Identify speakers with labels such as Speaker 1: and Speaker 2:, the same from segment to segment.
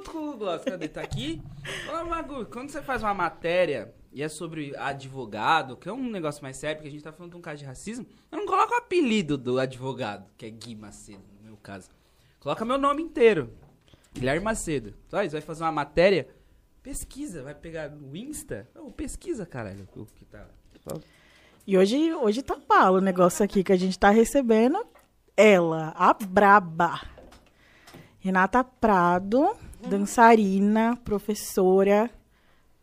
Speaker 1: puto Gloss. Cadê? Tá aqui? Bagulho. Quando você faz uma matéria e é sobre advogado, que é um negócio mais sério, porque a gente tá falando de um caso de racismo, eu não coloco o apelido do advogado, que é Gui Macedo, no meu caso. Coloca meu nome inteiro. Guilherme Macedo. Só isso, vai fazer uma matéria, pesquisa, vai pegar no Insta. Não, pesquisa, caralho, o que tá...
Speaker 2: E hoje, hoje tá bala o negócio aqui que a gente tá recebendo. Ela, a braba. Renata Prado, dançarina, professora,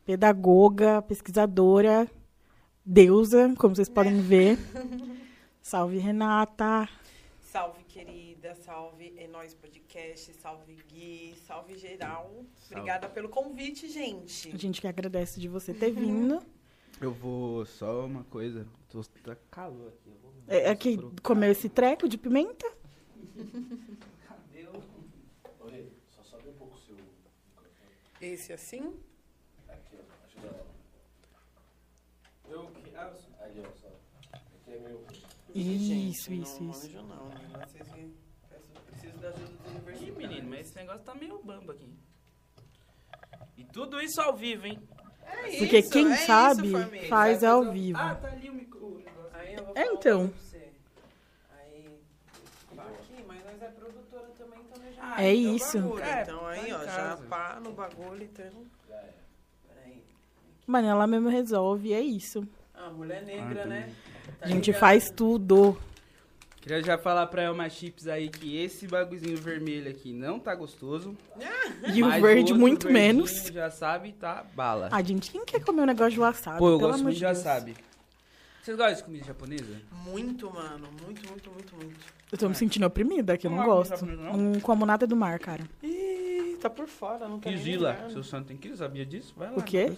Speaker 2: pedagoga, pesquisadora, deusa, como vocês podem ver. Salve, Renata.
Speaker 3: Salve, querida. Salve É Nós Podcast. Salve, Gui. Salve, geral. Obrigada pelo convite, gente.
Speaker 2: A gente que agradece de você ter vindo.
Speaker 1: Eu vou só uma coisa. Tô, tá calor aqui. Eu vou
Speaker 2: É, é que comeu esse treco de pimenta?
Speaker 1: Cadê o-
Speaker 4: Oi, só sobe um pouco o seu microfone.
Speaker 3: Esse assim?
Speaker 4: Aqui, ó. Ajuda lá.
Speaker 1: Eu que- ah,
Speaker 4: Ali, ó, só. Aqui é meu.
Speaker 2: Isso,
Speaker 3: Gente,
Speaker 2: isso,
Speaker 3: não
Speaker 2: isso.
Speaker 3: manjo não, né? Vocês peço- preciso da ajuda dos
Speaker 1: Ih,
Speaker 3: universitários.
Speaker 1: menino, mas esse negócio tá meio bamba aqui. E tudo isso ao vivo, hein?
Speaker 3: É
Speaker 2: Porque
Speaker 3: isso,
Speaker 2: quem
Speaker 3: é isso,
Speaker 2: sabe
Speaker 3: família.
Speaker 2: faz ao vivo.
Speaker 1: Ah, tá ali o, micro, o negócio.
Speaker 3: Aí eu vou
Speaker 2: É, então.
Speaker 3: uma coisa pra você. Aí, tá aqui, mas nós é produtora também, então nós já
Speaker 1: Ah,
Speaker 2: É
Speaker 3: tem o
Speaker 2: isso.
Speaker 3: bagulho.
Speaker 1: É,
Speaker 3: então
Speaker 1: tá
Speaker 3: aí,
Speaker 1: em
Speaker 3: ó, já pá no bagulho, então...
Speaker 2: Mano, ela mesmo resolve, é isso.
Speaker 3: Ah, mulher negra,
Speaker 1: Ah,
Speaker 3: né? Tá
Speaker 2: A gente
Speaker 3: ligado?
Speaker 2: faz tudo.
Speaker 1: Queria já falar pra Elma Chips aí que esse bagulhozinho vermelho aqui não tá gostoso.
Speaker 2: E o verde muito menos.
Speaker 1: Já sabe, tá bala.
Speaker 2: A gente, quem quer comer um negócio de wasabi?
Speaker 1: Pô, eu
Speaker 2: Pelo
Speaker 1: gosto muito
Speaker 2: de
Speaker 1: de
Speaker 2: Deus.
Speaker 1: wasabi. Vocês gostam de comida japonesa?
Speaker 3: Muito, mano. Muito, muito, muito, muito.
Speaker 2: Eu tô me sentindo oprimida, que eu não
Speaker 1: Não gosto de
Speaker 2: gosto.
Speaker 1: não?
Speaker 2: Não como nada do mar, cara.
Speaker 3: Ih, tá por fora, não quer nem
Speaker 1: Kizila.
Speaker 3: ligar.
Speaker 1: Seu santo tem que sabia disso? Vai lá.
Speaker 2: O quê?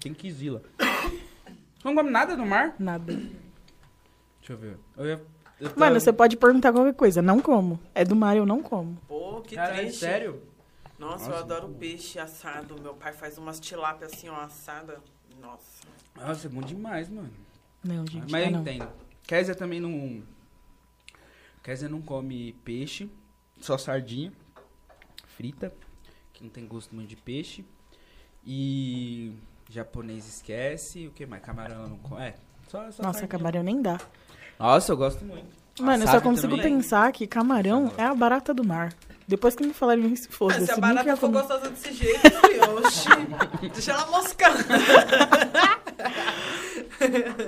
Speaker 1: Tem Kizila. não come nada no mar?
Speaker 2: Nada.
Speaker 1: Deixa eu ver. Eu ia, eu tava-
Speaker 2: Mano, você pode perguntar qualquer coisa. Não como. É do mar, eu não como.
Speaker 3: Pô, que
Speaker 1: Caralho,
Speaker 3: triste.
Speaker 1: sério?
Speaker 3: Nossa, eu
Speaker 1: Nossa,
Speaker 3: adoro
Speaker 1: muito bom.
Speaker 3: peixe assado. Meu pai faz umas tilápia assim, ó, assada. Nossa.
Speaker 1: Nossa, é bom demais, mano.
Speaker 2: Não, gente.
Speaker 1: Mas
Speaker 2: tá
Speaker 1: eu
Speaker 2: não.
Speaker 1: entendo. Kézia também não. Kézia não come peixe, só sardinha frita, que não tem gosto muito de peixe. E japonês esquece. O que mais? Camarão não come. É, só, só
Speaker 2: Nossa,
Speaker 1: sardinha.
Speaker 2: camarão nem dá.
Speaker 1: Nossa, eu gosto muito.
Speaker 2: Mano, eu só consigo
Speaker 1: também?
Speaker 2: pensar que camarão é a barata do mar. Depois que me falaram isso,
Speaker 3: Ah,
Speaker 2: foda-se.
Speaker 3: se a barata for
Speaker 2: comer.
Speaker 3: gostosa desse jeito, oxi. Deixa ela moscar.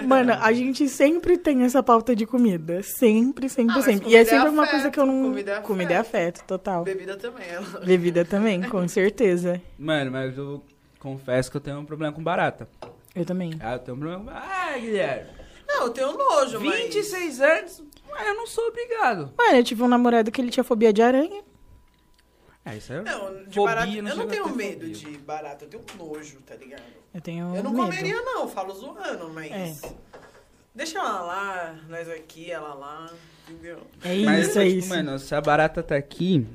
Speaker 2: Mano, a gente sempre tem essa pauta de comida. Sempre, sempre,
Speaker 3: Ah,
Speaker 2: sempre. E é
Speaker 3: é
Speaker 2: sempre uma
Speaker 3: afeto,
Speaker 2: coisa que eu não.
Speaker 3: comida é
Speaker 2: Comida é afeto, total.
Speaker 3: Bebida também, ela.
Speaker 2: Bebida também, com certeza.
Speaker 1: Mano, mas eu confesso que eu tenho um problema com barata.
Speaker 2: Eu também.
Speaker 1: Ah, eu tenho um problema com Ah, Guilherme.
Speaker 3: Não, eu tenho nojo, mas...
Speaker 1: 26 anos, mas eu não sou obrigado.
Speaker 2: Mano, eu tive um namorado que ele tinha fobia de aranha.
Speaker 1: É, isso é
Speaker 3: Não, de
Speaker 1: fobia,
Speaker 3: barata,
Speaker 1: não
Speaker 3: eu não tenho medo
Speaker 1: fobia.
Speaker 3: de barata, eu tenho nojo, tá ligado?
Speaker 2: Eu tenho
Speaker 3: Eu não
Speaker 2: medo.
Speaker 3: comeria não, eu falo zoando, mas...
Speaker 2: É.
Speaker 3: Deixa ela lá, nós aqui, ela lá, entendeu?
Speaker 2: É
Speaker 1: Mas,
Speaker 2: isso, é
Speaker 1: tipo,
Speaker 2: isso.
Speaker 1: mano, se a barata tá aqui,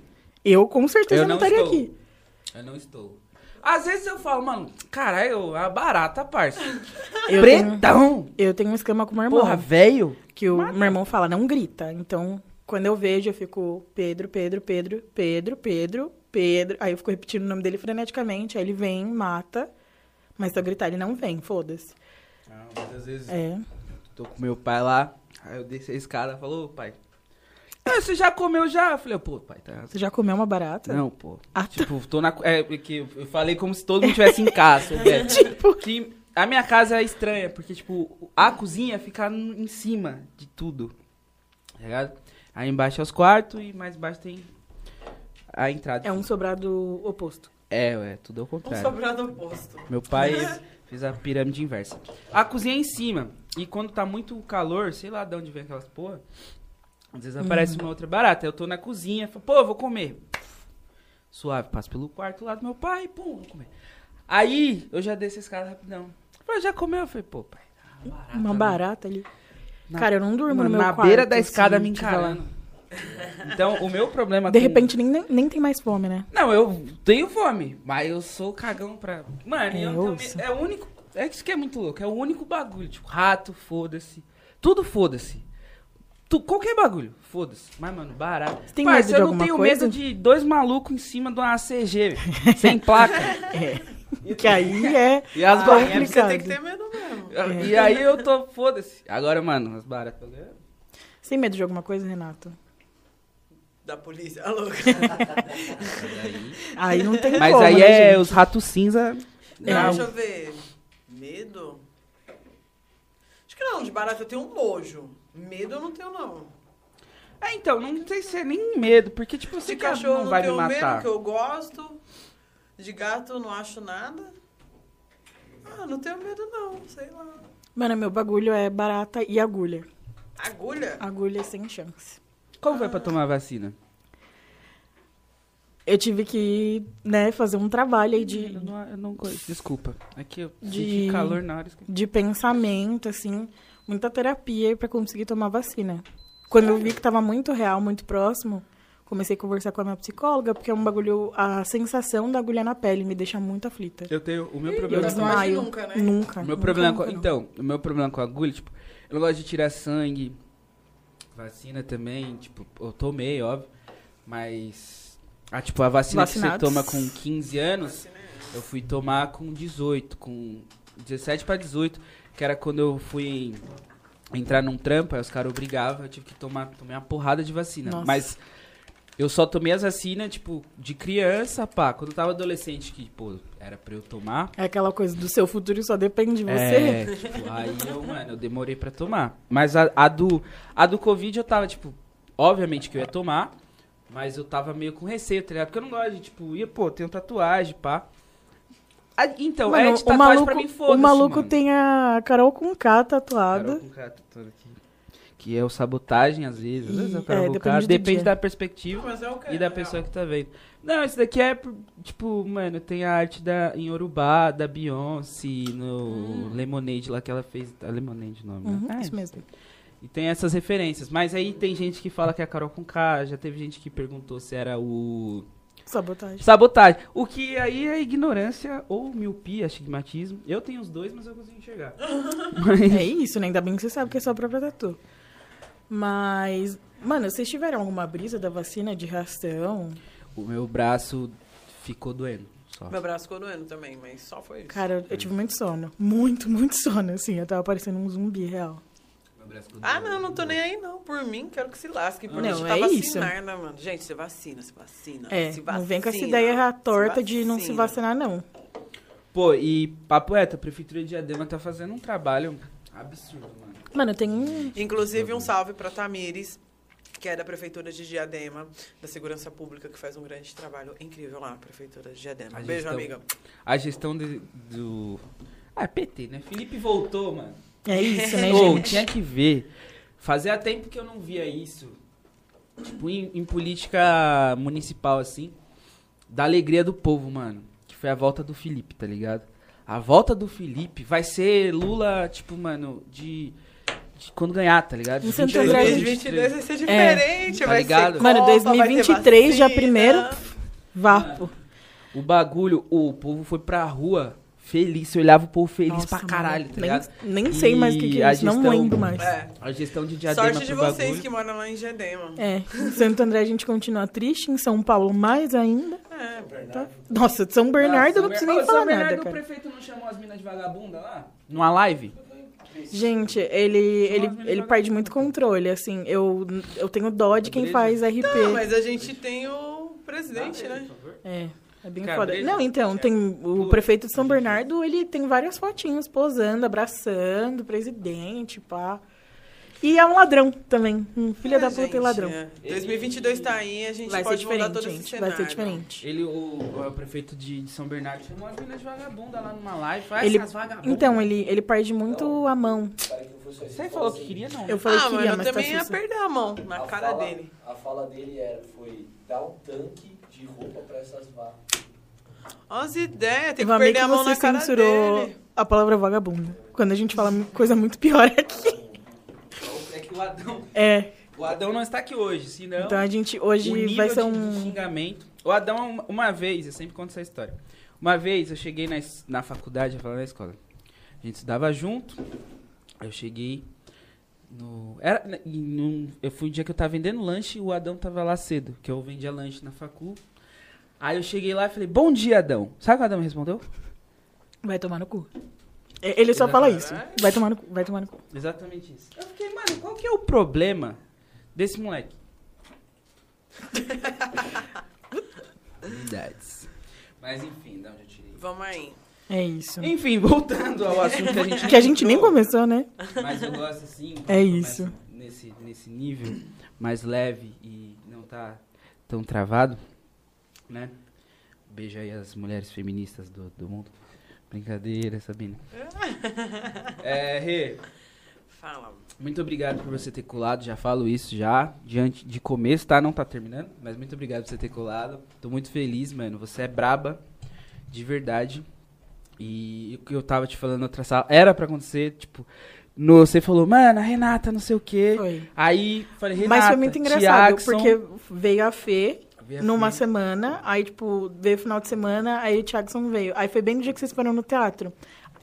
Speaker 2: Eu com certeza
Speaker 1: Eu
Speaker 2: não
Speaker 1: não
Speaker 2: estaria
Speaker 1: estou.
Speaker 2: aqui.
Speaker 1: eu não estou. Às vezes eu falo, mano, caralho, a barata, parça.
Speaker 2: Eu tenho,
Speaker 1: Pretão!
Speaker 2: eu tenho um esquema com o meu irmão.
Speaker 1: Porra, velho.
Speaker 2: que o meu irmão fala, não grita. Então, quando eu vejo, eu fico Pedro, Pedro, Pedro, Pedro, Pedro, Pedro. Aí eu fico repetindo o nome dele freneticamente. Aí ele vem, mata. Mas se eu gritar, ele não vem, foda-se.
Speaker 1: Ah, muitas vezes
Speaker 2: É.
Speaker 1: tô com meu pai lá, aí eu desci a escada e falou, pai, ah, você já comeu já? Eu falei, pô, pai, tá...
Speaker 2: Você já comeu uma barata?
Speaker 1: Não, pô.
Speaker 2: Ah, tá.
Speaker 1: Tipo, tô na. É, porque eu falei como se todo mundo estivesse em casa, soubesse.
Speaker 2: Tipo.
Speaker 1: Que a minha casa é estranha, porque, tipo, a cozinha fica em cima de tudo. Tá ligado? Aí embaixo é os quartos e mais embaixo tem a entrada.
Speaker 2: É um sobrado oposto.
Speaker 1: É, é, tudo ao
Speaker 3: Um
Speaker 1: contrário.
Speaker 3: sobrado oposto.
Speaker 1: Meu pai fez a pirâmide inversa. A cozinha é em cima. E quando tá muito calor, sei lá de onde vem aquelas porra. Às vezes aparece uma outra barata. Eu tô na cozinha, falo, pô, eu vou comer. Suave, passo pelo quarto lá do meu pai, pum, vou comer. Aí, eu já desci esse cara rapidão. Falei, já comeu? Eu falei, pô, pai. tá barata,
Speaker 2: uma
Speaker 1: né?
Speaker 2: barata ali.
Speaker 1: Na-
Speaker 2: Cara, eu não durmo
Speaker 1: Mano,
Speaker 2: no meu
Speaker 1: na
Speaker 2: quarto.
Speaker 1: beira da escada
Speaker 2: assim,
Speaker 1: me
Speaker 2: falar.
Speaker 1: encarando. Então, o meu problema
Speaker 2: De
Speaker 1: com-
Speaker 2: repente, nem, nem tem mais fome, né?
Speaker 1: Não, eu tenho fome, mas eu sou cagão pra. Mano,
Speaker 2: É,
Speaker 1: eu é o único. É isso que é muito louco. É o único bagulho. Tipo, rato, foda-se. Tudo foda-se. Tu, qualquer bagulho, foda-se. Mas, mano, barato.
Speaker 2: Você tem
Speaker 1: Parça,
Speaker 2: medo
Speaker 1: eu não tenho
Speaker 2: coisa?
Speaker 1: medo de dois malucos em cima de uma ACG, sem placa.
Speaker 2: É. Que aí é.
Speaker 1: E as
Speaker 3: Ah,
Speaker 1: barrinhas
Speaker 3: você tem que ter medo.
Speaker 2: É.
Speaker 1: E aí eu tô, foda-se. Agora, mano, as baratas.
Speaker 2: Você tem medo de alguma coisa, Renato?
Speaker 3: Da polícia. Alô.
Speaker 2: Aí não tem
Speaker 1: Mas
Speaker 2: como,
Speaker 1: aí
Speaker 2: né,
Speaker 1: é
Speaker 2: gente?
Speaker 1: os ratos cinza.
Speaker 2: É.
Speaker 1: Ah,
Speaker 3: Deixa eu ver. Medo? Acho que não, de barata eu tenho um nojo. Medo eu não tenho, não.
Speaker 1: É, então, não sei se é nem medo, porque, tipo,
Speaker 3: De
Speaker 1: você
Speaker 3: cachorro
Speaker 1: não
Speaker 3: não
Speaker 1: vai me
Speaker 3: tenho medo,
Speaker 1: matar.
Speaker 3: que eu gosto. De gato eu não acho nada. Ah, não tenho medo não, sei lá.
Speaker 2: Mano, meu bagulho é barata e agulha.
Speaker 3: Agulha?
Speaker 2: Agulha é sem chance.
Speaker 1: Como foi pra tomar a vacina?
Speaker 2: Eu tive que, né, fazer um trabalho aí de,
Speaker 1: Eu não, eu não desculpa. É que eu
Speaker 2: De-
Speaker 1: senti calor na hora.
Speaker 2: de pensamento, assim, muita terapia pra conseguir tomar vacina. Quando eu vi que tava muito real, muito próximo, comecei a conversar com a minha psicóloga, porque é um bagulho, a sensação da agulha na pele me deixa muito aflita.
Speaker 1: Eu tenho o meu
Speaker 2: Eu
Speaker 1: problema.
Speaker 2: Desmaio.
Speaker 3: nunca, né?
Speaker 2: Nunca.
Speaker 1: O meu
Speaker 2: nunca,
Speaker 1: problema com,
Speaker 2: nunca, não.
Speaker 1: então, o meu problema com a agulha, tipo, eu não gosto de tirar sangue, vacina também, tipo, eu tomei, óbvio, mas ah, tipo, a vacina que você
Speaker 2: Vacinados.
Speaker 1: toma com 15 anos, eu fui tomar com 18, com 17 pra 18, que era quando eu fui entrar num trampo, aí os caras obrigavam, eu tive que tomar, tomei uma porrada de vacina,
Speaker 2: Nossa.
Speaker 1: mas eu só tomei as vacinas, tipo, de criança, pá, quando eu tava adolescente, que, pô, era pra eu tomar,
Speaker 2: É aquela coisa do seu futuro só depende de você.
Speaker 1: é, tipo, aí eu, mano, eu demorei pra tomar. Mas a, a do, a do Covid eu tava, tipo, obviamente que eu ia tomar, mas eu tava meio com receio, tá ligado? Porque eu não gosto de, tipo, ia, pô, tenho tatuagem, pá. Ah, então,
Speaker 2: Mano,
Speaker 1: é de
Speaker 2: o
Speaker 1: tatuagem
Speaker 2: maluco,
Speaker 1: pra mim, foda-se,
Speaker 2: o maluco
Speaker 1: mano.
Speaker 2: tem a Carol com K tatuada.
Speaker 1: Carol com K tatuada aqui. Que é o sabotagem, às vezes. Às vezes é
Speaker 2: é, depende
Speaker 1: depende da perspectiva.
Speaker 3: É o que
Speaker 1: E da pessoa que tá vendo. Não, isso daqui é, tipo, mano, tem a arte da, em Urubá, da Beyoncé, no Lemonade lá que ela fez. A Lemonade o nome,
Speaker 2: Uhum,
Speaker 1: né? É,
Speaker 2: isso mesmo.
Speaker 1: E tem essas referências. Mas aí tem gente que fala que é a Carol com K, já teve gente que perguntou se era o.
Speaker 2: Sabotagem.
Speaker 1: Sabotagem. O que aí é ignorância ou miopia, astigmatismo. Eu tenho os dois, mas eu consigo enxergar. Mas-
Speaker 2: É isso, né? Ainda bem que você sabe que é sua própria tatu. Mas, mano, vocês tiveram alguma brisa da vacina de reação?
Speaker 1: o meu braço ficou doendo. Só.
Speaker 3: Meu braço ficou doendo também, mas só foi isso.
Speaker 2: Cara, eu tive muito sono. Muito, muito sono, assim. Eu tava parecendo um zumbi real.
Speaker 1: Meu braço ficou
Speaker 3: Ah, não, não tô nem aí não. Por mim, quero que se lasque. Por
Speaker 2: Não,
Speaker 3: mim,
Speaker 2: é
Speaker 3: tá
Speaker 2: isso.
Speaker 3: né, mano? Gente, você vacina, se vacina.
Speaker 2: É,
Speaker 3: se
Speaker 2: não vem com essa
Speaker 3: vacina,
Speaker 2: ideia torta de não se
Speaker 3: vacina.
Speaker 2: vacinar, não.
Speaker 1: Pô, e papo reto, a Prefeitura de Diadema tá fazendo um trabalho absurdo, mano.
Speaker 2: Mano, tem um...
Speaker 3: Inclusive, um salve pra Tamires, que é da Prefeitura de Diadema, da Segurança Pública, que faz um grande trabalho incrível lá, Prefeitura de Diadema.
Speaker 1: A
Speaker 3: Beijo,
Speaker 1: gestão-
Speaker 3: amiga.
Speaker 1: A gestão de- do... Ah, é PT, né? Felipe voltou, mano.
Speaker 2: É isso, né, gente?
Speaker 1: tinha que ver. Fazia tempo que eu não via isso. Tipo, em, em política municipal, assim. Da alegria do povo, mano. Que foi a volta do Felipe, tá ligado? A volta do Felipe vai ser Lula, tipo, mano, de. Quando ganhar, tá ligado?
Speaker 2: Em
Speaker 1: De
Speaker 2: Santo
Speaker 1: 22
Speaker 2: André.
Speaker 1: pra
Speaker 3: 2022 vai ser
Speaker 2: É.
Speaker 3: diferente,
Speaker 1: Tá
Speaker 3: vai
Speaker 1: ligado?
Speaker 3: ser
Speaker 2: Mano,
Speaker 3: Copa, vai ter
Speaker 2: 2023 já primeiro, vapo.
Speaker 1: O bagulho, o povo foi pra rua feliz. Você olhava o povo feliz
Speaker 2: Nossa,
Speaker 1: pra
Speaker 2: mano,
Speaker 1: caralho, tá
Speaker 2: nem,
Speaker 1: ligado?
Speaker 2: nem sei mais o que, que é
Speaker 1: a
Speaker 2: isso, não
Speaker 1: gestão-
Speaker 2: lembro mais.
Speaker 3: É.
Speaker 1: A gestão de Diadema
Speaker 3: Sorte de
Speaker 1: pro
Speaker 3: vocês
Speaker 1: bagulho.
Speaker 3: que moram lá em Diadema.
Speaker 2: É, em Santo André a gente continua triste, em São Paulo mais ainda.
Speaker 3: É,
Speaker 2: Tá? Nossa, de São Bernardo eu não preciso nem falar
Speaker 1: São Bernardo,
Speaker 2: nada,
Speaker 1: o
Speaker 2: cara.
Speaker 1: prefeito não chamou as minas de vagabunda lá? Numa live?
Speaker 2: Gente, ele, ele, ele perde muito controle, assim, eu, eu tenho dó de quem faz RP.
Speaker 3: Não, mas a gente tem o presidente, né?
Speaker 2: É, é bem
Speaker 1: Cara,
Speaker 2: foda. Não, então, tem o prefeito de São Bernardo, ele tem várias fotinhos posando, abraçando o presidente, pá. E é um ladrão também, um filho
Speaker 3: É,
Speaker 2: da puta e ladrão.
Speaker 3: é. 2022 tá aí, a gente
Speaker 2: Vai ser
Speaker 3: pode mudar
Speaker 2: diferente,
Speaker 3: todo esse
Speaker 2: gente,
Speaker 3: cenário.
Speaker 2: vai ser diferente.
Speaker 1: Ele, o, o prefeito de, de São Bernardo, chamou as minas de vagabunda lá numa live. Faz
Speaker 2: Ele,
Speaker 1: essas vagabundas.
Speaker 2: então, ele, ele perde muito a mão.
Speaker 4: Eu
Speaker 1: Você falou que queria, não.
Speaker 2: Eu
Speaker 1: né?
Speaker 2: falei
Speaker 3: ah,
Speaker 2: que
Speaker 3: mano,
Speaker 2: queria,
Speaker 3: eu
Speaker 2: mas tá
Speaker 3: também ia
Speaker 2: sussa.
Speaker 3: perder a mão na
Speaker 4: A
Speaker 3: cara
Speaker 4: fala-
Speaker 3: dele.
Speaker 4: A fala dele era, foi dar um tanque de roupa pra essas vagas.
Speaker 3: Olha as ideias, tem
Speaker 2: Eu
Speaker 3: que perder
Speaker 2: que
Speaker 3: a mão
Speaker 2: você
Speaker 3: na cara
Speaker 2: censurou
Speaker 3: dele.
Speaker 2: a palavra vagabunda. Quando a gente fala coisa muito pior aqui.
Speaker 1: É que o Adão,
Speaker 2: É,
Speaker 1: o Adão não está aqui hoje, senão...
Speaker 2: então a gente
Speaker 1: o
Speaker 2: hoje
Speaker 1: nível
Speaker 2: vai ser um...
Speaker 1: xingamento. O Adão, uma, vez, eu sempre conto essa história. Uma vez eu cheguei na, na faculdade, eu falava na escola. A gente estudava junto. aí Eu cheguei no era, e num- eu fui um dia que eu tava vendendo lanche e o Adão tava lá cedo, que eu vendia lanche na facu. Aí eu cheguei lá e falei, bom dia, Adão. Sabe o que o Adão me respondeu?
Speaker 2: Vai tomar no cu. Ele só fala isso. Vai tomar no cu, vai tomar no cu.
Speaker 1: Exatamente isso. Eu fiquei, mano, qual que é o problema desse moleque? Verdades. Mas enfim, da onde eu tirei.
Speaker 3: Vamos aí.
Speaker 2: É isso.
Speaker 1: Enfim, voltando ao assunto que a gente
Speaker 2: Que a gente nem começou, né?
Speaker 1: Mas eu gosto assim.
Speaker 2: É isso.
Speaker 1: Nesse, nesse nível mais leve e não tá tão travado, né? Beijo aí as mulheres feministas do, do mundo. Brincadeira, Sabine. É, Rê,
Speaker 3: Fala.
Speaker 1: muito obrigado por você ter colado, já falo isso já, diante de começo, tá? Não tá terminando, mas muito obrigado por você ter colado. Tô muito feliz, mano. Você é braba, de verdade. E o que eu tava te falando na outra sala, era pra acontecer, tipo, no, você falou, mano, a Renata, não sei o quê.
Speaker 2: Foi.
Speaker 1: Aí, falei, Renata,
Speaker 2: Mas foi muito engraçado,
Speaker 1: Tiagson,
Speaker 2: porque veio a Fê numa semana, aí, tipo, veio final de semana, aí o Thiagson veio. Aí foi bem no dia que vocês foram no teatro.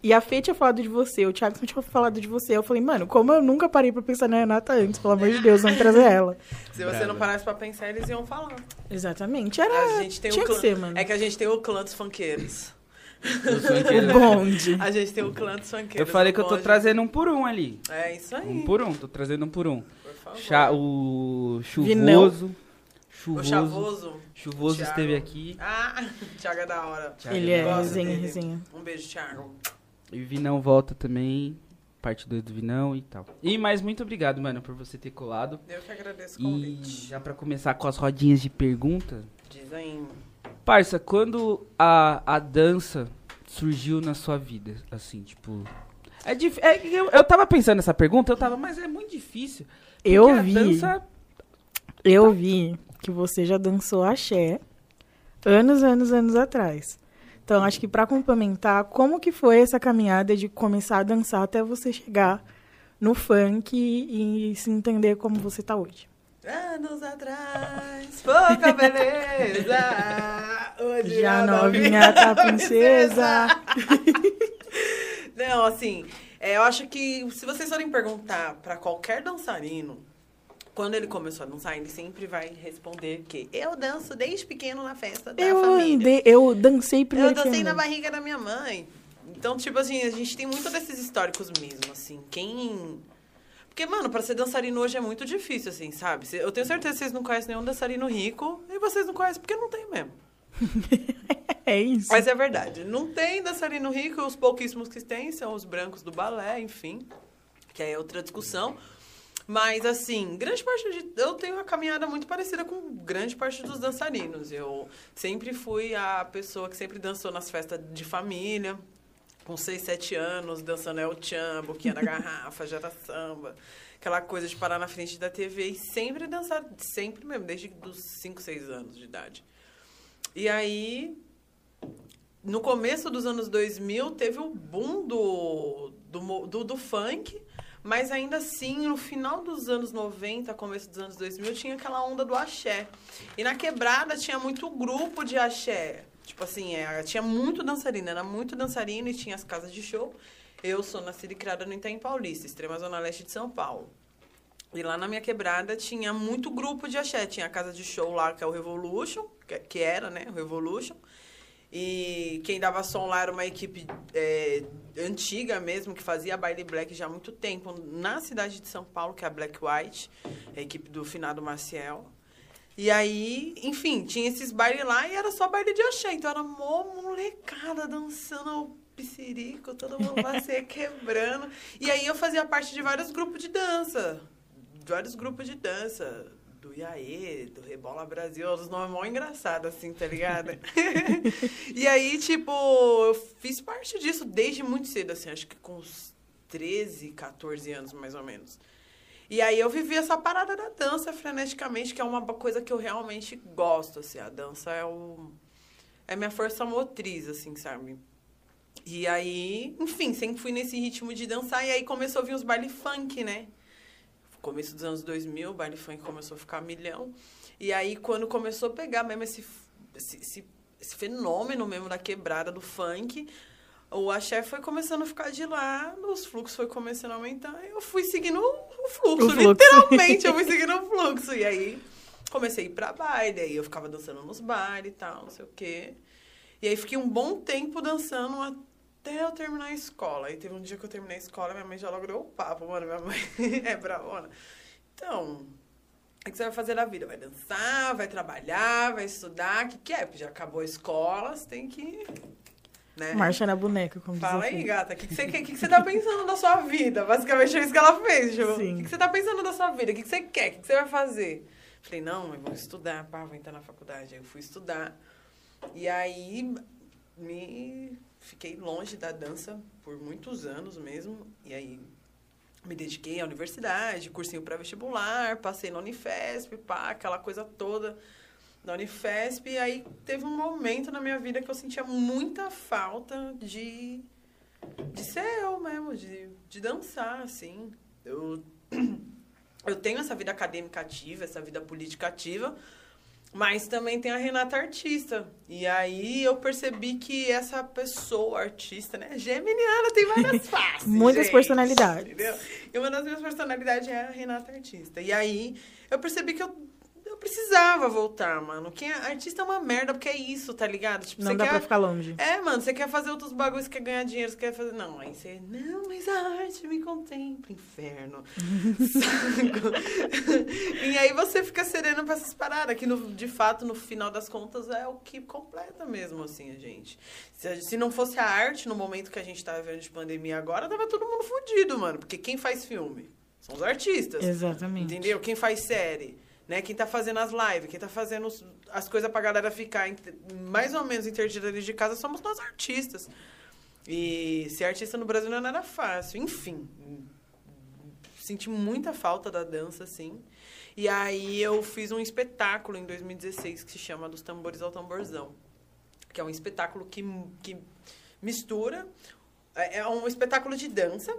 Speaker 2: E a Fê tinha falado de você, o Thiagson tinha falado de você. Eu falei, mano, como eu nunca parei pra pensar na Renata antes, pelo amor de Deus, vamos trazer ela.
Speaker 3: Se você não parasse pra pensar, eles iam falar.
Speaker 2: Exatamente. Era.
Speaker 3: A gente tem
Speaker 2: tinha
Speaker 3: o
Speaker 2: que
Speaker 3: clã.
Speaker 2: ser, mano.
Speaker 3: É que a gente tem o clã dos funkeiros.
Speaker 1: Eu.
Speaker 2: O bonde.
Speaker 3: A gente tem o clã dos
Speaker 1: Eu
Speaker 3: funkeiros.
Speaker 1: falei
Speaker 3: no
Speaker 1: que eu tô
Speaker 3: bonde.
Speaker 1: trazendo um por um ali.
Speaker 3: É isso aí.
Speaker 1: Um por um, tô trazendo um por um.
Speaker 3: Por favor.
Speaker 1: Chá, o
Speaker 2: Vinão.
Speaker 1: Chuvoso.
Speaker 3: O
Speaker 1: Chuvoso.
Speaker 3: chavoso.
Speaker 1: Chuvoso
Speaker 3: Thiago.
Speaker 1: esteve aqui.
Speaker 3: Ah, Thiago é da hora.
Speaker 1: Thiago
Speaker 2: Ele é
Speaker 3: Gosto
Speaker 2: resenha, resenha.
Speaker 3: Um beijo, Thiago.
Speaker 1: E o Vinão volta também. Parte 2 do Vinão e tal. E mais muito obrigado, mano, por você ter colado.
Speaker 3: Eu que agradeço o
Speaker 1: E
Speaker 3: convite.
Speaker 1: já pra começar com as rodinhas de pergunta.
Speaker 3: Diz aí.
Speaker 1: Parça, quando a, a dança surgiu na sua vida? Assim, tipo. É dif... é, eu, eu tava pensando nessa pergunta, eu tava, mas é muito difícil. porque
Speaker 2: Eu
Speaker 1: a
Speaker 2: vi.
Speaker 1: dança
Speaker 2: Eu vi que você já dançou axé anos, anos, anos atrás. Então, acho que pra complementar, como que foi essa caminhada de começar a dançar até você chegar no funk e, se entender como você tá hoje?
Speaker 3: Anos atrás, pouca beleza. Hoje
Speaker 2: Já
Speaker 3: a
Speaker 2: novinha tá princesa.
Speaker 3: Não, assim, é, eu acho que se vocês forem perguntar pra qualquer dançarino, quando ele começou a dançar, ele sempre vai responder que eu danço desde pequeno na festa da
Speaker 2: Eu
Speaker 3: família.
Speaker 2: andei, eu dancei primeiro.
Speaker 3: Eu dancei na barriga da minha mãe. Então, tipo assim, a gente tem muito desses históricos mesmo, assim. Quem. Porque, mano, pra ser dançarino hoje é muito difícil, assim, sabe? Eu tenho certeza que vocês não conhecem nenhum dançarino rico e vocês não conhecem porque não tem mesmo.
Speaker 2: É isso.
Speaker 3: Mas é verdade. Não tem dançarino rico, os pouquíssimos que tem são os brancos do balé, enfim. Que aí é outra discussão. Mas, assim, grande parte de. Eu tenho uma caminhada muito parecida com grande parte dos dançarinos. Eu sempre fui a pessoa que sempre dançou nas festas de família, com 6, 7 anos, dançando El Chan, boquinha da garrafa, jara samba. Aquela coisa de parar na frente da TV e sempre dançar, sempre mesmo, desde os 5, 6 anos de idade. E aí, no começo dos anos 2000, teve o boom do, do, do, do funk, mas ainda assim, no final dos anos 90, começo dos anos 2000, tinha aquela onda do axé. E na quebrada tinha muito grupo de axé. Tipo assim, é, tinha muito dançarina, era muito dançarina e tinha as casas de show. Eu sou nascida e criada no Itaim Paulista, extrema zona leste de São Paulo. E lá na minha quebrada tinha muito grupo de axé. Tinha a casa de show lá, que é o Revolution, que, que era, né, o Revolution. E quem dava som lá era uma equipe é, antiga mesmo, que fazia baile black já há muito tempo, na cidade de São Paulo, que é a Black White, a equipe do finado Maciel. E aí, enfim, tinha esses bailes lá e era só baile de axé. Então era mó molecada dançando o piscirico, todo mundo lá quebrando. E aí eu fazia parte de vários grupos de dança. Vários grupos de dança. Do Iaê, do Rebola Brasil, os nomes mó engraçados, assim, tá ligado? e aí, tipo, eu fiz parte disso desde muito cedo, assim, acho que com uns 13, 14 anos, mais ou menos. E aí eu vivi essa parada da dança freneticamente, que é uma coisa que eu realmente gosto, assim. A dança é o... É minha força motriz, assim, sabe? E aí, enfim, sempre fui nesse ritmo de dançar. E aí começou a vir os baile funk, né? Começo dos anos 2000, o baile funk começou a ficar milhão. E aí, quando começou a pegar mesmo esse, esse, esse, esse fenômeno mesmo da quebrada do funk, o axé foi começando a ficar de lado, os fluxos foi começando a aumentar, eu fui seguindo o fluxo,
Speaker 2: O fluxo.
Speaker 3: literalmente, eu fui seguindo o fluxo. E aí comecei a ir pra baile, aí eu ficava dançando nos bailes e tal, não sei o quê. E aí fiquei um bom tempo dançando até eu terminar a escola. Aí teve um dia que eu terminei a escola, minha mãe já logo deu o papo, mano, minha mãe é bravona. Então, o que você vai fazer na vida? Vai dançar, vai trabalhar, vai estudar, o que que é? Porque já acabou a escola, você tem que... Né?
Speaker 2: Marcha na boneca, como
Speaker 3: Fala aí, gata. O que, que, você, que, que você tá pensando da sua vida? Basicamente é isso que ela fez, Ju. O que, que você tá pensando da sua vida? O que, que você quer? O que, que você vai fazer? Falei, não, mãe, vou estudar. Pá, vou entrar na faculdade. Aí eu fui estudar. E aí, me... Fiquei longe da dança por muitos anos mesmo. E aí, me dediquei à universidade, cursinho pré-vestibular, passei na Unifesp, pá, aquela coisa toda da Unifesp. E aí teve um momento na minha vida que eu sentia muita falta de, de ser eu mesmo, de, de dançar, assim. Eu, eu tenho essa vida acadêmica ativa, essa vida política ativa, mas também tem a Renata artista. E aí eu percebi que essa pessoa artista, né? Geminiana tem várias faces.
Speaker 2: Muitas
Speaker 3: gente,
Speaker 2: personalidades.
Speaker 3: Entendeu? E uma das minhas personalidades é a Renata artista. E aí eu percebi que eu, eu precisava voltar, mano. Quem é artista é uma merda, porque é isso, tá ligado? Tipo,
Speaker 2: Não dá
Speaker 3: quer...
Speaker 2: pra ficar longe.
Speaker 3: É, mano, você quer fazer outros bagulhos, você quer ganhar dinheiro, você quer fazer. Não, aí você. Não, mas a arte me contempla, inferno. E aí você fica sereno pra essas paradas, que no, de fato, no final das contas, é o que completa mesmo, assim, a gente. Se, se não fosse a arte no momento que a gente tá vivendo de pandemia agora, tava todo mundo fudido, mano. Porque quem faz filme? São os artistas.
Speaker 2: Exatamente.
Speaker 3: Entendeu? Quem faz série, né? Quem tá fazendo as lives, quem tá fazendo as coisas pra galera ficar mais ou menos interdita de casa somos nós artistas. E ser artista no Brasil não é nada fácil. Enfim, senti muita falta da dança, assim. E aí eu fiz um espetáculo em 2016 que se chama Dos Tambores ao Tamborzão. Que é um espetáculo que, que mistura... É é um espetáculo de dança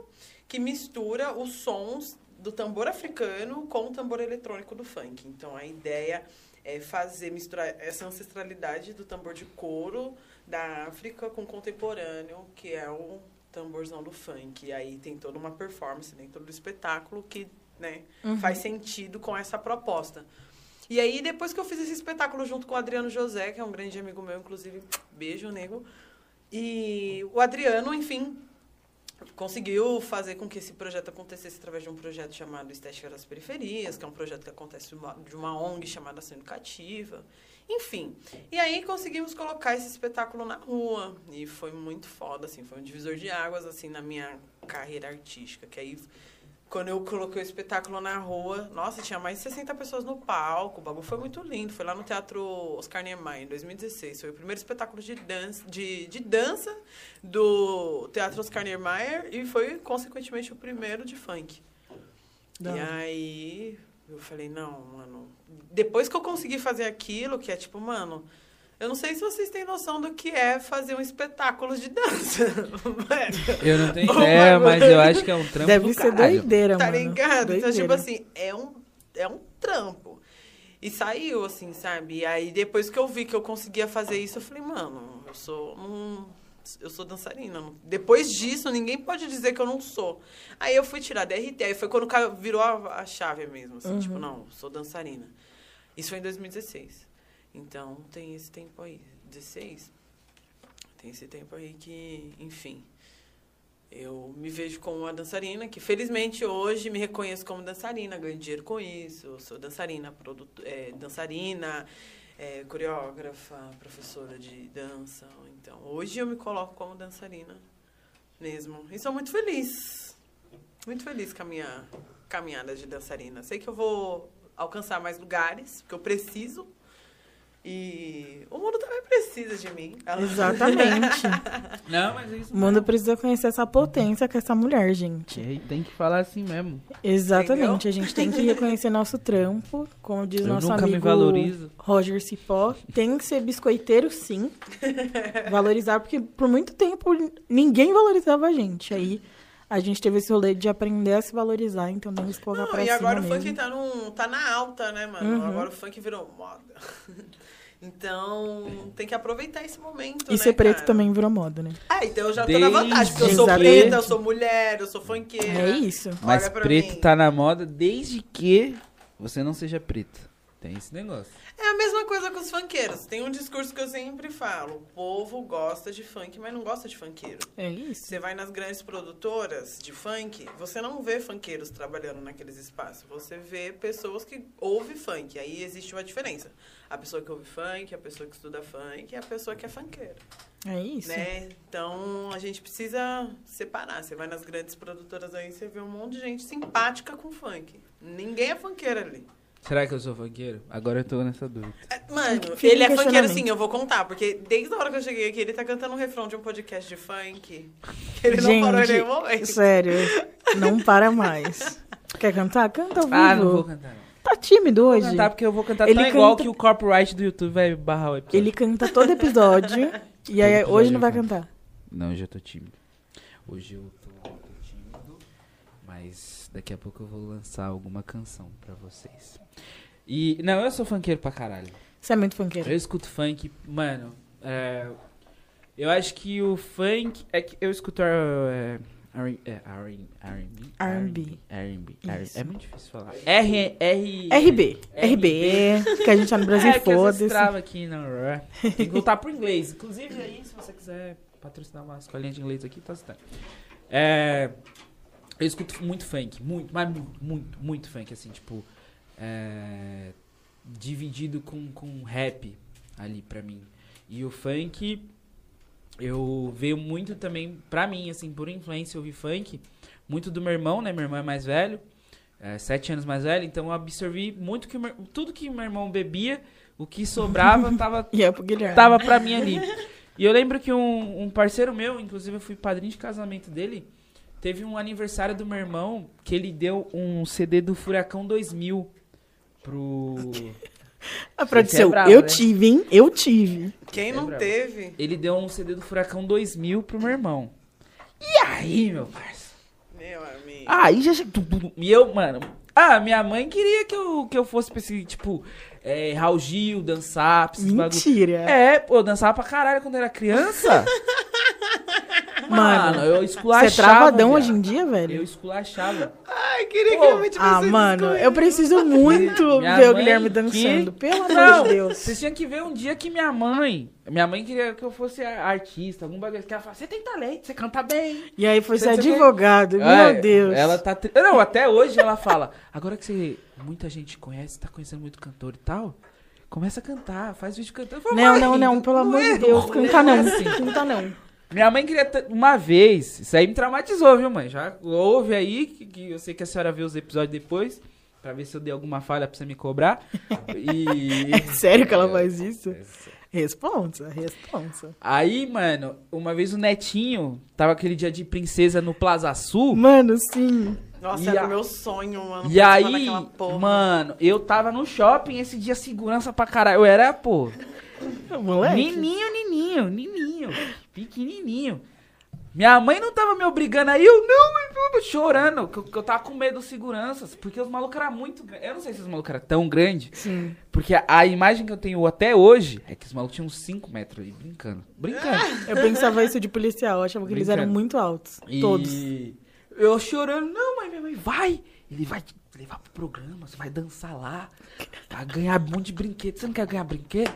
Speaker 3: que mistura os sons do tambor africano com o tambor eletrônico do funk. Então a ideia é fazer misturar essa ancestralidade do tambor de couro da África com o contemporâneo, que é o tamborzão do funk. E aí tem toda uma performance dentro do espetáculo que, né, faz sentido com essa proposta. E aí, depois que eu fiz esse espetáculo junto com o Adriano José, que é um grande amigo meu, inclusive, beijo, nego. E o Adriano, enfim, conseguiu fazer com que esse projeto acontecesse através de um projeto chamado Estética das Periferias, que é um projeto que acontece de uma, ONG chamada Ação Educativa. Enfim. E aí conseguimos colocar esse espetáculo na rua. E foi muito foda, assim, foi um divisor de águas, assim, na minha carreira artística. Que aí, quando eu coloquei o espetáculo na rua, nossa, tinha mais de 60 pessoas no palco. O bagulho foi muito lindo. Foi lá no Teatro Oscar Niemeyer, em 2016. Foi o primeiro espetáculo de dança, de, de dança do Teatro Oscar Niemeyer e foi, consequentemente, o primeiro de funk.
Speaker 2: Da
Speaker 3: e aí eu falei, não, mano. Depois que eu consegui fazer aquilo, que é tipo, mano, eu não sei se vocês têm noção do que é fazer um espetáculo de dança.
Speaker 1: Eu não tenho ideia, mas eu acho que é um trampo
Speaker 2: Deve
Speaker 1: do
Speaker 2: ser
Speaker 1: caralho.
Speaker 2: doideira,
Speaker 3: tá
Speaker 2: mano.
Speaker 3: ligado? Então,
Speaker 2: Doideira.
Speaker 3: tipo assim, é um, é um trampo. E saiu, assim, sabe? E aí, depois que eu vi que eu conseguia fazer isso, eu falei, mano, eu sou um, eu sou dançarina. Depois disso, ninguém pode dizer que eu não sou. Aí eu fui tirar DRT. Aí foi quando virou a, a chave mesmo, assim, tipo, não, sou dançarina. Isso foi em 2016. Então, tem esse tempo aí. 16? Tem esse tempo aí que, enfim. Eu me vejo como uma dançarina, que felizmente hoje me reconheço como dançarina, ganho dinheiro com isso. Sou dançarina, produto, é, dançarina, é, coreógrafa, professora de dança. Então, hoje eu me coloco como dançarina mesmo. E sou muito feliz. Muito feliz com a minha caminhada de dançarina. Sei que eu vou alcançar mais lugares, porque eu preciso. E o mundo também precisa de mim.
Speaker 2: Exatamente.
Speaker 1: Não, mas é isso
Speaker 2: O mundo precisa conhecer essa potência que é essa mulher, gente.
Speaker 1: mesmo. Tem que falar assim mesmo.
Speaker 2: Exatamente. A gente tem que reconhecer nosso trampo, como diz
Speaker 1: Eu
Speaker 2: nosso
Speaker 1: nunca me
Speaker 2: amigo
Speaker 1: valorizo.
Speaker 2: Roger Cipó. Tem que ser biscoiteiro, sim. Valorizar, porque por muito tempo ninguém valorizava a gente. Aí a gente teve esse rolê de aprender a se valorizar, então tem que se colocar
Speaker 3: Não,
Speaker 2: pra
Speaker 3: e
Speaker 2: cima
Speaker 3: agora o
Speaker 2: mesmo.
Speaker 3: funk tá, num, tá na alta, né, mano?
Speaker 2: Uhum.
Speaker 3: Agora o funk virou moda. Então, tem que aproveitar esse momento,
Speaker 2: E
Speaker 3: né,
Speaker 2: ser preto
Speaker 3: cara?
Speaker 2: também virou moda, né?
Speaker 3: Ah, então eu já tô na
Speaker 1: Desde
Speaker 3: vantagem, porque eu sou
Speaker 2: que-
Speaker 3: preta, eu sou mulher, eu sou funkeira.
Speaker 2: É isso.
Speaker 1: Mas preto
Speaker 3: mim.
Speaker 1: tá na moda desde que você não seja preto. Tem esse negócio.
Speaker 3: É a mesma coisa com os funkeiros. Tem um discurso que eu sempre falo. O povo gosta de funk, mas não gosta de funkeiro.
Speaker 2: É isso.
Speaker 3: Você vai nas grandes produtoras de funk, você não vê funkeiros trabalhando naqueles espaços. Você vê pessoas que ouvem funk. Aí existe uma diferença. A pessoa que ouve funk, a pessoa que estuda funk e a pessoa que é funkeira.
Speaker 2: É isso.
Speaker 3: Né? Então a gente precisa separar. Você vai nas grandes produtoras aí, você vê um monte de gente simpática com funk. Ninguém é funkeira ali.
Speaker 1: Será que eu sou funkeiro? Agora eu tô nessa dúvida.
Speaker 3: É, Mano,
Speaker 2: Fica
Speaker 3: ele é funkeiro sim, eu vou contar. Porque desde a hora que eu cheguei aqui, ele tá cantando um refrão de um podcast de funk. Que ele não parou em nenhum momento.
Speaker 2: sério, não para mais. Quer cantar? Canta ao vivo.
Speaker 1: Ah, não vou cantar. Não.
Speaker 2: Tá tímido
Speaker 1: Vou
Speaker 2: hoje.
Speaker 1: cantar porque eu vou cantar
Speaker 2: Ele
Speaker 1: tão igual
Speaker 2: canta-
Speaker 1: que o copyright do YouTube vai barrar o episódio.
Speaker 2: Ele canta todo episódio. e aí
Speaker 1: episódio
Speaker 2: hoje não vai
Speaker 1: canto.
Speaker 2: cantar.
Speaker 1: Não, hoje eu tô tímido. Hoje eu tô, tô tímido, mas daqui a pouco eu vou lançar alguma canção pra vocês. E, não, eu sou funkeiro pra caralho.
Speaker 2: Você é muito funkeiro.
Speaker 1: Eu escuto funk, mano, é, eu acho que o funk, é que eu escuto é, R- é, R&B,
Speaker 2: R&B.
Speaker 1: R&B, é muito difícil falar. R, R,
Speaker 2: RB. RB. Que a gente tá no Brasil,
Speaker 1: é,
Speaker 2: foda-se.
Speaker 1: trava aqui, não. Tem que voltar pro inglês. Inclusive, aí, se você quiser patrocinar uma escolinha de inglês aqui, tá citando. É, eu escuto muito funk, muito, mas muito, muito, muito funk, assim, tipo, é, dividido com, com rap ali pra mim. E o funk, eu veio muito também, pra mim, assim, por influência, eu ouvi funk, muito do meu irmão, né? Meu irmão é mais velho, é, sete anos mais velho, então eu absorvi muito que meu- tudo que meu irmão bebia, o que sobrava tava,
Speaker 2: E é
Speaker 1: tava pra mim ali. E eu lembro que um, um parceiro meu, inclusive eu fui padrinho de casamento dele, teve um aniversário do meu irmão que ele deu um CD do Furacão 2000 pro.
Speaker 2: A produção,
Speaker 1: Você é brava,
Speaker 2: eu
Speaker 1: né?
Speaker 2: tive, hein? Eu tive.
Speaker 3: Quem
Speaker 1: É
Speaker 3: não
Speaker 1: brabo.
Speaker 3: teve?
Speaker 1: Ele deu um CD do Furacão 2000 pro meu irmão. E aí, meu parceiro?
Speaker 3: Meu amigo.
Speaker 1: Aí já. E eu, mano. Ah, minha mãe queria que eu, que eu fosse pra esse, tipo, é, Raul Gil, dançar, pra esses bagulho.
Speaker 2: Mentira.
Speaker 1: É, pô, eu dançava pra caralho quando era criança.
Speaker 2: Mano,
Speaker 1: eu esculachava.
Speaker 2: Você é travadão
Speaker 1: viado.
Speaker 2: hoje em dia,
Speaker 1: Eu
Speaker 2: velho?
Speaker 1: esculachava.
Speaker 3: Ai, queria que
Speaker 1: Pô,
Speaker 3: eu me tivesse
Speaker 2: Ah, mano, eu preciso muito
Speaker 1: Minha
Speaker 2: ver o Guilherme
Speaker 1: que-
Speaker 2: dançando. Pelo amor
Speaker 1: Não,
Speaker 2: de Deus.
Speaker 1: vocês tinham que ver um dia que minha mãe. Minha mãe queria que eu fosse artista, algum bagulho. Que ela falava, você tem talento, você canta bem.
Speaker 2: E aí foi
Speaker 1: Você-
Speaker 2: ser
Speaker 1: você-
Speaker 2: advogado.
Speaker 1: É,
Speaker 2: Meu Deus.
Speaker 1: Ela tá. tri- Não, até hoje ela fala. Agora que você. Muita gente conhece, tá conhecendo muito cantor e tal. Começa a cantar, faz vídeo cantando. Eu falo,
Speaker 2: Não,
Speaker 1: "Mãe,
Speaker 2: não, não, pelo amor
Speaker 1: é,
Speaker 2: de Deus.
Speaker 1: não
Speaker 2: Canta
Speaker 1: é
Speaker 2: não.
Speaker 1: assim."
Speaker 2: Canta não.
Speaker 1: Minha mãe queria t- uma vez. Isso aí me traumatizou, viu, mãe? Já ouve aí, que, que eu sei que a senhora vê os episódios depois. Pra ver se eu dei alguma falha pra você me cobrar. E.
Speaker 2: É sério que ela faz isso?
Speaker 1: É.
Speaker 2: Responsa, responsa.
Speaker 1: Aí, mano, uma vez o Netinho tava aquele dia de princesa no Plaza Sul.
Speaker 2: Mano, sim.
Speaker 3: Nossa,
Speaker 1: E
Speaker 3: era
Speaker 1: a-
Speaker 3: o meu sonho, mano.
Speaker 1: E aí, mano, eu tava no shopping esse dia, segurança pra caralho. Eu era, pô,
Speaker 2: Moleque.
Speaker 1: nininho, nininho, nininho, pequenininho. Minha mãe não tava me obrigando aí, eu não, eu chorando, que eu, que eu tava com medo dos seguranças, porque os malucos eram muito grandes. Eu não sei se os malucos eram tão grandes,
Speaker 2: Sim.
Speaker 1: porque a, a imagem que eu tenho até hoje é que os malucos tinham uns 5 metros ali, brincando, brincando.
Speaker 2: Eu pensava isso de policial. Eu achava que eles eram
Speaker 1: Brincando.
Speaker 2: muito altos.
Speaker 1: E
Speaker 2: Todos.
Speaker 1: Eu chorando, não, mãe, minha mãe, vai. Ele vai te levar pro programa, você vai dançar lá. Vai ganhar um monte de brinquedo. Você não quer ganhar brinquedo?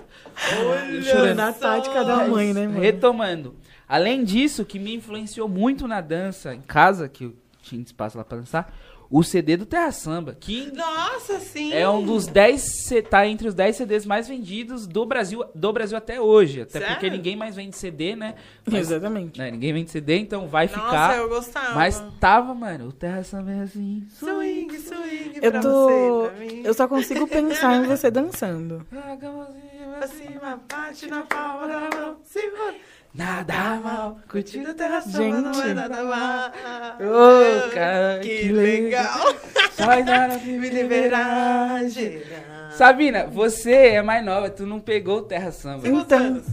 Speaker 1: Eu chorando.
Speaker 2: Na tática da mãe, né, mano?
Speaker 1: Retomando. Além disso, que me influenciou muito na dança em casa, que eu tinha espaço lá pra dançar, o CD do Terra Samba, que
Speaker 3: Nossa, sim.
Speaker 1: é um dos 10, C- tá entre os 10 CDs mais vendidos do Brasil, do Brasil até hoje. Até
Speaker 3: Sério?
Speaker 1: porque ninguém mais vende CD, né? Mas,
Speaker 2: Exatamente.
Speaker 1: né, Ninguém vende CD, então vai
Speaker 3: Nossa,
Speaker 1: ficar.
Speaker 3: eu gostava.
Speaker 1: Mas tava, mano, o Terra Samba é assim.
Speaker 3: Swing, swing
Speaker 2: Eu
Speaker 3: pra
Speaker 2: tô.
Speaker 3: você, pra mim.
Speaker 2: Eu só consigo pensar em você dançando.
Speaker 3: Pra cima, bate na palma da mão, segura.
Speaker 1: Nada mal,
Speaker 3: Curtindo a terra samba,
Speaker 2: Gente.
Speaker 3: não é nada mal.
Speaker 1: Ô, cara,
Speaker 3: que,
Speaker 1: que
Speaker 3: legal.
Speaker 1: Sai da
Speaker 3: Me liberar, geral.
Speaker 1: Sabina, você é mais nova, tu não pegou o Terra Samba.
Speaker 2: Então.
Speaker 3: anos?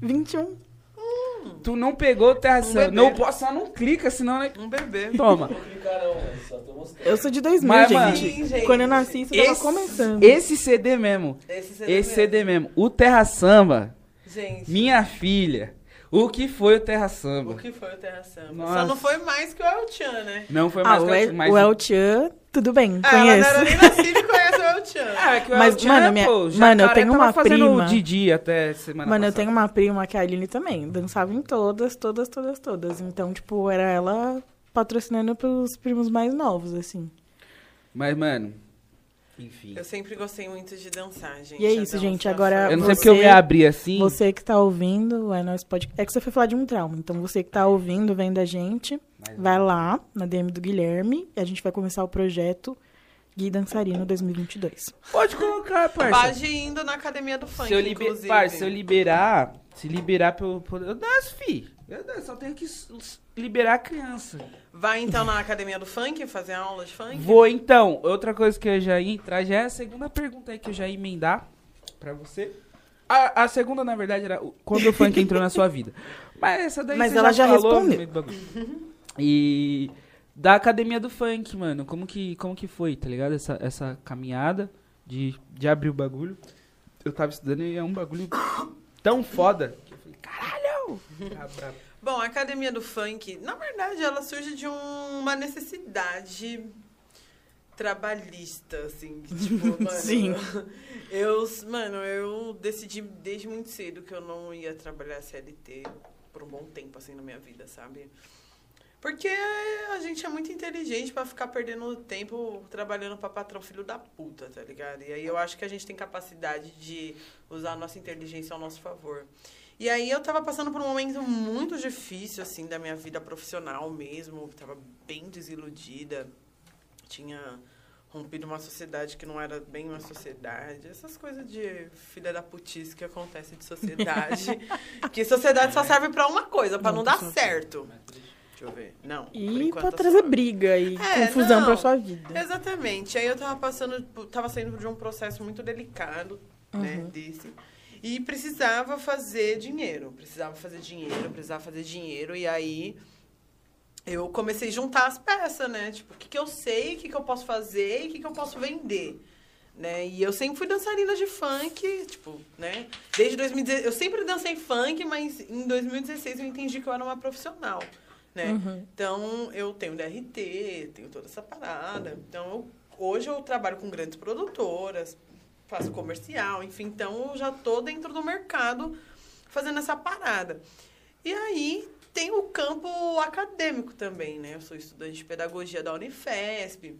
Speaker 2: 21.
Speaker 1: Tu não pegou o Terra
Speaker 3: Um
Speaker 1: Samba. Não posso, só não clica, senão... Né?
Speaker 3: Um bebê.
Speaker 1: Toma.
Speaker 4: Né?
Speaker 2: Eu sou de 2000,
Speaker 1: Mas,
Speaker 2: gente.
Speaker 3: Sim, gente.
Speaker 2: Quando eu nasci, isso tava
Speaker 1: Esse,
Speaker 2: começando.
Speaker 1: esse CD mesmo.
Speaker 3: Esse CD,
Speaker 1: Esse
Speaker 3: mesmo.
Speaker 1: CD mesmo. O Terra Samba,
Speaker 3: Gente,
Speaker 1: minha filha. O que foi o Terra Samba?
Speaker 3: o que foi o Terra Samba?
Speaker 1: Nossa.
Speaker 3: Só não foi mais que o El Chan, né?
Speaker 1: Não foi
Speaker 2: Ah,
Speaker 1: mais
Speaker 2: o
Speaker 1: que eu-
Speaker 2: El,
Speaker 1: mas-
Speaker 2: o El Chan, tudo bem,
Speaker 3: Ah, ela não
Speaker 2: conheço.
Speaker 3: era nem nascida e conhece o El Chan.
Speaker 1: Ah, é que o
Speaker 2: Mas,
Speaker 1: El Chan,
Speaker 2: mano, minha-
Speaker 1: pô,
Speaker 2: mano, eu tenho
Speaker 1: tava
Speaker 2: uma
Speaker 1: fazendo
Speaker 2: prima-
Speaker 1: o Didi até semana
Speaker 2: Mano, eu
Speaker 1: passada.
Speaker 2: tenho uma prima, que é a Aline também, dançava em todas, todas, todas, todas. Então, tipo, era ela patrocinando pros primos mais novos, assim.
Speaker 1: Mas, mano, enfim.
Speaker 3: Eu sempre gostei muito de dançar, gente.
Speaker 2: E é isso, gente, agora
Speaker 1: Eu não sei
Speaker 2: você-
Speaker 1: porque eu me abri assim.
Speaker 2: Você que tá ouvindo, é, nós pode... é que você foi falar de um trauma. Então, você que tá ouvindo, vendo a gente,
Speaker 1: Mas-
Speaker 2: vai lá na DM do Guilherme e a gente vai começar o projeto Gui Dançarino 2022.
Speaker 1: Pode colocar, parça.
Speaker 3: Pode indo na academia do funk,
Speaker 1: Se eu, liber...
Speaker 3: inclusive.
Speaker 1: parça, se eu liberar, se liberar pelo... pelo- Eu danço, fi. Eu só tenho que liberar a criança.
Speaker 3: Vai então na academia do funk fazer aula de funk?
Speaker 1: Vou então. Outra coisa que eu já ia entrar já é a segunda pergunta aí que eu já ia emendar pra você. A, a segunda, na verdade, era quando o funk entrou na sua vida. Mas essa daí
Speaker 2: Mas
Speaker 1: você
Speaker 2: ela já
Speaker 1: falou no
Speaker 2: respondeu.
Speaker 1: meio do bagulho. E da academia do funk, mano, como que, como que foi, tá ligado? Essa, essa caminhada de, de abrir o bagulho. Eu tava estudando e é um bagulho tão foda que eu falei, caralho! Tá.
Speaker 3: Bom, a academia do funk, na verdade, ela surge de um- uma necessidade trabalhista, assim, que, tipo, mano,
Speaker 2: Sim.
Speaker 3: eu, mano, eu decidi desde muito cedo que eu não ia trabalhar CLT por um bom tempo, assim, na minha vida, sabe? Porque a gente é muito inteligente pra ficar perdendo tempo trabalhando pra patrão filho da puta, tá ligado? E aí eu acho que a gente tem capacidade de usar a nossa inteligência ao nosso favor. E aí eu tava passando por um momento muito difícil, assim, da minha vida profissional mesmo. Tava bem desiludida. Tinha rompido uma sociedade que não era bem uma sociedade. Essas coisas de filha da putice que acontece de sociedade. que sociedade só serve pra uma coisa, pra não,
Speaker 2: Não,
Speaker 3: dar
Speaker 2: só-
Speaker 3: certo. Deixa eu ver. Não.
Speaker 2: E pra
Speaker 3: tá
Speaker 2: trazer
Speaker 3: suave.
Speaker 2: briga e
Speaker 3: É,
Speaker 2: confusão
Speaker 3: não.
Speaker 2: pra sua vida.
Speaker 3: Exatamente. Aí eu tava passando, tava saindo de um processo muito delicado, né,
Speaker 2: Uhum.
Speaker 3: desse. E precisava fazer dinheiro, precisava fazer dinheiro, precisava fazer dinheiro. E aí eu comecei a juntar as peças, né? Tipo, o que, que eu sei, o que, que eu posso fazer e o que, que eu posso vender. Né? E eu sempre fui dançarina de funk, tipo, né? Desde 2016, eu sempre dancei funk, mas em 2016 eu entendi que eu era uma profissional, né?
Speaker 2: Uhum.
Speaker 3: Então, eu tenho DRT, tenho toda essa parada. Então, eu- hoje eu trabalho com grandes produtoras, faço comercial, enfim. Então, eu já tô dentro do mercado fazendo essa parada. E aí, tem o campo acadêmico também, né? Eu sou estudante de pedagogia da Unifesp.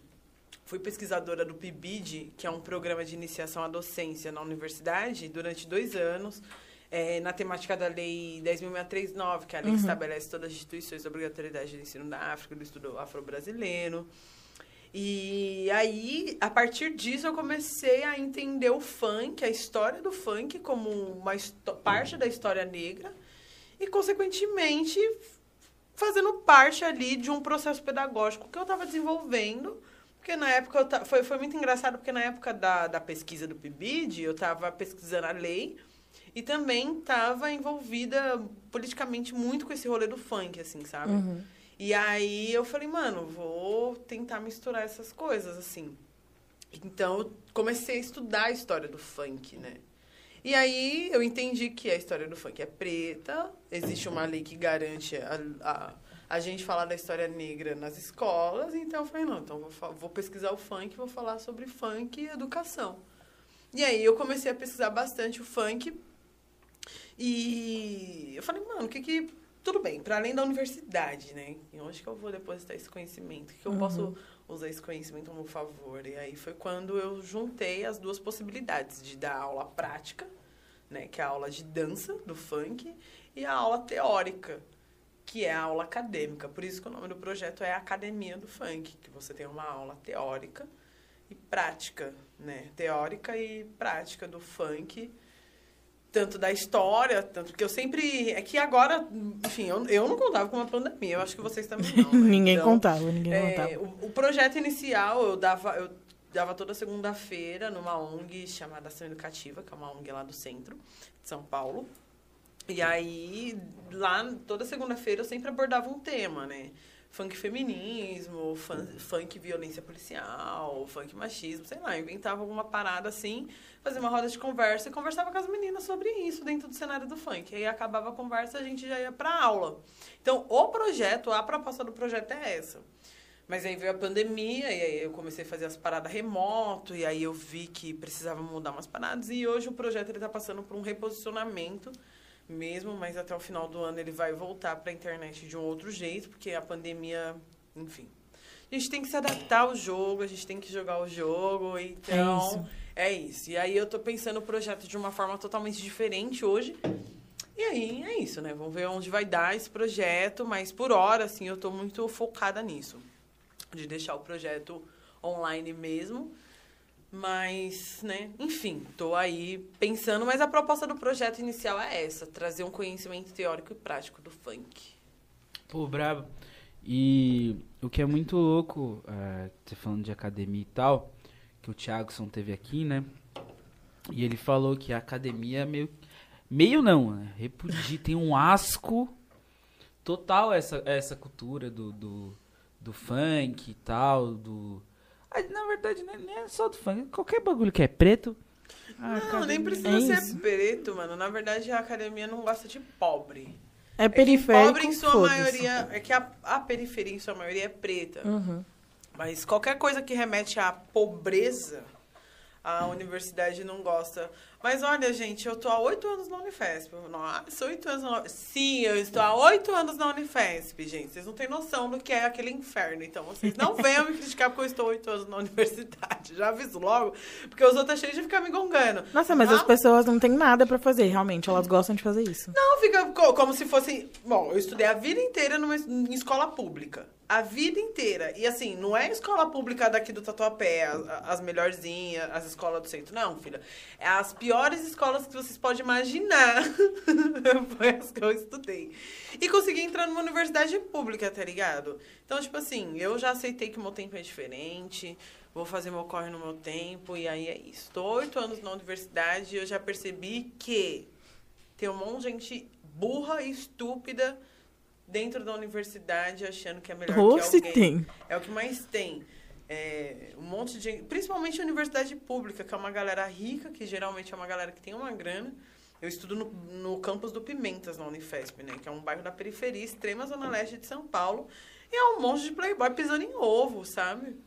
Speaker 3: Fui pesquisadora do PIBID, que é um programa de iniciação à docência na universidade, durante dois anos, eh, na temática da Lei 10.639, que é a lei que estabelece todas as instituições de obrigatoriedade do ensino da África, do estudo afro-brasileiro. E aí, a partir disso, eu comecei a entender o funk, a história do funk, como uma parte da história negra, e, consequentemente, fazendo parte ali de um processo pedagógico que eu estava desenvolvendo. Porque na época, foi, foi muito engraçado, porque na época da, da pesquisa do PIBID, eu estava pesquisando a lei e também estava envolvida politicamente muito com esse rolê do funk, assim, sabe?
Speaker 2: Uhum.
Speaker 3: E aí eu falei, mano, vou tentar misturar essas coisas, assim. Então eu comecei a estudar a história do funk, né? E aí eu entendi que a história do funk é preta, existe uma lei que garante a, a, a gente falar da história negra nas escolas, então eu falei, não, então vou, vou pesquisar o funk, vou falar sobre funk e educação. E aí eu comecei a pesquisar bastante o funk e eu falei, mano, o que que... Tudo bem, para além da universidade, né? E onde que eu vou depositar esse conhecimento? O que, eu posso usar esse conhecimento a meu favor? E aí foi quando eu juntei as duas possibilidades de dar aula prática, né? Que é a aula de dança do funk e a aula teórica, que é a aula acadêmica. Por isso que o nome do projeto é Academia do Funk, que você tem uma aula teórica e prática, né? Teórica e prática do funk, tanto da história, tanto que eu sempre. É que agora, enfim, eu, eu não contava com uma pandemia, eu acho que vocês também não. né?
Speaker 2: ninguém
Speaker 3: Então,
Speaker 2: contava, ninguém
Speaker 3: é,
Speaker 2: contava.
Speaker 3: o, o projeto inicial eu dava, eu dava toda segunda-feira numa ONG chamada Ação Educativa, que é uma ONG lá do centro de São Paulo. E aí, lá, toda segunda-feira, eu sempre abordava um tema, né? Funk feminismo, fun- funk violência policial, funk machismo, sei lá, inventava alguma parada assim, fazia uma roda de conversa e conversava com as meninas sobre isso dentro do cenário do funk. Aí acabava a conversa, a gente já ia pra aula. Então, o projeto, a proposta do projeto é essa. Mas aí veio a pandemia, e aí eu comecei a fazer as paradas remoto, e aí eu vi que precisava mudar umas paradas, e hoje o projeto ele tá passando por um reposicionamento mesmo, mas até o final do ano ele vai voltar para a internet de um outro jeito, porque a pandemia, enfim. A gente tem que se adaptar ao jogo, a gente tem que jogar o jogo, então é isso. E aí eu tô pensando o projeto de uma forma totalmente diferente hoje. E aí é isso, né? Vamos ver onde vai dar esse projeto, mas por hora, assim, eu tô muito focada nisso. De deixar o projeto online mesmo. Mas, né, enfim, tô aí pensando, mas a proposta do projeto inicial é essa, trazer um conhecimento teórico e prático do funk.
Speaker 1: Pô, brabo. E o que é muito louco, é, você falando de academia e tal, que o Thiagson teve aqui, né? E ele falou que a academia é meio. Meio não, né? Repudia, tem um asco total essa, essa cultura do, do, do funk e tal, do. Ah, na verdade, nem, é só do funk, qualquer bagulho que é preto. a
Speaker 3: não, nem precisa
Speaker 2: É
Speaker 3: ser
Speaker 2: isso.
Speaker 3: preto, mano. Na verdade, a academia não gosta de pobre.
Speaker 2: É
Speaker 3: É
Speaker 2: periférico,
Speaker 3: pobre em sua maioria. É que a, a periferia em sua maioria é preta.
Speaker 2: Uhum.
Speaker 3: Mas qualquer coisa que remete à pobreza, a universidade não gosta. Mas olha, gente, eu tô há oito anos na Unifesp. Nossa, oito anos na Sim, eu estou há oito anos na Unifesp, gente. Vocês não têm noção do que é aquele inferno. Então, vocês não venham me criticar porque eu estou oito anos na universidade. Já aviso logo, porque os outros é cheio de ficar me gongando.
Speaker 2: Nossa, mas
Speaker 3: Ah,
Speaker 2: as pessoas não têm nada pra fazer, realmente. Elas gostam de fazer isso.
Speaker 3: Não, fica co- como se fosse. Bom, eu estudei a vida inteira numa, em escola pública. A vida inteira. E assim, não é escola pública daqui do Tatuapé, as, as melhorzinhas, as escolas do centro. Não, filha. É as piores escolas que vocês podem imaginar. Foi as que eu estudei. E consegui entrar numa universidade pública, tá ligado? Então, tipo assim, eu já aceitei que o meu tempo é diferente. Vou fazer meu corre no meu tempo. E aí é isso. Tô oito anos na universidade e eu já percebi que tem um monte de gente burra e estúpida dentro da universidade achando que é melhor
Speaker 2: Ou
Speaker 3: que
Speaker 2: se
Speaker 3: alguém.
Speaker 2: tem.
Speaker 3: É o que mais tem. É, um monte de principalmente a universidade pública, que é uma galera rica, que geralmente é uma galera que tem uma grana. Eu estudo no, no campus do Pimentas, na Unifesp, né? Que é um bairro da periferia, extrema zona leste de São Paulo. E é um monte de playboy pisando em ovo, sabe?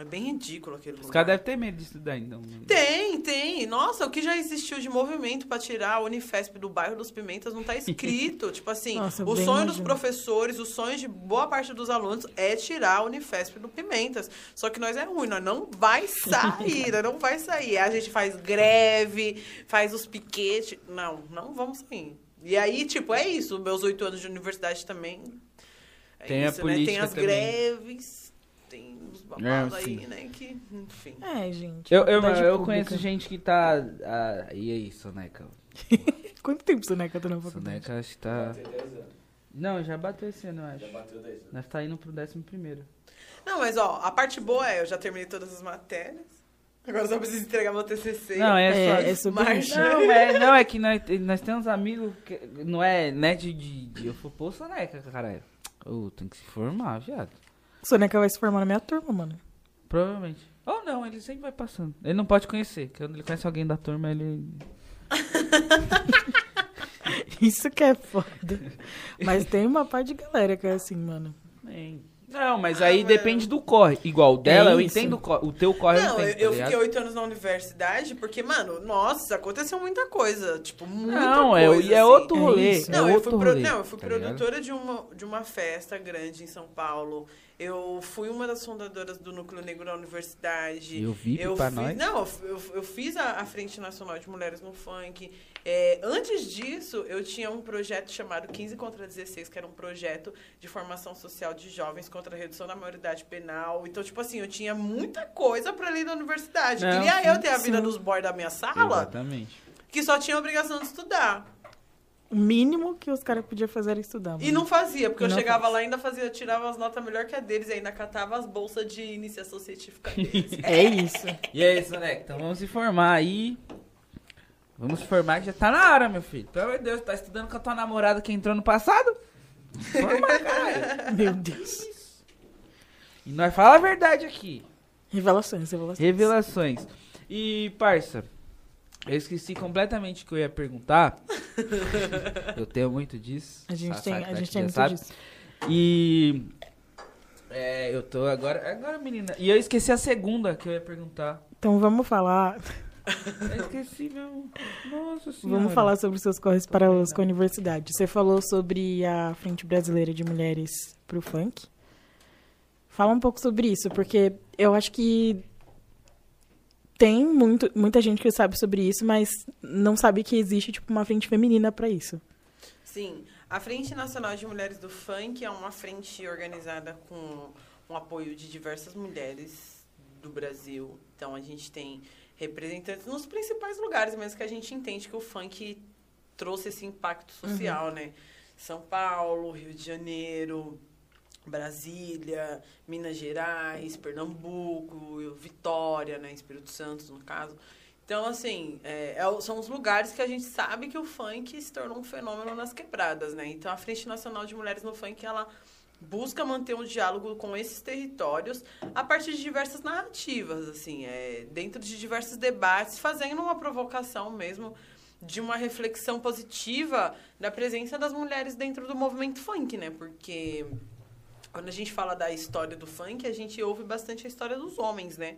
Speaker 3: É bem ridículo aquele
Speaker 1: Os
Speaker 3: lugar.
Speaker 1: caras devem ter medo de estudar, então.
Speaker 3: Tem, tem. Nossa, o que já existiu de movimento pra tirar a Unifesp do bairro dos Pimentas não tá escrito. tipo assim,
Speaker 2: Nossa,
Speaker 3: o sonho dos professores, o sonho de boa parte dos alunos é tirar a Unifesp do Pimentas. Só que nós é ruim, nós não vai sair, nós não vai sair. A gente faz greve, faz os piquetes. Não, não vamos sair. E aí, tipo, é isso. Meus oito anos de universidade também. É
Speaker 1: Tem a
Speaker 3: isso, né? Tem
Speaker 1: política
Speaker 3: as
Speaker 1: também.
Speaker 3: greves, os babados
Speaker 1: É,
Speaker 3: aí,
Speaker 1: sim.
Speaker 3: né? Que, enfim.
Speaker 2: É, gente.
Speaker 1: Eu, eu, eu conheço gente que tá. Ah, e aí, Soneca?
Speaker 2: Quanto tempo Soneca tá na faculdade?
Speaker 1: Soneca acho que tá.
Speaker 4: Bateu 10 anos.
Speaker 1: Não, já bateu esse ano, eu acho.
Speaker 4: Já bateu 10 anos.
Speaker 1: Nós tá indo pro décimo primeiro.
Speaker 3: Não, mas ó, a parte boa é, eu já terminei todas as matérias. Agora só preciso entregar meu TCC.
Speaker 1: Não, é,
Speaker 2: É,
Speaker 1: só.
Speaker 2: é super
Speaker 3: Marcha.
Speaker 1: Não, é, não, é que nós, nós temos amigos que não é né, de, de, de eu for pô, Soneca, caralho. Ô, tem que se formar, viado.
Speaker 2: Soneca vai se formar na minha turma, mano.
Speaker 1: Provavelmente. Ou não, ele sempre vai passando. Ele não pode conhecer, porque quando ele conhece alguém da turma, ele.
Speaker 2: Isso que é foda. Mas tem uma parte de galera que é assim, mano.
Speaker 1: Nem. Não, mas aí
Speaker 3: Ah,
Speaker 1: depende do corre. Igual o dela,
Speaker 2: É
Speaker 1: eu
Speaker 2: isso.
Speaker 1: entendo o, corre, o teu corre.
Speaker 3: Não,
Speaker 1: eu,
Speaker 3: eu,
Speaker 1: entendo,
Speaker 3: eu
Speaker 1: tá ligado?
Speaker 3: fiquei oito anos na universidade porque, mano, nossa, aconteceu muita coisa. Tipo, muita
Speaker 1: Não, é,
Speaker 3: coisa.
Speaker 1: e é
Speaker 3: assim.
Speaker 1: outro
Speaker 2: É
Speaker 1: rolê.
Speaker 2: isso.
Speaker 1: é
Speaker 3: Não, eu
Speaker 1: outro
Speaker 3: fui, pro-
Speaker 1: rolê,
Speaker 3: não, eu fui
Speaker 1: tá ligado?
Speaker 3: produtora de uma, de uma festa grande em São Paulo. Eu fui uma das fundadoras do Núcleo Negro da Universidade.
Speaker 1: Eu vi
Speaker 3: Eu
Speaker 1: pra
Speaker 3: fiz,
Speaker 1: nós.
Speaker 3: Não, eu, eu, fiz a, a Frente Nacional de Mulheres no Funk. É, antes disso, eu tinha um projeto chamado 15 contra 16, que era um projeto de formação social de jovens contra a redução da maioridade penal. Então, tipo assim, eu tinha muita coisa pra ler na universidade.
Speaker 1: Não,
Speaker 3: Queria
Speaker 1: sim,
Speaker 3: eu ter a vida
Speaker 2: sim.
Speaker 3: dos boys da minha sala,
Speaker 1: Exatamente.
Speaker 3: que só tinha a obrigação de estudar.
Speaker 2: O mínimo que os caras podiam fazer era estudar.
Speaker 3: E
Speaker 2: mano.
Speaker 3: não fazia, porque
Speaker 2: E
Speaker 3: eu
Speaker 2: não
Speaker 3: chegava
Speaker 2: faz.
Speaker 3: lá e ainda fazia, tirava as notas melhor que a deles, e ainda catava as bolsas de iniciação científica deles.
Speaker 2: É isso.
Speaker 1: E é isso, né? Então vamos se formar aí. Vamos formar que já tá na hora, meu filho. Pelo amor de Deus, tá estudando com a tua namorada que entrou no passado? Formar, caralho.
Speaker 2: Meu Deus.
Speaker 1: E nós fala a verdade aqui.
Speaker 2: Revelações, revelações.
Speaker 1: Revelações. E, parça, eu esqueci completamente o que eu ia perguntar. eu tenho muito disso.
Speaker 2: A gente tem, a
Speaker 1: tá
Speaker 2: gente tem muito
Speaker 1: sabe.
Speaker 2: disso.
Speaker 1: E. É, eu tô agora. Agora, menina. E eu esqueci a segunda que eu ia perguntar.
Speaker 2: Então vamos falar,
Speaker 1: Eu esqueci mesmo. Nossa senhora.
Speaker 2: vamos falar sobre os seus corres para os com a universidade. Você falou sobre a Frente Brasileira de Mulheres pro Funk. Fala um pouco sobre isso, porque eu acho que tem muito, muita gente que sabe sobre isso, mas não sabe que existe tipo uma frente feminina para isso.
Speaker 3: Sim, a Frente Nacional de Mulheres do Funk é uma frente organizada com um apoio de diversas mulheres do Brasil. Então a gente tem representantes nos principais lugares, mesmo que a gente entende que o funk trouxe esse impacto social, né? São Paulo, Rio de Janeiro, Brasília, Minas Gerais, Pernambuco, Vitória, né? Espírito Santo, no caso. Então, assim, é, é são os lugares que a gente sabe que o funk se tornou um fenômeno nas quebradas, né? Então, a Frente Nacional de Mulheres no Funk, ela busca manter um diálogo com esses territórios a partir de diversas narrativas, assim, é, dentro de diversos debates, fazendo uma provocação mesmo de uma reflexão positiva da presença das mulheres dentro do movimento funk, né? Porque quando a gente fala da história do funk, a gente ouve bastante a história dos homens, né?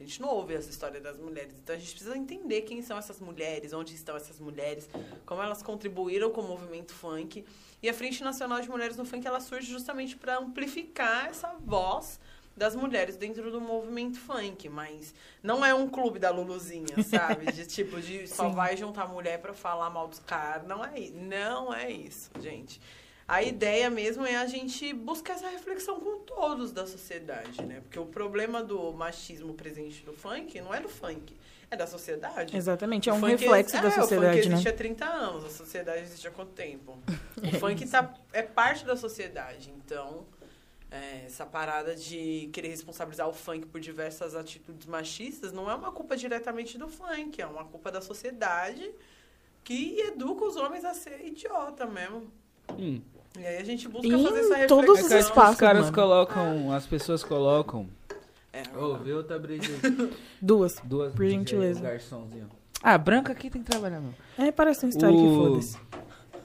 Speaker 3: A gente não ouve essa história das mulheres. Então a gente precisa entender quem são essas mulheres, onde estão essas mulheres, como elas contribuíram com o movimento funk. E a Frente Nacional de Mulheres no Funk ela surge justamente para amplificar essa voz das mulheres dentro do movimento funk, mas não é um clube da Luluzinha, sabe? De tipo de só
Speaker 2: Sim.
Speaker 3: vai juntar mulher para falar mal dos caras, não é, não é isso, gente. A ideia mesmo é a gente buscar essa reflexão com todos da sociedade, né? Porque o problema do machismo presente no funk não é do funk, é da sociedade.
Speaker 2: Exatamente, é um reflexo
Speaker 3: é-
Speaker 2: da
Speaker 3: é,
Speaker 2: sociedade,
Speaker 3: O funk
Speaker 2: né?
Speaker 3: existe há 30 anos, a sociedade existe há quanto tempo? O funk tá, é parte da sociedade, então é, essa parada de querer responsabilizar o funk por diversas atitudes machistas não é uma culpa diretamente do funk, é uma culpa da sociedade que educa os homens a ser idiota mesmo.
Speaker 1: Hum.
Speaker 3: E aí a gente busca
Speaker 2: Em
Speaker 3: fazer essa reflexão.
Speaker 2: todos os
Speaker 1: É
Speaker 2: espaços,
Speaker 1: os caras
Speaker 2: mano.
Speaker 1: colocam, as pessoas colocam.
Speaker 3: É,
Speaker 1: Ô, vê outra brisa aí.
Speaker 2: Duas.
Speaker 1: Duas
Speaker 2: Por
Speaker 1: aí,
Speaker 2: gentileza.
Speaker 1: garçomzinho. Ah, branca aqui tem que trabalhar, meu.
Speaker 2: É, parece uma história que
Speaker 1: O-
Speaker 2: foda-se.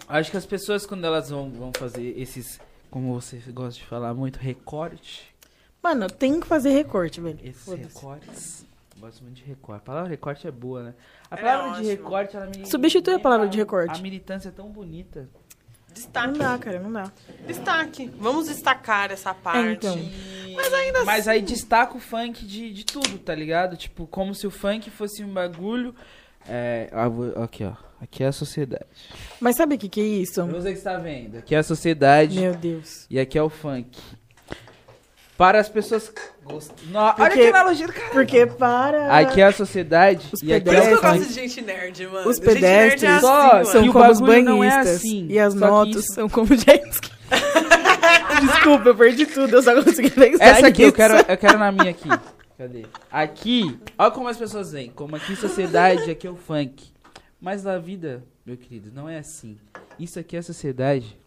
Speaker 1: Acho que as pessoas, quando elas vão, vão fazer esses, como você gosta de falar muito, recorte.
Speaker 2: Mano, tem que fazer recorte, velho.
Speaker 1: Esses
Speaker 2: Foda-se.
Speaker 1: recortes. Gosto muito de recorte. A palavra recorte é boa, né? A
Speaker 3: É
Speaker 1: palavra de
Speaker 3: ótimo.
Speaker 1: recorte, ela me.
Speaker 2: Substitui a palavra de recorte.
Speaker 1: A militância é tão bonita.
Speaker 3: Destaque.
Speaker 2: Não dá, cara, não dá.
Speaker 3: Destaque. Vamos destacar essa parte.
Speaker 2: então.
Speaker 3: Mas ainda
Speaker 1: Mas
Speaker 3: assim-
Speaker 1: aí destaca o funk de, de tudo, tá ligado? Tipo, como se o funk fosse um bagulho. É. ah, vou- Aqui, ó. Aqui é a sociedade.
Speaker 2: Mas sabe o que que é isso?
Speaker 1: Você que está vendo. Aqui é a sociedade.
Speaker 2: Meu Deus.
Speaker 1: E aqui é o funk. Para as pessoas. Gost... No, olha
Speaker 2: Porque-
Speaker 1: que analogia do cara.
Speaker 2: Porque para...
Speaker 1: Aqui é a sociedade.
Speaker 2: Os
Speaker 1: e aqui
Speaker 3: Por
Speaker 1: é
Speaker 3: isso que
Speaker 1: o
Speaker 3: eu gosto
Speaker 1: funk.
Speaker 3: de gente nerd, mano.
Speaker 2: Os
Speaker 3: Gente nerd
Speaker 2: pedestres
Speaker 3: é assim,
Speaker 1: só
Speaker 3: mano.
Speaker 2: são
Speaker 1: E
Speaker 2: como os
Speaker 1: não é
Speaker 2: banhistas.
Speaker 1: assim.
Speaker 2: E as motos
Speaker 1: isso-
Speaker 2: são como jet ski. Desculpa, eu perdi tudo. Eu só consegui pensar
Speaker 1: Essa aqui eu
Speaker 2: nisso.
Speaker 1: quero, eu quero na minha aqui. Cadê? Aqui, olha como as pessoas veem. Como aqui sociedade, aqui é o funk. Mas na vida, meu querido, não é assim. Isso aqui é a sociedade.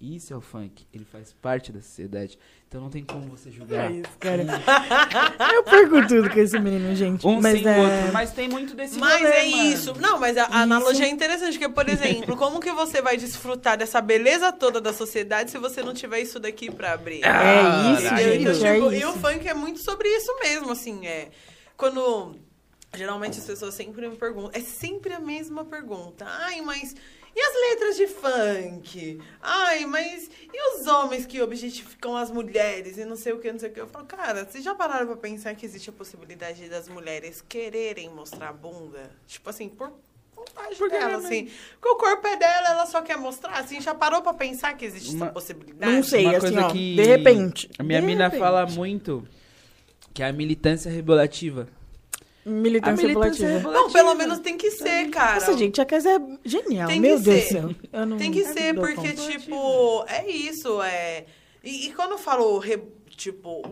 Speaker 1: Isso é o funk. Ele faz parte da sociedade. Então não tem como você julgar.
Speaker 2: É isso, cara. Eu perco tudo com esse menino, gente.
Speaker 1: Um
Speaker 2: mas
Speaker 1: sem
Speaker 2: é...
Speaker 1: outro. Mas tem muito desse
Speaker 3: Mas
Speaker 1: rolê,
Speaker 3: é
Speaker 1: mano.
Speaker 3: isso. Não, mas a, a analogia é interessante, porque, por exemplo, como que você vai desfrutar dessa beleza toda da sociedade se você não tiver isso daqui pra abrir?
Speaker 2: É isso,
Speaker 1: Caralho.
Speaker 3: Entendeu?
Speaker 2: gente,
Speaker 3: Então,
Speaker 2: é
Speaker 3: tipo, E
Speaker 2: isso.
Speaker 3: o funk é muito sobre isso mesmo, assim, é. Quando. Geralmente as pessoas sempre me perguntam. É sempre a mesma pergunta. Ai, mas. E as letras de funk? Ai, mas. E os homens que objetificam as mulheres e não sei o que, não sei o que? Eu falo, cara, vocês já pararam pra pensar que existe a possibilidade das mulheres quererem mostrar a bunda? Tipo assim, por vontade
Speaker 1: Porque
Speaker 3: dela,
Speaker 1: ela
Speaker 3: assim. Porque o corpo é dela, ela só quer mostrar. Assim, já parou pra pensar que existe
Speaker 1: Uma-
Speaker 3: essa possibilidade?
Speaker 2: Não sei,
Speaker 1: Uma
Speaker 2: assim,
Speaker 1: coisa
Speaker 2: ó,
Speaker 1: que
Speaker 2: de repente.
Speaker 1: A minha
Speaker 2: de
Speaker 1: mina
Speaker 2: repente.
Speaker 1: fala muito que é a militância rebolativa.
Speaker 2: Militância
Speaker 1: militância rebolativa.
Speaker 3: Não, pelo menos tem que ser, cara.
Speaker 2: Nossa, gente, a casa é genial.
Speaker 3: Tem
Speaker 2: Meu
Speaker 3: que
Speaker 2: Deus do
Speaker 3: ser.
Speaker 2: céu. Eu não-
Speaker 3: Tem que ser, porque,
Speaker 2: conta.
Speaker 3: tipo, é isso, é... E, e quando eu falo, re- tipo,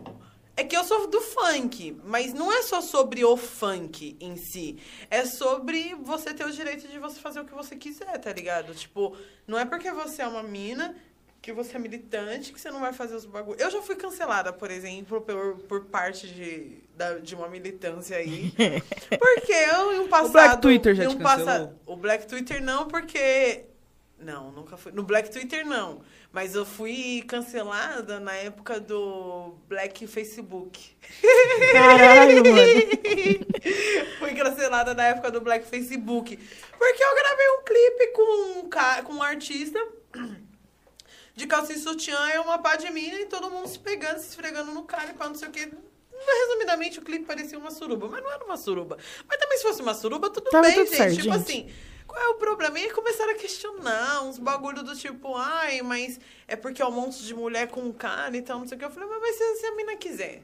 Speaker 3: É que eu sou do funk, mas não é só sobre o funk em si. É sobre você ter o direito de você fazer o que você quiser, tá ligado? Tipo, não é porque você é uma mina que você é militante que você não vai fazer os bagulhos. Eu já fui cancelada, por exemplo, por, por parte de, da, de uma militância aí. Porque eu, em um passado...
Speaker 1: Black Twitter já
Speaker 3: em
Speaker 1: te
Speaker 3: um
Speaker 1: cancelou?
Speaker 3: O Black Twitter não, porque... Não, nunca fui. No Black Twitter, não. Mas eu fui cancelada na época do Black Facebook.
Speaker 2: Caralho, mano.
Speaker 3: Fui cancelada na época do Black Facebook. Porque eu gravei um clipe com um, com um artista de calça e sutiã e uma pá de mina e todo mundo se pegando, se esfregando no cara e pá, não sei o quê. Resumidamente, o clipe parecia uma suruba, mas não era uma suruba. Mas também se fosse uma suruba, tudo
Speaker 2: Tava
Speaker 3: bem,
Speaker 2: tudo
Speaker 3: gente.
Speaker 2: certo,
Speaker 3: tipo
Speaker 2: gente.
Speaker 3: assim, qual é o problema? E aí começaram a questionar uns bagulho do tipo, ai, mas é porque é um monte de mulher com cara e tal, não sei o que. Eu falei, mas vai ser se a mina quiser.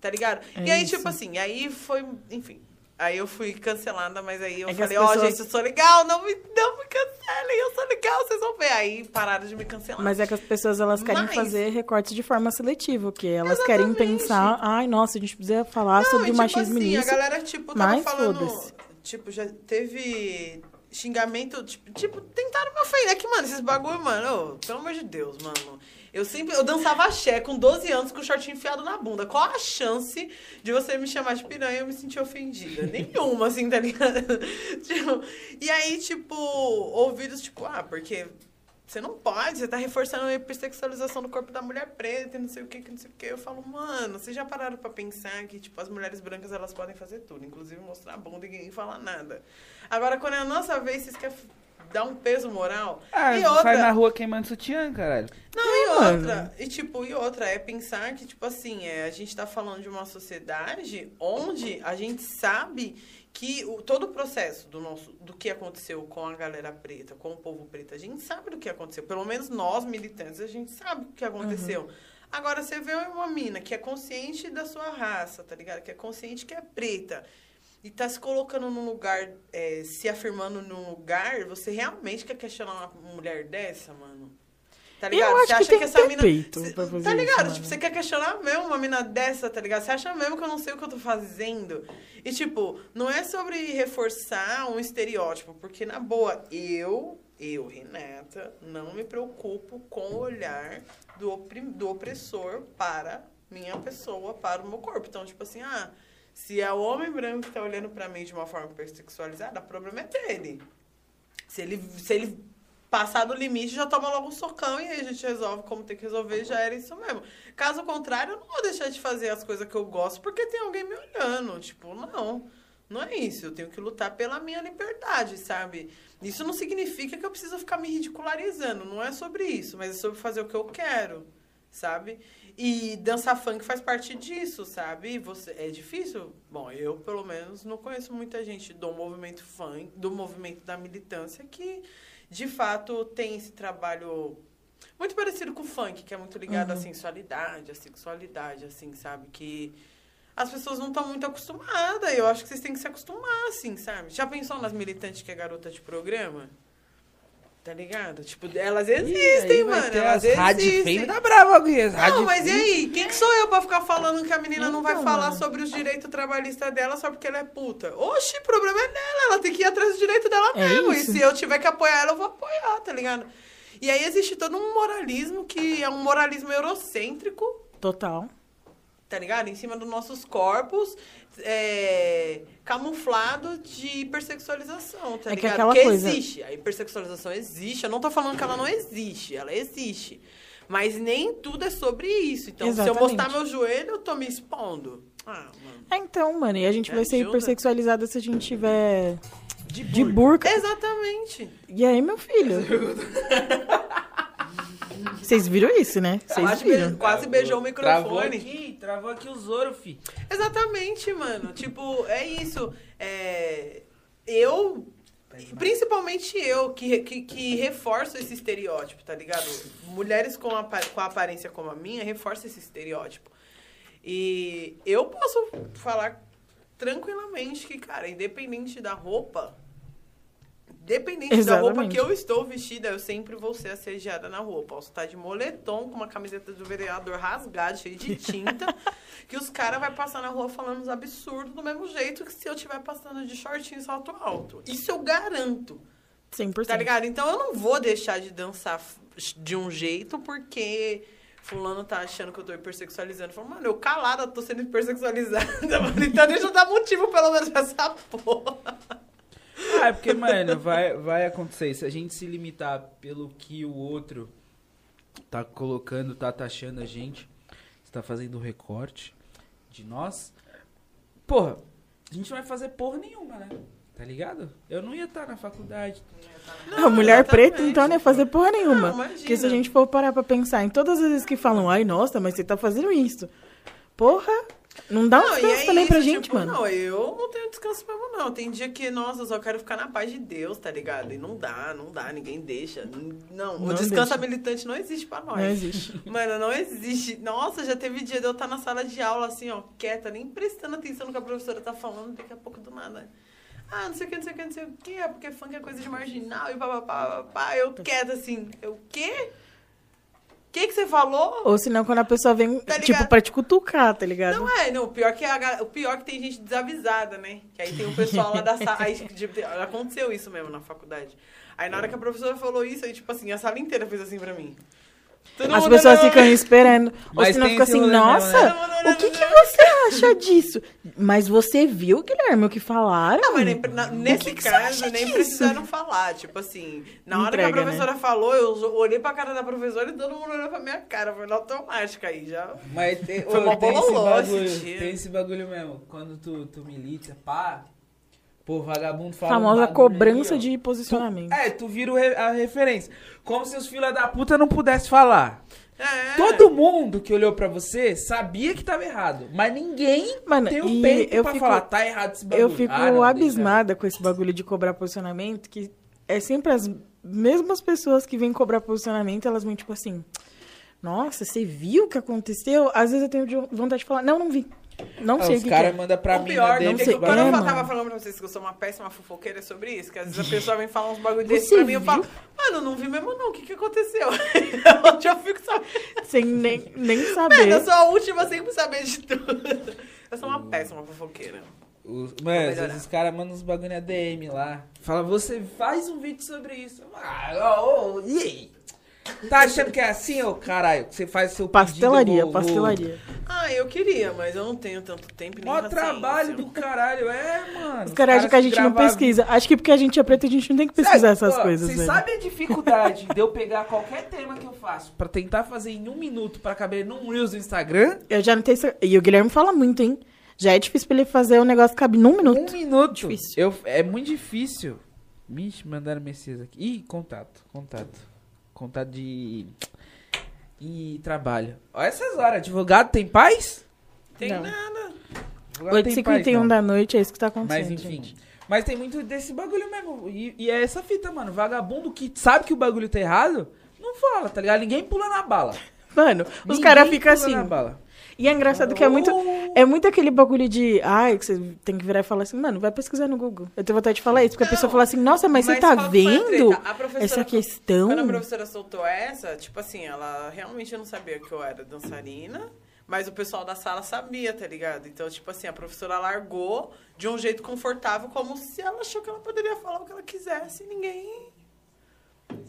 Speaker 3: Tá ligado?
Speaker 2: É
Speaker 3: e aí,
Speaker 2: isso.
Speaker 3: tipo assim, aí foi, enfim. Aí eu fui cancelada, mas aí eu
Speaker 2: É
Speaker 3: falei, ó,
Speaker 2: pessoas-
Speaker 3: gente, eu sou legal, não me, não me cancelem, eu sou legal, vocês vão ver. Aí pararam de me cancelar.
Speaker 2: Mas é que as pessoas elas querem
Speaker 3: Mas-
Speaker 2: fazer recortes de forma seletiva, que elas querem
Speaker 3: Exatamente.
Speaker 2: pensar, ai, nossa, a gente precisa falar
Speaker 3: Não,
Speaker 2: sobre
Speaker 3: e,
Speaker 2: o
Speaker 3: tipo
Speaker 2: machismo
Speaker 3: assim,
Speaker 2: nisso.
Speaker 3: a galera, tipo, tava
Speaker 2: mas
Speaker 3: falando. Tipo, já teve xingamento, tipo, tipo, tentaram me ofender. É que, mano, esses bagulho, mano, ô, pelo amor de Deus, mano. Eu sempre, eu dançava axé com 12 anos com o shortinho enfiado na bunda. Qual a chance de você me chamar de piranha e eu me sentir ofendida? Nenhuma, assim, tá ligado? tipo, e aí, tipo, ouvidos, tipo, ah, porque você não pode, você tá reforçando a hipersexualização do corpo da mulher preta e não sei o que, que não sei o que. Eu falo, mano, vocês já pararam pra pensar que, tipo, as mulheres brancas, elas podem fazer tudo, inclusive mostrar a bunda e ninguém fala nada. Agora, quando é a nossa vez, vocês querem dar um peso moral.
Speaker 1: Ah,
Speaker 3: e
Speaker 1: sai
Speaker 3: outra,
Speaker 1: na rua queimando sutiã, caralho.
Speaker 3: não, e
Speaker 2: mano.
Speaker 3: outra, e tipo, e outra, é pensar que, tipo assim, é, a gente tá falando de uma sociedade onde a gente sabe que o, todo o processo do nosso, do que aconteceu com a galera preta, com o povo preto, a gente sabe do que aconteceu. Pelo menos nós, militantes, a gente sabe o que aconteceu. Agora, você vê uma mina que é consciente da sua raça, tá ligado? Que é consciente que é preta. E tá se colocando num lugar, é, se afirmando num lugar, você realmente quer questionar uma mulher dessa, mano? Tá ligado? Você acha que
Speaker 2: que
Speaker 3: essa mina.
Speaker 2: peito
Speaker 3: Cê-
Speaker 2: pra fazer
Speaker 3: tá
Speaker 2: isso,
Speaker 3: ligado?
Speaker 2: mano.
Speaker 3: tipo, você quer questionar mesmo uma mina dessa, tá ligado? Você acha mesmo que eu não sei o que eu tô fazendo? E, tipo, não é sobre reforçar um estereótipo, porque, na boa, eu, eu, Renata, não me preocupo com o olhar do, oprim- do opressor para minha pessoa, para o meu corpo. Então, tipo assim, ah, se é o homem branco que tá olhando pra mim de uma forma hipersexualizada, o problema é dele. Se ele, se ele passar do limite, já toma logo um socão e aí a gente resolve como tem que resolver, já era isso mesmo. Caso contrário, eu não vou deixar de fazer as coisas que eu gosto porque tem alguém me olhando. Tipo, não. Não é isso. Eu tenho que lutar pela minha liberdade, sabe? Isso não significa que eu preciso ficar me ridicularizando. Não é sobre isso, mas é sobre fazer o que eu quero, sabe? E dançar funk faz parte disso, sabe? Você é difícil? Bom, eu pelo menos não conheço muita gente do movimento funk, do movimento da militância que de fato tem esse trabalho muito parecido com o funk, que é muito ligado à sensualidade, à sexualidade, assim, sabe? Que as pessoas não estão muito acostumadas. Eu acho que vocês têm que se acostumar, assim, sabe? Já pensou nas militantes que é garota de programa? Tá ligado? Tipo, elas existem, mano. Elas existem.
Speaker 1: Tá brava aqui. as
Speaker 3: Não, mas e aí? Quem que sou eu pra ficar falando que a menina não vai
Speaker 2: Então,
Speaker 3: falar
Speaker 2: mano.
Speaker 3: sobre os direitos trabalhistas dela só porque ela é puta? Oxi, o problema é dela. Ela tem que ir atrás do direito dela
Speaker 2: É
Speaker 3: mesmo.
Speaker 2: isso.
Speaker 3: E se eu tiver que apoiar ela, eu vou apoiar, tá ligado? E aí existe todo um moralismo que é um moralismo eurocêntrico,
Speaker 2: Total.
Speaker 3: Tá ligado? Em cima dos nossos corpos, é, camuflado de hipersexualização, tá
Speaker 2: É que
Speaker 3: ligado?
Speaker 2: aquela
Speaker 3: Porque
Speaker 2: coisa-
Speaker 3: existe. A hipersexualização existe. Eu não tô falando que ela não existe. Ela existe. Mas nem tudo é sobre isso. Então, se eu
Speaker 2: Exatamente.
Speaker 3: mostrar meu joelho, eu tô me expondo. Ah, mano.
Speaker 2: É, então, mano, e a gente
Speaker 3: Me
Speaker 2: vai ser
Speaker 3: ajuda.
Speaker 2: hipersexualizada se a gente tiver
Speaker 3: De,
Speaker 2: de burca.
Speaker 3: Exatamente.
Speaker 2: E aí, meu filho? Vocês viram isso, né? Vocês viram.
Speaker 3: quase beijou o
Speaker 1: Travou
Speaker 3: microfone.
Speaker 1: aqui, travou aqui o Zoro, fi.
Speaker 3: Exatamente, mano. Tipo, é isso. É, eu, principalmente eu, que, que, que reforço esse estereótipo, tá ligado? Mulheres com, apa- com a aparência como a minha reforçam esse estereótipo. E eu posso falar tranquilamente que, cara, independente da roupa, Independente da
Speaker 2: Exatamente.
Speaker 3: roupa que eu estou vestida, eu sempre vou ser assediada na rua. Posso estar de moletom, com uma camiseta do vereador rasgada, cheia de tinta, que os caras vão passar na rua falando uns absurdos do mesmo jeito que se eu estiver passando de shortinho e salto alto. Isso eu garanto.
Speaker 2: 100%.
Speaker 3: Tá ligado? Então eu não vou deixar de dançar de um jeito porque fulano tá achando que eu tô hipersexualizando. Falo, mano, eu calada tô sendo hipersexualizada, mano. Então deixa eu dar motivo pelo menos pra essa porra.
Speaker 1: Ah, é porque, mano, vai, vai acontecer. Se a gente se limitar pelo que o outro tá colocando, tá taxando a gente, está fazendo recorte de nós, porra, a gente não vai fazer porra nenhuma, né? Tá ligado? Eu não ia estar na faculdade.
Speaker 2: a mulher
Speaker 3: exatamente.
Speaker 2: preta, então, não ia fazer porra nenhuma.
Speaker 3: Não.
Speaker 2: Porque se a gente for parar pra pensar em todas as vezes que falam, ai, nossa, mas você tá fazendo isso. Porra, não dá um
Speaker 3: Não,
Speaker 2: descanso
Speaker 3: é
Speaker 2: também pra
Speaker 3: isso,
Speaker 2: gente,
Speaker 3: tipo,
Speaker 2: mano.
Speaker 3: Não, eu não tenho descanso mesmo, não. Tem dia que, nossa, eu só quero ficar na paz de Deus, tá ligado? E não dá, não dá, ninguém deixa. Não, o
Speaker 2: Não
Speaker 3: descanso
Speaker 2: deixa.
Speaker 3: militante não existe pra nós.
Speaker 2: Não existe.
Speaker 3: Mano, não existe. Nossa, já teve dia de eu estar na sala de aula, assim, ó, quieta, nem prestando atenção no que a professora tá falando, daqui a pouco do nada. Ah, não sei o que, não sei o que, não sei o que, é porque funk é coisa de marginal e papapá, papapá. Eu quieta, assim, eu, o quê? O que que você falou?
Speaker 2: Ou senão, quando a pessoa vem,
Speaker 3: Tá
Speaker 2: tipo, pra te cutucar, tá ligado?
Speaker 3: Não é, não, o pior que é a, o pior que tem gente desavisada, né? Que aí tem um pessoal lá da sala. Aí, tipo, aconteceu isso mesmo na faculdade. Aí na hora que a professora falou isso, aí, tipo assim, a sala inteira fez assim pra mim. Todo
Speaker 2: As pessoas ficam
Speaker 3: mim.
Speaker 2: esperando. Ou senão fica
Speaker 1: esse
Speaker 2: assim, nossa,
Speaker 1: né?
Speaker 2: o que, que você acha disso? Mas você viu, Guilherme, o que falaram?
Speaker 3: Não, mas nem, na- nesse
Speaker 2: que que
Speaker 3: caso, nem
Speaker 2: disso?
Speaker 3: precisaram falar. Tipo assim, na hora que
Speaker 2: Entrega,
Speaker 3: a professora falou, eu olhei pra cara da professora e todo mundo olhou pra minha cara. Foi na automática aí, já.
Speaker 1: Mas tem,
Speaker 3: Foi mó
Speaker 1: tem esse
Speaker 3: bololô esse
Speaker 1: bagulho,
Speaker 3: dia.
Speaker 1: tem esse bagulho mesmo. Quando tu, tu milita, pá, pô, vagabundo fala um
Speaker 2: Famosa
Speaker 1: bagulho
Speaker 2: cobrança
Speaker 1: ali,
Speaker 2: de posicionamento.
Speaker 1: É, tu vira re- a referência. Como se os filha da puta não pudessem falar.
Speaker 3: É.
Speaker 1: Todo mundo que olhou pra você sabia que tava errado. Mas ninguém
Speaker 2: Mano,
Speaker 1: tem o
Speaker 2: e
Speaker 1: peito
Speaker 2: eu
Speaker 1: pra
Speaker 2: fico-
Speaker 1: falar, tá errado esse bagulho.
Speaker 2: Eu fico
Speaker 1: Ah, não,
Speaker 2: abismada com esse bagulho de cobrar posicionamento, que é sempre as mesmas pessoas que vêm cobrar posicionamento, elas vêm tipo assim, nossa, você viu o que aconteceu? Às vezes eu tenho de- vontade de falar, não, não vi. Não sei
Speaker 1: Ah,
Speaker 2: o
Speaker 1: os
Speaker 2: que, que
Speaker 1: caras
Speaker 2: é.
Speaker 1: mandam pra
Speaker 3: o
Speaker 1: mim.
Speaker 3: pior,
Speaker 1: desse
Speaker 3: que
Speaker 2: sei.
Speaker 3: quando eu
Speaker 2: mano.
Speaker 3: tava falando pra vocês que eu sou uma péssima fofoqueira sobre isso, que às vezes a pessoa vem falar uns bagulho desse
Speaker 2: Você
Speaker 3: pra mim, eu
Speaker 2: viu?
Speaker 3: falo, mano, não vi mesmo não, o que que aconteceu? Eu fico sabendo.
Speaker 2: Sem nem, nem
Speaker 3: Mano,
Speaker 2: saber.
Speaker 3: eu sou a última a sempre saber de tudo. Eu sou uma péssima fofoqueira.
Speaker 1: Os, mano, às
Speaker 3: melhorar.
Speaker 1: vezes os caras mandam uns bagulho na DM lá. Fala, você faz um vídeo sobre isso. Ah, ô, ô, e aí? Tá achando que é assim, ô caralho? Que você faz seu
Speaker 2: Pastelaria,
Speaker 1: pedido,
Speaker 2: pastelaria.
Speaker 3: Ah, eu queria, mas eu não tenho tanto tempo e nem
Speaker 1: Mó
Speaker 3: paciência.
Speaker 1: trabalho do caralho, é, mano.
Speaker 2: Os caras acham que a gente não pesquisa. Acho que porque a gente é preto, a gente não tem que pesquisar essas
Speaker 1: Ó,
Speaker 2: coisas,
Speaker 1: Vocês
Speaker 2: velho.
Speaker 1: sabem a dificuldade de eu pegar qualquer tema que eu faço pra tentar fazer em um minuto pra caber num Reels do Instagram?
Speaker 2: Eu já não tenho... E o Guilherme fala muito, hein? Já é difícil pra ele fazer o negócio que cabe num minuto.
Speaker 1: Um minuto.
Speaker 2: Difícil.
Speaker 1: Eu, é muito difícil. Vixe, mandaram Messias aqui. Ih, contato, contato. Contato de. E trabalho. Olha essas horas. Advogado tem paz?
Speaker 3: Tem
Speaker 2: Não.
Speaker 3: nada.
Speaker 1: Advogado tem paz,
Speaker 2: 8h51
Speaker 1: não.
Speaker 2: da noite, é isso que tá acontecendo,
Speaker 1: Mas enfim.
Speaker 2: gente.
Speaker 1: Mas tem muito desse bagulho mesmo. E, e é essa fita, mano. Vagabundo que sabe que o bagulho tá errado, não fala, tá ligado? Ninguém pula na bala.
Speaker 2: Mano, os caras ficam assim. E é engraçado que é muito, é muito aquele bagulho de. Ai, que você tem que virar e falar assim, mano, vai pesquisar no Google. Eu tenho vontade de falar isso, porque a
Speaker 3: Não,
Speaker 2: pessoa fala assim, nossa, mas, você
Speaker 3: Mas
Speaker 2: tá
Speaker 3: foi a
Speaker 2: vendo?
Speaker 3: A
Speaker 2: essa questão?
Speaker 3: Quando a professora soltou essa, tipo assim, ela realmente não sabia que eu era dançarina, mas o pessoal da sala sabia, tá ligado? Então, tipo assim, a professora largou de um jeito confortável, como se ela achou que ela poderia falar o que ela quisesse e ninguém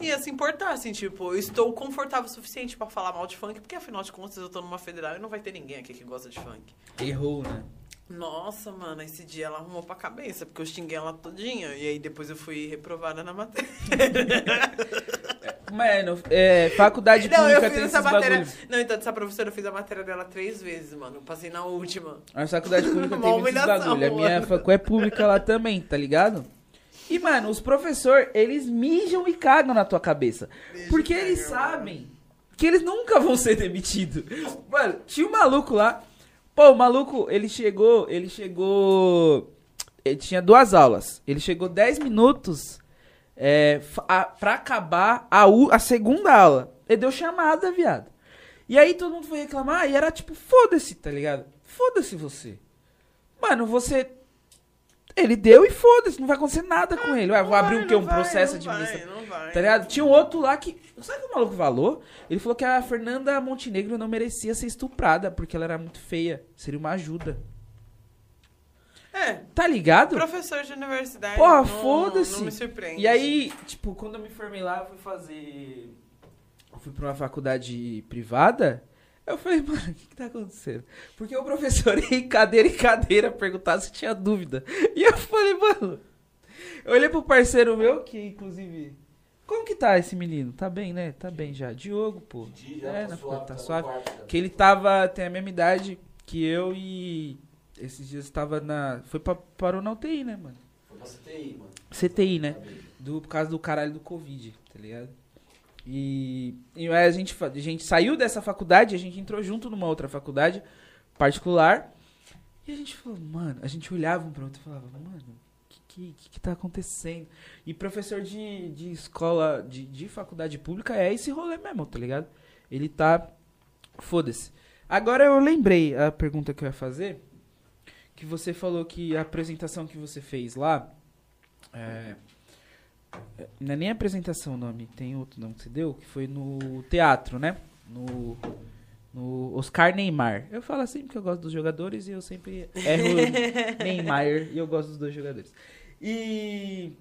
Speaker 3: ia se importar, assim, tipo, eu estou confortável o suficiente pra falar mal de funk, porque afinal de contas eu tô numa federal e não vai ter ninguém aqui que gosta de funk.
Speaker 1: Errou, né?
Speaker 3: Nossa, mano, esse dia ela arrumou pra cabeça, porque eu xinguei ela todinha. E aí depois eu fui reprovada na matéria.
Speaker 1: Mano, é, faculdade
Speaker 3: Não, eu
Speaker 1: pública
Speaker 3: fiz
Speaker 1: tem
Speaker 3: essa matéria.
Speaker 1: bagulhos.
Speaker 3: Não, então, dessa professora eu fiz a matéria dela três vezes, mano. Eu passei na última.
Speaker 1: A faculdade pública tem muitos bagulho. A minha
Speaker 3: mano.
Speaker 1: facu é pública lá também, tá ligado? E, mano, os professores, eles mijam e cagam na tua cabeça.
Speaker 3: Mijam
Speaker 1: porque eles
Speaker 3: cagam,
Speaker 1: sabem que eles nunca vão ser demitidos. Mano, tinha um maluco lá. Pô, o maluco, ele chegou, ele chegou... Ele tinha duas aulas. Ele chegou 10 minutos é, a- pra acabar a, u- a segunda aula. Ele deu chamada, viado. E aí todo mundo foi reclamar e era tipo, foda-se, tá ligado? Foda-se você. Mano, você Ele deu e foda-se, não vai acontecer nada com ele. Ué, vou abrir o quê? Um processo
Speaker 3: não
Speaker 1: administrativo.
Speaker 3: Vai, não vai.
Speaker 1: Tá ligado? Tinha um outro lá que. Sabe o que o maluco falou? Ele falou que a Fernanda Montenegro não merecia ser estuprada porque ela era muito feia. Seria uma ajuda.
Speaker 3: É,
Speaker 1: Tá ligado?
Speaker 3: professor de universidade.
Speaker 1: Porra, foda-se.
Speaker 3: Não me surpreende.
Speaker 1: E aí, tipo, quando eu me formei lá, eu fui fazer. Eu fui pra uma faculdade privada. Eu falei, mano, o que, que tá acontecendo? Porque o professor ia em cadeira em cadeira perguntar se tinha dúvida. E eu falei, mano. Eu olhei pro parceiro meu, que inclusive. Como que tá esse menino? Tá bem, né? Tá bem já. Diogo, pô.
Speaker 4: Didi já
Speaker 1: É,
Speaker 4: tá suave,
Speaker 1: tá
Speaker 4: tá
Speaker 1: suave.
Speaker 4: quarto, tá?
Speaker 1: Que ele tava. Tem a mesma idade que eu e. Esses dias tava na. Foi pra, parou na UTI, né, mano?
Speaker 4: Foi pra CTI, mano.
Speaker 1: CTI, né?
Speaker 4: Tá
Speaker 1: do, por causa do caralho do Covid, tá ligado? E, e a, gente, a gente saiu dessa faculdade, a gente entrou junto numa outra faculdade particular. E a gente falou, mano, a gente olhava um pro outro e falava, mano, que, que, que, tá acontecendo? E professor de, de escola, de, de faculdade pública é esse rolê mesmo, tá ligado? Ele tá. Foda-se. Agora eu lembrei a pergunta que eu ia fazer. Que você falou que a apresentação que você fez lá. É, não é nem apresentação o nome, tem outro nome que você deu, que foi no teatro, né? No, no Oscar Neymar. Eu falo assim porque eu gosto dos jogadores e eu sempre erro Neymar e eu gosto dos dois jogadores. E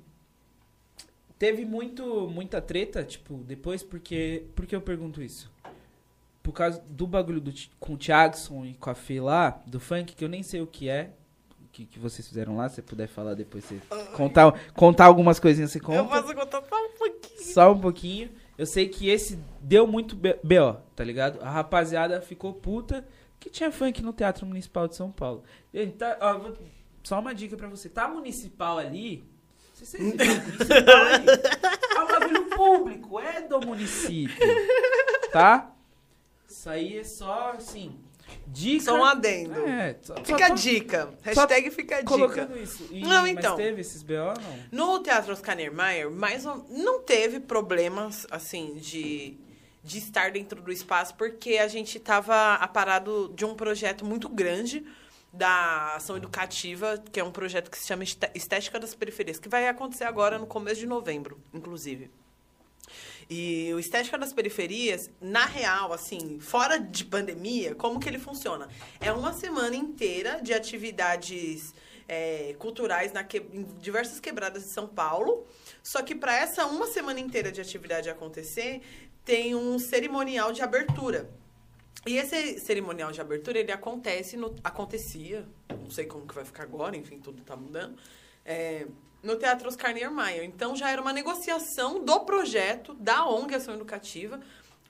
Speaker 1: teve muito muita treta, tipo, depois porque por que eu pergunto isso? Por causa do bagulho do, com o Thiagson e com a Fê lá, do funk, que eu nem sei o que é, que, que vocês fizeram lá, se você puder falar depois, você contar, contar algumas coisinhas, você conta.
Speaker 3: Eu posso contar só um pouquinho.
Speaker 1: Só um pouquinho. Eu sei que esse deu muito BO, tá ligado? A rapaziada ficou puta que tinha funk no Teatro Municipal de São Paulo. Gente, tá- ó, vou- só uma dica pra você. Tá municipal ali. Viram, municipal ali. É um bagulho público, é do município. Tá? Isso aí é só, assim. Dica.
Speaker 3: Só um adendo.
Speaker 1: É, só, só
Speaker 3: Fica a
Speaker 1: tô
Speaker 3: dica. Hashtag fica a dica.
Speaker 1: colocando isso. E-
Speaker 3: Não,
Speaker 1: Mas
Speaker 3: então.
Speaker 1: teve esses BO não?
Speaker 3: No Teatro Oscar Niemeyer, mais não teve problemas, assim, de, de estar dentro do espaço, porque a gente estava aparado de um projeto muito grande da ação educativa, que é um projeto que se chama Estética das Periferias, que vai acontecer agora no começo de novembro, inclusive. E o Estética das Periferias, na real, assim, fora de pandemia, como que ele funciona? É uma semana inteira de atividades é, culturais na que- em diversas quebradas de São Paulo. Só que para essa uma semana inteira de atividade acontecer, tem um cerimonial de abertura. E esse cerimonial de abertura, ele acontece no, acontecia, não sei como que vai ficar agora, enfim, tudo tá mudando, é, no Teatro Oscar Niemeyer. Então, já era uma negociação do projeto da ONG Ação Educativa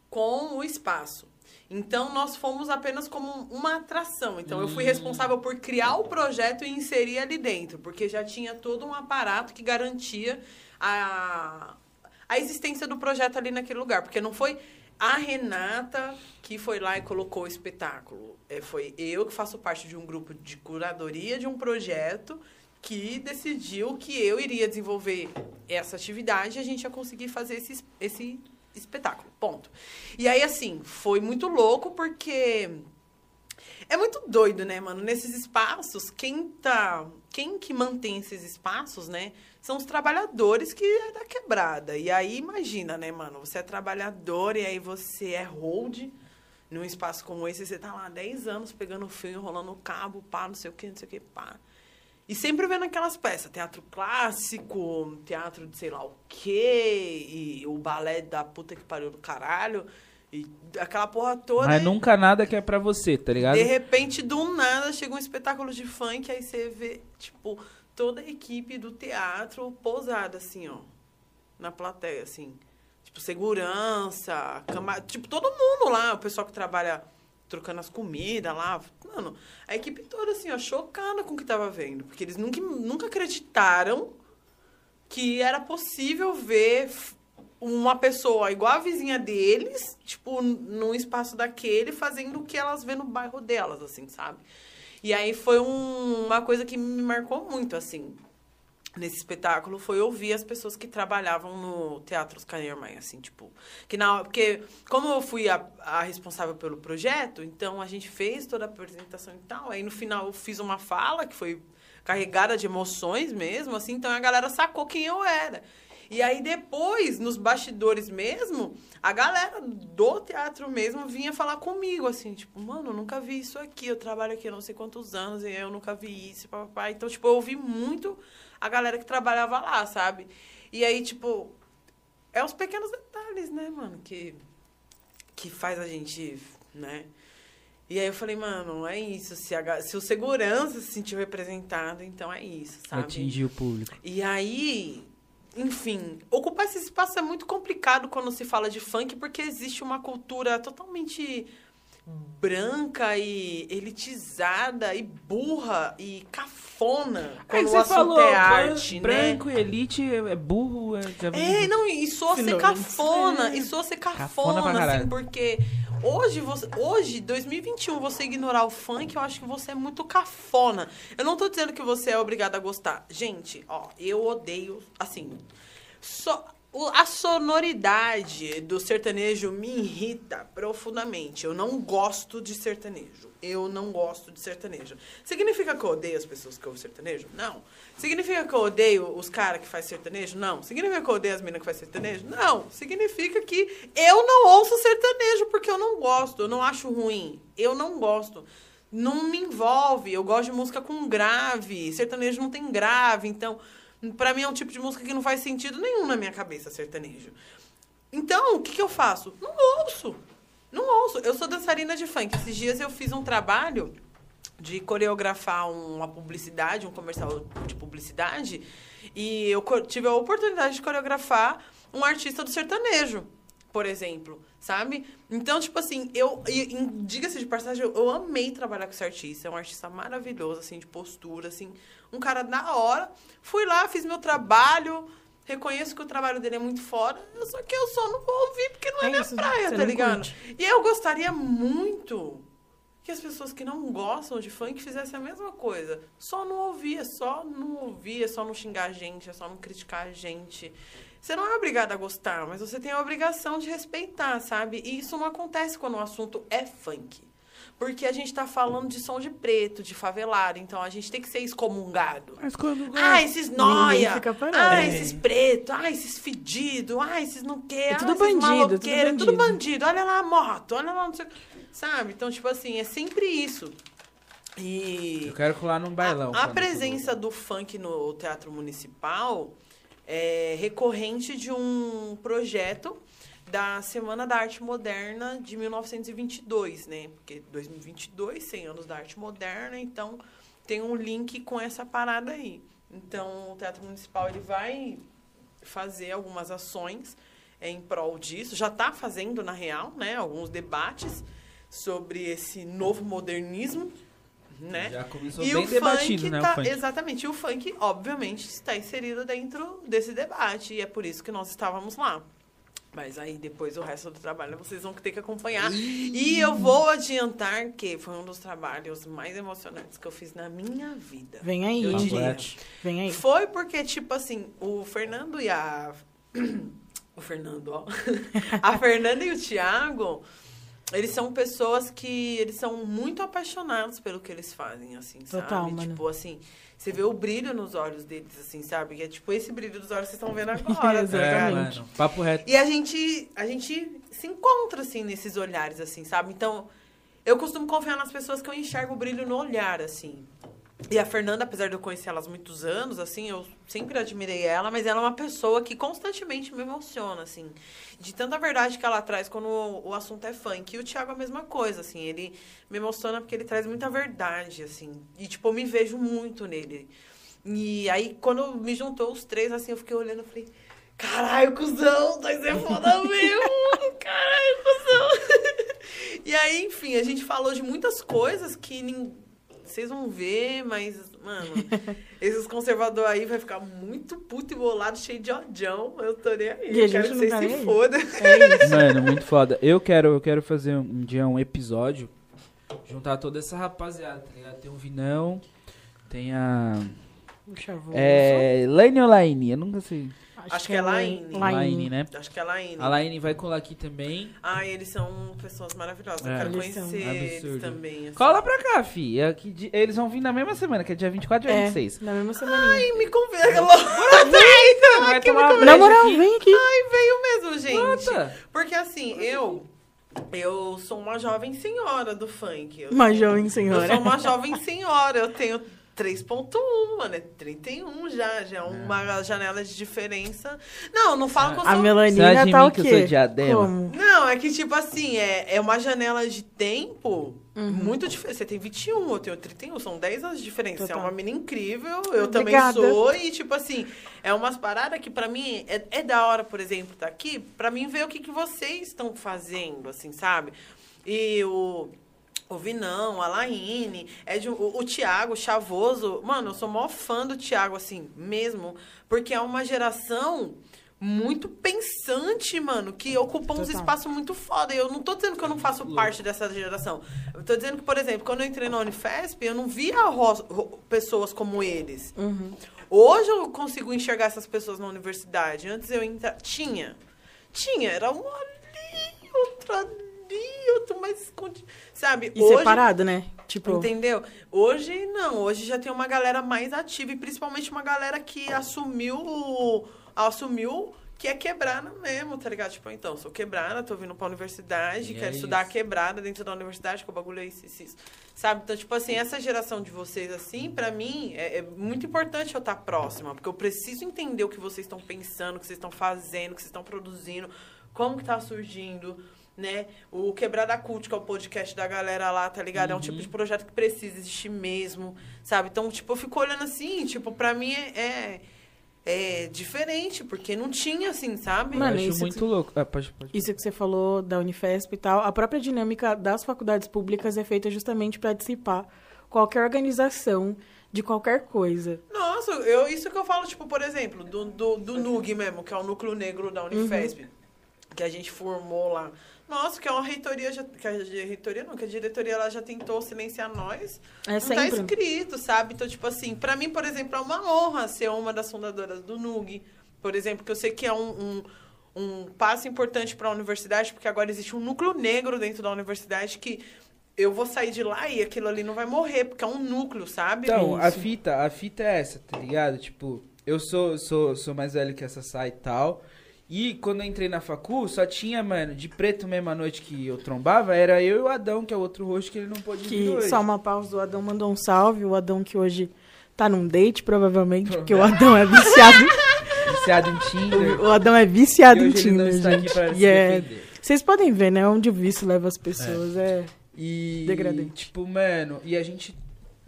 Speaker 3: com o espaço. Então, nós fomos apenas como uma atração. Então, eu fui responsável por criar o projeto e inserir ali dentro, porque já tinha todo um aparato que garantia a, a existência do projeto ali naquele lugar. Porque não foi a Renata que foi lá e colocou o espetáculo. É, foi eu que faço parte de um grupo de curadoria de um projeto que decidiu que eu iria desenvolver essa atividade e a gente ia conseguir fazer esse, es- esse espetáculo. Ponto. E aí, assim, foi muito louco porque é muito doido, né, mano? Nesses espaços, quem tá. Quem que mantém esses espaços, né? São os trabalhadores que é da quebrada. E aí, imagina, né, mano? Você é trabalhador e aí você é hold num espaço como esse, você tá lá há 10 anos pegando fio, enrolando cabo, pá, não sei o que, não sei o que, pá. E sempre vendo aquelas peças, teatro clássico, teatro de sei lá o quê, e o balé da puta que pariu do caralho, e aquela porra toda.
Speaker 1: Mas
Speaker 3: e-
Speaker 1: nunca nada que é pra você, tá ligado?
Speaker 3: de repente, do nada, chega um espetáculo de funk, aí você vê, tipo, toda a equipe do teatro posada, assim, ó, na plateia, assim. Tipo, segurança, cama... tipo, todo mundo lá, o pessoal que trabalha trocando as comidas lá. Mano, a equipe toda, assim, ó, chocada com o que tava vendo. Porque eles nunca, nunca acreditaram que era possível ver uma pessoa igual a vizinha deles, tipo, num espaço daquele, fazendo o que elas vê no bairro delas, assim, sabe? E aí foi um- uma coisa que me marcou muito, assim, nesse espetáculo, foi ouvir as pessoas que trabalhavam no Teatro Oscar Niemeyer, assim, tipo... Que na, porque, como eu fui a, a responsável pelo projeto, então a gente fez toda a apresentação e tal, aí no final eu fiz uma fala, que foi carregada de emoções mesmo, assim, então a galera sacou quem eu era. E aí depois, nos bastidores mesmo, a galera do teatro mesmo vinha falar comigo, assim, tipo, mano, eu nunca vi isso aqui, eu trabalho aqui há não sei quantos anos e eu nunca vi isso, papai. Então, tipo, eu ouvi muito a galera que trabalhava lá, sabe? E aí, tipo, é os pequenos detalhes, né, mano, que, que faz a gente, né? E aí eu falei, mano, é isso. Se, a, se o segurança se sentiu representado, então é isso, sabe?
Speaker 1: Atingir o público.
Speaker 3: E aí, enfim, ocupar esse espaço é muito complicado quando se fala de funk, porque existe uma cultura totalmente branca e elitizada e burra e cafona quando o
Speaker 1: você
Speaker 3: assunto
Speaker 1: falou,
Speaker 3: é arte, né?
Speaker 1: branco e elite é é burro, é,
Speaker 3: É, não, e soa ser cafona,
Speaker 2: É.
Speaker 3: e soa ser
Speaker 1: Cafona
Speaker 3: cafona, assim, porque hoje, você, hoje, 2021, você ignorar o funk, eu acho que você é muito cafona. Eu não tô dizendo que você é obrigado a gostar. Gente, ó, eu odeio, assim, só... A sonoridade do sertanejo me irrita profundamente. Eu não gosto de sertanejo. Eu não gosto de sertanejo. Significa que eu odeio as pessoas que ouvem sertanejo? Não. Significa que eu odeio os caras que fazem sertanejo? Não. Significa que eu odeio as meninas que fazem sertanejo? Não. Significa que eu não ouço sertanejo porque eu não gosto. Eu não acho ruim. Eu não gosto. Não me envolve. Eu gosto de música com grave. Sertanejo não tem grave. Então, pra mim é um tipo de música que não faz sentido nenhum na minha cabeça, sertanejo. Então, o que, que eu faço? Não ouço. Não ouço. Eu sou dançarina de funk. Esses dias eu fiz um trabalho de coreografar uma publicidade, um comercial de publicidade, e eu tive a oportunidade de coreografar um artista do sertanejo, por exemplo, sabe? Então, tipo assim, eu, diga-se de passagem, eu, eu amei trabalhar com esse artista, é um artista maravilhoso, assim, de postura, assim, um cara da hora. Fui lá, fiz meu trabalho, reconheço que o trabalho dele é muito foda, só que eu só não vou ouvir porque não é,
Speaker 2: É
Speaker 3: minha
Speaker 2: isso,
Speaker 3: praia, tá ligado?
Speaker 2: curte.
Speaker 3: E eu gostaria muito que as pessoas que não gostam de funk fizessem a mesma coisa. Só não ouvir, é só não ouvir, é só não xingar a gente, é só não criticar a gente. Você não é obrigado a gostar, mas você tem a obrigação de respeitar, sabe? E isso não acontece quando o assunto é funk. Porque a gente tá falando de som de preto, de favelado, então a gente tem que ser excomungado.
Speaker 1: Mas quando
Speaker 3: Ah, esses noia. Ah,
Speaker 2: É.
Speaker 3: esses pretos. Ah, esses fedidos. Ah, esses não quer.
Speaker 2: É tudo
Speaker 3: ah, esses
Speaker 2: bandido, tudo
Speaker 3: maloqueiros, é tudo
Speaker 2: bandido.
Speaker 3: bandido. Olha lá a moto, olha lá, não sei o que. Sabe? Então, tipo assim, é sempre isso. E
Speaker 1: Eu quero colar num bailão.
Speaker 3: a, a presença do funk no Teatro Municipal é recorrente de um projeto da Semana da Arte Moderna de 1922, né? Porque 2022, 100 anos da arte moderna, então tem um link com essa parada aí. Então, o Teatro Municipal ele vai fazer algumas ações em prol disso, já está fazendo na real, né? Alguns debates sobre esse novo modernismo, né?
Speaker 1: Já começou
Speaker 3: E
Speaker 1: bem
Speaker 3: o
Speaker 1: debatido,
Speaker 3: funk
Speaker 1: né?
Speaker 3: tá,
Speaker 1: o funk.
Speaker 3: Exatamente. E o funk, obviamente, está inserido dentro desse debate. E é por isso que nós estávamos lá. Mas aí, depois, o resto do trabalho, vocês vão ter que acompanhar. E eu vou adiantar que foi um dos trabalhos mais emocionantes que eu fiz na minha vida.
Speaker 2: Vem aí,
Speaker 3: Eu diria.
Speaker 2: Vem aí.
Speaker 3: Foi porque, tipo assim, o Fernando e a. O Fernando, ó. A Fernanda e o Thiago, eles são pessoas que. Eles são muito apaixonados pelo que eles fazem, assim, sabe?
Speaker 2: Total, mano.
Speaker 3: Tipo assim, você vê o brilho nos olhos deles, assim, sabe? Que é tipo esse brilho dos olhos que vocês estão vendo agora, tá
Speaker 1: É,
Speaker 3: ligado?
Speaker 1: mano. Papo reto.
Speaker 3: E a gente, a gente se encontra, assim, nesses olhares, assim, sabe? Então, eu costumo confiar nas pessoas que eu enxergo o brilho no olhar, assim. E a Fernanda, apesar de eu conhecer ela há muitos anos, assim, eu sempre admirei ela, mas ela é uma pessoa que constantemente me emociona, assim. De tanta verdade que ela traz quando o, assunto é funk. E o Thiago é a mesma coisa, assim. Ele me emociona porque ele traz muita verdade, assim. E, tipo, eu me vejo muito nele. E aí, quando me juntou os três, assim, eu fiquei olhando e falei... Caralho, cuzão, vai ser foda mesmo. Caralho, cuzão. E aí, enfim, a gente falou de muitas coisas que vocês vão ver, mas, mano, esses conservadores aí vai ficar muito puto e bolado, cheio de odião. Eu tô nem aí.
Speaker 2: E
Speaker 3: eu quero que
Speaker 2: não
Speaker 3: vocês
Speaker 2: tá
Speaker 3: se
Speaker 2: aí.
Speaker 3: fodam.
Speaker 2: É isso.
Speaker 1: Mano, muito foda. Eu quero, eu quero fazer um dia um episódio, juntar toda essa rapaziada, tá ligado? Tem o Vinão, tem a.
Speaker 2: Puxa, vou.
Speaker 1: É. Laine ou Laine? Eu nunca sei.
Speaker 3: Acho que é Laine.
Speaker 1: Laine, né?
Speaker 3: Acho que é Laine.
Speaker 1: A Laine vai colar aqui também.
Speaker 3: Ai, eles são pessoas maravilhosas. Eu
Speaker 1: É.
Speaker 3: quero
Speaker 2: Eles
Speaker 3: conhecer eles também. assim.
Speaker 1: Cola pra cá, fi. É que di- Eles vão vir na mesma semana, que é dia 24 e dia
Speaker 2: É,
Speaker 1: 26.
Speaker 2: na mesma semaninha.
Speaker 3: Ai, me convida.
Speaker 1: Uma
Speaker 2: Na moral, vem aqui.
Speaker 3: Ai, veio mesmo, gente.
Speaker 1: Nota.
Speaker 3: Porque assim, eu... Eu sou uma jovem senhora do funk. Eu
Speaker 2: Uma jovem
Speaker 3: Eu
Speaker 2: senhora.
Speaker 3: sou uma jovem senhora. Eu tenho 3.1, mano. É 31 já. Já é uma janela de diferença. Não, não falo que eu
Speaker 2: A
Speaker 3: sou...
Speaker 1: Você
Speaker 2: melanina tá o
Speaker 1: que eu
Speaker 2: quê?
Speaker 1: sou diadema?
Speaker 2: Como?
Speaker 3: Não, é que tipo assim, é, é uma janela de tempo
Speaker 2: Uhum.
Speaker 3: muito diferente. Você tem 21, eu tenho 31, são 10 anos de diferença. Você é
Speaker 2: Total.
Speaker 3: uma mina incrível, eu
Speaker 2: Obrigada.
Speaker 3: também sou. E tipo assim, é umas paradas que pra mim é, é da hora, por exemplo, tá aqui, pra mim ver o que, que vocês estão fazendo, assim, sabe? E o. O Vinão, a Laine, é de, o, o Thiago Chavoso. Mano, eu sou maior fã do Thiago, assim, mesmo. Porque é uma geração muito pensante, mano, que ocupa uns espaços muito foda. E eu não tô dizendo que eu não faço parte dessa geração. Eu tô dizendo que, por exemplo, quando eu entrei na Unifesp, eu não via pessoas como eles.
Speaker 2: Uhum.
Speaker 3: Hoje eu consigo enxergar essas pessoas na universidade. Antes eu entra... tinha. Tinha, era um ali, outro ali, outro mais escondido. Sabe?
Speaker 2: E
Speaker 3: Hoje-
Speaker 2: separado, né? Tipo,
Speaker 3: Entendeu? Hoje não, hoje já tem uma galera mais ativa e principalmente uma galera que assumiu assumiu que é quebrada mesmo, tá ligado? Tipo, então, sou quebrada, tô vindo pra universidade,
Speaker 1: E
Speaker 3: quero
Speaker 1: é
Speaker 3: estudar quebrada dentro da universidade, que o bagulho é isso, isso, isso. Sabe? Então, tipo assim, essa geração de vocês, assim, pra mim, é, é muito importante eu estar próxima, porque eu preciso entender o que vocês estão pensando, o que vocês estão fazendo, o que vocês estão produzindo, como que tá surgindo, né? O Quebrada Cult, que é o podcast da galera lá, tá ligado? É um tipo de projeto que precisa existir mesmo, sabe? Então, tipo, eu fico olhando assim, tipo, pra mim é, é, é diferente, porque não tinha, assim, sabe?
Speaker 2: Mano,
Speaker 1: eu acho
Speaker 2: isso
Speaker 1: muito
Speaker 2: que-
Speaker 1: louco. Ah, pode, pode.
Speaker 2: Isso que você falou da Unifesp e tal, a própria dinâmica das faculdades públicas é feita justamente para dissipar qualquer organização de qualquer coisa.
Speaker 3: Nossa, eu, isso que eu falo, tipo, por exemplo, do, do, do NUG mesmo, que é o Núcleo Negro da Unifesp, que a gente formou lá. Nossa, que é uma reitoria, já, que a reitoria não, que a diretoria lá já tentou silenciar nós.
Speaker 2: É
Speaker 3: não tá
Speaker 2: sempre.
Speaker 3: escrito, sabe? Então, tipo assim, pra mim, por exemplo, é uma honra ser uma das fundadoras do NUG. Por exemplo, que eu sei que é um, um, um passo importante pra universidade, porque agora existe um núcleo negro dentro da universidade que eu vou sair de lá e aquilo ali não vai morrer, porque é um núcleo, sabe?
Speaker 1: Então, a
Speaker 2: Isso.
Speaker 1: fita, a fita é essa, tá ligado? Tipo, eu sou, sou, sou mais velho que essa sai e tal. E quando eu entrei na facu, só tinha, mano, de preto mesmo à noite que eu trombava, era eu e o Adão, que é o outro rosto que ele não pôde vir
Speaker 2: Que
Speaker 1: hoje.
Speaker 2: só uma pausa, o Adão mandou um salve, o Adão que hoje tá num date, provavelmente, porque o Adão é viciado.
Speaker 1: Viciado em Tinder.
Speaker 2: o Adão é viciado em Tinder,
Speaker 1: está
Speaker 2: gente. E é-. Vocês podem ver, né? Onde o vício leva as pessoas. É.
Speaker 1: E,
Speaker 2: Degradante.
Speaker 1: tipo, mano, e a gente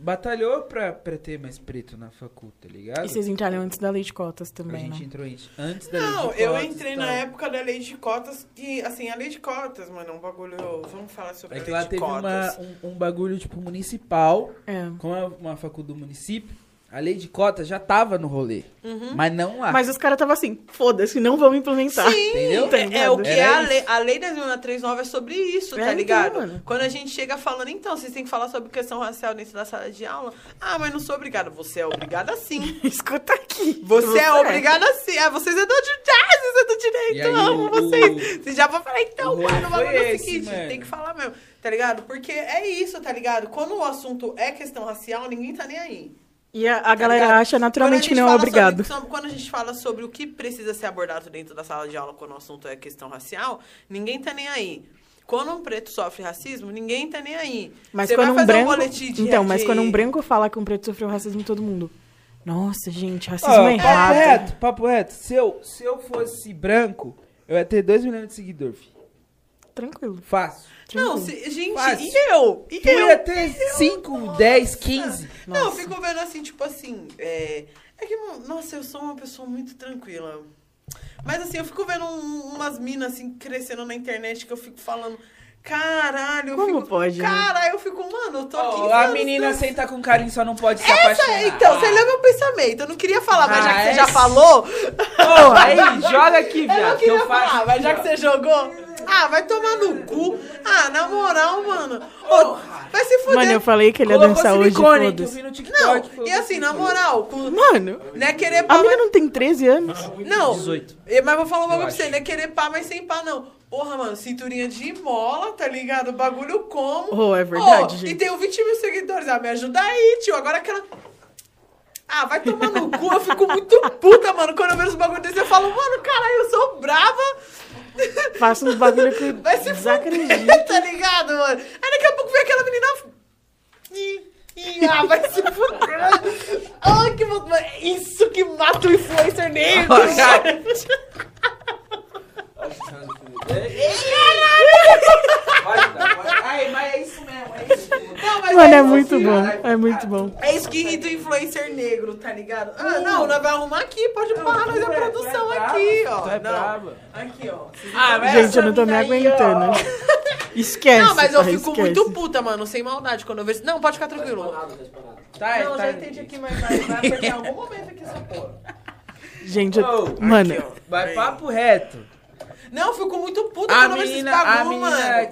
Speaker 1: batalhou pra, pra ter mais preto na facu, tá ligado?
Speaker 2: E vocês entraram antes da lei de cotas
Speaker 1: A
Speaker 2: também,
Speaker 1: gente
Speaker 2: né?
Speaker 1: entrou em- antes da
Speaker 3: Não,
Speaker 1: lei de
Speaker 3: eu
Speaker 1: cotas
Speaker 3: entrei
Speaker 1: e
Speaker 3: na
Speaker 1: tal.
Speaker 3: época da lei de cotas, que, assim, a lei de cotas, mano, é um bagulho. Vamos falar sobre
Speaker 1: É
Speaker 3: a
Speaker 1: que
Speaker 3: lei
Speaker 1: lá
Speaker 3: de
Speaker 1: teve
Speaker 3: cotas.
Speaker 1: uma, um, um bagulho, tipo, municipal,
Speaker 2: É.
Speaker 1: como é uma facu do município, a lei de cotas já tava no rolê, mas não lá.
Speaker 2: Mas os caras estavam assim, foda-se, não vamos implementar.
Speaker 3: Sim,
Speaker 1: Entendeu?
Speaker 2: Tá
Speaker 3: é, é o que
Speaker 1: Era
Speaker 3: é a lei. A lei 10.639 é sobre isso,
Speaker 2: É,
Speaker 3: tá ligado?
Speaker 2: então.
Speaker 3: Quando a gente chega falando, então, vocês têm que falar sobre questão racial dentro da sala de aula. Ah, mas não sou obrigada. Você é obrigada sim.
Speaker 2: Escuta aqui.
Speaker 3: Você, é obrigada sim. Ah, vocês é do jazz, vocês é do direito.
Speaker 1: Aí,
Speaker 3: eu amo
Speaker 1: o-
Speaker 3: vocês. Vocês já vão falar, então, mano, o bagulho
Speaker 1: foi
Speaker 3: é o
Speaker 1: esse,
Speaker 3: seguinte,
Speaker 1: mano.
Speaker 3: tem que falar mesmo. Tá ligado? Porque é isso, tá ligado? Quando o assunto é questão racial, ninguém tá nem aí.
Speaker 2: E a, a
Speaker 3: Tá
Speaker 2: galera
Speaker 3: ligado?
Speaker 2: acha naturalmente que não é obrigado.
Speaker 3: sobre- quando a gente fala sobre o que precisa ser abordado dentro da sala de aula quando o assunto é questão racial, ninguém tá nem aí. Quando um preto sofre racismo, ninguém tá nem aí.
Speaker 2: Mas
Speaker 3: Você
Speaker 2: quando
Speaker 3: vai
Speaker 2: um
Speaker 3: fazer
Speaker 2: branco.
Speaker 3: boletim de
Speaker 2: então, mas
Speaker 3: de-
Speaker 2: quando um branco fala que um preto sofreu racismo, todo mundo. Nossa, gente, racismo
Speaker 1: Ó,
Speaker 2: é
Speaker 1: papo
Speaker 2: errado.
Speaker 1: reto, papo reto. Se eu, se eu fosse branco, eu ia ter 2 milhões de seguidores.
Speaker 2: Tranquilo.
Speaker 1: Fácil.
Speaker 3: Não, se- gente,
Speaker 1: Fácil.
Speaker 3: e eu? E
Speaker 1: Tu
Speaker 3: eu?
Speaker 1: ia ter 5, 10, 15.
Speaker 3: Não, eu fico vendo assim, tipo assim, é, é que, nossa, eu sou uma pessoa muito tranquila. Mas assim, eu fico vendo um- umas minas assim crescendo na internet que eu fico falando, caralho, eu
Speaker 2: Como
Speaker 3: fico,
Speaker 2: pode, né?
Speaker 3: Caralho, eu fico, mano, eu tô aqui.
Speaker 1: Ó, a menina senta com carinho só não pode se
Speaker 3: Essa,
Speaker 1: apaixonar.
Speaker 3: então, você leu meu pensamento. Eu não queria falar, mas já
Speaker 1: Ah,
Speaker 3: que você
Speaker 1: é?
Speaker 3: já falou,
Speaker 1: Ô, aí, joga aqui,
Speaker 3: eu não
Speaker 1: viado, que
Speaker 3: queria
Speaker 1: eu faço.
Speaker 3: falar, mas já que você jogou, Ah, vai tomar no cu. Ah, na moral, mano. Ô, vai se fuder.
Speaker 2: Mano, eu falei que ele ia
Speaker 1: Colocou
Speaker 2: dançar hoje,
Speaker 1: silicone, que eu
Speaker 2: foda-se.
Speaker 1: no.
Speaker 3: Não, e assim, na moral, com-
Speaker 2: Mano,
Speaker 3: não é querer
Speaker 2: a
Speaker 3: pá,
Speaker 2: menina
Speaker 3: mas...
Speaker 2: não tem 13 anos.
Speaker 3: Não,
Speaker 1: 18.
Speaker 3: e- mas vou falar um bagulho pra você, não é querer pá, mas sem pá, não. Porra, mano, cinturinha de mola, tá ligado? Bagulho como.
Speaker 2: Oh, é verdade, gente.
Speaker 3: E tenho 20 mil seguidores. Ah, me ajuda aí, tio. Agora aquela. Ah, vai tomar no cu. Eu fico muito puta, mano. Quando eu vejo os bagulho desse, eu falo, mano, caralho, eu sou brava.
Speaker 2: Faço uns bagulho que eu
Speaker 3: Vai se
Speaker 2: desacredito.
Speaker 3: fuder, tá ligado, mano? Aí daqui a pouco vem aquela menina. Ih, ih, ah, vai se fuder. Ai, que. vo- Isso que mata o influencer negro.
Speaker 1: Vai, vai, vai. Ai, mas é isso mesmo, é isso mesmo.
Speaker 3: Não, mas
Speaker 2: Mano, é
Speaker 3: isso,
Speaker 2: muito
Speaker 3: assim,
Speaker 2: bom. É muito bom.
Speaker 3: É isso que irrita o influencer negro, tá ligado? Ah, não, nós vamos arrumar aqui, pode parar, nós é
Speaker 1: tu é-
Speaker 3: produção
Speaker 1: é
Speaker 3: aqui, ó.
Speaker 1: tu é
Speaker 3: não.
Speaker 1: brava.
Speaker 3: Aqui, ó.
Speaker 1: Ah, mas
Speaker 2: Gente, eu não tô me aguentando. Esquece.
Speaker 3: Não, mas eu
Speaker 2: tá?
Speaker 3: fico
Speaker 2: Esquece.
Speaker 3: muito puta, mano, sem maldade, quando eu vejo... Não, pode ficar tranquilo.
Speaker 1: Tá,
Speaker 3: não,
Speaker 1: tá.
Speaker 3: já entendi aqui, mas vai, vai apertar em algum momento aqui essa porra.
Speaker 2: Gente, eu...
Speaker 1: Oh,
Speaker 2: mano,
Speaker 3: Aqui.
Speaker 1: Vai papo reto.
Speaker 3: Não, eu fico muito puta
Speaker 1: A
Speaker 3: eu
Speaker 1: menina- a
Speaker 3: bagulho,
Speaker 1: menina-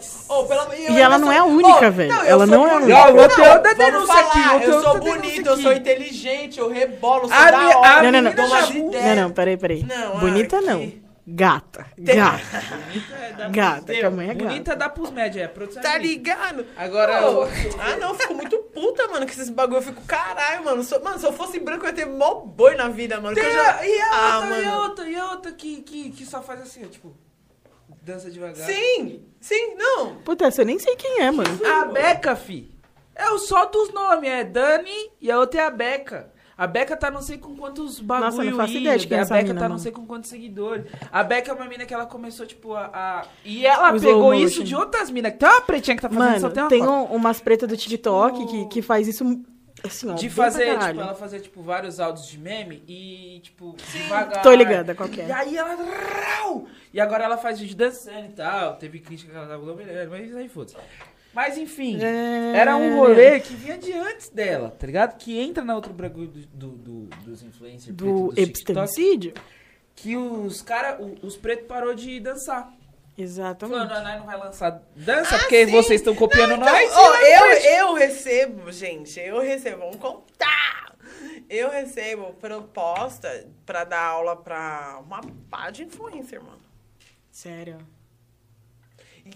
Speaker 3: pelo- eu
Speaker 2: E ela
Speaker 3: ainda
Speaker 2: não
Speaker 3: sou-
Speaker 2: é a única,
Speaker 3: Ô,
Speaker 2: velho.
Speaker 3: eu
Speaker 2: Ela
Speaker 3: sou
Speaker 2: não é a única.
Speaker 1: Vou ter outra denúncia
Speaker 3: falar,
Speaker 1: aqui,
Speaker 3: Eu sou bonita, eu sou inteligente, eu rebolo, sou
Speaker 1: A
Speaker 3: da
Speaker 1: minha-
Speaker 3: hora.
Speaker 1: a
Speaker 2: Não, não, não.
Speaker 1: Não.
Speaker 2: Não, peraí, peraí.
Speaker 3: Não,
Speaker 2: Bonita não. Gata.
Speaker 3: Tem-
Speaker 2: Gata.
Speaker 1: é da-
Speaker 2: Gata, que a mãe é gata.
Speaker 1: Bonita dá pros médios, é produção.
Speaker 3: Tá
Speaker 1: é
Speaker 3: ligado?
Speaker 1: Agora, eu-
Speaker 3: Ah, não, eu fico muito puta, mano, com esses bagulho. Eu fico, caralho, mano. se eu- mano, se eu fosse branco, eu ia ter mó boi na vida, mano. que
Speaker 1: Tem
Speaker 3: eu já-
Speaker 1: E a
Speaker 3: Ah,
Speaker 1: outra, e a outra, e a outra que, que, que só faz assim, ó, tipo, dança devagar.
Speaker 3: Sim, sim, não.
Speaker 2: Puta, essa eu nem sei quem é, mano.
Speaker 1: A Beca, fi. É o só dos nomes, é Dani e a outra é a Beca. A Beca tá não sei com quantos bagulho
Speaker 2: Nossa, eu não faço ideia de quem é
Speaker 1: A
Speaker 2: essa
Speaker 1: Beca
Speaker 2: mina,
Speaker 1: tá não
Speaker 2: mano.
Speaker 1: sei com quantos seguidores. A Beca é uma mina que ela começou, tipo, a... a- E ela pegou
Speaker 2: motion.
Speaker 1: isso de outras minas. Tem uma pretinha que tá fazendo só
Speaker 2: Mano,
Speaker 1: tem uma
Speaker 2: tem
Speaker 1: foto.
Speaker 2: um- umas pretas do TikTok que, que faz isso assim, ó.
Speaker 1: De fazer, tipo, ela fazer, tipo, vários áudios de meme e, tipo, devagar.
Speaker 2: Tô ligada qual que é.
Speaker 1: E aí ela... rau! E agora ela faz vídeo dançando e tal. Teve crítica que ela tava melhor, mas aí foda-se. Mas enfim,
Speaker 2: É.
Speaker 1: era um rolê que vinha de antes dela, tá ligado? Que entra na outra bagulho do, do, do- dos influencers
Speaker 2: Do
Speaker 1: TikTok,
Speaker 2: epistemicídio?
Speaker 1: que os cara, o- os pretos parou de dançar.
Speaker 2: Exatamente.
Speaker 1: Nós não vai lançar dança
Speaker 3: Ah,
Speaker 1: porque
Speaker 3: sim.
Speaker 1: vocês estão copiando
Speaker 3: Não,
Speaker 1: nós.
Speaker 3: então,
Speaker 1: e
Speaker 3: eu, eu recebo, gente, eu recebo, vamos contar. Eu recebo proposta pra dar aula pra uma pá de influencer, mano.
Speaker 2: Sério.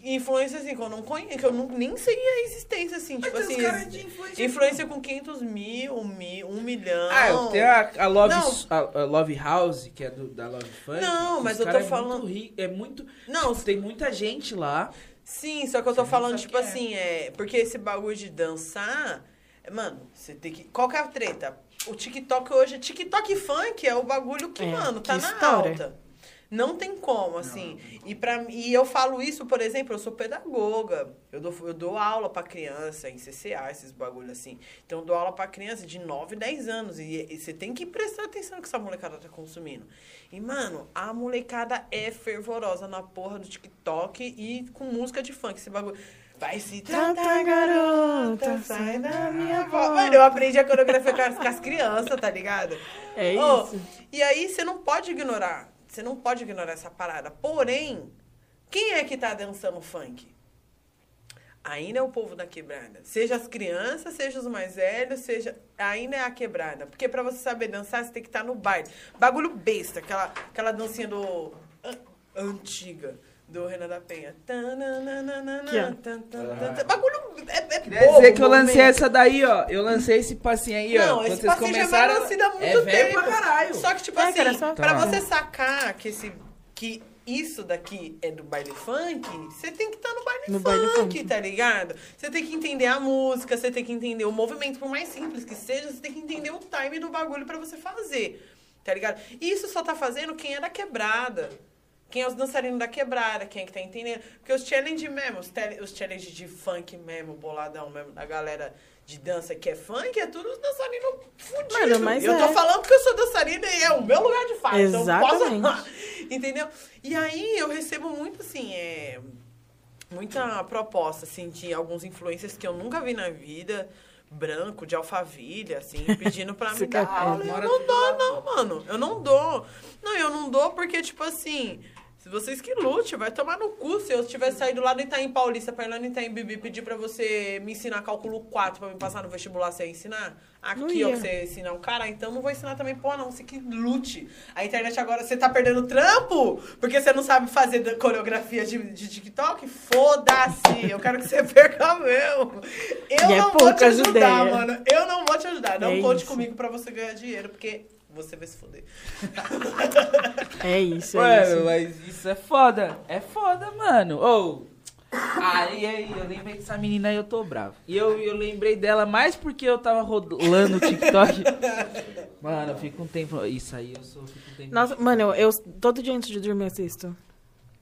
Speaker 3: Influência, assim, que eu não conheço, que eu não, nem sei a existência, assim, tipo
Speaker 1: Mas tem
Speaker 3: assim.
Speaker 1: influência-
Speaker 3: influência com 500 mil, um, mil, um milhão.
Speaker 1: Ah, tenho a, a Love, a, a Love House, que é do, da Love Funk.
Speaker 3: Não, mas eu tô
Speaker 1: é
Speaker 3: falando-
Speaker 1: Muito rico, é muito.
Speaker 3: Não,
Speaker 1: tipo, tem muita gente lá.
Speaker 3: Sim, só que eu tô falando, tipo
Speaker 1: quem
Speaker 3: assim, é. Porque esse bagulho de dançar. Mano, você tem que. Qual que é a treta? O TikTok hoje. TikTok funk é o bagulho que,
Speaker 2: É,
Speaker 3: mano, tá
Speaker 2: que
Speaker 3: na
Speaker 2: história.
Speaker 3: alta. Não tem como, assim. E, pra, e eu falo isso, por exemplo, eu sou pedagoga. Eu dou, eu dou aula pra criança em CCA, esses bagulho assim. Então, eu dou aula pra criança de 9, 10 anos. E, e você tem que prestar atenção no que essa molecada tá consumindo. E, mano, a molecada é fervorosa na porra do TikTok e com música de funk. Esse bagulho. Vai se tratar, garota, sai da minha voz. Mano, eu aprendi a coreografia com as, crianças, tá ligado?
Speaker 2: É
Speaker 3: Ô,
Speaker 2: isso.
Speaker 3: e aí você não pode ignorar. Você não pode ignorar essa parada. Porém, quem é que tá dançando funk? Ainda é o povo da quebrada. Seja as crianças, seja os mais velhos, seja. Ainda é a quebrada. Porque pra você saber dançar, você tem que estar no baile. Bagulho besta, aquela, aquela dancinha do. an- antiga. Do Renan da Penha. Tan, tan. Bagulho é, é
Speaker 1: Quer
Speaker 3: bobo,
Speaker 1: dizer que eu lancei
Speaker 3: momento.
Speaker 1: essa daí, ó. Eu lancei esse passinho aí, ó.
Speaker 3: Não,
Speaker 1: Quando
Speaker 3: esse
Speaker 1: vocês
Speaker 3: passinho já
Speaker 1: começaram.
Speaker 3: vai nascido há muito
Speaker 1: é velho
Speaker 3: tempo.
Speaker 1: pra caralho.
Speaker 3: Só que, tipo
Speaker 2: É,
Speaker 3: assim,
Speaker 2: cara, só-
Speaker 3: pra
Speaker 1: Tá.
Speaker 3: você sacar que, esse, que isso daqui é do baile funk, você tem que estar no baile
Speaker 2: No
Speaker 3: funk,
Speaker 2: baile funk.
Speaker 3: tá ligado? Você tem que entender a música, você tem que entender o movimento, por mais simples que seja, você tem que entender o time do bagulho pra você fazer, tá ligado? E isso só tá fazendo quem é da quebrada. Quem é os dançarinos da quebrada, quem é que tá entendendo? Porque os challenge mesmo, os, tele, os challenge de funk mesmo, boladão mesmo, da galera de dança que é funk, é tudo os dançarinos fudidos.
Speaker 2: Mano,
Speaker 3: eu tô
Speaker 2: é.
Speaker 3: falando que eu sou dançarina e é o meu lugar de fala. Então posso
Speaker 2: Exatamente.
Speaker 3: falar. Entendeu? E aí eu recebo muito, assim, é, muita proposta, assim, de alguns influencers que eu nunca vi na vida, branco, de alfavilha, assim, pedindo pra me dar
Speaker 2: quer-
Speaker 3: aula. Eu não
Speaker 1: do
Speaker 3: dou, não, mano. Eu não dou. Não, eu não dou porque, tipo assim, Se vocês que lute, vai tomar no cu. Se eu tivesse saído lá do Itaim Paulista pra ir lá no Itaim Bibi pedir pra você me ensinar cálculo 4 pra me passar no vestibular, você ia ensinar? Aqui, ó,
Speaker 2: ia.
Speaker 3: pra você ensinar um cara, então não vou ensinar também, pô, não. Você que lute. A internet agora, você tá perdendo trampo porque você não sabe fazer coreografia de, de TikTok? Foda-se. Eu quero que você perca mesmo. Eu
Speaker 2: E é
Speaker 3: não vou te ajudar,
Speaker 2: ideias.
Speaker 3: mano. Eu não vou te ajudar. Não
Speaker 2: É
Speaker 3: conte
Speaker 2: isso.
Speaker 3: comigo pra você ganhar dinheiro, porque você vai se foder.
Speaker 2: É isso, é
Speaker 1: Ué,
Speaker 2: isso.
Speaker 1: mas isso é foda. É foda, mano. Ou. Ah, e aí, eu lembrei dessa menina aí, eu tô bravo. E eu, eu lembrei dela mais porque eu tava rolando o TikTok. Mano, eu fico um tempo. Isso aí, eu sou. Fico um tempo.
Speaker 2: Nossa, mano, eu, eu todo dia antes de dormir eu assisto.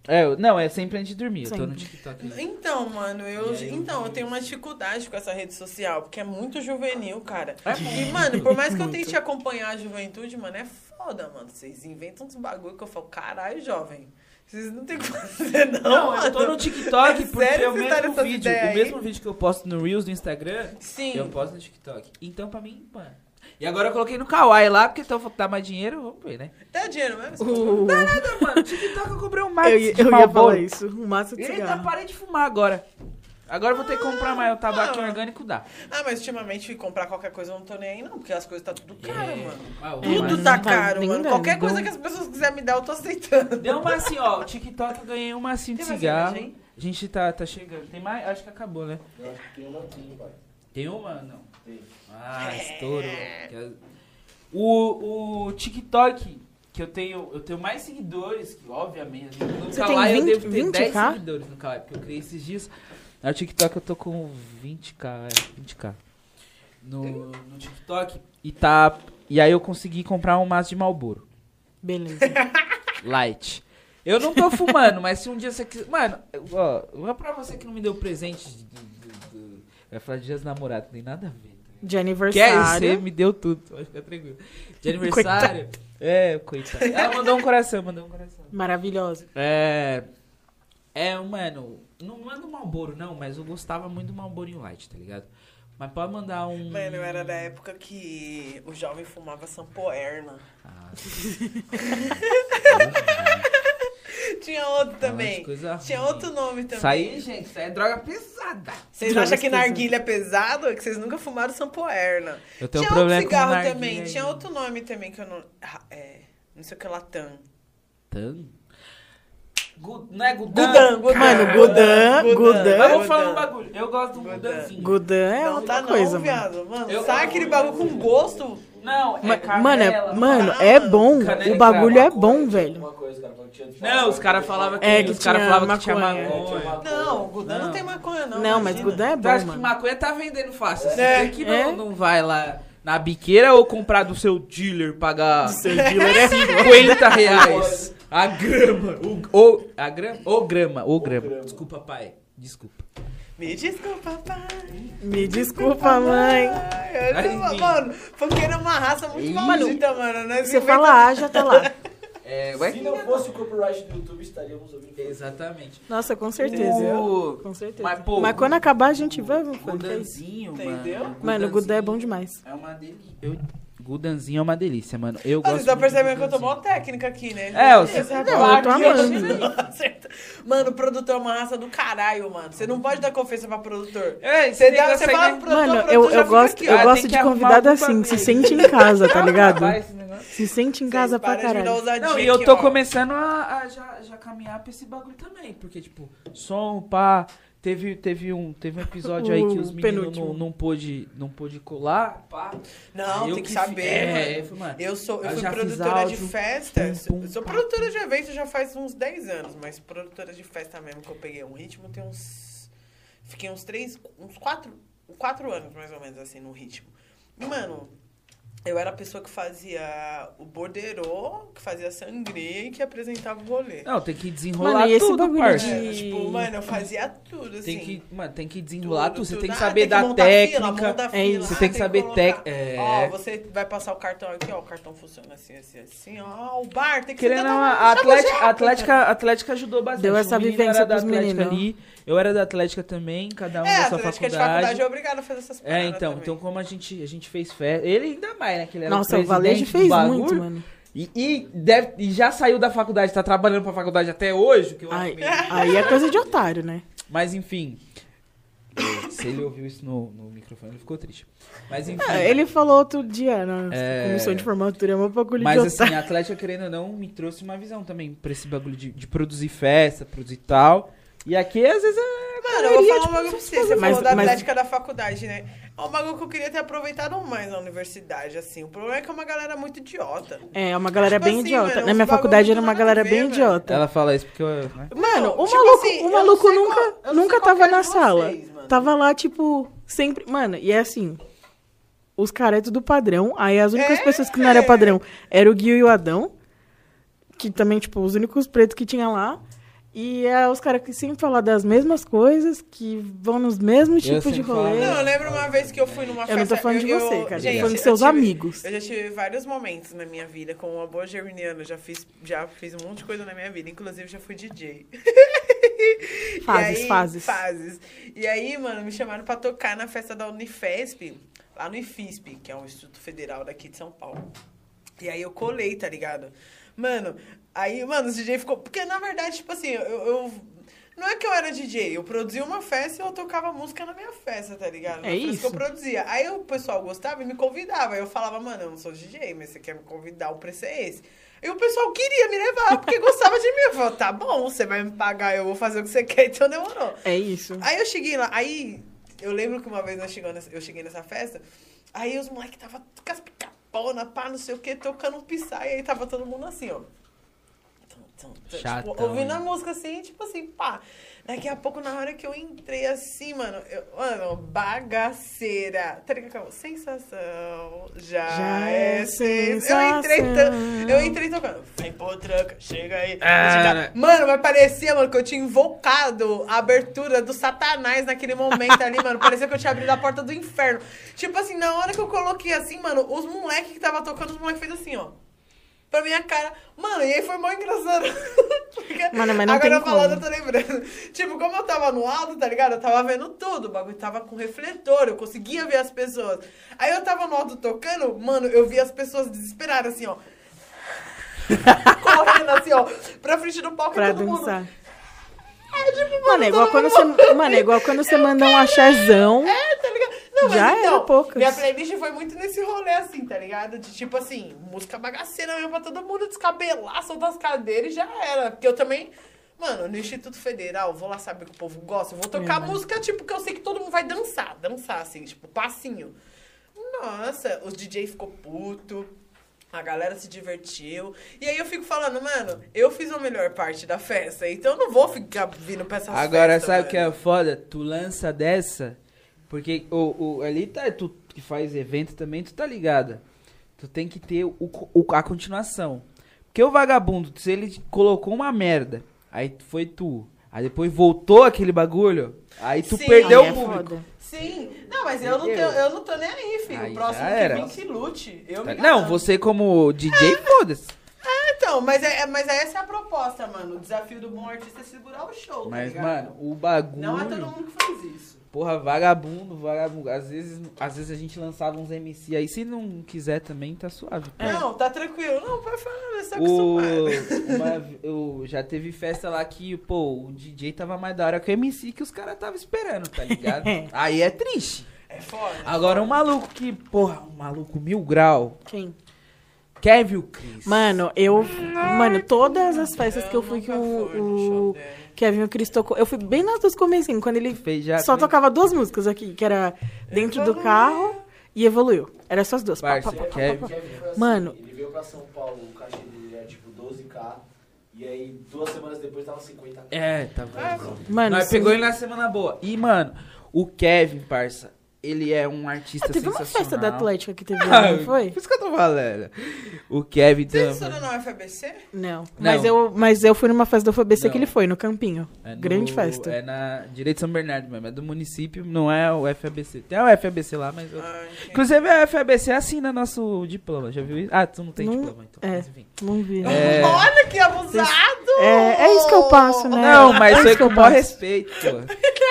Speaker 1: É, não, é sempre antes de dormir. Eu tô no
Speaker 2: Sempre.
Speaker 1: TikTok.
Speaker 3: Então, mano, eu,
Speaker 1: aí,
Speaker 3: então, eu tenho uma dificuldade com essa rede social, porque é muito juvenil, cara.
Speaker 1: É
Speaker 3: e, mano, por mais que eu tente acompanhar a juventude, mano, é foda, mano. Vocês inventam uns bagulho que eu falo, caralho, jovem. Vocês não tem o que fazer, não.
Speaker 1: Não, eu tô
Speaker 3: mano.
Speaker 1: no TikTok
Speaker 3: É
Speaker 1: porque
Speaker 3: sério
Speaker 1: é o mesmo vídeo. O mesmo vídeo que eu posto no Reels do Instagram,
Speaker 3: Sim.
Speaker 1: eu posto no TikTok. Então, pra mim, mano. E agora eu coloquei no Kawaii lá, porque então dá mais dinheiro, vamos ver, né?
Speaker 3: Dá dinheiro mesmo?
Speaker 2: Uh,
Speaker 1: Nada, mano. TikTok eu comprei um maço
Speaker 2: eu, ia-
Speaker 1: de
Speaker 2: eu ia falar isso. Um maço de
Speaker 1: Eita,
Speaker 2: cigarro.
Speaker 1: parei de fumar agora. Agora eu vou ter que comprar mais. O tabaco
Speaker 3: Ah.
Speaker 1: orgânico dá.
Speaker 3: Ah, mas ultimamente comprar qualquer coisa eu não tô nem aí, não, porque as coisas tá tudo caro,
Speaker 1: É.
Speaker 3: mano.
Speaker 1: Ah,
Speaker 2: É,
Speaker 3: Tudo tá
Speaker 2: tá
Speaker 3: caro, mano.
Speaker 2: dando.
Speaker 3: Qualquer coisa que as pessoas quiserem me dar, eu tô aceitando.
Speaker 1: Deu uma assim, ó. O TikTok eu ganhei uma assim de cigarro. A gente tá, tá chegando. Tem mais? Acho que acabou, né?
Speaker 4: Eu acho que tem uma aqui, pai.
Speaker 1: Tem uma? Não. Ah, estouro. Que é- O, o TikTok, que eu tenho, eu tenho mais seguidores, que obviamente. No
Speaker 2: Você
Speaker 1: Kawaii
Speaker 2: tem
Speaker 1: eu
Speaker 2: 20
Speaker 1: devo ter 10
Speaker 2: 20K?
Speaker 1: seguidores no Kawaii, porque eu criei esses dias. No TikTok eu tô com 20k, é, 20k. No, no TikTok. E tá. E aí eu consegui comprar um maço de Malboro.
Speaker 2: Beleza.
Speaker 1: Light. Eu não tô fumando, mas se um dia você quiser. Mano, ó, é pra você que não me deu presente. de- Vai falar de dias dos namorados, não tem nada a ver.
Speaker 2: De
Speaker 1: Quer? Você
Speaker 2: aniversário.
Speaker 1: me deu tudo, pode ficar tranquilo. De aniversário. É, coitado. Ela mandou um coração, mandou um coração.
Speaker 2: Maravilhosa.
Speaker 1: É. É, mano. Não manda um Malboro, não, mas eu gostava muito do Malborinho Light, tá ligado? Mas pode mandar um.
Speaker 3: Mano, eu era da época que o jovem fumava sampoerna.
Speaker 1: Ah,
Speaker 3: Tinha outro também. Tinha outro nome também.
Speaker 1: Isso aí, gente, isso aí é droga pesada.
Speaker 3: Vocês acham que narguilha é pesado? É que vocês nunca fumaram sampoerna.
Speaker 1: Eu tenho
Speaker 3: Tinha
Speaker 1: um problema
Speaker 3: outro
Speaker 1: com
Speaker 3: cigarro
Speaker 1: narguilha
Speaker 3: também.
Speaker 1: aí.
Speaker 3: Tinha outro nome também que eu não... É... Não sei o que, Latam.
Speaker 1: Tan? Gu- Não é Gudan?
Speaker 3: Gudan, Gudan.
Speaker 2: Mano, Gudan, Gudan.
Speaker 1: Mas vou
Speaker 3: Gudan.
Speaker 1: falar um bagulho. Eu gosto do
Speaker 3: Gudan.
Speaker 1: Gudanzinho.
Speaker 2: Gudan é
Speaker 3: não
Speaker 2: outra
Speaker 3: dá
Speaker 2: coisa,
Speaker 3: não,
Speaker 2: mano.
Speaker 3: viado. Mano,
Speaker 1: Eu-
Speaker 3: sabe aquele bagulho com gosto?
Speaker 1: Não, é
Speaker 2: Ma-
Speaker 1: canela.
Speaker 2: mano, é, mano,
Speaker 3: Ah,
Speaker 2: é bom.
Speaker 1: canela
Speaker 2: O bagulho é bom, velho.
Speaker 1: Não, os caras falavam que,
Speaker 2: É, que
Speaker 1: os caras falavam que tinha
Speaker 2: maconha.
Speaker 3: Não, o Gudan não,
Speaker 1: Não.
Speaker 3: tem maconha, não.
Speaker 2: Não, mas
Speaker 3: imagina.
Speaker 2: Gudan é
Speaker 1: Tu
Speaker 2: bom,
Speaker 1: acha que maconha tá vendendo fácil?
Speaker 3: É.
Speaker 1: que não,
Speaker 2: É.
Speaker 1: não vai lá na biqueira ou comprar do seu dealer, pagar
Speaker 2: Seu dealer é
Speaker 1: 50 reais a grama. O, o- a grama? O grama, o grama.
Speaker 4: grama.
Speaker 1: Desculpa, pai. Desculpa.
Speaker 3: Me desculpa, pai.
Speaker 2: Me desculpa, mãe.
Speaker 3: Ai, eu mano, funkeiro é uma raça muito maldita, mano. Nós
Speaker 2: Você fala A, já tá lá.
Speaker 1: É,
Speaker 4: Se não fosse o copyright do YouTube, estaríamos ouvindo.
Speaker 1: Exatamente.
Speaker 2: Nossa, com certeza.
Speaker 1: O
Speaker 2: Com certeza.
Speaker 1: Mas, pô,
Speaker 2: quando acabar, a gente vai. fazer isso.
Speaker 1: Gudanzinho,
Speaker 3: Entendeu?
Speaker 1: mano.
Speaker 2: Mano, o Gudan é bom demais.
Speaker 1: É uma delícia. Eu, Gudanzinho é uma delícia, mano. Eu
Speaker 3: Ah,
Speaker 1: gosto
Speaker 3: Vocês estão
Speaker 1: muito do
Speaker 3: percebendo que eu tô mó técnica aqui, né?
Speaker 1: É, você-
Speaker 3: Exato.
Speaker 2: Não, eu tô
Speaker 3: Aqui,
Speaker 2: amando.
Speaker 3: Mano, o produtor é uma raça do caralho, mano. Você não pode dar confiança pra produtor.
Speaker 1: É,
Speaker 3: Você, dá, você fala pro produtor,
Speaker 2: Mano, eu,
Speaker 3: produtor já
Speaker 2: eu
Speaker 3: fica
Speaker 2: gosto,
Speaker 3: aqui,
Speaker 2: eu
Speaker 3: ó.
Speaker 1: Ah,
Speaker 2: gosto de convidado assim, se sente em casa, tá ligado? Se sente em casa
Speaker 3: Vocês
Speaker 2: pra caralho.
Speaker 1: Não, e eu tô
Speaker 3: ó.
Speaker 1: começando a, a já, já caminhar pra esse bagulho também. Porque, tipo, som, pá. Teve, teve, um, teve um episódio aí que os meninos não, não pôde, não pôde colar, pá.
Speaker 3: Não,
Speaker 1: Eu
Speaker 3: tem que
Speaker 1: fi-
Speaker 3: saber,
Speaker 1: é,
Speaker 3: mano.
Speaker 1: eu
Speaker 3: sou, eu
Speaker 1: Eu
Speaker 3: fui produtora
Speaker 1: áudio,
Speaker 3: de festas.
Speaker 1: pum, pum,
Speaker 3: eu sou produtora de evento já faz uns 10 anos, mas produtora de festa mesmo que eu peguei um ritmo tem uns. Fiquei uns 3, uns 4, 4 anos mais ou menos assim no ritmo. E, mano, eu era a pessoa que fazia o borderô, que fazia sangria e que apresentava o rolê.
Speaker 1: Não, tem que desenrolar
Speaker 2: Mano, e esse
Speaker 1: tudo, parça.
Speaker 2: de-
Speaker 3: É, tipo, mano, eu fazia tudo, assim.
Speaker 1: Tem que, mano, tem que desenrolar tudo. Você
Speaker 3: tudo.
Speaker 1: tem que
Speaker 3: Ah,
Speaker 1: saber da
Speaker 3: montar
Speaker 1: técnica.
Speaker 3: Fila,
Speaker 2: É isso.
Speaker 3: Ah,
Speaker 1: Você tem que saber tec- é.
Speaker 3: Ó, você vai passar o cartão aqui, ó. O cartão funciona assim, assim, assim. Ó, o bar tem que
Speaker 1: Querendo
Speaker 3: ser todo-
Speaker 1: a Atlética, a Atlética, a Atlética ajudou bastante.
Speaker 2: Deu essa vivência
Speaker 1: da
Speaker 2: pros
Speaker 1: Atlética
Speaker 2: meninos.
Speaker 1: ali, eu era da Atlética também, cada um
Speaker 3: É,
Speaker 1: da
Speaker 3: a
Speaker 1: sua
Speaker 3: Atlética de
Speaker 1: faculdade.
Speaker 3: faculdade é obrigado a fazer essas paradas
Speaker 1: É, então,
Speaker 3: também.
Speaker 1: então como a gente, a gente fez festa, ele ainda mais, né, que ele era
Speaker 2: Nossa,
Speaker 1: o do
Speaker 2: fez
Speaker 1: bagulho.
Speaker 2: muito, mano.
Speaker 1: E, e deve, e já saiu da faculdade, tá trabalhando pra faculdade até hoje, que eu
Speaker 2: Aí,
Speaker 1: meio-
Speaker 2: aí é coisa de otário, né?
Speaker 1: Mas enfim. Se ele ouviu isso no, no microfone, ele ficou triste. Mas enfim.
Speaker 2: É, ele falou outro dia na
Speaker 1: É.
Speaker 2: comissão de formatura, é uma bagulho
Speaker 1: Mas
Speaker 2: de
Speaker 1: assim,
Speaker 2: otário.
Speaker 1: a Atlética, querendo ou não, me trouxe uma visão também pra esse bagulho de, de produzir festa, produzir tal. E aqui, às vezes, é.
Speaker 3: Mano, eu vou falar um
Speaker 1: tipo,
Speaker 3: bagulho pra você. Você
Speaker 2: Mas-
Speaker 3: falou da
Speaker 2: mas-
Speaker 3: atlética da faculdade, né? É um bagulho que eu queria ter aproveitado mais na universidade, assim. O problema é que é uma galera muito idiota.
Speaker 2: É, uma galera
Speaker 3: Tipo
Speaker 2: bem
Speaker 3: assim,
Speaker 2: idiota.
Speaker 3: mano,
Speaker 2: Na minha faculdade era uma galera
Speaker 3: ver,
Speaker 2: bem
Speaker 3: velho.
Speaker 2: idiota.
Speaker 1: Ela fala isso porque eu. Né?
Speaker 2: Mano,
Speaker 3: Não,
Speaker 2: o
Speaker 3: tipo
Speaker 2: maluco,
Speaker 3: assim,
Speaker 2: o maluco nunca,
Speaker 3: qual-
Speaker 2: nunca tava
Speaker 3: que é
Speaker 2: na sala.
Speaker 3: vocês.
Speaker 2: Tava lá, tipo, sempre. Mano, e é assim. Os caras é tudo padrão. Aí as únicas
Speaker 3: É,
Speaker 2: pessoas que não eram
Speaker 3: é.
Speaker 2: padrão era o Gil e o Adão. Que também, tipo, os únicos pretos que tinha lá. E é os caras que sempre falam das mesmas coisas, que vão nos mesmos
Speaker 1: Eu
Speaker 2: tipos de rolê.
Speaker 3: Não, eu lembro uma vez que eu fui numa festa...
Speaker 2: Eu não tô falando de
Speaker 3: eu-
Speaker 2: você,
Speaker 3: eu-
Speaker 2: cara.
Speaker 3: Gente,
Speaker 2: tô falando dos
Speaker 3: eu
Speaker 2: seus
Speaker 3: tive-
Speaker 2: amigos.
Speaker 3: Eu já tive vários momentos na minha vida como uma boa germiniana. Já fiz, já fiz um monte de coisa na minha vida. Inclusive, já fui DJ.
Speaker 2: Fases,
Speaker 3: aí-
Speaker 2: fases.
Speaker 3: Fases. E aí, mano, me chamaram pra tocar na festa da Unifesp, lá no IFISP, que é um Instituto Federal daqui de São Paulo. E aí eu colei, tá ligado? Mano, aí, mano, os DJ ficou. Porque na verdade, tipo assim, eu. eu- não é que eu era DJ, eu produzia uma festa e eu tocava música na minha festa, tá ligado? Na
Speaker 2: É
Speaker 3: festa que
Speaker 2: isso.
Speaker 3: eu produzia. Aí o pessoal gostava e me convidava. Aí eu falava, mano, eu não sou DJ, mas você quer me convidar, o preço é esse. E o pessoal queria me levar, porque gostava de mim. Eu falei, tá bom, você vai me pagar, eu vou fazer o que você quer, então demorou.
Speaker 2: É isso.
Speaker 3: Aí eu cheguei lá, aí eu lembro que uma vez nós nessa- eu cheguei nessa festa, aí os moleques tava com as picapona, pá, não sei o que, tocando um pisar, e aí tava todo mundo assim, ó. Tum,
Speaker 1: Chatão,
Speaker 3: tipo, ouvindo a música assim, tipo assim, pá. Daqui a pouco, na hora que eu entrei assim, mano, eu, mano, bagaceira. Tá ligado? Sensação, já,
Speaker 2: Já
Speaker 3: é,
Speaker 2: é
Speaker 3: sensação. Eu entrei, eu entrei tocando. Vem pô, tranca, chega aí.
Speaker 1: Ah?
Speaker 3: Mano, mas parecia, mano, que eu tinha invocado a abertura do Satanás naquele momento ali, mano. Parecia que eu tinha abrido a porta do inferno. Tipo assim, na hora que eu coloquei assim, mano, os moleques que tava tocando, os moleques fez assim, ó. Pra minha cara. Mano, e aí foi mó engraçado.
Speaker 2: Mano, mas não
Speaker 3: Agora falando, eu tô lembrando. Tipo, como eu tava no alto, tá ligado? Eu tava vendo tudo. O bagulho tava com refletor, eu conseguia ver as pessoas. Aí eu tava no alto tocando, mano, eu vi as pessoas desesperadas, assim, ó. Correndo assim, ó, pra frente do palco e
Speaker 2: Pra
Speaker 3: todo mundo.
Speaker 2: dançar.
Speaker 3: É, tipo,
Speaker 2: Mano, é igual
Speaker 3: todo
Speaker 2: quando
Speaker 3: mundo-
Speaker 2: você. Mano, é igual quando você manda um axézão.
Speaker 3: É, tá ligado? Não, mas
Speaker 2: Já
Speaker 3: então,
Speaker 2: era poucas.
Speaker 3: Minha playlist foi muito nesse rolê, assim, tá ligado? De tipo assim, música bagaceira mesmo pra todo mundo descabelar, soltar as cadeiras e já era. Porque eu também. Mano, no Instituto Federal, vou lá saber que o povo gosta. Eu vou tocar
Speaker 2: mano.
Speaker 3: música, tipo, que eu sei que todo mundo vai dançar. Dançar, assim, tipo, passinho. Nossa, os DJ ficou puto. A galera se divertiu. E aí eu fico falando, mano, eu fiz a melhor parte da festa. Então eu não vou ficar vindo pra essas
Speaker 1: Agora,
Speaker 3: festas,
Speaker 1: sabe o que é foda? Tu lança dessa, porque o, o, ali tá, tu que faz evento também, tu tá ligado. Tu tem que ter o, o- a continuação. Porque o vagabundo, se ele colocou uma merda, aí foi tu, aí depois voltou aquele bagulho, aí tu
Speaker 3: Sim.
Speaker 1: perdeu
Speaker 2: Aí
Speaker 1: o
Speaker 2: é
Speaker 1: público.
Speaker 2: foda.
Speaker 3: Sim, não, mas eu não, tenho, eu não tô nem aí, filho.
Speaker 1: Aí
Speaker 3: o próximo que vem que lute. Eu me
Speaker 1: Não, você como DJ, foda-se.
Speaker 3: Então, mas, é, mas essa é a proposta, mano. O desafio do bom artista é segurar o show, tá
Speaker 1: Mas,
Speaker 3: ligado?
Speaker 1: mano, o bagulho.
Speaker 3: Não é todo mundo que faz isso.
Speaker 1: Porra, vagabundo, vagabundo. Às vezes, às vezes a gente lançava uns MC aí, se não quiser também, tá suave.
Speaker 3: Não, tá tranquilo. Não, pode falar, é só
Speaker 1: O, uma, eu já teve festa lá que, pô, o DJ tava mais da hora que o MC que os caras tava esperando, tá ligado? Aí é triste.
Speaker 3: É foda.
Speaker 1: Agora um maluco que, porra, um maluco mil grau,
Speaker 2: Quem?
Speaker 1: Kevin o Chris.
Speaker 2: Mano, eu. Mano, todas as festas que eu fui que o, Kevin o Chris tocou. Eu fui bem nas duas comecinhos, quando ele
Speaker 1: fez já
Speaker 2: só tocava duas músicas aqui, que era Dentro do Carro e Evoluiu. Era essas duas.
Speaker 1: Parça,
Speaker 2: pá, pá, pá,
Speaker 1: Kevin.
Speaker 4: assim,
Speaker 2: Mano.
Speaker 4: Ele veio pra São Paulo, o cachê dele era tipo 12k. E aí, duas semanas depois, tava 50k.
Speaker 1: É, tava.
Speaker 2: Mano,
Speaker 1: Nós
Speaker 2: sim.
Speaker 1: pegou ele na semana boa. E, mano, o Kevin, parça, ele é um artista
Speaker 2: Ah, teve uma
Speaker 1: sensacional.
Speaker 2: festa da Atlética que teve lá, não foi?
Speaker 1: Por isso que eu tô falando. O Kevin
Speaker 3: Você
Speaker 1: também.
Speaker 3: estudou na UFABC?
Speaker 2: Não. Mas,
Speaker 1: Não.
Speaker 2: eu, mas eu fui numa festa do FBC
Speaker 1: Não.
Speaker 2: que ele foi, no Campinho.
Speaker 1: É no-
Speaker 2: Grande festa.
Speaker 1: É na Direito de São Bernardo mesmo, é do município, não é o FABC. Tem a UFABC lá, mas... eu-
Speaker 3: Ah.
Speaker 1: Inclusive a FABC assina nosso diploma, já viu isso? Ah, tu não tem
Speaker 2: Não-
Speaker 1: diploma, então.
Speaker 2: é.
Speaker 1: Mas enfim.
Speaker 2: Não vi.
Speaker 1: É.
Speaker 3: Olha que abusado!
Speaker 2: É, é isso que eu passo, né?
Speaker 1: Não, mas
Speaker 2: é
Speaker 1: foi com
Speaker 2: eu
Speaker 1: o maior respeito.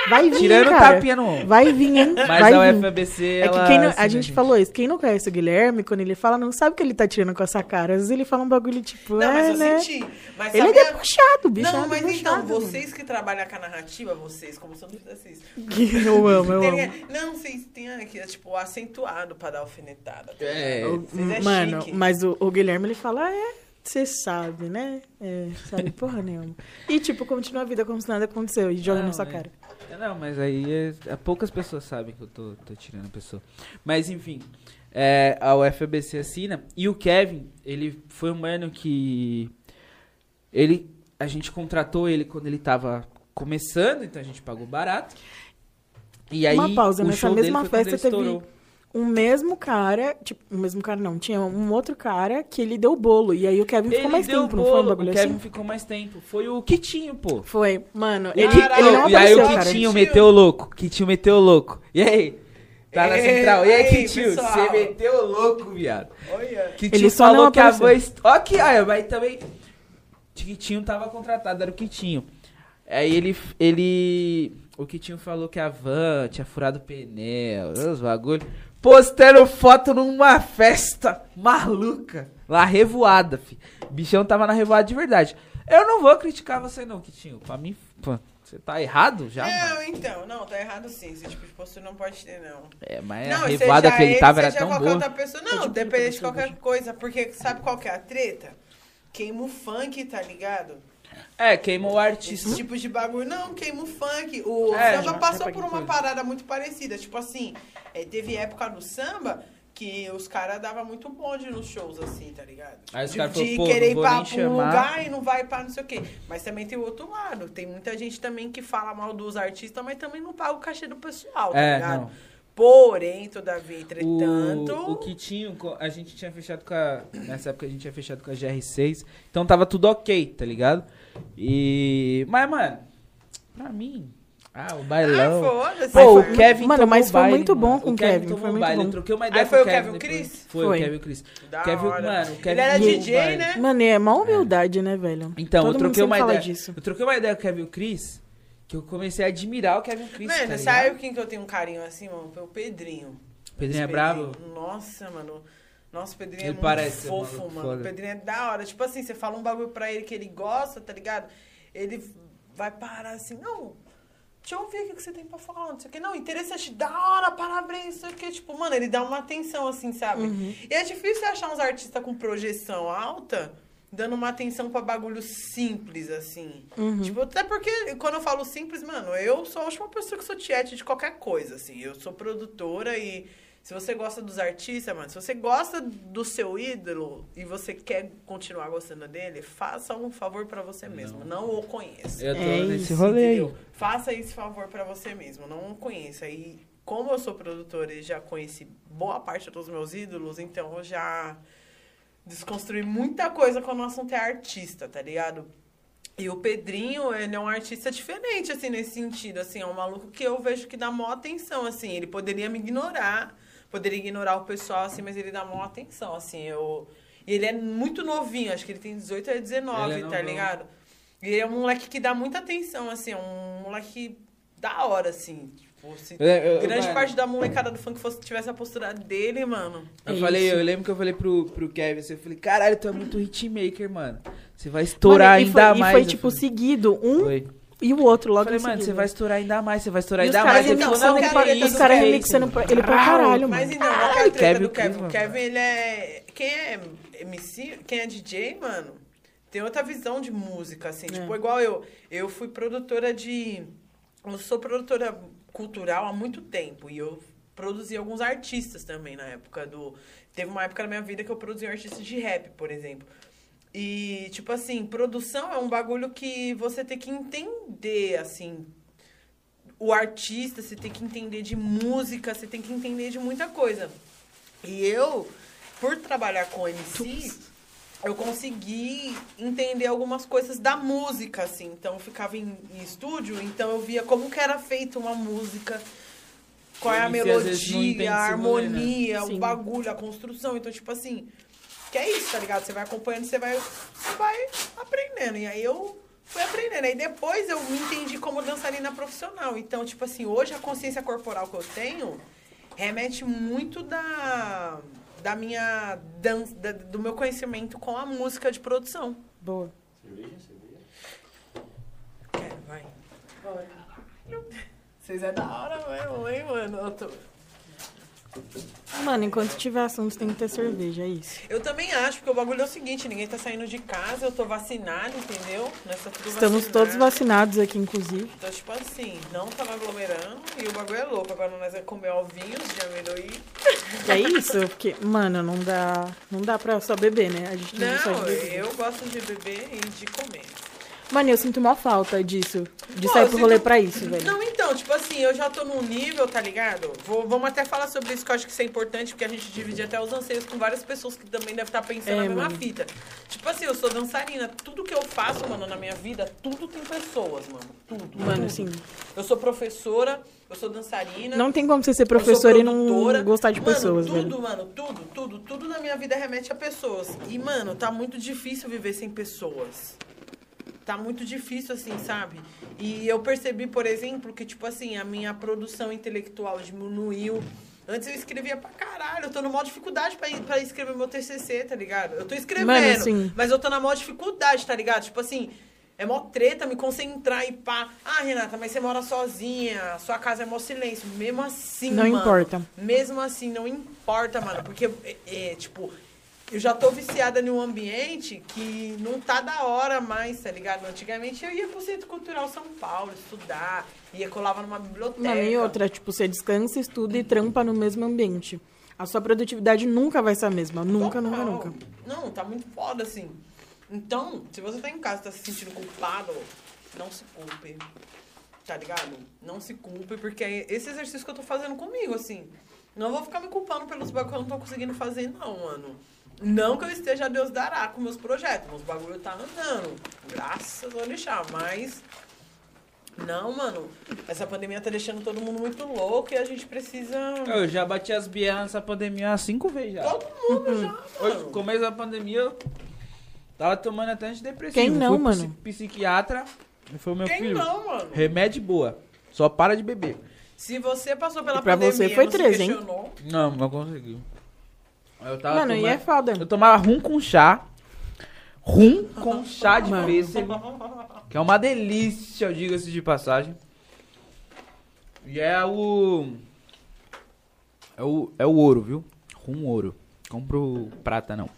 Speaker 2: Vai vir,
Speaker 1: Tirando
Speaker 2: cara.
Speaker 1: tapinha no ombro.
Speaker 2: Vai vir, hein?
Speaker 1: Mas
Speaker 2: Vai
Speaker 1: a
Speaker 2: vir.
Speaker 1: UFABC,
Speaker 2: É
Speaker 1: ela...
Speaker 2: que quem não-
Speaker 1: assim,
Speaker 2: a
Speaker 1: né,
Speaker 2: gente falou isso. Quem não conhece o Guilherme, quando ele fala, não sabe que ele tá tirando com essa cara. Às vezes ele fala um bagulho tipo,
Speaker 3: Não, mas
Speaker 2: é,
Speaker 3: eu
Speaker 2: né?
Speaker 3: senti. Mas
Speaker 2: Ele
Speaker 3: sabe
Speaker 2: é debochado, bicho.
Speaker 3: Não,
Speaker 2: é
Speaker 3: mas então, vocês que trabalham com a narrativa, vocês, como são vocês.
Speaker 2: Que Eu amo, eu amo.
Speaker 3: não, vocês têm aqui, é, tipo, acentuado pra dar alfinetada. tá
Speaker 1: É.
Speaker 3: Vocês é
Speaker 2: Mano,
Speaker 3: chique.
Speaker 2: mas o, o Guilherme ele fala, é, você sabe, né? É, sabe porra nenhuma. E tipo, continua a vida como se nada aconteceu e joga
Speaker 1: Não,
Speaker 2: na sua
Speaker 1: é.
Speaker 2: cara.
Speaker 1: Não, mas aí é, é- poucas pessoas sabem que eu tô, tô tirando a pessoa. Mas enfim, é, a UFABC assina. E o Kevin, ele foi um mano que. Ele. A gente contratou ele quando ele tava começando, então a gente pagou barato. E aí,
Speaker 2: Uma pausa, nessa mesma festa teve
Speaker 1: estourou.
Speaker 2: Um mesmo cara, tipo, o mesmo cara não, tinha um outro cara que ele deu bolo. E aí o Kevin ficou
Speaker 1: Ele
Speaker 2: mais
Speaker 1: deu
Speaker 2: tempo, não foi um
Speaker 1: bolo,
Speaker 2: bagulho
Speaker 1: o Kevin
Speaker 2: assim?
Speaker 1: ficou mais tempo. Foi o Kitinho, pô.
Speaker 2: Foi, mano,
Speaker 1: E,
Speaker 2: ele,
Speaker 3: Caralho,
Speaker 2: ele não
Speaker 1: e aí
Speaker 2: apareceu,
Speaker 1: o
Speaker 2: cara.
Speaker 1: Kitinho meteu o louco. Kitinho meteu o louco. E aí? Tá na central. E aí, Kitinho? Você meteu o louco, viado.
Speaker 3: Olha.
Speaker 1: Kitinho
Speaker 2: Ele só
Speaker 1: falou
Speaker 2: não
Speaker 1: que a
Speaker 2: apareceu.
Speaker 1: voz. Ó, que. Olha, mas também. Kitinho tava contratado, era o Kitinho. Aí ele. ele o Kitinho falou que a van tinha furado o pneu, os bagulho. Postando foto numa festa maluca. Lá, revoada, fi. Bichão tava na revoada de verdade. Eu não vou criticar você, não, Kitinho. Pra mim, pô, você tá errado já, mano.
Speaker 3: É, então, não, tá errado sim. Esse tipo de postura não pode ter, não.
Speaker 1: É, mas
Speaker 3: não,
Speaker 1: a revoada
Speaker 3: seja
Speaker 1: que ele tava era
Speaker 3: seja
Speaker 1: tão
Speaker 3: qualquer
Speaker 1: boa.
Speaker 3: outra pessoa. Não,
Speaker 2: tipo
Speaker 3: depende de qualquer coisa. Porque sabe qual que é a treta? Queima o funk, tá ligado?
Speaker 1: É, queimou o
Speaker 3: Esse
Speaker 1: artista.
Speaker 3: tipo de bagulho. Não, queima o funk. O
Speaker 1: É,
Speaker 3: samba
Speaker 1: já-
Speaker 3: passou
Speaker 1: já
Speaker 3: por uma parada muito parecida. Tipo assim, é, teve época no samba que os caras davam muito bonde nos shows, assim, tá ligado?
Speaker 1: Aí os
Speaker 3: de, de
Speaker 1: pô,
Speaker 3: querer ir pra um lugar e não vai pra não sei o quê. Mas também tem o outro lado. Tem muita gente também que fala mal dos artistas, mas também não paga o cachê do pessoal, tá
Speaker 1: É,
Speaker 3: ligado?
Speaker 1: não.
Speaker 3: Porém, todavia, entretanto.
Speaker 1: O, o Kitinho, co- a gente tinha fechado com a. Nessa época a gente tinha fechado com a GR6. Então tava tudo ok, tá ligado? E. Mas, mano, pra mim. Ah, o
Speaker 3: Ah,
Speaker 1: bailão.
Speaker 3: foda-se.
Speaker 1: Pô,
Speaker 3: foi.
Speaker 1: o Kevin
Speaker 2: Mano, mas foi
Speaker 1: baile,
Speaker 2: muito bom
Speaker 1: mano.
Speaker 2: com o
Speaker 1: o
Speaker 2: Kevin,
Speaker 1: tomou
Speaker 2: foi muito
Speaker 1: baile.
Speaker 2: bom.
Speaker 1: Eu troquei uma ideia
Speaker 3: Aí foi
Speaker 1: com
Speaker 3: o Kevin
Speaker 1: depois.
Speaker 3: Chris?
Speaker 1: Foi,
Speaker 2: Foi.
Speaker 1: o Kevin Chris.
Speaker 3: Da
Speaker 1: Kevin,
Speaker 3: hora.
Speaker 1: mano, o Kevin
Speaker 3: Ele era DJ,
Speaker 1: baile.
Speaker 3: né?
Speaker 2: Mano, é mó humildade, né, velho?
Speaker 1: Então,
Speaker 2: Todo
Speaker 1: eu troquei uma ideia.
Speaker 2: disso.
Speaker 1: Eu troquei uma ideia com o Kevin Chris. Que eu comecei a admirar o Kevin Chris.
Speaker 3: Mano,
Speaker 1: tá
Speaker 3: sabe quem que eu tenho um carinho assim, mano? Foi o Pedrinho.
Speaker 1: Pedrinho é
Speaker 3: Esse
Speaker 1: bravo?
Speaker 3: Nossa, mano. Nossa, o Pedrinho é
Speaker 1: Ele
Speaker 3: muito
Speaker 1: parece ser
Speaker 3: fofo, mano.
Speaker 1: foda.
Speaker 3: O Pedrinho é da hora. Tipo assim, você fala um bagulho pra ele que ele gosta, tá ligado? Ele vai parar assim, não. Deixa eu ver o que que você tem pra falar, não sei o que. Não, interessante, da hora, parabéns, não sei o que. Tipo, mano, ele dá uma atenção, assim, sabe?
Speaker 1: Uhum.
Speaker 3: E é difícil achar uns artistas com projeção alta, dando uma atenção pra bagulho simples, assim.
Speaker 2: Uhum.
Speaker 3: Tipo, até porque quando eu falo simples, mano, eu sou a última pessoa que sou tiete de qualquer coisa, assim. Eu sou produtora e se você gosta dos artistas, mano, se você gosta do seu ídolo e você quer continuar gostando dele, faça um favor pra você mesmo. Não, o conheça.
Speaker 1: Eu tô
Speaker 2: É
Speaker 1: nesse
Speaker 2: isso,
Speaker 1: rolê.
Speaker 3: Entendeu? Faça esse favor pra você mesmo, não o conheça. E como eu sou produtora e já conheci boa parte dos meus ídolos, então eu já desconstruí muita coisa quando o assunto é artista, tá ligado? E o Pedrinho, ele é um artista diferente, assim, nesse sentido, assim, é um maluco que eu vejo que dá maior atenção, assim, ele poderia me ignorar, poderia ignorar o pessoal, assim, mas ele dá maior atenção, assim, eu... E ele é muito novinho, acho que ele tem 18 a 19,
Speaker 1: Ele é
Speaker 3: tá ligado? E ele é um moleque que dá muita atenção, assim, é um moleque da hora, assim, tipo, se
Speaker 1: Eu- eu-
Speaker 3: grande
Speaker 1: mano.
Speaker 3: parte da molecada do funk fosse, tivesse a postura dele, mano...
Speaker 1: Eu
Speaker 2: É
Speaker 1: falei,
Speaker 2: isso.
Speaker 1: eu lembro que eu falei pro, pro Kevin, assim, eu falei, caralho, tu é muito hitmaker, mano. Você vai estourar
Speaker 2: Mano, e foi,
Speaker 1: ainda
Speaker 2: e
Speaker 1: mais.
Speaker 2: foi, tipo,
Speaker 1: falei,
Speaker 2: seguido, um
Speaker 1: Foi.
Speaker 2: E o outro logo
Speaker 1: falei,
Speaker 2: em
Speaker 1: mano,
Speaker 2: seguida.
Speaker 1: você vai estourar ainda mais, você vai estourar
Speaker 2: E
Speaker 1: ainda mais. Ele
Speaker 3: então,
Speaker 1: falou, não,
Speaker 3: são
Speaker 1: que
Speaker 3: treta
Speaker 2: os caras remixando pra- ele pra caralho,
Speaker 3: Mas
Speaker 2: mano.
Speaker 3: então, qual que é a
Speaker 1: Ai,
Speaker 3: treta
Speaker 1: Kevin
Speaker 3: do Kevin? O. Kevin, ele é... Quem é MC, quem é DJ, mano, tem outra visão de música, assim.
Speaker 2: É.
Speaker 3: Tipo, igual eu. Eu fui produtora de... Eu sou produtora cultural há muito tempo. E eu produzi alguns artistas também na época do... Teve uma época na minha vida que eu produzi um artista de rap, por exemplo. E, tipo assim, produção é um bagulho que você tem que entender, assim, o artista, você tem que entender de música, você tem que entender de muita coisa. E eu, por trabalhar com MC, eu consegui entender algumas coisas da música, assim. Então, eu ficava em, em estúdio, então eu via como que era feita uma música, qual é a melodia, a
Speaker 1: né?
Speaker 3: harmonia,
Speaker 2: Sim.
Speaker 3: o bagulho, a construção. Então, tipo assim, que é isso, tá ligado? Você vai acompanhando, você vai, você vai aprendendo. E aí eu fui aprendendo. Aí depois eu me entendi como dançarina profissional. Então, tipo assim, hoje a consciência corporal que eu tenho remete muito da, da minha dança, da- do meu conhecimento com a música de produção.
Speaker 2: Boa.
Speaker 4: Cerveja, cerveja.
Speaker 3: Quero, vai. Vocês é da hora mesmo, hein, mano? Eu, tô-
Speaker 2: Mano, enquanto tiver assunto, tem que ter cerveja, é isso.
Speaker 3: eu também acho, porque o bagulho é o seguinte, ninguém tá saindo de casa, eu tô vacinado, entendeu? Nós tá tudo
Speaker 2: Estamos
Speaker 3: vacinado.
Speaker 2: todos vacinados aqui, inclusive.
Speaker 3: Então, tipo assim, não tava aglomerando e o bagulho é louco. Agora nós vamos comer ovinhos de amendoim.
Speaker 2: É isso, porque, mano, não dá, não dá pra só beber, né? A gente não, só de
Speaker 3: Não, eu gosto de beber e de comer.
Speaker 2: Mano, eu sinto uma falta disso. De
Speaker 3: Pô,
Speaker 2: sair pro rolê
Speaker 3: sinto-
Speaker 2: pra isso, velho.
Speaker 3: Não, então, tipo assim, eu já tô num nível, tá ligado? Vou, vamos até falar sobre isso, que eu acho que isso é importante, porque a gente divide até os anseios com várias pessoas que também devem estar pensando
Speaker 2: É,
Speaker 3: na mesma
Speaker 2: mano.
Speaker 3: fita. Tipo assim, eu sou dançarina. Tudo que eu faço, mano, na minha vida, tudo tem pessoas, mano. Tudo.
Speaker 2: Mano,
Speaker 3: tudo.
Speaker 2: assim,
Speaker 3: Eu sou professora, eu sou dançarina.
Speaker 2: não tem como você ser
Speaker 3: Eu sou
Speaker 2: professor e não gostar de
Speaker 3: Mano,
Speaker 2: pessoas,
Speaker 3: tudo,
Speaker 2: velho.
Speaker 3: mano, tudo, tudo, tudo na minha vida remete a pessoas. E, mano, tá muito difícil viver sem pessoas. Tá muito difícil, assim, sabe? E eu percebi, por exemplo, que, tipo assim, a minha produção intelectual diminuiu. Antes eu escrevia pra caralho, eu tô numa maior dificuldade pra, pra escrever meu TCC, tá ligado? Eu tô escrevendo,
Speaker 2: Mano, sim.
Speaker 3: mas eu tô na maior dificuldade, tá ligado? Tipo assim, é mó treta me concentrar e pá. Ah, Renata, mas você mora sozinha, sua casa é mó silêncio. Mesmo assim,
Speaker 2: Não
Speaker 3: mano,
Speaker 2: importa.
Speaker 3: Mesmo assim, não importa, mano. Porque, é, é, tipo, eu já tô viciada em um ambiente que não tá da hora mais, tá ligado? Antigamente eu ia pro Centro Cultural São Paulo estudar, ia colava numa biblioteca.
Speaker 2: Mano, e outra, tipo, você descansa, estuda e trampa no mesmo ambiente. A sua produtividade nunca vai ser a mesma. Nunca, nunca,
Speaker 3: Total.
Speaker 2: nunca.
Speaker 3: Não, tá muito foda, assim. Então, se você tá em casa e tá se sentindo culpado, não se culpe. Tá ligado? Não se culpe, porque é esse exercício que eu tô fazendo comigo, assim. Não vou ficar me culpando pelos bagulhos que eu não tô conseguindo fazer, não, mano. Não que eu esteja a Deus dará com meus projetos. Meus bagulho tá andando. Graças ao deixar, mas. Não, mano. Essa pandemia tá deixando todo mundo muito louco e a gente precisa.
Speaker 1: Eu já bati as bierras nessa pandemia cinco vezes já.
Speaker 3: Todo mundo já,
Speaker 1: Hoje,
Speaker 3: mano.
Speaker 1: no começo da pandemia, eu tava tomando até antidepressivo.
Speaker 2: Quem não,
Speaker 1: Fui
Speaker 2: mano?
Speaker 1: psi- Psiquiatra, e foi o meu
Speaker 3: Quem
Speaker 1: filho.
Speaker 3: não, mano?
Speaker 1: Remédio boa. Só para de beber.
Speaker 3: Se você passou pela
Speaker 2: E pra
Speaker 3: pandemia
Speaker 2: você foi 13, hein?
Speaker 1: Não, não consegui. Eu tava
Speaker 2: Mano, e
Speaker 1: tomando-
Speaker 2: é foda.
Speaker 1: Eu tomava rum com chá. Rum com chá de pêssego. Que é uma delícia, eu digo-se de passagem. E é o. É o, é o ouro, viu? Rum ouro. Compro prata, não.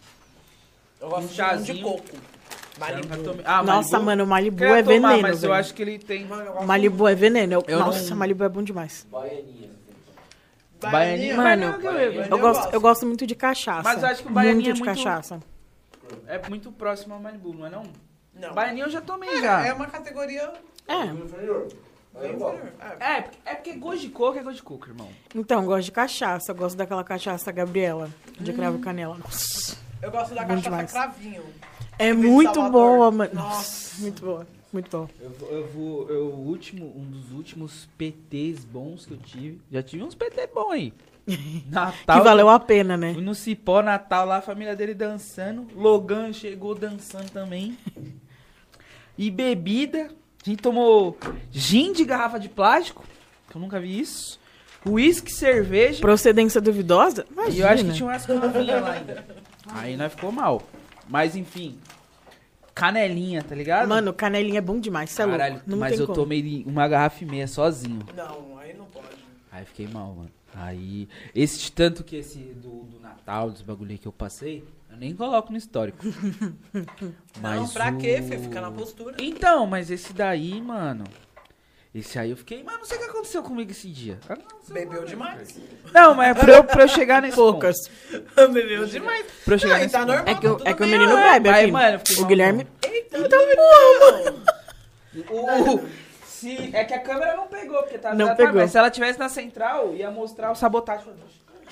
Speaker 3: eu gosto
Speaker 1: Um
Speaker 3: de rum de
Speaker 1: chazinho.
Speaker 3: coco.
Speaker 1: Eu
Speaker 3: Malibu.
Speaker 1: Ah,
Speaker 2: Nossa,
Speaker 1: Malibu?
Speaker 2: mano, Malibu
Speaker 1: Queria
Speaker 2: é
Speaker 1: tomar,
Speaker 2: veneno,
Speaker 1: Mas eu
Speaker 2: velho.
Speaker 1: acho que ele tem.
Speaker 3: Eu
Speaker 2: Malibu é veneno. Eu-
Speaker 1: Eu
Speaker 2: Nossa,
Speaker 1: não-
Speaker 2: Malibu é bom demais.
Speaker 4: Baianinha.
Speaker 1: Baianinha.
Speaker 2: Mano,
Speaker 1: Baianinha,
Speaker 3: Baianinha
Speaker 2: Eu gosto, eu gosto muito de cachaça.
Speaker 1: Mas eu acho que o Baianinha
Speaker 2: muito
Speaker 1: é
Speaker 2: de
Speaker 1: muito-
Speaker 2: cachaça.
Speaker 1: É muito próximo ao Malibu, não é não?
Speaker 3: Não.
Speaker 1: Baianinha eu já tomei
Speaker 3: É,
Speaker 1: já.
Speaker 3: é uma categoria
Speaker 2: É.
Speaker 3: É.
Speaker 1: É, porque- é porque gosto de coco é gosto de coco, irmão.
Speaker 2: Então, eu gosto de cachaça. Eu gosto daquela cachaça Gabriela, de
Speaker 1: Hum.
Speaker 2: cravo e canela. Nossa.
Speaker 3: Eu gosto da
Speaker 2: Bom
Speaker 3: cachaça
Speaker 2: demais.
Speaker 3: cravinho.
Speaker 2: É muito boa, mano.
Speaker 3: Nossa.
Speaker 2: Nossa, muito boa. Muito boa.
Speaker 1: Eu, vou- eu vou. Eu, o último, um dos últimos PTs bons que eu tive. Já tive uns PT bons aí. Natal.
Speaker 2: que valeu a pena, né?
Speaker 1: Fui no Cipó, Natal, lá a família dele dançando. Logan chegou dançando também. E bebida. A gente tomou gin de garrafa de plástico. Que eu nunca vi isso. Uísque, cerveja.
Speaker 2: Procedência duvidosa?
Speaker 1: E eu acho que
Speaker 2: Imagina.
Speaker 1: tinha umas lá ainda. Aí nós ficou mal. Mas enfim. Canelinha, tá ligado?
Speaker 2: Mano, canelinha é bom demais, cê é louco.
Speaker 1: Caralho,
Speaker 2: Não
Speaker 1: mas
Speaker 2: tem
Speaker 1: eu
Speaker 2: como.
Speaker 1: tomei uma garrafa e meia sozinho.
Speaker 3: Não, aí não pode.
Speaker 1: Aí fiquei mal, mano. Aí, esse tanto que esse do, do Natal, dos bagulho aí que eu passei, eu nem coloco no histórico. mas
Speaker 3: não, pra
Speaker 1: o...
Speaker 3: quê, filho? Fica na postura.
Speaker 1: Então, mas esse daí, mano. Esse aí eu fiquei, mas não sei o que aconteceu comigo esse dia. Ah, não
Speaker 3: Bebeu demais.
Speaker 1: Não, mas é pra eu, pra eu chegar nesse
Speaker 2: Poucas.
Speaker 3: Bebeu demais.
Speaker 1: Pra eu chegar
Speaker 3: Não,
Speaker 1: nesse
Speaker 3: tá normal.
Speaker 2: É que, o-
Speaker 3: tudo
Speaker 2: é que o menino bebe aqui.
Speaker 1: mano, eu fiquei
Speaker 2: o
Speaker 1: mal,
Speaker 2: Guilherme...
Speaker 3: Eita, então porra, mano.
Speaker 1: O- o- se, é que a câmera não pegou, porque tá
Speaker 2: Não
Speaker 1: tá-
Speaker 2: pegou.
Speaker 1: Mas se ela tivesse na central, ia mostrar o sabotagem.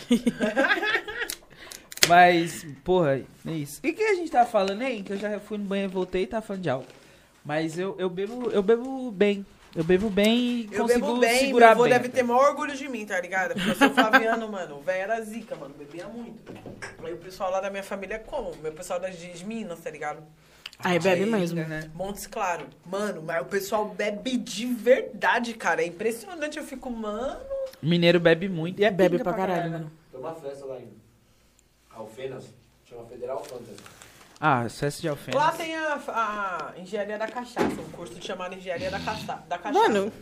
Speaker 1: mas, porra, é isso. E o que a gente tava falando aí? Que eu já fui no banheiro, voltei e tava falando de álcool. Mas eu, eu bebo, eu bebo bem. Eu bebo bem e
Speaker 3: Eu
Speaker 1: consigo
Speaker 3: bebo bem,
Speaker 1: segurar
Speaker 3: meu avô
Speaker 1: bem.
Speaker 3: deve ter maior orgulho de mim, tá ligado? Porque eu sou Flaviano, mano. O velho era zica, mano. Bebia muito. Aí o pessoal lá da minha família é como? Meu pessoal das de Minas, tá ligado?
Speaker 2: Aí bebe mesmo.
Speaker 1: né?
Speaker 3: Montes Claro. Mano, mas o pessoal bebe de verdade, cara. É impressionante. Eu fico, mano.
Speaker 1: Mineiro bebe muito e é
Speaker 2: Bebe pra caralho,
Speaker 1: né?
Speaker 2: mano.
Speaker 4: Tem uma festa lá em Alfenas, chama Federal Fantasy.
Speaker 1: Ah, sucesso de alfena.
Speaker 3: Lá tem a, a engenharia da cachaça, um curso chamado engenharia da, caça, da cachaça.
Speaker 2: Mano,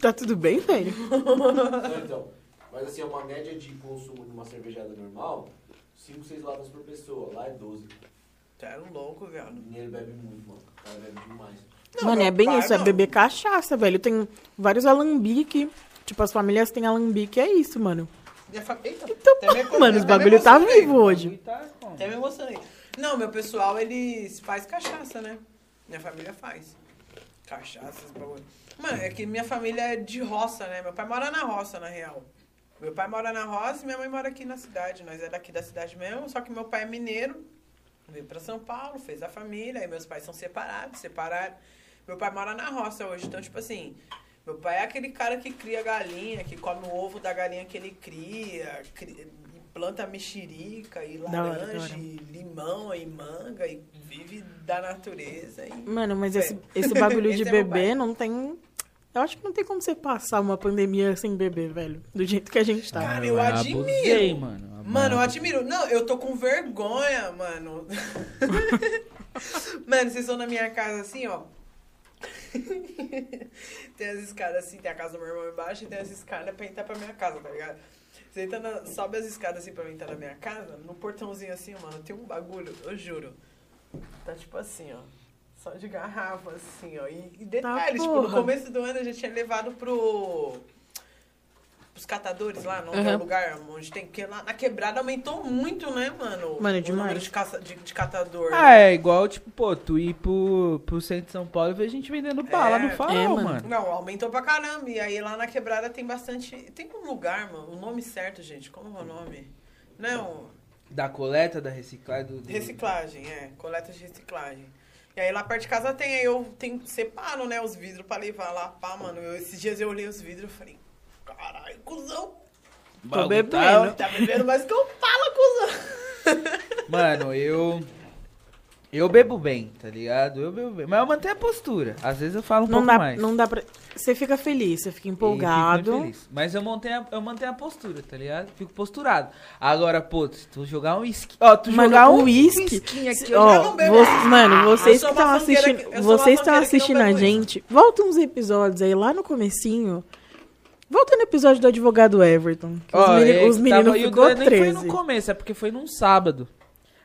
Speaker 2: tá tudo bem, velho?
Speaker 4: Não, então. Mas assim, é uma média de consumo de uma cervejada normal, 5, 6 latas por pessoa. Lá é 12.
Speaker 3: Tá é um louco,
Speaker 4: O
Speaker 3: velho.
Speaker 4: mineiro bebe muito, mano. O cara bebe demais.
Speaker 3: Não,
Speaker 2: mano, é bem
Speaker 3: pai,
Speaker 2: isso, é
Speaker 3: não.
Speaker 2: beber cachaça, velho. Tem vários alambique. Tipo, as famílias têm alambique, é isso, mano.
Speaker 3: Minha fa... Eita,
Speaker 2: Então,
Speaker 3: até me-
Speaker 2: mano, os bagulho tá vivo hoje.
Speaker 3: Até me emocionei. Não, meu pessoal, eles faz cachaça, né? Minha família faz. Cachaça, esses bagulho. Mano, é que minha família é de roça, né? Meu pai mora na roça, na real. Meu pai mora na roça e minha mãe mora aqui na cidade. Nós é daqui da cidade mesmo, só que meu pai é mineiro. Veio pra São Paulo, fez a família, aí meus pais são separados, separaram. Meu pai mora na roça hoje, então, tipo assim, meu pai é aquele cara que cria galinha, que come o ovo da galinha que ele cria, cria planta mexerica e laranja, e limão e manga, e vive da natureza. E...
Speaker 2: Mano, mas esse, esse bagulho de
Speaker 3: Esse é meu
Speaker 2: beber não tem. Eu acho que não tem como você passar uma pandemia sem beber, velho. Do jeito que a gente tá.
Speaker 3: Cara, eu admiro.
Speaker 1: Abusei, mano.
Speaker 3: Mano, eu admiro. Não, eu tô com vergonha, mano. mano, vocês estão na minha casa assim, ó. tem as escadas assim, tem a casa do meu irmão embaixo e tem as escadas pra entrar pra minha casa, tá ligado? Você entra na- sobe as escadas assim pra entrar na minha casa, no portãozinho assim, mano, tem um bagulho, eu juro. Tá tipo assim, ó. Só de garrafa, assim, ó. E, e detalhe, tipo, no começo do ano a gente tinha levado pro. Pros catadores lá, no
Speaker 2: Uhum.
Speaker 3: lugar onde tem. que lá na quebrada aumentou muito, né, mano?
Speaker 2: Mano,
Speaker 3: o
Speaker 2: demais.
Speaker 3: número de, caça, de, de catador.
Speaker 1: Ah, é igual, tipo, pô, tu ir pro, pro centro de São Paulo e ver gente vendendo bala
Speaker 3: É,
Speaker 1: no farol,
Speaker 2: é, mano.
Speaker 1: mano.
Speaker 3: Não, aumentou pra caramba. E aí lá na quebrada tem bastante. Tem um lugar, mano. O nome certo, gente. Como é o nome? Não.
Speaker 1: Da coleta, da reciclagem, do... do-
Speaker 3: Reciclagem, é. Coleta de reciclagem. E aí lá perto de casa tem, aí eu tenho, separo, né, os vidros pra levar lá, pá, mano. Eu- esses dias eu olhei os vidros e falei, caralho, cuzão.
Speaker 2: Tô bebendo.
Speaker 1: tá-
Speaker 3: bebendo mais que eu falo, cuzão.
Speaker 1: Mano, eu... Eu bebo bem, tá ligado? Eu bebo bem. Mas eu mantenho a postura. Às vezes eu falo um
Speaker 2: Não
Speaker 1: pouco
Speaker 2: dá,
Speaker 1: mais.
Speaker 2: não dá pra. Você fica feliz, você fica empolgado.
Speaker 1: feliz. Mas eu mantenho, a, eu mantenho a postura, tá ligado? Fico posturado. Agora, pô, se tu jogar um uísque... Ó, tu
Speaker 2: Mano,
Speaker 1: jogar um
Speaker 2: uísque-
Speaker 1: whisky aqui, eu
Speaker 2: Ó,
Speaker 1: já
Speaker 3: não bebo.
Speaker 2: vo- mano, vocês
Speaker 3: Eu
Speaker 2: que estão assistindo,
Speaker 3: que- eu
Speaker 2: vocês estão assistindo a
Speaker 3: isso.
Speaker 2: gente, volta uns episódios aí lá no comecinho. Volta no episódio do advogado Everton. que os,
Speaker 1: Ó,
Speaker 2: meni-
Speaker 1: é
Speaker 2: os
Speaker 1: que
Speaker 2: meninos
Speaker 1: tava- e o
Speaker 2: ficou
Speaker 1: do- nem foi
Speaker 2: 13.
Speaker 1: no começo, é porque foi num sábado.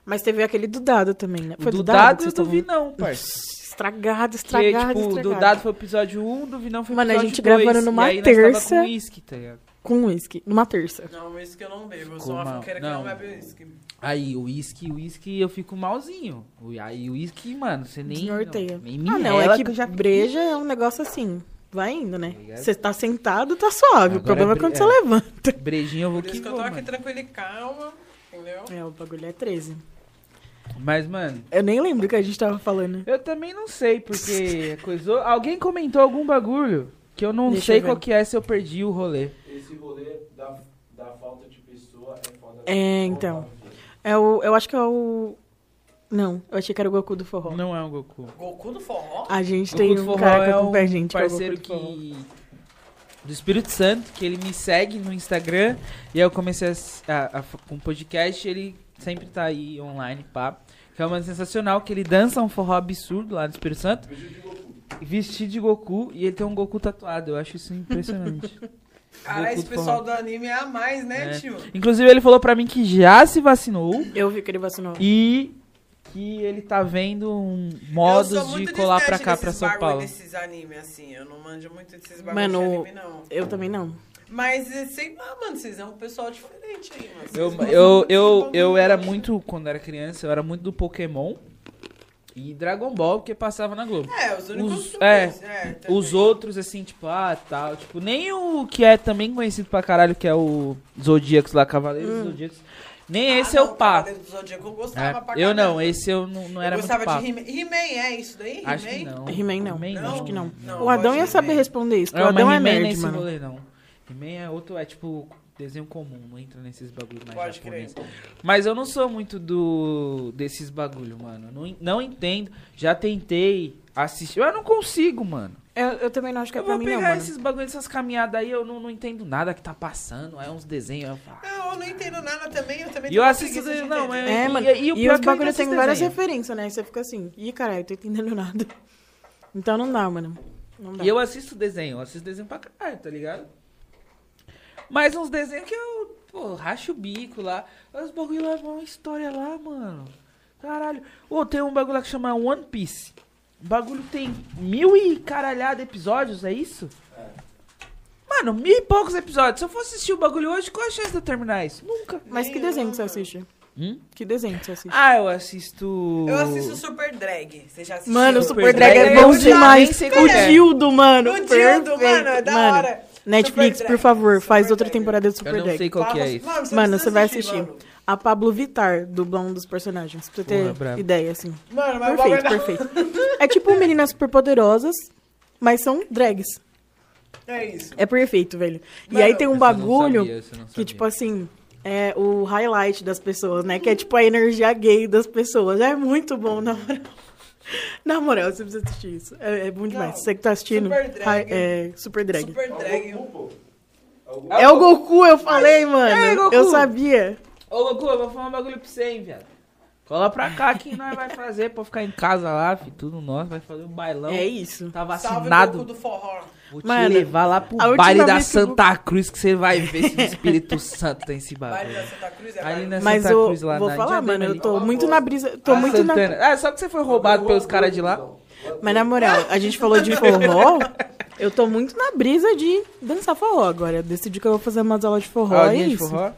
Speaker 2: Mas teve aquele do dado também, né?
Speaker 1: O
Speaker 2: Foi
Speaker 1: do
Speaker 2: do
Speaker 1: dado
Speaker 2: que
Speaker 1: eu não vi não, parça.
Speaker 2: Estragado,
Speaker 1: Que,
Speaker 2: estragado,
Speaker 1: tipo,
Speaker 2: estragado.
Speaker 1: do dado foi o episódio 1, do Vinão foi o
Speaker 2: Mano, a
Speaker 1: episódio
Speaker 2: gente
Speaker 1: 2,
Speaker 2: gravando numa
Speaker 1: e aí nós tava
Speaker 2: terça.
Speaker 1: com uísque, tá ligado?
Speaker 2: Com uísque, numa terça.
Speaker 3: Não, isso que eu não bebo. Eu sou uma
Speaker 1: mal.
Speaker 3: funkeira que
Speaker 1: Não.
Speaker 3: não bebe uísque.
Speaker 1: Aí, o uísque, o uísque, eu fico malzinho. O- Aí, o uísque, mano, você nem...
Speaker 2: Desnorteia.
Speaker 1: Nem me
Speaker 2: Ah, não, é que
Speaker 1: eu já...
Speaker 2: breja é um negócio assim. Vai indo, né?
Speaker 1: ligado?
Speaker 2: Você tá sentado, tá suave.
Speaker 1: Agora
Speaker 2: o problema é,
Speaker 1: bre-
Speaker 2: quando
Speaker 1: é.
Speaker 2: você levanta.
Speaker 1: Brejinho eu vou
Speaker 3: Por
Speaker 1: que
Speaker 3: que eu tô aqui
Speaker 1: mano.
Speaker 3: tranquila e calma, entendeu?
Speaker 2: É, o bagulho é 13.
Speaker 1: Mas, mano,
Speaker 2: Eu nem lembro o que a gente tava falando.
Speaker 1: eu também não sei, porque coisou... Alguém comentou algum bagulho que eu não
Speaker 2: Deixa
Speaker 1: sei
Speaker 2: eu
Speaker 1: qual que é se eu perdi o rolê.
Speaker 4: Esse rolê da, da falta de pessoa é foda.
Speaker 2: É, então. É o. Eu acho que é o. Não, eu achei que era o Goku do forró.
Speaker 1: Não é o Goku.
Speaker 3: Goku do forró?
Speaker 2: A gente
Speaker 1: Goku
Speaker 2: tem um
Speaker 1: Forró
Speaker 2: cara que
Speaker 1: é um
Speaker 2: acompanha a gente. que é o
Speaker 1: parceiro
Speaker 2: Goku do forró.
Speaker 1: que do Espírito Santo que ele me segue no Instagram e aí eu comecei a, a- a podcast ele sempre tá aí online pá que é uma sensacional que ele dança um forró absurdo lá no Espírito Santo vestido de Goku e ele tem um Goku tatuado eu acho isso impressionante
Speaker 3: Cara, esse pessoal
Speaker 1: forró.
Speaker 3: do anime é a mais, né,
Speaker 1: É.
Speaker 3: tio?
Speaker 1: inclusive ele falou pra mim que já se vacinou
Speaker 2: Eu vi que ele vacinou.
Speaker 1: e que ele tá vendo um modos de colar pra cá pra São Paulo
Speaker 3: desses anime, assim. Eu não manjo muito desses bagulho
Speaker 2: Mano,
Speaker 3: de anime, não.
Speaker 2: Eu também não.
Speaker 3: Mas, eh, sei lá, mano, vocês é um pessoal diferente aí, mano.
Speaker 1: Eu, eu,
Speaker 3: muito
Speaker 1: eu, eu era muito, quando era criança, eu era muito do Pokémon e Dragon Ball, porque passava na Globo.
Speaker 3: É, os únicos
Speaker 1: Os- é,
Speaker 3: é.
Speaker 1: Os outros, assim, tipo, ah, tal, tipo, nem o que é também conhecido pra caralho, que é o Zodíacos lá, Cavaleiros
Speaker 2: Hum.
Speaker 1: Zodíacos, nem
Speaker 3: Ah,
Speaker 1: esse é
Speaker 3: não,
Speaker 1: o pá.
Speaker 3: Cavaleiro do Zodíaco eu gostava
Speaker 1: É,
Speaker 3: pra
Speaker 1: eu não, esse eu não, não era
Speaker 3: eu
Speaker 1: muito
Speaker 3: gostava
Speaker 1: pá.
Speaker 3: de He-Man. He-Man é isso daí?
Speaker 1: Acho que
Speaker 3: He-Man?
Speaker 1: não.
Speaker 2: He-Man não.
Speaker 3: Não?
Speaker 2: Acho que não.
Speaker 3: Não,
Speaker 2: o Adão ia saber responder isso, porque o Adão é
Speaker 1: He-Man
Speaker 2: nerd,
Speaker 1: nesse
Speaker 2: mano.
Speaker 1: rolê, não. He-Man é outro, é tipo, desenho comum, não entra nesses bagulho mais
Speaker 3: Pode
Speaker 1: japonês.
Speaker 3: crer.
Speaker 1: Mas eu não sou muito do desses bagulho, mano. Não, não entendo. Já tentei assistir. Eu não consigo, mano.
Speaker 2: Eu, eu também não acho que é
Speaker 1: eu
Speaker 2: pra
Speaker 1: vou
Speaker 2: mim, não,
Speaker 1: pegar
Speaker 2: mano.
Speaker 1: esses bagulhos, essas caminhadas aí, eu não, não entendo nada que tá passando. É uns desenhos. Eu falo.
Speaker 3: Não, eu não entendo nada também, eu também
Speaker 1: E eu
Speaker 3: tenho
Speaker 1: assisto desenho, não, é-
Speaker 2: É,
Speaker 1: e-
Speaker 2: mano.
Speaker 1: e-
Speaker 2: E,
Speaker 1: e o pior é
Speaker 2: os
Speaker 1: que eu ainda
Speaker 2: bagulhos tem
Speaker 1: assisto
Speaker 2: várias
Speaker 1: desenho.
Speaker 2: referências, né? Aí você fica assim, ih, caralho, tô entendendo nada. Então não dá, mano. Não dá.
Speaker 1: E eu assisto desenho, eu assisto desenho pra caralho, tá ligado? Mas uns desenhos que eu, pô, racho o bico lá. Os bagulho lá, uma história lá, mano. Caralho. Ô, tem um bagulho lá que chama One Piece. O bagulho tem mil e caralhada episódios, é isso? Mano, mil e poucos episódios. Se eu for assistir o bagulho hoje, qual a chance de eu terminar isso? Nunca.
Speaker 2: Mas que desenho que você assiste?
Speaker 1: Hum?
Speaker 2: Que desenho que você assiste?
Speaker 1: Ah, eu assisto.
Speaker 3: Eu assisto Super Drag. Você já assistiu?
Speaker 2: Mano, o
Speaker 1: Super
Speaker 2: Super
Speaker 1: Drag
Speaker 2: Drag é
Speaker 1: é
Speaker 2: bom
Speaker 1: eu
Speaker 2: demais.
Speaker 1: nem
Speaker 2: O
Speaker 1: é.
Speaker 2: Dildo, mano.
Speaker 3: O Dildo, mano, é da
Speaker 2: Mano,
Speaker 3: hora.
Speaker 2: Netflix,
Speaker 3: Super
Speaker 2: por favor, faz
Speaker 3: Super
Speaker 2: outra
Speaker 3: Drag.
Speaker 2: temporada de
Speaker 1: Eu
Speaker 2: Super
Speaker 1: não
Speaker 2: Drag.
Speaker 1: sei qual que é isso.
Speaker 3: Mano, você
Speaker 2: Mano, você vai assistir.
Speaker 3: mano.
Speaker 2: A Pablo Vittar, dublando um dos personagens. Pra você ter
Speaker 1: Porra,
Speaker 2: ideia, assim.
Speaker 3: Mano, mas é
Speaker 2: Perfeito, perfeito. É tipo meninas superpoderosas, mas são drags.
Speaker 3: É isso.
Speaker 2: É perfeito, velho. E
Speaker 3: Mano,
Speaker 2: aí tem um bagulho
Speaker 1: sabia,
Speaker 2: que, tipo assim, é o highlight das pessoas, né? Que é tipo a energia gay das pessoas. É muito bom, na moral. Na moral, você precisa assistir isso. É, é bom demais.
Speaker 3: Não,
Speaker 2: você que tá assistindo.
Speaker 3: Super Drag.
Speaker 2: é, super drag.
Speaker 3: Super
Speaker 4: É o
Speaker 3: Drag.
Speaker 4: Goku, pô. É o Goku.
Speaker 2: É o Goku, eu falei, mano.
Speaker 1: É, Goku.
Speaker 2: Eu sabia.
Speaker 1: Ô, Goku, eu vou falar um bagulho pra você, hein, viado. Cola pra cá que nós vai fazer pra ficar em casa lá, fi, tudo nosso, vai fazer um bailão.
Speaker 2: É isso.
Speaker 1: Tá
Speaker 3: Salve
Speaker 1: vacinado.
Speaker 3: Goku do forró.
Speaker 1: Vou te
Speaker 2: Mano,
Speaker 1: levar lá pro baile da
Speaker 2: que
Speaker 1: Santa Cruz que você vai ver se o Espírito Santo tem esse
Speaker 3: Baile
Speaker 1: bagulho.
Speaker 3: da Santa Cruz é
Speaker 1: Ali
Speaker 3: baile
Speaker 1: na
Speaker 3: da-
Speaker 2: Mas
Speaker 1: Santa
Speaker 2: eu
Speaker 1: Cruz lá
Speaker 2: vou
Speaker 1: na
Speaker 2: falar,
Speaker 1: Diadema
Speaker 2: mano, eu tô muito na brisa. Tô
Speaker 1: Ah,
Speaker 2: muito na.
Speaker 1: Santana. Ah, só que você foi roubado pelos caras de lá.
Speaker 2: Mas na moral, a gente falou de forró. Eu tô muito na brisa de dançar forró agora. Eu decidi que eu vou fazer umas aulas de forró. É
Speaker 1: Aulinha de
Speaker 2: isso.
Speaker 1: forró.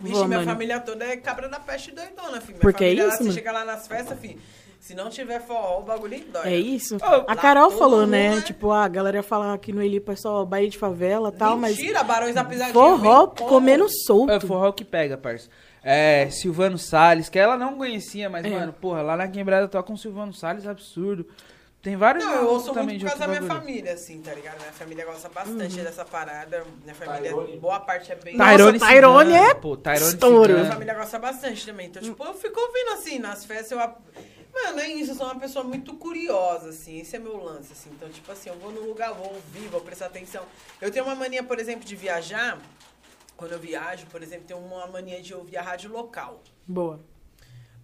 Speaker 3: Vixe,
Speaker 2: Vou,
Speaker 3: minha
Speaker 2: mano.
Speaker 3: família toda é cabra da peste doidona, filho. Minha
Speaker 2: Porque é
Speaker 3: família lá,
Speaker 2: isso,
Speaker 3: você chega lá nas festas, filho. Se não tiver forró, o bagulho dói.
Speaker 2: É isso.
Speaker 1: Ô,
Speaker 2: A Carol falou,
Speaker 3: mundo,
Speaker 2: né?
Speaker 3: né?
Speaker 2: Tipo, a galera fala aqui no Elipa é só baile de favela e tal, mas
Speaker 3: Mentira, Barões da Pisadinha.
Speaker 2: forró comendo
Speaker 1: É
Speaker 2: solto.
Speaker 1: forró que pega, parça. É, Silvano Salles, que ela não conhecia, mas,
Speaker 2: É.
Speaker 1: mano, porra, lá na quebrada toca um Silvano Salles absurdo. Tem vários
Speaker 3: Não, eu ouço
Speaker 1: também
Speaker 3: muito
Speaker 1: de
Speaker 3: por causa da minha
Speaker 1: bagulho.
Speaker 3: família, assim, tá ligado? Minha família gosta bastante
Speaker 2: Uhum.
Speaker 3: dessa parada. Minha família,
Speaker 4: Tyrone.
Speaker 3: boa parte é bem...
Speaker 2: Nossa,
Speaker 1: Tyrone
Speaker 2: Tyrone
Speaker 1: Cigano,
Speaker 2: é
Speaker 1: pô, Tyrone
Speaker 2: estouro.
Speaker 3: Minha família gosta bastante também. Então, tipo, eu fico ouvindo assim, nas festas, eu. Mano, é isso, eu sou uma pessoa muito curiosa, assim. Esse é meu lance, assim. Então, tipo assim, eu vou num lugar, vou ouvir, vou prestar atenção. Eu tenho uma mania, por exemplo, de viajar. Quando eu viajo, por exemplo, tenho uma mania de ouvir a rádio local.
Speaker 2: Boa.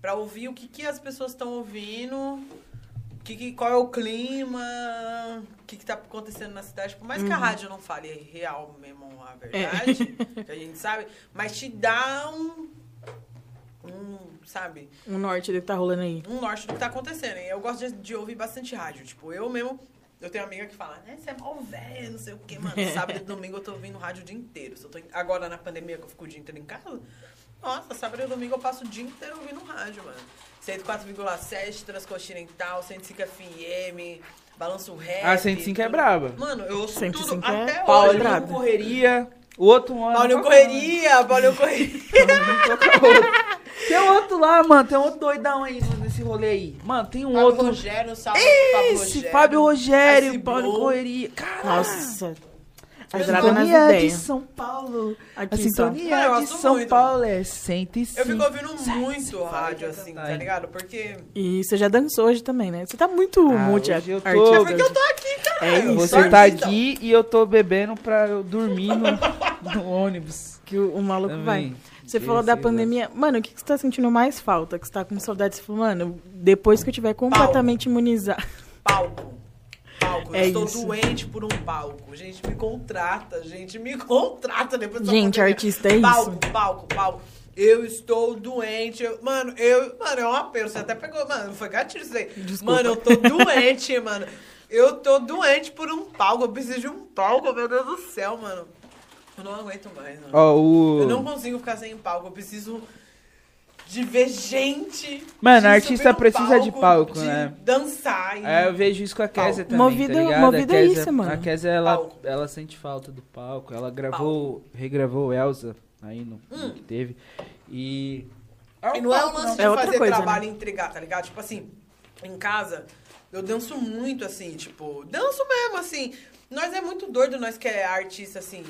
Speaker 3: Pra ouvir o que, que as pessoas estão ouvindo, que, que- qual é o clima, o que, que tá acontecendo na cidade. Por mais que a rádio não fale real mesmo a verdade, que a gente sabe, mas te dá um. um sabe?
Speaker 2: O norte do que tá rolando aí.
Speaker 3: Um norte do que tá acontecendo. E eu gosto de, de ouvir bastante rádio. Tipo, eu mesmo. Eu tenho uma amiga que fala, né, você é mal velho, não sei o quê, mano. Sábado e domingo eu tô ouvindo rádio o dia inteiro. Eu tô agora na pandemia que eu fico o dia inteiro em casa, nossa, sábado e domingo eu passo o dia inteiro ouvindo rádio, mano. 104,7, Transcontinental, 105 FM, Balanço Rap.
Speaker 1: Ah, 105 é
Speaker 3: tudo.
Speaker 1: braba.
Speaker 3: Mano, eu ouço
Speaker 2: 105
Speaker 3: tudo
Speaker 2: é
Speaker 3: até
Speaker 2: pau
Speaker 3: hoje.
Speaker 1: Paulinho Correria, o outro ano.
Speaker 3: Paulinho Correria, Paulinho Correria.
Speaker 1: Tem outro lá, mano, tem outro doidão aí nesse rolê aí. Mano, tem um
Speaker 3: Fábio
Speaker 1: outro...
Speaker 3: Rogério, salve pro Fábio
Speaker 1: Esse,
Speaker 3: Rogério.
Speaker 1: Fábio Rogério, Paulinho. Correria. Caralho.
Speaker 2: Nossa.
Speaker 1: A sintonia de
Speaker 2: ideias.
Speaker 1: São Paulo. A
Speaker 2: Aqui só.
Speaker 1: sintonia
Speaker 3: eu
Speaker 1: de São
Speaker 3: muito.
Speaker 1: Paulo é 105.
Speaker 3: Eu fico ouvindo muito rádio, assim, tá ligado? Porque.
Speaker 2: E você já dançou hoje também, né? Você tá muito
Speaker 1: Ah,
Speaker 2: multi
Speaker 1: hoje eu tô-.
Speaker 3: É porque eu tô aqui,
Speaker 2: É
Speaker 3: caralho.
Speaker 2: isso.
Speaker 1: Você tá aqui e eu tô bebendo pra eu dormir no, no ônibus.
Speaker 2: Que o, o maluco
Speaker 1: Também.
Speaker 2: vai. Você
Speaker 1: Que
Speaker 2: falou da pandemia. Mano, o que, que você tá sentindo mais falta? Que você tá com saudade? Você falou, mano, depois que eu tiver completamente imunizado.
Speaker 3: Palco. Palco.
Speaker 2: É
Speaker 3: eu estou
Speaker 2: isso.
Speaker 3: doente por um palco. Gente, me contrata. Gente, me contrata depois
Speaker 2: Gente,
Speaker 3: pandemia.
Speaker 2: artista é
Speaker 3: palco,
Speaker 2: isso.
Speaker 3: Palco, palco, Eu estou doente. eu- mano, eu. Mano, é um apelo. Você até pegou. Mano, foi gatilho isso aí.
Speaker 2: Desculpa.
Speaker 3: Mano, eu tô doente, mano. Eu tô doente por um palco. Eu preciso de um palco, meu Deus do céu, mano. Eu não aguento mais, mano.
Speaker 1: Ó, o...
Speaker 3: Eu não consigo ficar sem palco. Eu preciso de ver gente.
Speaker 1: Mano,
Speaker 3: de
Speaker 1: artista precisa de palco,
Speaker 3: de
Speaker 1: né?
Speaker 3: dançar. E...
Speaker 1: É, eu vejo isso com a Kézia também,
Speaker 2: Movido-
Speaker 1: tá ligado?
Speaker 2: movido
Speaker 1: a
Speaker 2: é
Speaker 1: Kézia,
Speaker 2: isso, mano.
Speaker 1: A Kézia, ela,
Speaker 3: Palco.
Speaker 1: ela sente falta do palco. Ela gravou, regravou Elsa aí no, no
Speaker 3: Hum.
Speaker 1: que teve. E...
Speaker 3: E não é um lance de
Speaker 2: É outra
Speaker 3: fazer
Speaker 2: coisa,
Speaker 3: trabalho
Speaker 2: né?
Speaker 3: e entregar, tá ligado? Tipo assim, em casa, eu danço muito, assim, tipo, danço mesmo, assim. Nós é muito doido, nós que é artista, assim.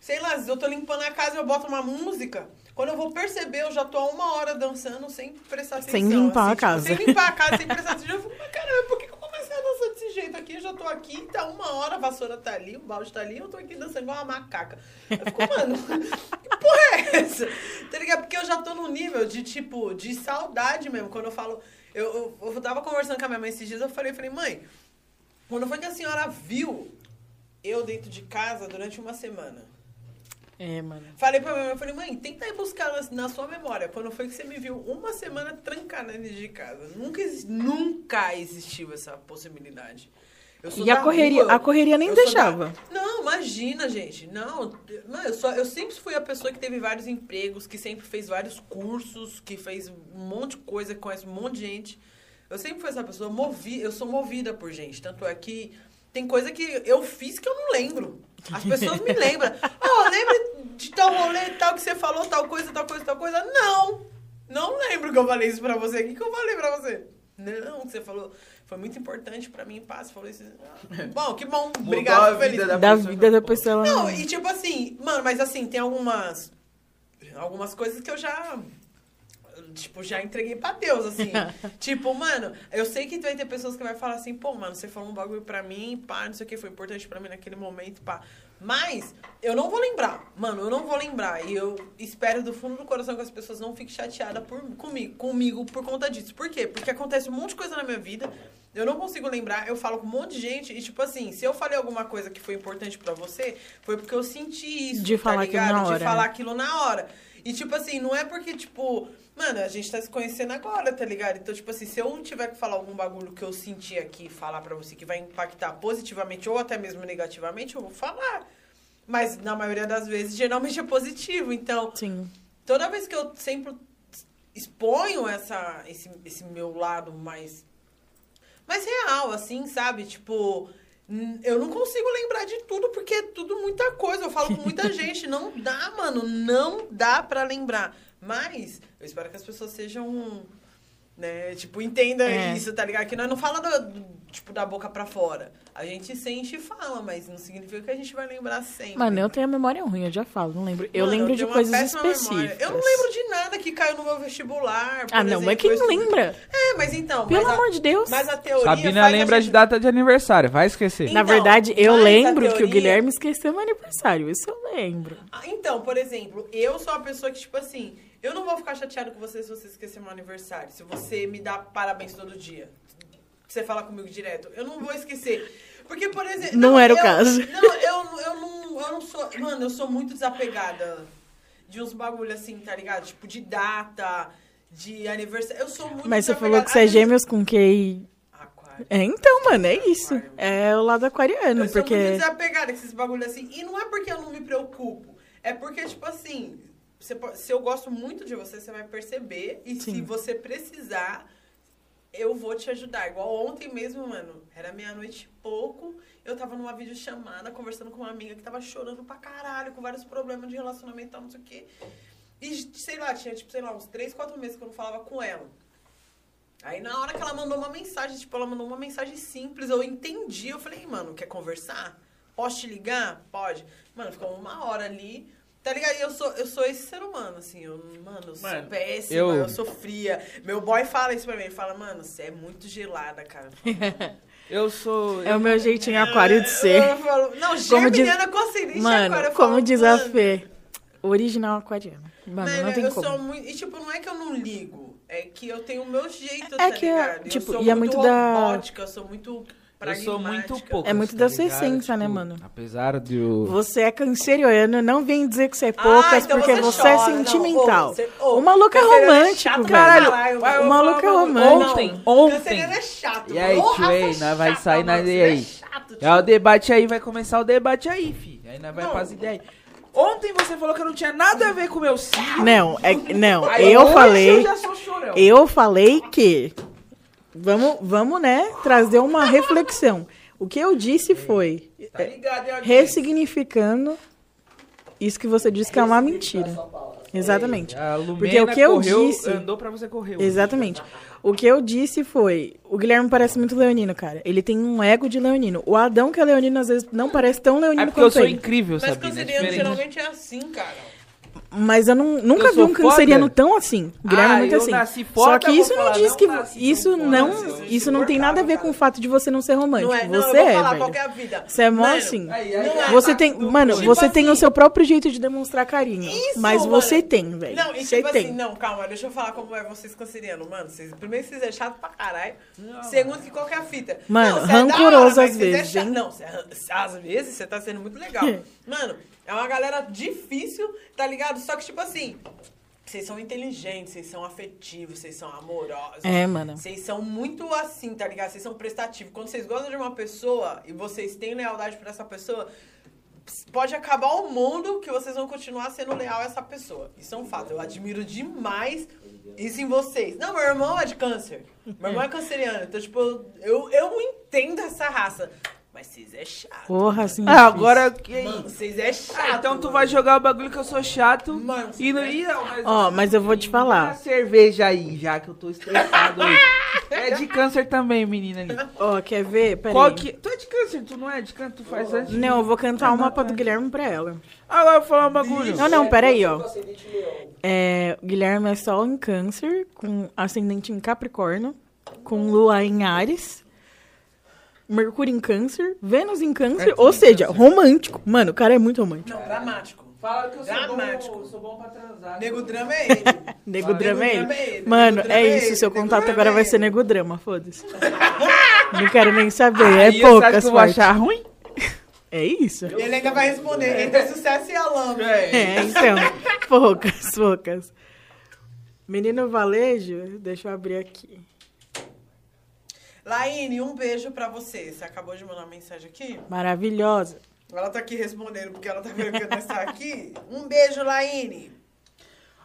Speaker 3: Sei lá, se eu tô limpando a casa e eu boto uma música. Quando eu vou perceber, eu já tô há uma hora dançando sem prestar atenção.
Speaker 2: Sem limpar a
Speaker 3: tipo,
Speaker 2: casa.
Speaker 3: sem limpar a casa, sem prestar atenção. Eu fico, mas caramba, por que eu comecei a dançar desse jeito aqui? Eu já tô aqui, tá uma hora, a vassoura tá ali, o balde tá ali, eu tô aqui dançando igual uma macaca. Eu fico, mano, que porra é essa? Tá ligado? Porque eu já tô num nível de, tipo, de saudade mesmo. Quando eu falo... Eu, eu, eu tava conversando com a minha mãe esses dias, eu falei, eu falei, mãe, quando foi que a senhora viu eu dentro de casa durante uma semana?
Speaker 2: É, mano.
Speaker 3: Falei pra minha mãe, eu falei, mãe, tenta ir buscar na, na sua memória. Quando foi que você me viu uma semana trancada dentro de casa? Nunca, nunca existiu essa possibilidade.
Speaker 2: E a correria,
Speaker 3: rua,
Speaker 2: a correria nem deixava.
Speaker 3: da- Não, imagina, gente. Não, mano, eu, só, eu sempre fui a pessoa que teve vários empregos, que sempre fez vários cursos, que fez um monte de coisa, conhece um monte de gente. Eu sempre fui essa pessoa movi, eu sou movida por gente. Tanto é que tem coisa que eu fiz que eu não lembro. As pessoas me lembram. Oh, lembra de tal rolê, tal que você falou, tal coisa, tal coisa, tal coisa? Não! Não lembro que eu falei isso pra você. O que, que eu falei pra você? Não, que você falou. Foi muito importante pra mim. Você falou isso. Ah, Bom, que bom. Obrigado, feliz.
Speaker 4: vida da
Speaker 2: Da
Speaker 4: pessoa.
Speaker 2: vida da pessoa. ela
Speaker 3: Não, e tipo assim, mano, mas assim, tem algumas. Algumas coisas que eu já. Tipo, já entreguei pra Deus, assim. tipo, mano, eu sei que vai ter pessoas que vai falar assim, pô, mano, você falou um bagulho pra mim, pá, não sei o que, foi importante pra mim naquele momento, pá. Mas, eu não vou lembrar. Mano, eu não vou lembrar. E eu espero do fundo do coração que as pessoas não fiquem chateadas por, comigo, comigo por conta disso. Por quê? Porque acontece um monte de coisa na minha vida. Eu não consigo lembrar, eu falo com um monte de gente e, tipo assim, se eu falei alguma coisa que foi importante pra você, foi porque eu senti isso.
Speaker 2: De
Speaker 3: tá
Speaker 2: falar aquilo
Speaker 3: ligado?
Speaker 2: na hora,
Speaker 3: De falar
Speaker 2: né?
Speaker 3: aquilo na hora. E, tipo assim, não é porque, tipo, mano, a gente tá se conhecendo agora, tá ligado? Então, tipo assim, se eu tiver que falar algum bagulho que eu senti aqui, falar pra você que vai impactar positivamente ou até mesmo negativamente, eu vou falar. Mas na maioria das vezes, geralmente é positivo. Então,
Speaker 2: Sim.
Speaker 3: toda vez que eu sempre exponho essa, esse, esse meu lado mais, mais real, assim, sabe? Tipo, eu não consigo lembrar de tudo, porque é tudo muita coisa. Eu falo com muita gente. Não dá, mano. Não dá pra lembrar. Mas eu espero que as pessoas sejam. Né? Tipo, entenda
Speaker 2: É.
Speaker 3: isso, tá ligado? Que nós não fala do, do- tipo, da boca pra fora. A gente sente e fala, mas não significa que a gente vai lembrar sempre.
Speaker 2: Mano, eu tenho a memória ruim, eu já falo, não lembro. Eu
Speaker 3: Mano,
Speaker 2: lembro de
Speaker 3: tenho uma
Speaker 2: coisas
Speaker 3: péssima memória.
Speaker 2: específicas.
Speaker 3: Eu não lembro de nada que caiu no meu vestibular. por
Speaker 2: Ah, não,
Speaker 3: exemplo,
Speaker 2: mas quem
Speaker 3: eu
Speaker 2: lembra?
Speaker 3: É, mas então.
Speaker 2: Pelo
Speaker 3: mas a-
Speaker 2: amor de Deus.
Speaker 3: Mas a teoria.
Speaker 1: Sabina
Speaker 3: faz a
Speaker 1: lembra
Speaker 3: gente-
Speaker 1: de data de aniversário, vai esquecer.
Speaker 2: Na
Speaker 3: Então,
Speaker 2: verdade, eu
Speaker 3: a
Speaker 2: lembro que o
Speaker 3: teoria-
Speaker 2: Guilherme esqueceu meu aniversário. Isso eu lembro.
Speaker 3: Ah, Então, por exemplo, eu sou uma pessoa que, tipo assim, eu não vou ficar chateado com você se você esquecer meu aniversário. Se você me dá parabéns todo dia. Você fala comigo direto. Eu não vou esquecer. Porque, por exemplo.
Speaker 2: Não era o
Speaker 3: eu-
Speaker 2: caso.
Speaker 3: Não, eu, eu, não, eu não sou. Mano, eu sou muito desapegada de uns bagulho assim, tá ligado? Tipo, de data, de aniversário. Eu sou muito
Speaker 2: Mas você falou que você é gêmeos com.
Speaker 3: Aquário.
Speaker 2: É, então, mano, é isso. É o lado aquariano,
Speaker 3: Eu sou muito
Speaker 2: porque.
Speaker 3: desapegada com esses bagulho assim. E não é porque eu não me preocupo. É porque, tipo assim, você se eu gosto muito de você, você vai perceber. E se
Speaker 2: Sim.
Speaker 3: você precisar, eu vou te ajudar. Igual ontem mesmo, mano. Era meia-noite e pouco. Eu tava numa videochamada conversando com uma amiga que tava chorando pra caralho, com vários problemas de relacionamento e tal, não sei o quê. E, sei lá, tinha, tipo, sei lá, uns três, quatro meses que eu não falava com ela. Aí na hora que ela mandou uma mensagem, tipo, ela mandou uma mensagem simples, eu entendi. Eu falei, mano, quer conversar? Posso te ligar? Pode. Mano, ficou uma hora ali. Tá ligado? E eu sou, eu sou esse ser humano, assim. Eu, mano, eu sou
Speaker 1: Mano,
Speaker 3: péssima,
Speaker 1: eu-
Speaker 3: eu... sou fria. Meu boy fala isso pra mim. Ele fala, mano, você é muito gelada, cara.
Speaker 1: Eu sou.
Speaker 2: É o meu jeitinho aquário de ser.
Speaker 3: Eu falo, não,
Speaker 2: Como diz-
Speaker 3: geminiana com ascendente
Speaker 2: Mano,
Speaker 3: aquário. Eu
Speaker 2: como
Speaker 3: falo,
Speaker 2: diz a
Speaker 3: mano,
Speaker 2: Fê, original aquariano. Mano,
Speaker 3: Mano,
Speaker 2: não tem
Speaker 3: eu
Speaker 2: como.
Speaker 3: sou muito. E, tipo, não é que eu não ligo. É que eu tenho o meu jeito,
Speaker 2: É
Speaker 3: tá
Speaker 2: que é,
Speaker 3: ligado?
Speaker 2: tipo,
Speaker 3: eu sou
Speaker 2: e é
Speaker 3: muito
Speaker 2: muito da-
Speaker 3: robótica, eu sou muito
Speaker 1: Eu sou muito pouco.
Speaker 2: É muito da sua essência, né, mano?
Speaker 1: Apesar de eu.
Speaker 2: Você é canceriano, não vem dizer que você é poucas,
Speaker 3: então
Speaker 2: porque você, é
Speaker 3: chora. Não,
Speaker 2: sentimental.
Speaker 3: ô, você- ô,
Speaker 2: o maluco é romântico,
Speaker 3: chato pra
Speaker 2: caralho.
Speaker 3: caralho,
Speaker 2: O maluco é
Speaker 1: Não,
Speaker 2: romântico.
Speaker 1: Ontem, ontem.
Speaker 3: Canceriano é chato.
Speaker 1: E aí, tio, aí,
Speaker 3: raça
Speaker 1: nós vai sair ideia
Speaker 3: você
Speaker 1: aí.
Speaker 3: É
Speaker 1: É o debate aí, vai começar o debate aí, fi. Aí nós vai
Speaker 3: Não.
Speaker 1: pras ideias. Ontem você falou que eu não tinha nada a ver com o meu signo.
Speaker 2: Não, é, não,
Speaker 1: Aí
Speaker 2: eu
Speaker 1: hoje
Speaker 2: falei,
Speaker 1: Eu já sou chorão.
Speaker 2: eu falei que vamos, vamos, né, trazer uma reflexão. O que eu disse foi
Speaker 1: Tá ligado, hein, audiência?
Speaker 2: ressignificando isso que você disse que é uma mentira. Exatamente.
Speaker 1: A Lumena
Speaker 2: Porque o que eu
Speaker 1: correu,
Speaker 2: disse-
Speaker 1: andou pra você correr.
Speaker 2: Exatamente. O que eu disse foi: o Guilherme parece muito leonino, cara. Ele tem um ego de leonino. O Adão, que é leonino, às vezes não parece tão leonino
Speaker 1: É porque eu
Speaker 2: quanto
Speaker 1: sou
Speaker 2: ele.
Speaker 1: incrível,
Speaker 3: Mas
Speaker 1: Sabina. é diferente.
Speaker 3: geralmente é assim, cara.
Speaker 2: Mas eu não, nunca
Speaker 1: Eu
Speaker 2: vi um canceriano
Speaker 1: foda?
Speaker 2: tão assim. O Guilherme
Speaker 1: Ah,
Speaker 2: é muito
Speaker 1: eu
Speaker 2: assim.
Speaker 1: nasci
Speaker 2: Só
Speaker 1: foda,
Speaker 2: que isso não
Speaker 1: falar,
Speaker 2: diz
Speaker 1: não
Speaker 2: que. Isso
Speaker 1: tão foda,
Speaker 2: não,
Speaker 1: nasci
Speaker 2: isso não tem nada a ver com o fato de você não ser romântico.
Speaker 3: Não é, não,
Speaker 2: você
Speaker 3: eu vou
Speaker 2: é,
Speaker 3: falar
Speaker 2: velho. Você é mó assim.
Speaker 1: Aí, aí,
Speaker 3: Não.
Speaker 2: Você tem, mano,
Speaker 1: bem.
Speaker 2: você
Speaker 3: Tipo
Speaker 2: tem o
Speaker 3: assim-
Speaker 2: seu próprio jeito de demonstrar carinho.
Speaker 3: Isso,
Speaker 2: mas
Speaker 3: mano.
Speaker 2: você tem, velho.
Speaker 3: Não, e
Speaker 2: Você
Speaker 3: tipo
Speaker 2: tem.
Speaker 3: assim, não, calma, deixa eu falar como é vocês cancerianos, mano. Vocês, primeiro, vocês é chato pra caralho. Segundo, que qual que é a fita?
Speaker 2: Mano,
Speaker 3: não, você é
Speaker 2: rancoroso às
Speaker 3: é
Speaker 2: vezes?
Speaker 3: Não, você é- às vezes você tá sendo muito legal. Mano, é uma galera difícil, tá ligado? Só que, tipo assim, vocês são inteligentes, vocês são afetivos, vocês são amorosos.
Speaker 2: É, mano.
Speaker 3: Vocês são muito assim, tá ligado? Vocês são prestativos. Quando vocês gostam de uma pessoa e vocês têm lealdade por essa pessoa, pode acabar o mundo que vocês vão continuar sendo leal a essa pessoa. Isso é um fato. Eu admiro demais isso em vocês. Não, meu irmão é de câncer. Meu irmão é canceriano. Então, tipo, eu, eu entendo essa raça. Mas vocês é chato.
Speaker 2: Porra, assim.
Speaker 1: Ah, agora que
Speaker 3: Mano, vocês é chato.
Speaker 1: Ah, então tu vai jogar o bagulho que eu sou chato.
Speaker 3: Mano,
Speaker 1: e não ia, mas.
Speaker 2: Ó, mas eu vou te falar.
Speaker 1: cerveja aí, já que eu tô estressado hoje. É de câncer também, menina ali.
Speaker 2: Ó, quer ver? Peraí.
Speaker 1: Qual que. Tu é de câncer, tu não é de câncer, tu faz antes?
Speaker 2: Não, eu vou cantar uma pra do Guilherme pra ela.
Speaker 1: Agora eu vou falar um bagulho.
Speaker 2: Não, não, ó.
Speaker 4: Sou ascendente leão.
Speaker 2: É, o Guilherme é sol em câncer, com ascendente em Capricórnio, com lua em Ares, Mercúrio em câncer, Vênus em câncer,
Speaker 1: Mercúrio
Speaker 2: ou seja,
Speaker 1: Câncer.
Speaker 2: romântico. Mano, o cara é muito romântico.
Speaker 3: Não, dramático.
Speaker 1: Fala que eu sou
Speaker 3: Dramático.
Speaker 1: bom, sou bom pra transar.
Speaker 3: Nego drama é ele.
Speaker 2: Nego
Speaker 1: Fala,
Speaker 2: drama é
Speaker 3: drama é
Speaker 2: ele.
Speaker 3: ele,
Speaker 2: Mano, é
Speaker 3: é
Speaker 2: isso,
Speaker 3: ele,
Speaker 2: seu
Speaker 3: nego
Speaker 2: contato agora
Speaker 3: é
Speaker 2: vai ser
Speaker 3: ele.
Speaker 2: nego drama, foda-se. Não quero nem saber, é
Speaker 1: Aí acha
Speaker 2: poucas
Speaker 1: eu vou achar ruim?
Speaker 2: É isso.
Speaker 3: Ele ainda vai responder entre sucesso e a lama.
Speaker 2: É, então, poucas, poucas. Menino Valejo, deixa eu abrir aqui.
Speaker 3: Laine, um beijo pra você. Você acabou de mandar uma mensagem aqui?
Speaker 2: Maravilhosa.
Speaker 3: Ela tá aqui respondendo porque ela tá vendo que nós tá aqui. Um beijo, Laine.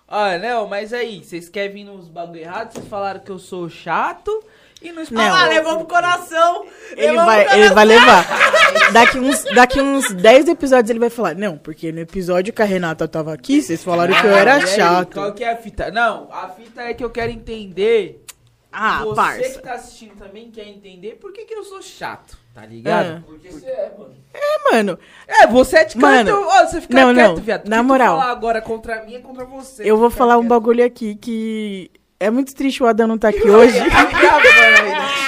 Speaker 1: Olha, não, mas aí, vocês querem vir nos bagulho errado? Vocês falaram que eu sou chato e não
Speaker 2: Não.
Speaker 3: Ah lá, levou pro coração.
Speaker 2: Ele
Speaker 3: levou
Speaker 2: vai,
Speaker 3: pro
Speaker 2: ele
Speaker 3: coração.
Speaker 2: vai levar. Daqui uns, daqui uns 10 episódios ele vai falar. Não, porque no episódio que a Renata tava aqui, vocês falaram que eu
Speaker 1: Ah,
Speaker 2: era
Speaker 1: aí,
Speaker 2: chato.
Speaker 1: Qual que é a fita? Não, a fita é que eu quero entender.
Speaker 2: Ah,
Speaker 1: você
Speaker 2: parça.
Speaker 1: que tá assistindo também quer entender por que, que eu sou chato, tá ligado?
Speaker 2: Ah.
Speaker 4: Porque você é, mano.
Speaker 2: É, mano,
Speaker 1: É, você é de canto,
Speaker 2: Mano,
Speaker 1: ó, você fica
Speaker 2: não,
Speaker 1: quieto,
Speaker 2: não,
Speaker 1: viado.
Speaker 2: na moral.
Speaker 1: falar agora contra mim é contra você.
Speaker 2: eu vou falar um
Speaker 1: quieto.
Speaker 2: bagulho aqui que. É muito triste o Adão não tá aqui hoje.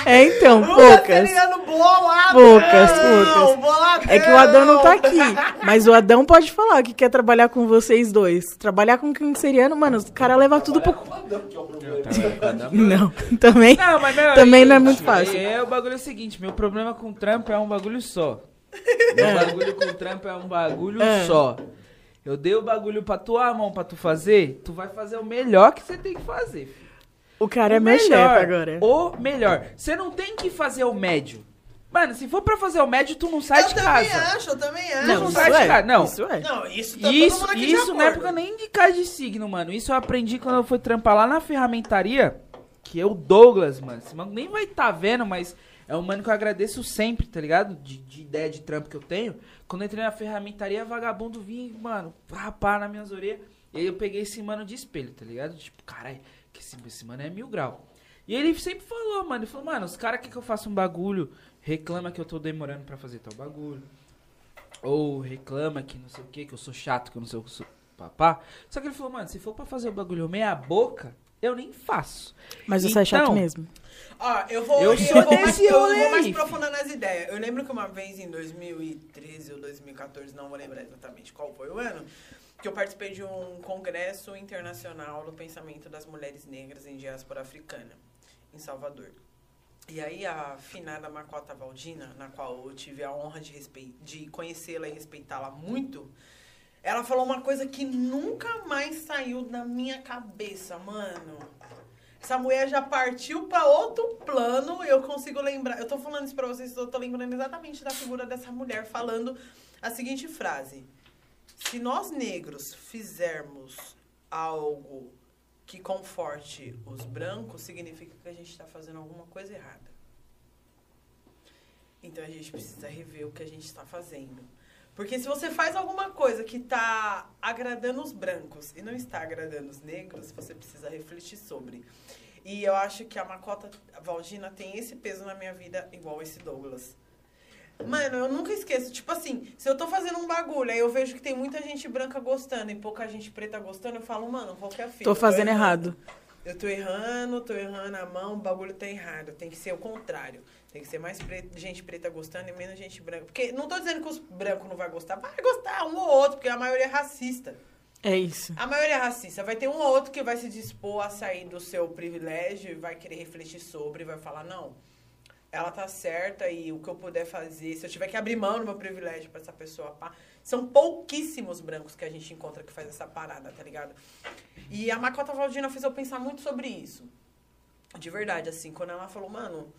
Speaker 2: É, então,
Speaker 3: O
Speaker 2: poucas. Poucas, poucas.
Speaker 3: Boladão.
Speaker 2: É que o Adão não tá aqui. Mas o Adão pode falar que quer trabalhar com vocês dois. Trabalhar com canceriano, mano, os caras levam tudo pro.
Speaker 4: É.
Speaker 2: Não, também.
Speaker 1: Não, mas
Speaker 2: Também não é muito fácil.
Speaker 1: É, o bagulho é o seguinte, meu problema com o trampo é um bagulho só. Meu bagulho com o trampo é um bagulho
Speaker 2: É.
Speaker 1: só. Eu dei o bagulho pra tua mão pra tu fazer, tu vai fazer o melhor que você tem que fazer. filho.
Speaker 2: O cara é
Speaker 1: O
Speaker 2: meu chefe
Speaker 1: melhor,
Speaker 2: agora.
Speaker 1: O melhor. Você não tem que fazer o médio. Mano, se for pra fazer o médio, tu não sai
Speaker 3: Eu
Speaker 1: de
Speaker 3: também
Speaker 1: casa.
Speaker 3: acho, eu também acho.
Speaker 1: Não,
Speaker 2: Não,
Speaker 1: sai de
Speaker 2: é.
Speaker 1: casa, não.
Speaker 2: Isso é.
Speaker 3: Não, isso tá todo
Speaker 1: Isso,
Speaker 3: mundo aqui de
Speaker 1: isso na
Speaker 3: acordo.
Speaker 1: época nem de casa de signo, mano. Isso eu aprendi quando eu fui trampar lá na ferramentaria. Que é o Douglas, mano. Esse mano nem vai tá vendo, mas é um mano que eu agradeço sempre, tá ligado? De, de ideia de trampo que eu tenho. Quando eu entrei na ferramentaria, vagabundo vinha, mano, rapar nas minhas orelhas. E aí eu peguei esse mano de espelho, tá ligado? Tipo, caralho, que esse, esse mano é mil grau. E ele sempre falou, mano, ele falou, mano, os caras querem que eu faça um bagulho, reclama que eu tô demorando pra fazer tal bagulho. Ou reclama que não sei o que, que eu sou chato, que eu não sei o que eu sou papá. Só que ele falou, mano, se for pra fazer o bagulho meia boca, eu nem faço.
Speaker 2: Mas você é chato
Speaker 1: Então,
Speaker 2: mesmo.
Speaker 3: Ó, eu vou,
Speaker 1: Eu
Speaker 3: eu
Speaker 1: sou
Speaker 3: vou mais, eu vou mais
Speaker 1: aí,
Speaker 3: aprofundar nas ideias. Eu lembro que uma vez em 2013 ou 2014, não vou lembrar exatamente qual foi o ano, que eu participei de um congresso internacional do pensamento das mulheres negras em diáspora africana, em Salvador. E aí a finada Macota Valdina, na qual eu tive a honra de, respei- de conhecê-la e respeitá-la muito, ela falou uma coisa que nunca mais saiu da minha cabeça, mano. Essa mulher já partiu pra outro plano eu consigo lembrar. Eu tô falando isso pra vocês, eu tô lembrando exatamente da figura dessa mulher falando a seguinte frase: Se nós negros fizermos algo que conforte os brancos, significa que a gente tá fazendo alguma coisa errada. Então a gente precisa rever o que a gente está fazendo. Porque se você faz alguma coisa que tá agradando os brancos e não está agradando os negros, você precisa refletir sobre. E eu acho que a Macota Valdina tem esse peso na minha vida, igual esse Douglas. Mano, eu nunca esqueço. Tipo assim, se eu tô fazendo um bagulho, aí eu vejo que tem muita gente branca gostando e pouca gente preta gostando, eu falo, mano, qual que é a fita?
Speaker 2: Tô
Speaker 3: Eu
Speaker 2: fazendo errado.
Speaker 3: Eu tô errando, tô errando a mão, o bagulho tá errado. Tem que ser o contrário. Tem que ser mais preto, gente preta gostando e menos gente branca. Porque não tô dizendo que os brancos não vai gostar. Vai gostar um ou outro, porque a maioria é racista.
Speaker 2: É isso.
Speaker 3: A maioria é racista. Vai ter um ou outro que vai se dispor a sair do seu privilégio e vai querer refletir sobre, e vai falar, não, ela tá certa e o que eu puder fazer, se eu tiver que abrir mão do meu privilégio pra essa pessoa, pá. São pouquíssimos brancos que a gente encontra que faz essa parada, tá ligado? E a Macota Valdina fez eu pensar muito sobre isso. De verdade, assim, quando ela falou, mano,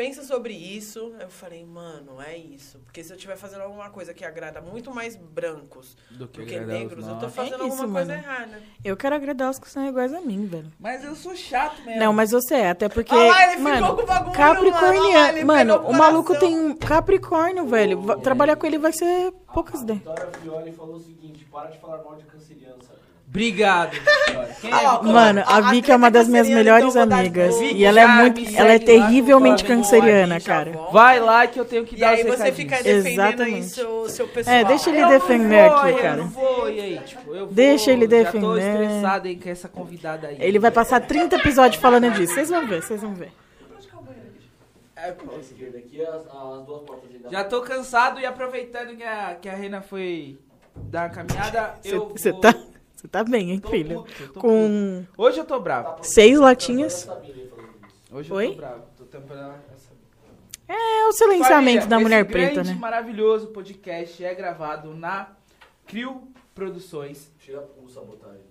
Speaker 3: pensa sobre isso, eu falei, mano, é isso. Porque se eu estiver fazendo alguma coisa que agrada muito mais brancos
Speaker 1: Do
Speaker 3: do que negros, eu tô fazendo
Speaker 2: É isso,
Speaker 3: alguma coisa
Speaker 2: mano.
Speaker 3: errada.
Speaker 2: Eu quero agradar os que são iguais a mim, velho.
Speaker 1: Mas eu sou chato mesmo.
Speaker 2: Não, mas você é, até porque.
Speaker 3: Olha lá, ele ficou
Speaker 2: mano,
Speaker 3: com o bagulho,
Speaker 2: Capricorniano.
Speaker 3: mano,
Speaker 2: Mano, o
Speaker 3: o
Speaker 2: maluco tem um Capricórnio, velho. Va- Trabalhar com ele vai ser poucas
Speaker 4: A
Speaker 2: ideias.
Speaker 4: Vitória Fiore falou o seguinte, para de falar mal de canceriano, sabe?
Speaker 1: Obrigado. É
Speaker 3: Ah?
Speaker 2: Mano, a
Speaker 3: A-
Speaker 2: Vicky é uma das minhas melhores
Speaker 3: então, eu vou
Speaker 2: amigas.
Speaker 3: Vicky,
Speaker 2: E ela é muito. Ela é terrivelmente
Speaker 3: já
Speaker 2: cara.
Speaker 1: Vai lá que eu tenho que
Speaker 3: E
Speaker 1: dar
Speaker 3: aí
Speaker 1: os
Speaker 3: você fica defendendo aí
Speaker 2: Exatamente.
Speaker 3: seu, seu pessoal.
Speaker 2: É, deixa ele
Speaker 1: Eu
Speaker 2: defender
Speaker 1: vou,
Speaker 2: aqui,
Speaker 1: eu
Speaker 2: cara.
Speaker 1: não vou, e aí? Tipo, eu vou,
Speaker 2: Deixa ele
Speaker 1: Já tô
Speaker 2: defender.
Speaker 1: estressado aí com essa convidada aí.
Speaker 2: Ele vai passar 30 episódios falando disso. Vocês vão ver, vocês vão ver.
Speaker 1: É, Já tô cansado e aproveitando que a, que a Rena foi dar uma caminhada, eu
Speaker 2: Você
Speaker 1: vou...
Speaker 2: tá, você tá bem, hein,
Speaker 1: Tô
Speaker 2: filho?
Speaker 1: puto,
Speaker 2: Com
Speaker 1: puto. Hoje eu tô bravo.
Speaker 2: seis latinhas.
Speaker 4: Isso.
Speaker 1: Hoje eu
Speaker 2: Oi?
Speaker 1: tô bravo. Tô tampando essa...
Speaker 2: É o silenciamento
Speaker 1: Família,
Speaker 2: da mulher
Speaker 1: esse
Speaker 2: preta,
Speaker 1: grande,
Speaker 2: né?
Speaker 1: maravilhoso podcast é gravado na Crio Produções.
Speaker 4: Tira o sabotagem.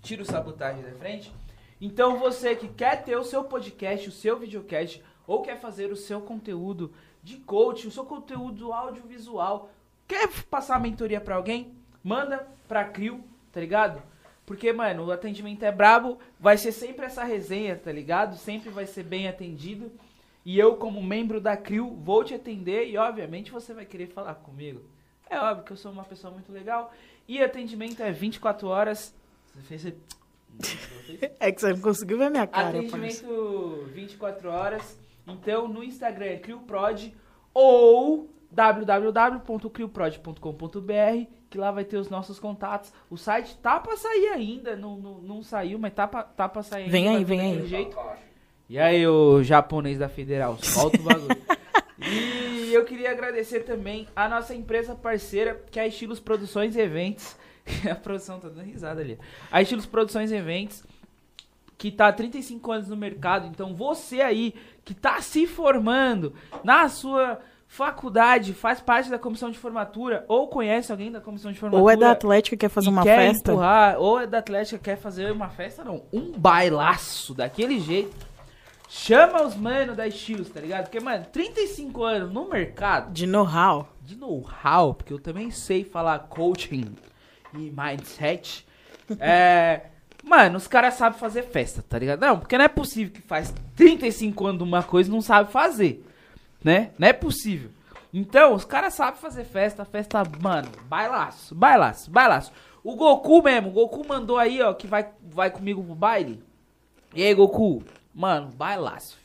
Speaker 1: Tira o sabotagem da frente. Então você que quer ter o seu podcast, o seu videocast, ou quer fazer o seu conteúdo de coach, o seu conteúdo audiovisual, quer passar a mentoria pra alguém, manda pra Crio, tá ligado? Porque, mano, o atendimento é brabo, vai ser sempre essa resenha, tá ligado? Sempre vai ser bem atendido. E eu, como membro da Crio, vou te atender e, obviamente, você vai querer falar comigo. É óbvio que eu sou uma pessoa muito legal. E atendimento é 24 horas. Você fez...
Speaker 2: É que você não conseguiu ver minha cara.
Speaker 1: Atendimento 24 horas. Então, no Instagram é CrioProd ou www.crioprod.com.br que lá vai ter os nossos contatos. O site tá pra sair ainda, não, não, não saiu, mas tá pra, tá pra sair
Speaker 2: Vem
Speaker 1: ainda.
Speaker 2: aí,
Speaker 1: vai
Speaker 2: vem aí.
Speaker 1: Jeito. E aí, o japonês da Federal, solta o bagulho. e eu queria agradecer também a nossa empresa parceira, que é a Estilos Produções e Eventos. a produção tá dando risada ali. A Estilos Produções e Eventos, que tá há 35 anos no mercado. Então, você aí que tá se formando na sua faculdade, faz parte da comissão de formatura, ou conhece alguém da comissão de formatura.
Speaker 2: Ou é da Atlética quer fazer uma
Speaker 1: quer
Speaker 2: festa.
Speaker 1: empurrar, ou é da Atlética quer fazer uma festa, não. Um bailaço daquele jeito. Chama os mano da Estilos, tá ligado? Porque, mano, 35 anos no mercado
Speaker 2: De know-how.
Speaker 1: de know-how, porque eu também sei falar coaching e mindset. É. Mano, os caras sabem fazer festa, tá ligado? Não, porque não é possível que faz 35 anos de uma coisa e não sabe fazer. Né? Não é possível. Então, os caras sabem fazer festa, festa, mano, bailaço, bailaço, bailaço. O Goku mesmo, o Goku mandou aí, ó, que vai, vai comigo pro baile. E aí, Goku? Mano, bailaço,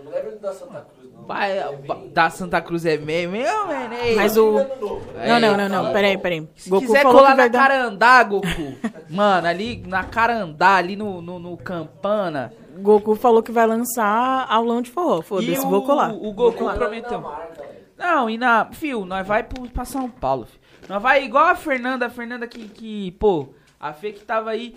Speaker 1: filho.
Speaker 4: Não da Santa Cruz, não.
Speaker 1: Vai,
Speaker 4: É
Speaker 1: da Santa Cruz é mesmo, meu, mano. ei.
Speaker 2: Mas o-
Speaker 4: novo.
Speaker 2: Não, não, não, não. Peraí, peraí.
Speaker 1: Se
Speaker 2: Goku
Speaker 1: quiser
Speaker 2: falou
Speaker 1: colar na
Speaker 2: dar.
Speaker 1: Carandá, Goku. Mano, ali na Carandá, ali no, no, no Campana.
Speaker 2: Goku falou que vai lançar aulão de forró. Foda-se, vou colar.
Speaker 1: o Goku
Speaker 2: colar.
Speaker 1: prometeu. Não, e na. Fio, nós vai pro, pra São Paulo, fio. Nós vai igual a Fernanda, a Fernanda que, que pô, a Fê que tava aí.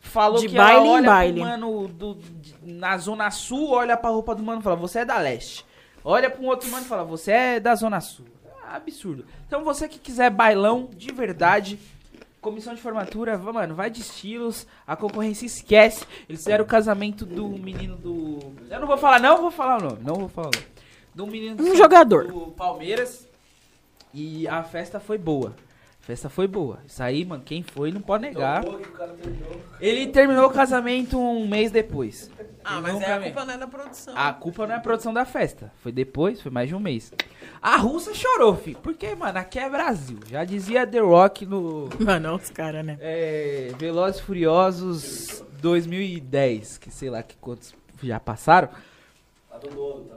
Speaker 1: Falou
Speaker 2: De
Speaker 1: que
Speaker 2: baile
Speaker 1: ela
Speaker 2: em
Speaker 1: olha
Speaker 2: baile.
Speaker 1: pro mano do, de- na Zona Sul, olha pra roupa do mano e fala, você é da Leste. Olha pra um outro mano e fala, você é da Zona Sul. É absurdo. Então você que quiser bailão de verdade, comissão de formatura, mano, vai de estilos, a concorrência esquece. Eles fizeram o casamento do menino do. Eu não vou falar, não vou falar o nome, não vou falar o nome. Do menino do,
Speaker 2: Um jogador.
Speaker 1: do Palmeiras. E a festa foi boa. A festa foi boa. Isso aí, mano, quem foi não pode negar.
Speaker 4: Tão boa que o cara terminou.
Speaker 1: Ele terminou o casamento um mês depois.
Speaker 3: Ah, mas é a culpa não é da produção.
Speaker 1: A culpa não é a produção da festa. Foi depois, foi mais de um mês. A russa chorou, fi. Porque, mano, aqui é Brasil. Já dizia The Rock no
Speaker 2: Mano, os caras, né?
Speaker 1: é, Velozes e Furiosos 2010. Que sei lá que quantos já passaram.
Speaker 4: Tá no nono, tá.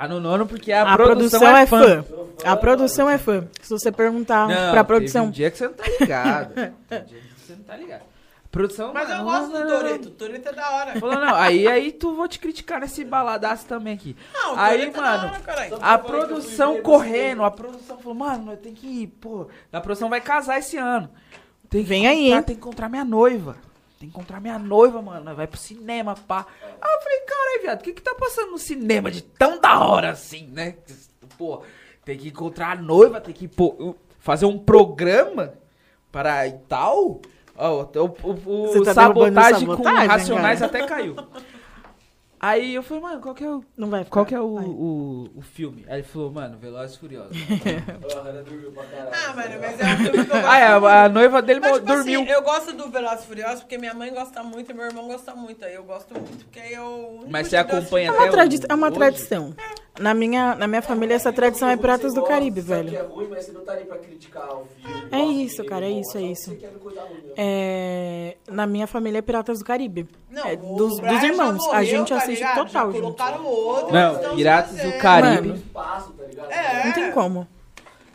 Speaker 1: Tá no nono porque a,
Speaker 2: A, produção, é fã. A produção é fã. Se você perguntar
Speaker 1: Não,
Speaker 2: pra
Speaker 1: teve
Speaker 2: produção.
Speaker 1: um dia que você não tá ligado. Tem um dia que você não tá ligado. Produção,
Speaker 3: Mas eu gosto
Speaker 1: não,
Speaker 3: do. Toreto. O Toreto é da hora.
Speaker 1: Falou, não, aí, aí tu vou te criticar nesse baladaço também aqui.
Speaker 3: Não, o
Speaker 1: Aí,
Speaker 3: é
Speaker 1: mano,
Speaker 3: da hora.
Speaker 1: A produção correndo, a produção falou, mano, eu tenho que ir, pô, a produção vai casar esse ano. Tem que
Speaker 2: Vem aí,
Speaker 1: encontrar-
Speaker 2: hein?
Speaker 1: Tem que encontrar minha noiva. Tem que encontrar minha noiva, mano. Vai pro cinema, pá. Aí eu falei, caralho, viado, o que que tá passando no cinema de tão da hora assim, né? Pô, tem que encontrar a noiva, tem que pô, fazer um programa para e tal. Ó, o, o, o,
Speaker 2: tá
Speaker 1: sabotagem,
Speaker 2: derrubando
Speaker 1: com
Speaker 2: sabotagem,
Speaker 1: racionais
Speaker 2: cara.
Speaker 1: até caiu. Aí eu falei, mano, qual que é o
Speaker 2: Não vai ficar.
Speaker 1: qual que é o, o, o filme? Aí ele falou, mano, Velozes e Furiosos.
Speaker 4: A Hannah dormiu pra caralho.
Speaker 3: Ah, mano, mas é um filme que eu gosto
Speaker 1: ah, é,
Speaker 3: muito.
Speaker 1: a, noiva dele
Speaker 3: Mas, tipo
Speaker 1: dormiu.
Speaker 3: assim, eu gosto do Velozes e Furiosos porque minha mãe gosta muito e meu irmão gosta muito. Aí eu gosto muito porque aí eu...
Speaker 1: Mas você acompanha
Speaker 2: É
Speaker 3: assistir-
Speaker 2: uma,
Speaker 1: até
Speaker 2: tradi-
Speaker 1: o-
Speaker 2: é uma tradição. Na minha, na minha família, essa tradição é Piratas do Caribe, velho.
Speaker 4: que é ruim, mas você não ali pra criticar o filme. Gosta
Speaker 2: isso, cara, é isso, é isso. É, na minha família é Piratas do Caribe.
Speaker 3: Não,
Speaker 2: É, dos, dos irmãos. a gente
Speaker 3: tá
Speaker 2: assiste total
Speaker 3: outro.
Speaker 1: Não, Piratas do. Caribe.
Speaker 4: Tá?
Speaker 3: É.
Speaker 2: Não tem como.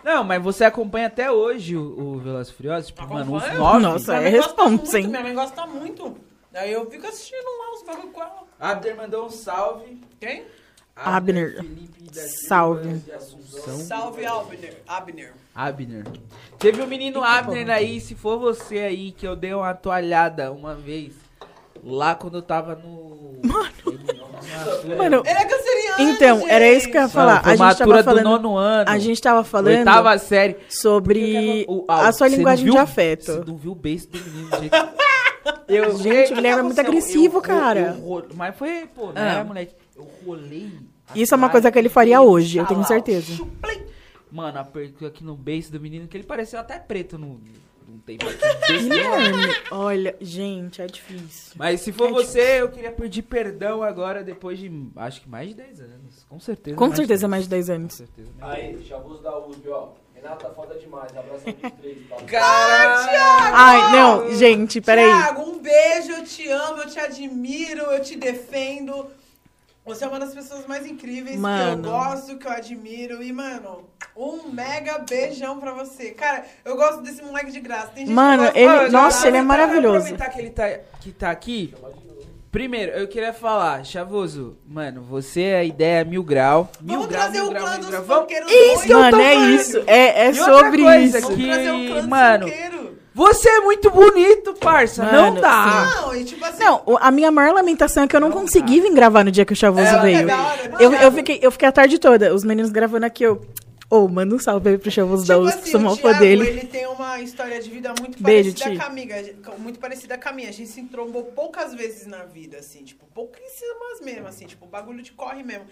Speaker 1: Não, mas você acompanha até hoje o, o Velozes Furiosos? Tipo, mano, os nove.
Speaker 2: Nossa, é responsa, hein?
Speaker 3: Minha mãe gosta muito. Aí eu fico assistindo lá os bagulho com ela.
Speaker 1: Abner mandou um salve.
Speaker 3: Quem?
Speaker 2: Abner. Salve.
Speaker 3: Salve Abner. Abner.
Speaker 1: Abner. Teve um menino Abner aí, se for você aí, que eu dei uma toalhada uma vez. Lá quando eu tava no. Mano.
Speaker 2: Mano,
Speaker 3: Ele é canceriano,
Speaker 2: então, era isso que eu ia
Speaker 3: gente.
Speaker 2: falar. A gente tava
Speaker 1: do
Speaker 2: falando,
Speaker 1: nono ano.
Speaker 2: a gente tava falando
Speaker 1: Oitava série.
Speaker 2: sobre
Speaker 1: O- ah,
Speaker 2: a sua linguagem
Speaker 1: não
Speaker 2: de
Speaker 1: viu-
Speaker 2: afeto.
Speaker 1: Você não viu o beijo do menino do jeito eu,
Speaker 2: Gente, o Guilherme é muito
Speaker 1: eu-
Speaker 2: agressivo,
Speaker 1: eu-
Speaker 2: cara.
Speaker 1: eu ro- mas foi, pô, não
Speaker 2: Ah.
Speaker 1: moleque. Eu rolei.
Speaker 2: Isso é uma coisa que ele faria hoje, eu tenho
Speaker 1: xalau,
Speaker 2: certeza.
Speaker 1: chuplei. Mano, apertou aqui no beijo do menino, que ele pareceu até preto no,
Speaker 2: Guilherme, olha, gente, é difícil.
Speaker 1: Mas se for
Speaker 2: É
Speaker 1: você, eu queria pedir perdão agora, depois de, acho que mais de 10 anos. Com certeza.
Speaker 2: Com
Speaker 1: mais
Speaker 2: certeza
Speaker 1: de
Speaker 2: mais de 10
Speaker 1: Com
Speaker 2: anos.
Speaker 1: certeza. mais de
Speaker 4: Aí, Chavuz da USP, ó. Renata, foda demais. Abração de três. Tá?
Speaker 1: Caralho!
Speaker 2: Ai, não, gente, peraí.
Speaker 3: Thiago, um beijo, eu te amo, eu te admiro, eu te defendo. Você é uma das pessoas mais incríveis
Speaker 2: Mano.
Speaker 3: que eu gosto, que eu admiro. E, mano, um mega beijão pra você. Cara, eu gosto desse moleque de graça. Tem gente
Speaker 2: Mano,
Speaker 3: que gosta
Speaker 2: ele- nossa,
Speaker 3: graça.
Speaker 2: ele é maravilhoso.
Speaker 1: Aproveitar que ele tá, que tá aqui. Primeiro, eu queria falar, Chavoso, mano, você é a ideia mil grau. Mil
Speaker 3: Vamos
Speaker 1: grau,
Speaker 3: trazer
Speaker 1: mil
Speaker 3: o
Speaker 1: grau,
Speaker 3: clã dos funkeiros
Speaker 1: Isso
Speaker 2: Mano, é isso, é, é
Speaker 1: E
Speaker 2: sobre
Speaker 1: coisa
Speaker 2: isso.
Speaker 3: Vamos
Speaker 1: que-
Speaker 3: trazer o clã dos
Speaker 1: mano,
Speaker 3: funkeiros.
Speaker 1: Você é muito bonito, parça.
Speaker 2: Mano,
Speaker 1: não dá.
Speaker 3: Não, e tipo assim...
Speaker 2: Não, a minha maior lamentação é que eu não,
Speaker 1: Não,
Speaker 2: consegui vir gravar no dia que o Chavoso veio.
Speaker 1: é da
Speaker 3: hora,
Speaker 2: Eu,
Speaker 3: Thiago.
Speaker 2: eu, fiquei, eu fiquei a tarde toda, os meninos gravando aqui, eu... Ô, manda um salve aí pro Chavoso da
Speaker 3: Tipo
Speaker 2: USP,
Speaker 3: assim,
Speaker 2: sou
Speaker 3: o
Speaker 2: mó fã dele.
Speaker 3: ele tem uma história de vida muito
Speaker 2: Beijo,
Speaker 3: parecida com a amiga, muito parecida com a minha. A gente se entrombou poucas vezes na vida, assim, tipo, pouquíssimas mesmo, assim, tipo, o bagulho de corre mesmo.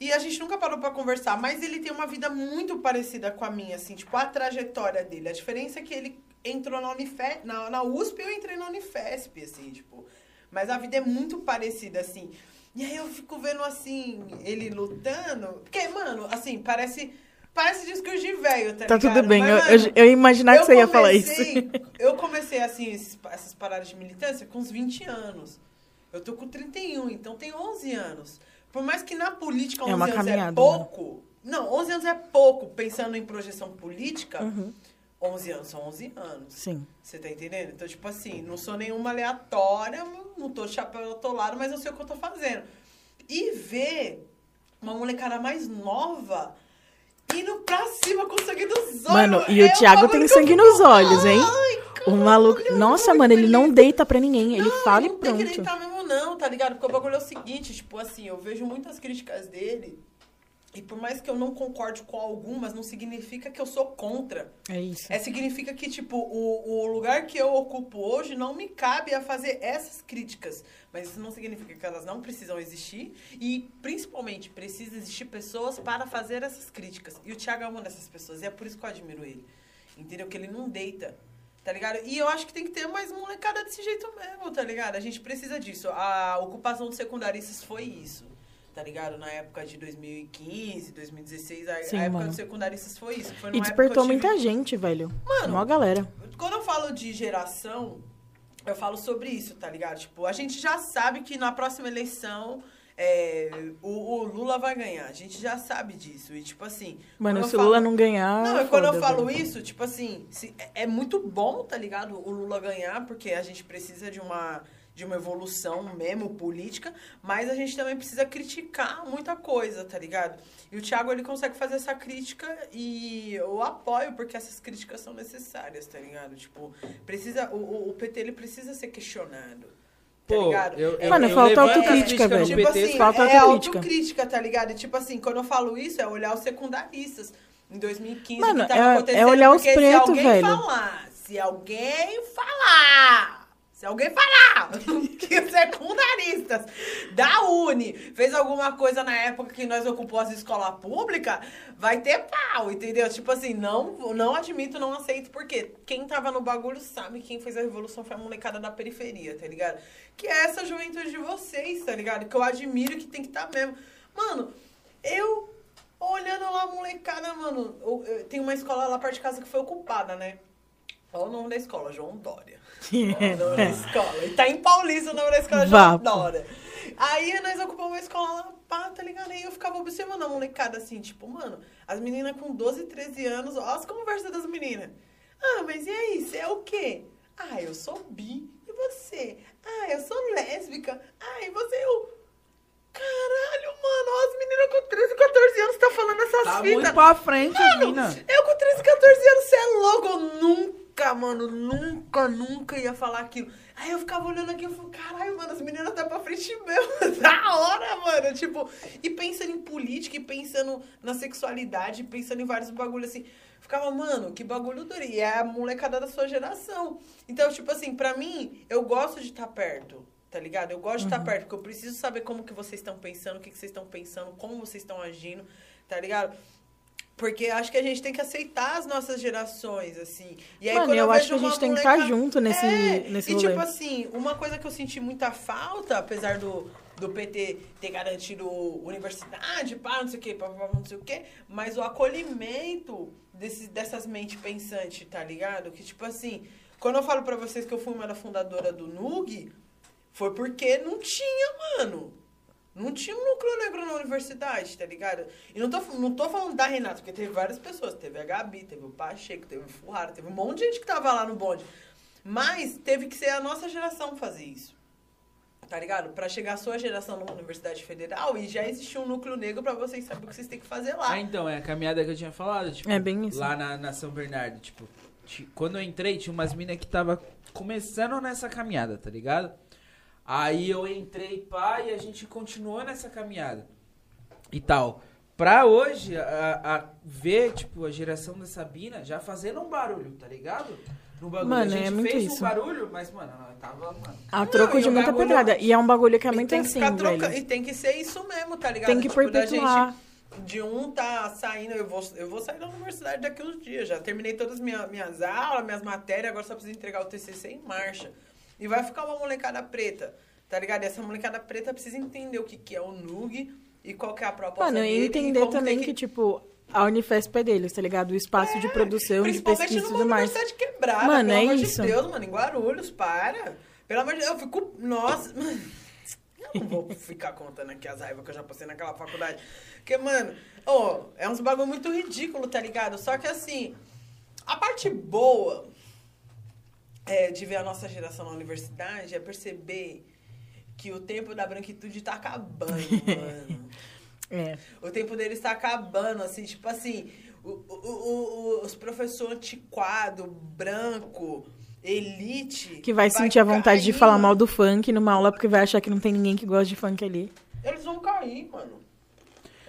Speaker 3: E a gente nunca parou pra conversar, mas ele tem uma vida muito parecida com a minha, assim, tipo, a trajetória dele. A diferença é que ele entrou na, Unife, na, na USP e eu entrei na Unifesp, assim, tipo. Mas a vida é muito parecida, assim. E aí eu fico vendo, assim, ele lutando. Porque, mano, assim, parece. Parece discurso de velho, tá,
Speaker 2: Tá
Speaker 3: ligado?
Speaker 2: tudo bem,
Speaker 3: Mas,
Speaker 2: eu,
Speaker 3: mano,
Speaker 2: eu, eu imaginar que
Speaker 3: eu
Speaker 2: você ia falar isso.
Speaker 3: comecei- Eu comecei, assim, esses- essas paradas de militância com uns 20 anos. Eu tô com 31, então tem 11 anos. Por mais que na política 11
Speaker 2: É
Speaker 3: anos é
Speaker 2: caminhada,
Speaker 3: pouco... Não, 11 anos é pouco, pensando em projeção política.
Speaker 2: Uhum.
Speaker 3: 11 anos são 11 anos.
Speaker 2: Sim.
Speaker 3: Você tá entendendo? Então, tipo assim, não sou nenhuma aleatória, não tô de chapéu atolado, mas eu sei o que eu tô fazendo. E ver uma molecada mais nova indo pra cima com sangue nos olhos.
Speaker 2: Mano, e
Speaker 3: é
Speaker 2: o Thiago tem
Speaker 3: eu
Speaker 2: sangue
Speaker 3: fico,
Speaker 2: nos olhos, hein?
Speaker 3: Ai,
Speaker 2: O maluco.
Speaker 3: caralho,
Speaker 2: Nossa,
Speaker 3: eu
Speaker 2: mano, ele não deita pra ninguém. Ele fala e
Speaker 3: não tem que
Speaker 2: pronto.
Speaker 3: deitar mesmo não, tá ligado? Porque o bagulho é o seguinte, tipo assim, eu vejo muitas críticas dele e por mais que eu não concorde com algumas, não significa que eu sou contra.
Speaker 2: É isso.
Speaker 3: É, significa que, tipo, o, o lugar que eu ocupo hoje não me cabe a fazer essas críticas. Mas isso não significa que elas não precisam existir. E, principalmente, precisa existir pessoas para fazer essas críticas. E o Thiago é uma dessas pessoas. E é por isso que eu admiro ele. Entendeu? Que ele não deita. Tá ligado? E eu acho que tem que ter mais molecada desse jeito mesmo, tá ligado? A gente precisa disso. A ocupação dos secundaristas foi isso. Tá ligado? Na época de 2015, 2016, a,
Speaker 2: Sim,
Speaker 3: a época
Speaker 2: mano.
Speaker 3: dos secundaristas foi isso. Foi
Speaker 2: E despertou
Speaker 3: tive-
Speaker 2: muita gente, velho.
Speaker 3: Mano,
Speaker 2: Mó galera.
Speaker 3: quando eu falo de geração, eu falo sobre isso, tá ligado? Tipo, a gente já sabe que na próxima eleição é, o, o Lula vai ganhar. A gente já sabe disso. E, tipo assim.
Speaker 2: Mano, se o Lula não ganhar.
Speaker 3: Não, e quando eu falo isso, tipo assim, se- é- é muito bom, tá ligado? O Lula ganhar, porque a gente precisa de uma, de uma evolução mesmo política, mas a gente também precisa criticar muita coisa, tá ligado? E o Thiago, ele consegue fazer essa crítica e eu apoio, porque essas críticas são necessárias, tá ligado? Tipo, precisa, o- o PT, ele precisa ser questionado. Tá
Speaker 1: Pô,
Speaker 3: ligado?
Speaker 1: eu, eu,
Speaker 2: Mano,
Speaker 1: eu
Speaker 2: falta autocrítica, velho.
Speaker 3: Tipo
Speaker 1: PT,
Speaker 3: assim,
Speaker 2: falta
Speaker 3: é
Speaker 2: autocrítica.
Speaker 3: autocrítica, tá ligado? E, Tipo assim, quando eu falo isso, é olhar os secundaristas. Em 2015,
Speaker 2: Mano,
Speaker 3: o que tava
Speaker 2: é-
Speaker 3: acontecendo,
Speaker 2: é olhar os pretos,
Speaker 3: se alguém
Speaker 2: velho.
Speaker 3: falar, se alguém falar, se alguém falar que os secundaristas da Uni fez alguma coisa na época que nós ocupamos as escolas públicas, vai ter pau, entendeu? Tipo assim, não, não admito, não aceito, porque quem tava no bagulho sabe que quem fez a revolução foi a molecada da periferia, tá ligado? Que é essa juventude de vocês, tá ligado? Que eu admiro que tem que estar mesmo. Mano, eu olhando lá a molecada, mano, eu- eu- tem uma escola lá perto de casa que foi ocupada, né? Olha o nome da escola, João Dória. Nome da escola. E tá em Paulista o nome da escola, João
Speaker 2: pô.
Speaker 3: Dória. Aí nós ocupamos uma escola lá, pá, tá ligado? Aí eu ficava observando a molecada assim, tipo, mano, as meninas com 12, 13 anos, ó as conversas das meninas. Ah, mas e aí, você é o quê? Ah, eu sou bi. E você? Ah, eu sou lésbica. Ah, e você? Eu... Caralho, mano, ó, as meninas com 13, 14 anos tá falando essas
Speaker 1: Tá
Speaker 3: fitas.
Speaker 1: muito pra frente, mina.
Speaker 3: Eu com 13, 14 anos, você é louco? Eu nunca, mano, nunca, nunca ia falar aquilo. Aí eu ficava olhando aqui e falei, caralho, mano, as meninas tá pra frente mesmo. da hora, mano. Tipo, e pensando em política, e pensando na sexualidade, e pensando em vários bagulhos assim. Ficava, mano, que bagulho doido. E é a molecada da sua geração. Então, tipo assim, pra mim, eu gosto de estar perto. Tá ligado? Eu gosto de estar perto, porque eu preciso saber como que vocês estão pensando, o que, que vocês estão pensando, como vocês estão agindo, tá ligado? Porque acho que a gente tem que aceitar as nossas gerações, assim. E aí,
Speaker 2: Mano, eu
Speaker 3: vejo
Speaker 2: acho que a gente tem que estar
Speaker 3: moleca-
Speaker 2: junto nesse,
Speaker 3: É,
Speaker 2: nesse
Speaker 3: E
Speaker 2: rolê.
Speaker 3: tipo assim, uma coisa que eu senti muita falta, apesar do, do PT ter garantido universidade, pá, não sei o quê, pá, pá, não sei o quê, mas o acolhimento desses, dessas mentes pensantes, tá ligado? Que tipo assim, quando eu falo pra vocês que eu fui uma da fundadora do NUG, foi porque não tinha, mano. Não tinha um núcleo negro na universidade, tá ligado? E não tô, não tô falando da Renata, porque teve várias pessoas. Teve a Gabi, teve o Pacheco, teve o Furrara, teve um monte de gente que tava lá no bonde. Mas teve que ser a nossa geração fazer isso. Tá ligado? Pra chegar a sua geração numa universidade federal e já existia um núcleo negro pra vocês saberem o que vocês têm que fazer lá.
Speaker 1: Ah, então, é a caminhada que eu tinha falado, tipo,
Speaker 2: É bem isso.
Speaker 1: lá na, na São Bernardo, tipo, ti- quando eu entrei, tinha umas minas que tava começando nessa caminhada, tá ligado? Aí eu entrei, pá, e a gente continuou nessa caminhada. E tal. Pra hoje, a, a ver, tipo, a geração da Sabina já fazendo um barulho, tá ligado? No bagulho.
Speaker 2: Mano,
Speaker 1: a gente
Speaker 2: é muito
Speaker 1: fez
Speaker 2: isso.
Speaker 1: um barulho, mas, mano, tava, mano.
Speaker 2: A troco
Speaker 3: e
Speaker 2: de muita
Speaker 3: bagulho-
Speaker 2: pedrada. E é um bagulho que é muito assim,
Speaker 3: ficar troca-
Speaker 2: velho.
Speaker 3: E tem que ser isso mesmo, tá ligado?
Speaker 2: Tem que
Speaker 3: Tipo,
Speaker 2: perpetuar.
Speaker 3: gente- de um tá saindo, eu vou, eu vou sair da universidade daqui uns dias. Já terminei todas as minha, minhas aulas, minhas matérias, agora só preciso entregar o TCC em marcha. E vai ficar uma molecada preta, tá ligado? E essa molecada preta precisa entender o que, que é o NUG e qual que é a proposta
Speaker 2: Mano,
Speaker 3: dele.
Speaker 2: e entender também
Speaker 3: tem
Speaker 2: que, tipo, a Unifesp é deles, tá ligado? O espaço de produção, de
Speaker 3: Principalmente
Speaker 2: pesquisa e tudo mais.
Speaker 3: universidade quebrada,
Speaker 2: Mano,
Speaker 3: pelo
Speaker 2: é
Speaker 3: amor
Speaker 2: isso.
Speaker 3: de Deus, mano, em Guarulhos, para. Pelo amor de Deus, eu fico... Nossa, mano, eu não vou ficar contando aqui as raivas que eu já passei naquela faculdade. Porque, mano, ô, é uns bagulho muito ridículo, tá ligado? Só que, assim, a parte boa é, de ver a nossa geração na universidade é perceber que o tempo da branquitude tá acabando, mano.
Speaker 2: É.
Speaker 3: O tempo dele está acabando, assim, tipo assim, o, o, o- os professores antiquado, branco, elite.
Speaker 2: Que vai sentir a vontade de
Speaker 3: cair,
Speaker 2: falar
Speaker 3: mano.
Speaker 2: mal do funk numa aula porque vai achar que não tem ninguém que gosta de funk ali.
Speaker 3: Eles vão cair, mano.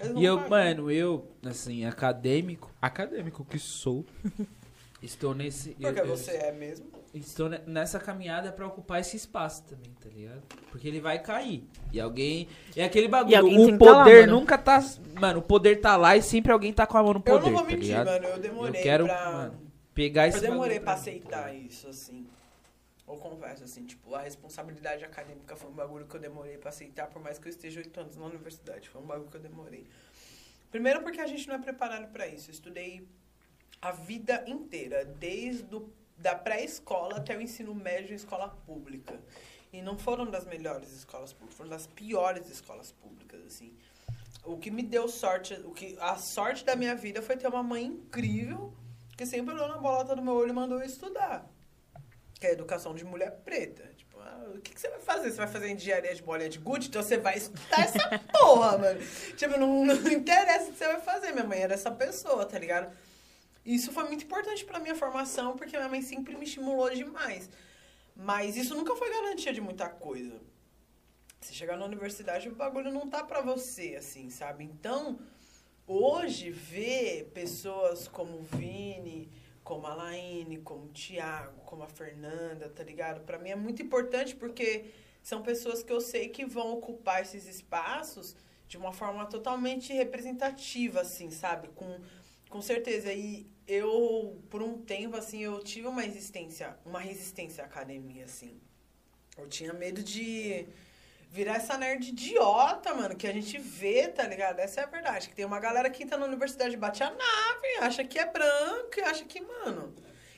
Speaker 3: Eles
Speaker 1: E eu,
Speaker 3: cair.
Speaker 1: mano, eu, assim, acadêmico, acadêmico que sou, estou nesse...
Speaker 3: Porque
Speaker 1: eu- eu-
Speaker 3: você é mesmo.
Speaker 1: Estou ne- nessa caminhada pra ocupar esse espaço também, tá ligado? Porque ele vai cair. E alguém. É aquele bagulho. O
Speaker 2: que tá lá,
Speaker 1: poder nunca tá. Mano, o poder tá lá e sempre alguém tá com a mão no
Speaker 3: Eu
Speaker 1: poder.
Speaker 3: não vou
Speaker 1: tá
Speaker 3: mentir,
Speaker 1: ligado?
Speaker 3: mano. Eu demorei
Speaker 1: Eu quero,
Speaker 3: pra.
Speaker 1: mano, pegar esse
Speaker 3: Eu demorei
Speaker 1: bagulho
Speaker 3: pra aceitar isso, assim. Eu confesso, assim, tipo, a responsabilidade acadêmica foi um bagulho que eu demorei pra aceitar, por mais que eu esteja oito anos na universidade. Foi um bagulho que eu demorei. Primeiro porque a gente não é preparado pra isso. Eu estudei a vida inteira, desde o, da pré-escola até o ensino médio em escola pública. E não foram das melhores escolas públicas, foram das piores escolas públicas, assim. O que me deu sorte, o que a sorte da minha vida foi ter uma mãe incrível que sempre olhou na bolota do meu olho e mandou eu estudar. Que é a educação de mulher preta. Tipo, ah, o que, que você vai fazer? Você vai fazer engenharia de bolinha de gude? Então você vai estudar essa porra, mano. Tipo, não, não interessa o que você vai fazer. Minha mãe era essa pessoa, tá ligado? Isso foi muito importante pra minha formação, porque minha mãe sempre me estimulou demais. Mas isso nunca foi garantia de muita coisa. Você chegar na universidade, o bagulho não tá pra você, assim, sabe? Então, hoje, ver pessoas como o Vini, como a Laine, como o Thiago, como a Fernanda, tá ligado? Pra mim é muito importante porque são pessoas que eu sei que vão ocupar esses espaços de uma forma totalmente representativa, assim, sabe? Com, com certeza. E eu, por um tempo, assim, eu tive uma resistência, uma resistência à academia, assim. Eu tinha medo de virar essa nerd idiota, mano, que a gente vê, tá ligado? Essa é a verdade. Que tem uma galera que tá na universidade, bate a nave, acha que é branco acha que, mano.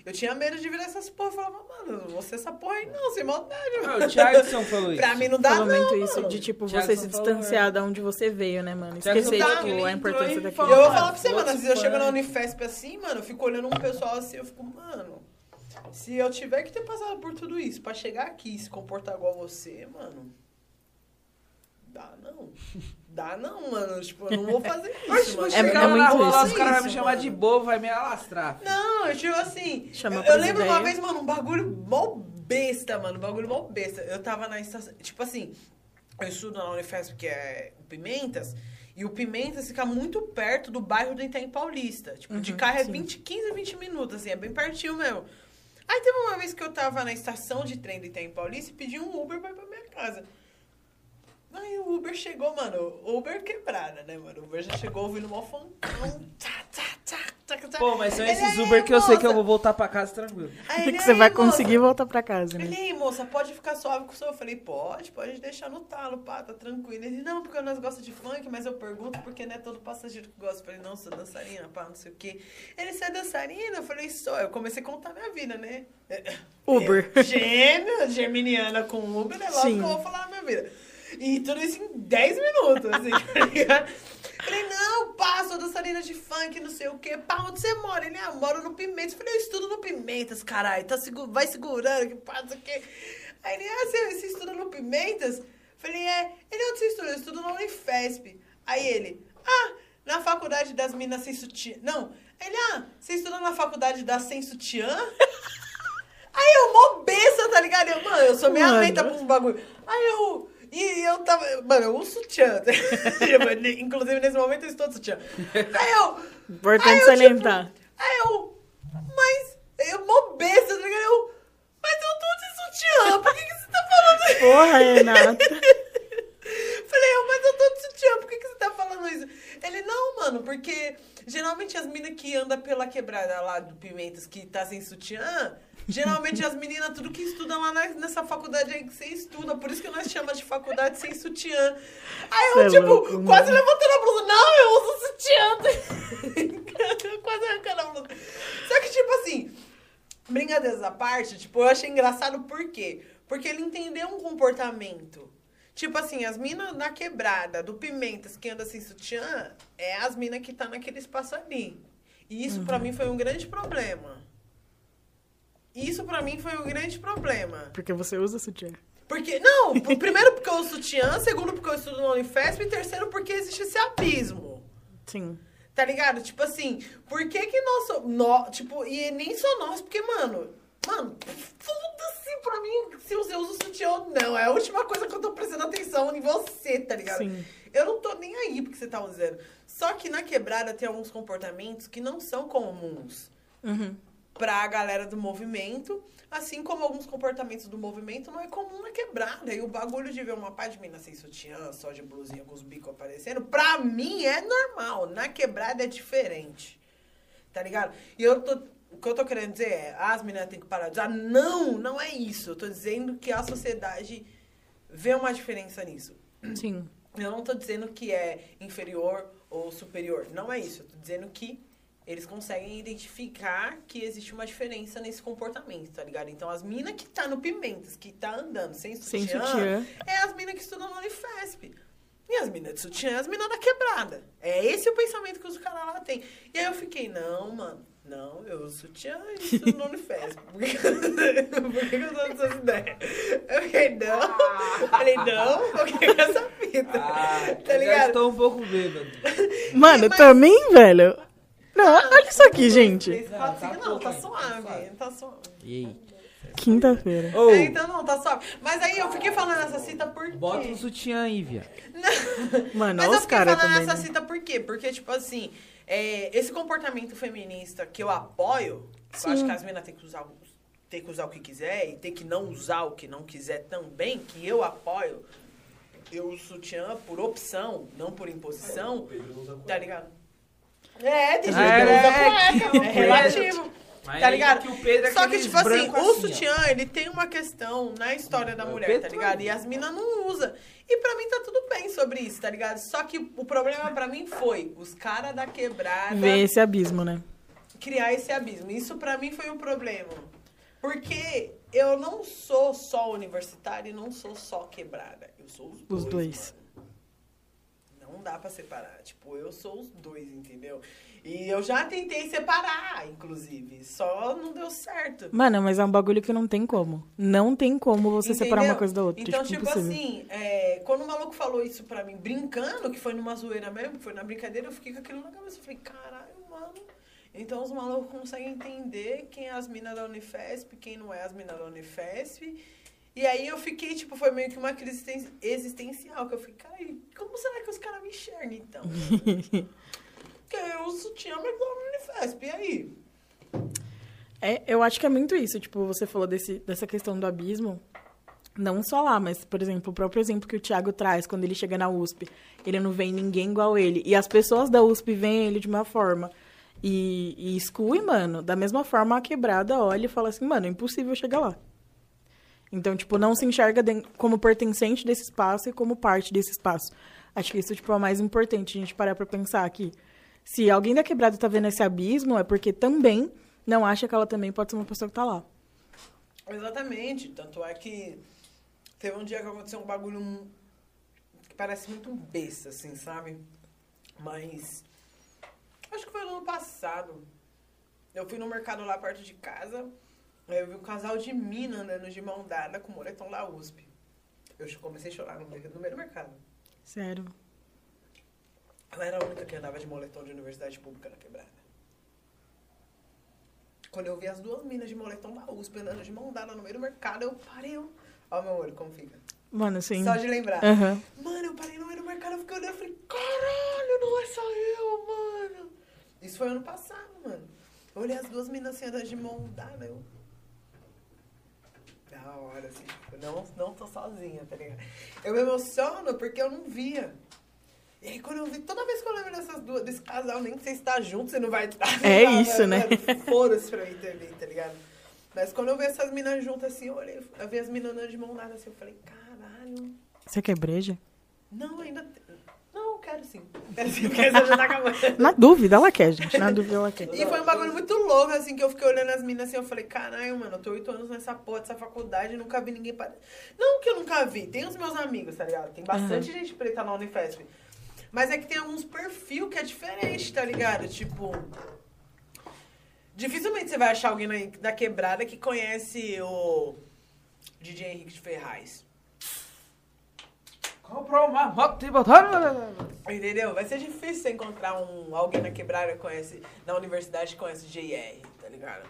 Speaker 3: Eu tinha medo de virar essas porra. Eu falava, mano, eu não vou ser essa porra aí não, sem maldade,
Speaker 1: Ah,
Speaker 3: mano.
Speaker 1: o Thiagson falou isso.
Speaker 3: Pra mim não dá,
Speaker 2: Falou
Speaker 3: não.
Speaker 2: muito isso,
Speaker 3: mano.
Speaker 2: de tipo,
Speaker 1: Thiago
Speaker 2: você se
Speaker 1: falou,
Speaker 2: distanciar da onde você veio, né, mano? Esquecer, tipo, a importância daquilo.
Speaker 3: E eu vou falar pra você, mano, às vezes eu chego na. Unifesp assim, mano, eu fico olhando um pessoal assim, eu fico, mano, se eu tiver que ter passado por tudo isso pra chegar aqui e se comportar igual você, mano, dá não. Dá não, mano. Tipo, eu não vou fazer isso, mano.
Speaker 2: é-
Speaker 1: Chegar
Speaker 2: é
Speaker 1: na
Speaker 2: muito
Speaker 1: rua, lá,
Speaker 2: isso.
Speaker 1: os caras vão me chamar
Speaker 3: mano.
Speaker 1: de bobo, vai me alastrar.
Speaker 3: Não, eu tipo assim.
Speaker 2: Chama
Speaker 3: eu, eu lembro uma vez, mano, um bagulho mó besta, mano. Um bagulho mó besta. Eu tava na estação. Tipo assim, eu estudo na Unifesp, que é o Pimentas. E o Pimentas fica muito perto do bairro do Itaim Paulista. Tipo, de
Speaker 2: Uhum,
Speaker 3: carro é
Speaker 2: sim.
Speaker 3: 20, 15, 20 minutos, assim, é bem pertinho mesmo. Aí teve uma vez que eu tava na estação de trem do Itaim Paulista e pedi um Uber pra ir pra minha casa. Aí o Uber chegou, mano, Uber quebrada, né, mano? O Uber já chegou ouvindo mó funkão. Tá, tá, tá, tá, tá.
Speaker 1: Pô, mas são
Speaker 3: Ele,
Speaker 1: esses
Speaker 3: "Aí,
Speaker 1: Uber que eu sei que eu
Speaker 3: moça?"
Speaker 1: vou voltar pra casa tranquilo.
Speaker 3: Aí ele,
Speaker 2: que você
Speaker 3: "Aí,
Speaker 2: vai
Speaker 3: moça?"
Speaker 2: conseguir voltar pra casa,
Speaker 3: Ele,
Speaker 2: né?
Speaker 3: ei, moça, pode ficar suave com o seu? Eu falei, pode, pode deixar no talo, pá, tá tranquilo. Ele, não, porque nós gostamos de funk, mas eu pergunto porque não é todo passageiro que gosta. Eu falei, não, sou dançarina, pá, não sei o quê. Ele, você é dançarina? Eu falei, sou. Eu comecei a contar minha vida, né?
Speaker 2: Uber.
Speaker 3: Eu, gêmea, germiniana com Uber, é lógico
Speaker 2: Sim.
Speaker 3: que eu vou falar a minha vida. E tudo isso em 10 minutos, assim, tá ligado? Falei, não, pá, sou dançarina de funk, não sei o quê. Pá, onde você mora? Ele, ah, moro no Pimentas. Falei, eu estudo no Pimentas, caralho. Tá segu vai segurando, que pá, não sei o quê. Aí ele, ah, você, você estuda no Pimentas? Falei, é. Ele, onde você estuda? Eu estudo na Unifesp. Aí ele, ah, na faculdade das minas sem sutiã. Não, ele, ah, você estuda na faculdade das sem sutiã? Aí eu, mó besta, tá ligado? Eu, mano, eu sou meia lenta pra uns bagulho. Aí eu. E eu tava. Mano, eu uso sutiã. Inclusive, nesse momento eu estou de sutiã. Aí eu.
Speaker 2: Importante
Speaker 3: eu,
Speaker 2: salientar.
Speaker 3: Tipo, aí eu. Mas. Eu, mó besta, tá ligado? Eu. Mas eu tô de sutiã, por que, que você tá falando isso?
Speaker 2: Porra, Renata.
Speaker 3: Falei, eu, mas eu tô de sutiã, por que, que você tá falando isso? Ele, não, mano, porque geralmente as minas que andam pela quebrada lá do Pimentas, que tá sem sutiã, geralmente as meninas, tudo que estudam lá na- nessa faculdade aí que você estuda, por isso que nós chamamos de faculdade sem sutiã. Aí eu,
Speaker 2: é
Speaker 3: tipo,
Speaker 2: louco, mano.
Speaker 3: quase levantando a blusa, não, eu uso sutiã. quase arrancando a blusa. Só que, tipo assim, brincadeiras à parte, tipo, eu achei engraçado por quê? Porque ele entendeu um comportamento. Tipo assim, as minas na quebrada do Pimentas que anda sem sutiã é as minas que tá naquele espaço ali. E isso pra mim foi um grande problema. Isso pra mim foi um grande problema.
Speaker 2: Porque você usa sutiã.
Speaker 3: Porque, não, primeiro porque eu uso sutiã, segundo porque eu estudo na Unifesp e terceiro porque existe esse abismo.
Speaker 2: Sim.
Speaker 3: Tá ligado? Tipo assim, por que que nós nó- tipo, e nem só nós, porque, mano... Mano, foda-se pra mim se você usa sutiã ou não. É a última coisa que eu tô prestando atenção em você, tá ligado?
Speaker 2: Sim.
Speaker 3: Eu não tô nem aí porque você tá usando. Só que na quebrada tem alguns comportamentos que não são comuns
Speaker 2: Uhum.
Speaker 3: pra galera do movimento, assim como alguns comportamentos do movimento não é comum na quebrada. E o bagulho de ver uma pá de mina sem sutiã, só de blusinha com os bicos aparecendo, pra mim é normal. Na quebrada é diferente. Tá ligado? E eu tô. O que eu tô querendo dizer é, as meninas têm que parar de usar. Não, não é isso. Eu tô dizendo que a sociedade vê uma diferença nisso.
Speaker 2: Sim.
Speaker 3: Eu não tô dizendo que é inferior ou superior. Não é isso. Eu tô dizendo que eles conseguem identificar que existe uma diferença nesse comportamento, tá ligado? Então, as minas que tá no Pimentas, que tá andando sem
Speaker 2: Sem
Speaker 3: sutiã,
Speaker 2: sutiã.
Speaker 3: é as minas que estudam no Unifesp. E as minas de sutiã é as minas da quebrada. É esse o pensamento que os caras lá têm. E aí eu fiquei, não, mano. Não, eu uso sutiã e estudo no Unifesp. Por que, por que eu tô dando essas ideias? Eu fiquei, não. Falei, não, por que com essa fita?
Speaker 1: Ah,
Speaker 3: tá
Speaker 1: eu já
Speaker 3: ligado?
Speaker 1: estou um pouco bêbado.
Speaker 2: Mano,
Speaker 3: Mas-
Speaker 2: também, velho. Não, olha isso aqui, gente.
Speaker 1: Não, tá
Speaker 3: não, suave,
Speaker 1: tá suave. E aí?
Speaker 2: Quinta-feira.
Speaker 1: Ô,
Speaker 3: É, então não, tá suave. Mas aí eu fiquei falando essa cita por quê?
Speaker 1: bota um sutiã aí, viado.
Speaker 2: Mano,
Speaker 3: Mas
Speaker 2: olha
Speaker 3: eu
Speaker 2: os
Speaker 3: fiquei falando
Speaker 2: também.
Speaker 3: essa
Speaker 2: né?
Speaker 3: cita por quê? Porque, tipo assim, é, esse comportamento feminista que eu apoio,
Speaker 2: Sim.
Speaker 3: eu acho que as meninas têm que usar o- tem que usar o que quiser e tem que não usar o que não quiser também, que eu apoio. Eu uso sutiã por opção, não por imposição, tá ligado? É, tem gente
Speaker 1: É,
Speaker 3: que usa
Speaker 1: é,
Speaker 3: cueca, é relativo.
Speaker 1: Mas
Speaker 3: Tá
Speaker 1: aí
Speaker 3: ligado?
Speaker 1: que o Pedro é
Speaker 3: Só que, tipo assim,
Speaker 1: branco
Speaker 3: o
Speaker 1: ó.
Speaker 3: sutiã, ele tem uma questão na história da
Speaker 1: É,
Speaker 3: mulher, tá ligado?
Speaker 1: é.
Speaker 3: E as minas não usam. E pra mim tá tudo bem sobre isso, tá ligado? Só que o problema pra mim foi os caras da quebrada
Speaker 2: Ver esse abismo, né?
Speaker 3: criar esse abismo. Isso pra mim foi um problema. Porque eu não sou só universitária e não sou só quebrada. Eu sou os dois.
Speaker 2: Os dois.
Speaker 3: mano. Não dá pra separar. Tipo, eu sou os dois, entendeu? E eu já tentei separar, inclusive. Só não deu certo.
Speaker 2: Mano, mas é um bagulho que não tem como. Não tem como você separar uma
Speaker 3: Entendeu?
Speaker 2: coisa da outra.
Speaker 3: Então,
Speaker 2: tipo,
Speaker 3: tipo assim, é, quando o maluco falou isso pra mim, brincando, que foi numa zoeira mesmo, que foi na brincadeira, eu fiquei com aquilo na cabeça. Eu falei, caralho, mano. Então os malucos conseguem entender quem é as minas da Unifesp, quem não é as minas da Unifesp. E aí eu fiquei, tipo, foi meio que uma crise existen- existencial, que eu fiquei, cara, como será que os caras me enxergam, então? Porque eu sutiã, mas da Unifesp, e aí?
Speaker 2: É, eu acho que é muito isso. Tipo, você falou desse, dessa questão do abismo. Não só lá, mas, por exemplo, o próprio exemplo que o Thiago traz quando ele chega na USP. Ele não vê ninguém igual ele. E as pessoas da USP veem ele de uma forma. E, e exclui, mano. Da mesma forma, a quebrada olha e fala assim, mano, é impossível chegar lá. Então, tipo, não se enxerga como pertencente desse espaço e como parte desse espaço. Acho que isso, tipo, é o mais importante, a gente parar pra pensar aqui. Se alguém da quebrada tá vendo esse abismo, é porque também não acha que ela também pode ser uma pessoa que tá lá.
Speaker 3: Exatamente. Tanto é que teve um dia que aconteceu um bagulho que parece muito besta, assim, sabe? Mas. Acho que foi no ano passado. Eu fui no mercado lá perto de casa. Aí eu vi um casal de mina andando de mão dada com o moletom da USP. Eu comecei a chorar no meio, no meio do mercado.
Speaker 2: Sério.
Speaker 3: Ela era a única que andava de moletom de universidade pública na quebrada. Quando eu vi as duas minas de moletom da USP andando de mão dada no meio do mercado, eu parei. Eu... Ó, meu olho, como fica.
Speaker 2: Mano, assim.
Speaker 3: Só de lembrar.
Speaker 2: Aham.
Speaker 3: Mano, eu parei no meio do mercado, eu fiquei olhando e falei, caralho, não é só eu, mano. Isso foi ano passado, mano. Eu olhei as duas minas assim andando de mão dada, eu. Da hora, assim, tipo, não, não tô sozinha, tá ligado? Eu me emociono porque eu não via. E aí, quando eu vi, toda vez que eu lembro dessas duas, desse casal, nem que você está junto, você não vai estar.
Speaker 2: É isso, né?
Speaker 3: Foda-se pra mim também, tá ligado? Mas quando eu vi essas minas juntas assim, eu olhei, eu vi as minas de mão dada assim, eu falei, caralho.
Speaker 2: Você quer breja?
Speaker 3: Não, ainda. Quero sim. Quero sim, porque essa já tá acabando.
Speaker 2: Na dúvida, ela quer, gente. Na dúvida, ela quer.
Speaker 3: E foi um bagulho muito louco, assim, que eu fiquei olhando as minas assim, eu falei, caralho, mano, eu tô oito anos nessa porra dessa faculdade e nunca vi ninguém pra... Não que eu nunca vi, tem os meus amigos, tá ligado? Tem bastante gente preta na Unifesp. Mas é que tem alguns perfil que é diferente, tá ligado? Tipo... Dificilmente você vai achar alguém na, da quebrada que conhece o DJ Henrique de Ferraz.
Speaker 1: Comprou uma e botaram.
Speaker 3: Entendeu? Vai ser difícil você encontrar um, alguém na quebrada que conhece, na universidade que conhece JR, tá ligado?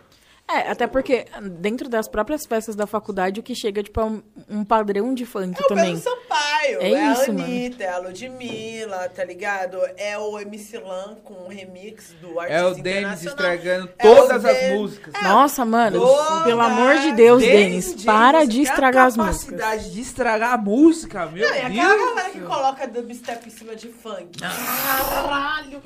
Speaker 2: É, até porque dentro das próprias festas da faculdade, o que chega, tipo, é um, um padrão de funk
Speaker 3: É o
Speaker 2: também.
Speaker 3: Pedro Sampaio,
Speaker 2: É
Speaker 3: é,
Speaker 2: isso,
Speaker 3: a
Speaker 2: mano.
Speaker 3: Anitta, é a Ludmilla, tá ligado? É o MC Lan com o remix do Artista
Speaker 1: É o Denis estragando
Speaker 3: É o
Speaker 1: todas as músicas.
Speaker 2: Nossa, mano,
Speaker 3: todas
Speaker 2: pelo amor de Deus,
Speaker 1: Denis
Speaker 2: para de
Speaker 1: a
Speaker 2: estragar as músicas.
Speaker 1: capacidade de estragar a música, meu
Speaker 3: Não, e
Speaker 1: Deus.
Speaker 3: aquela galera que coloca dubstep em cima de funk. Caralho!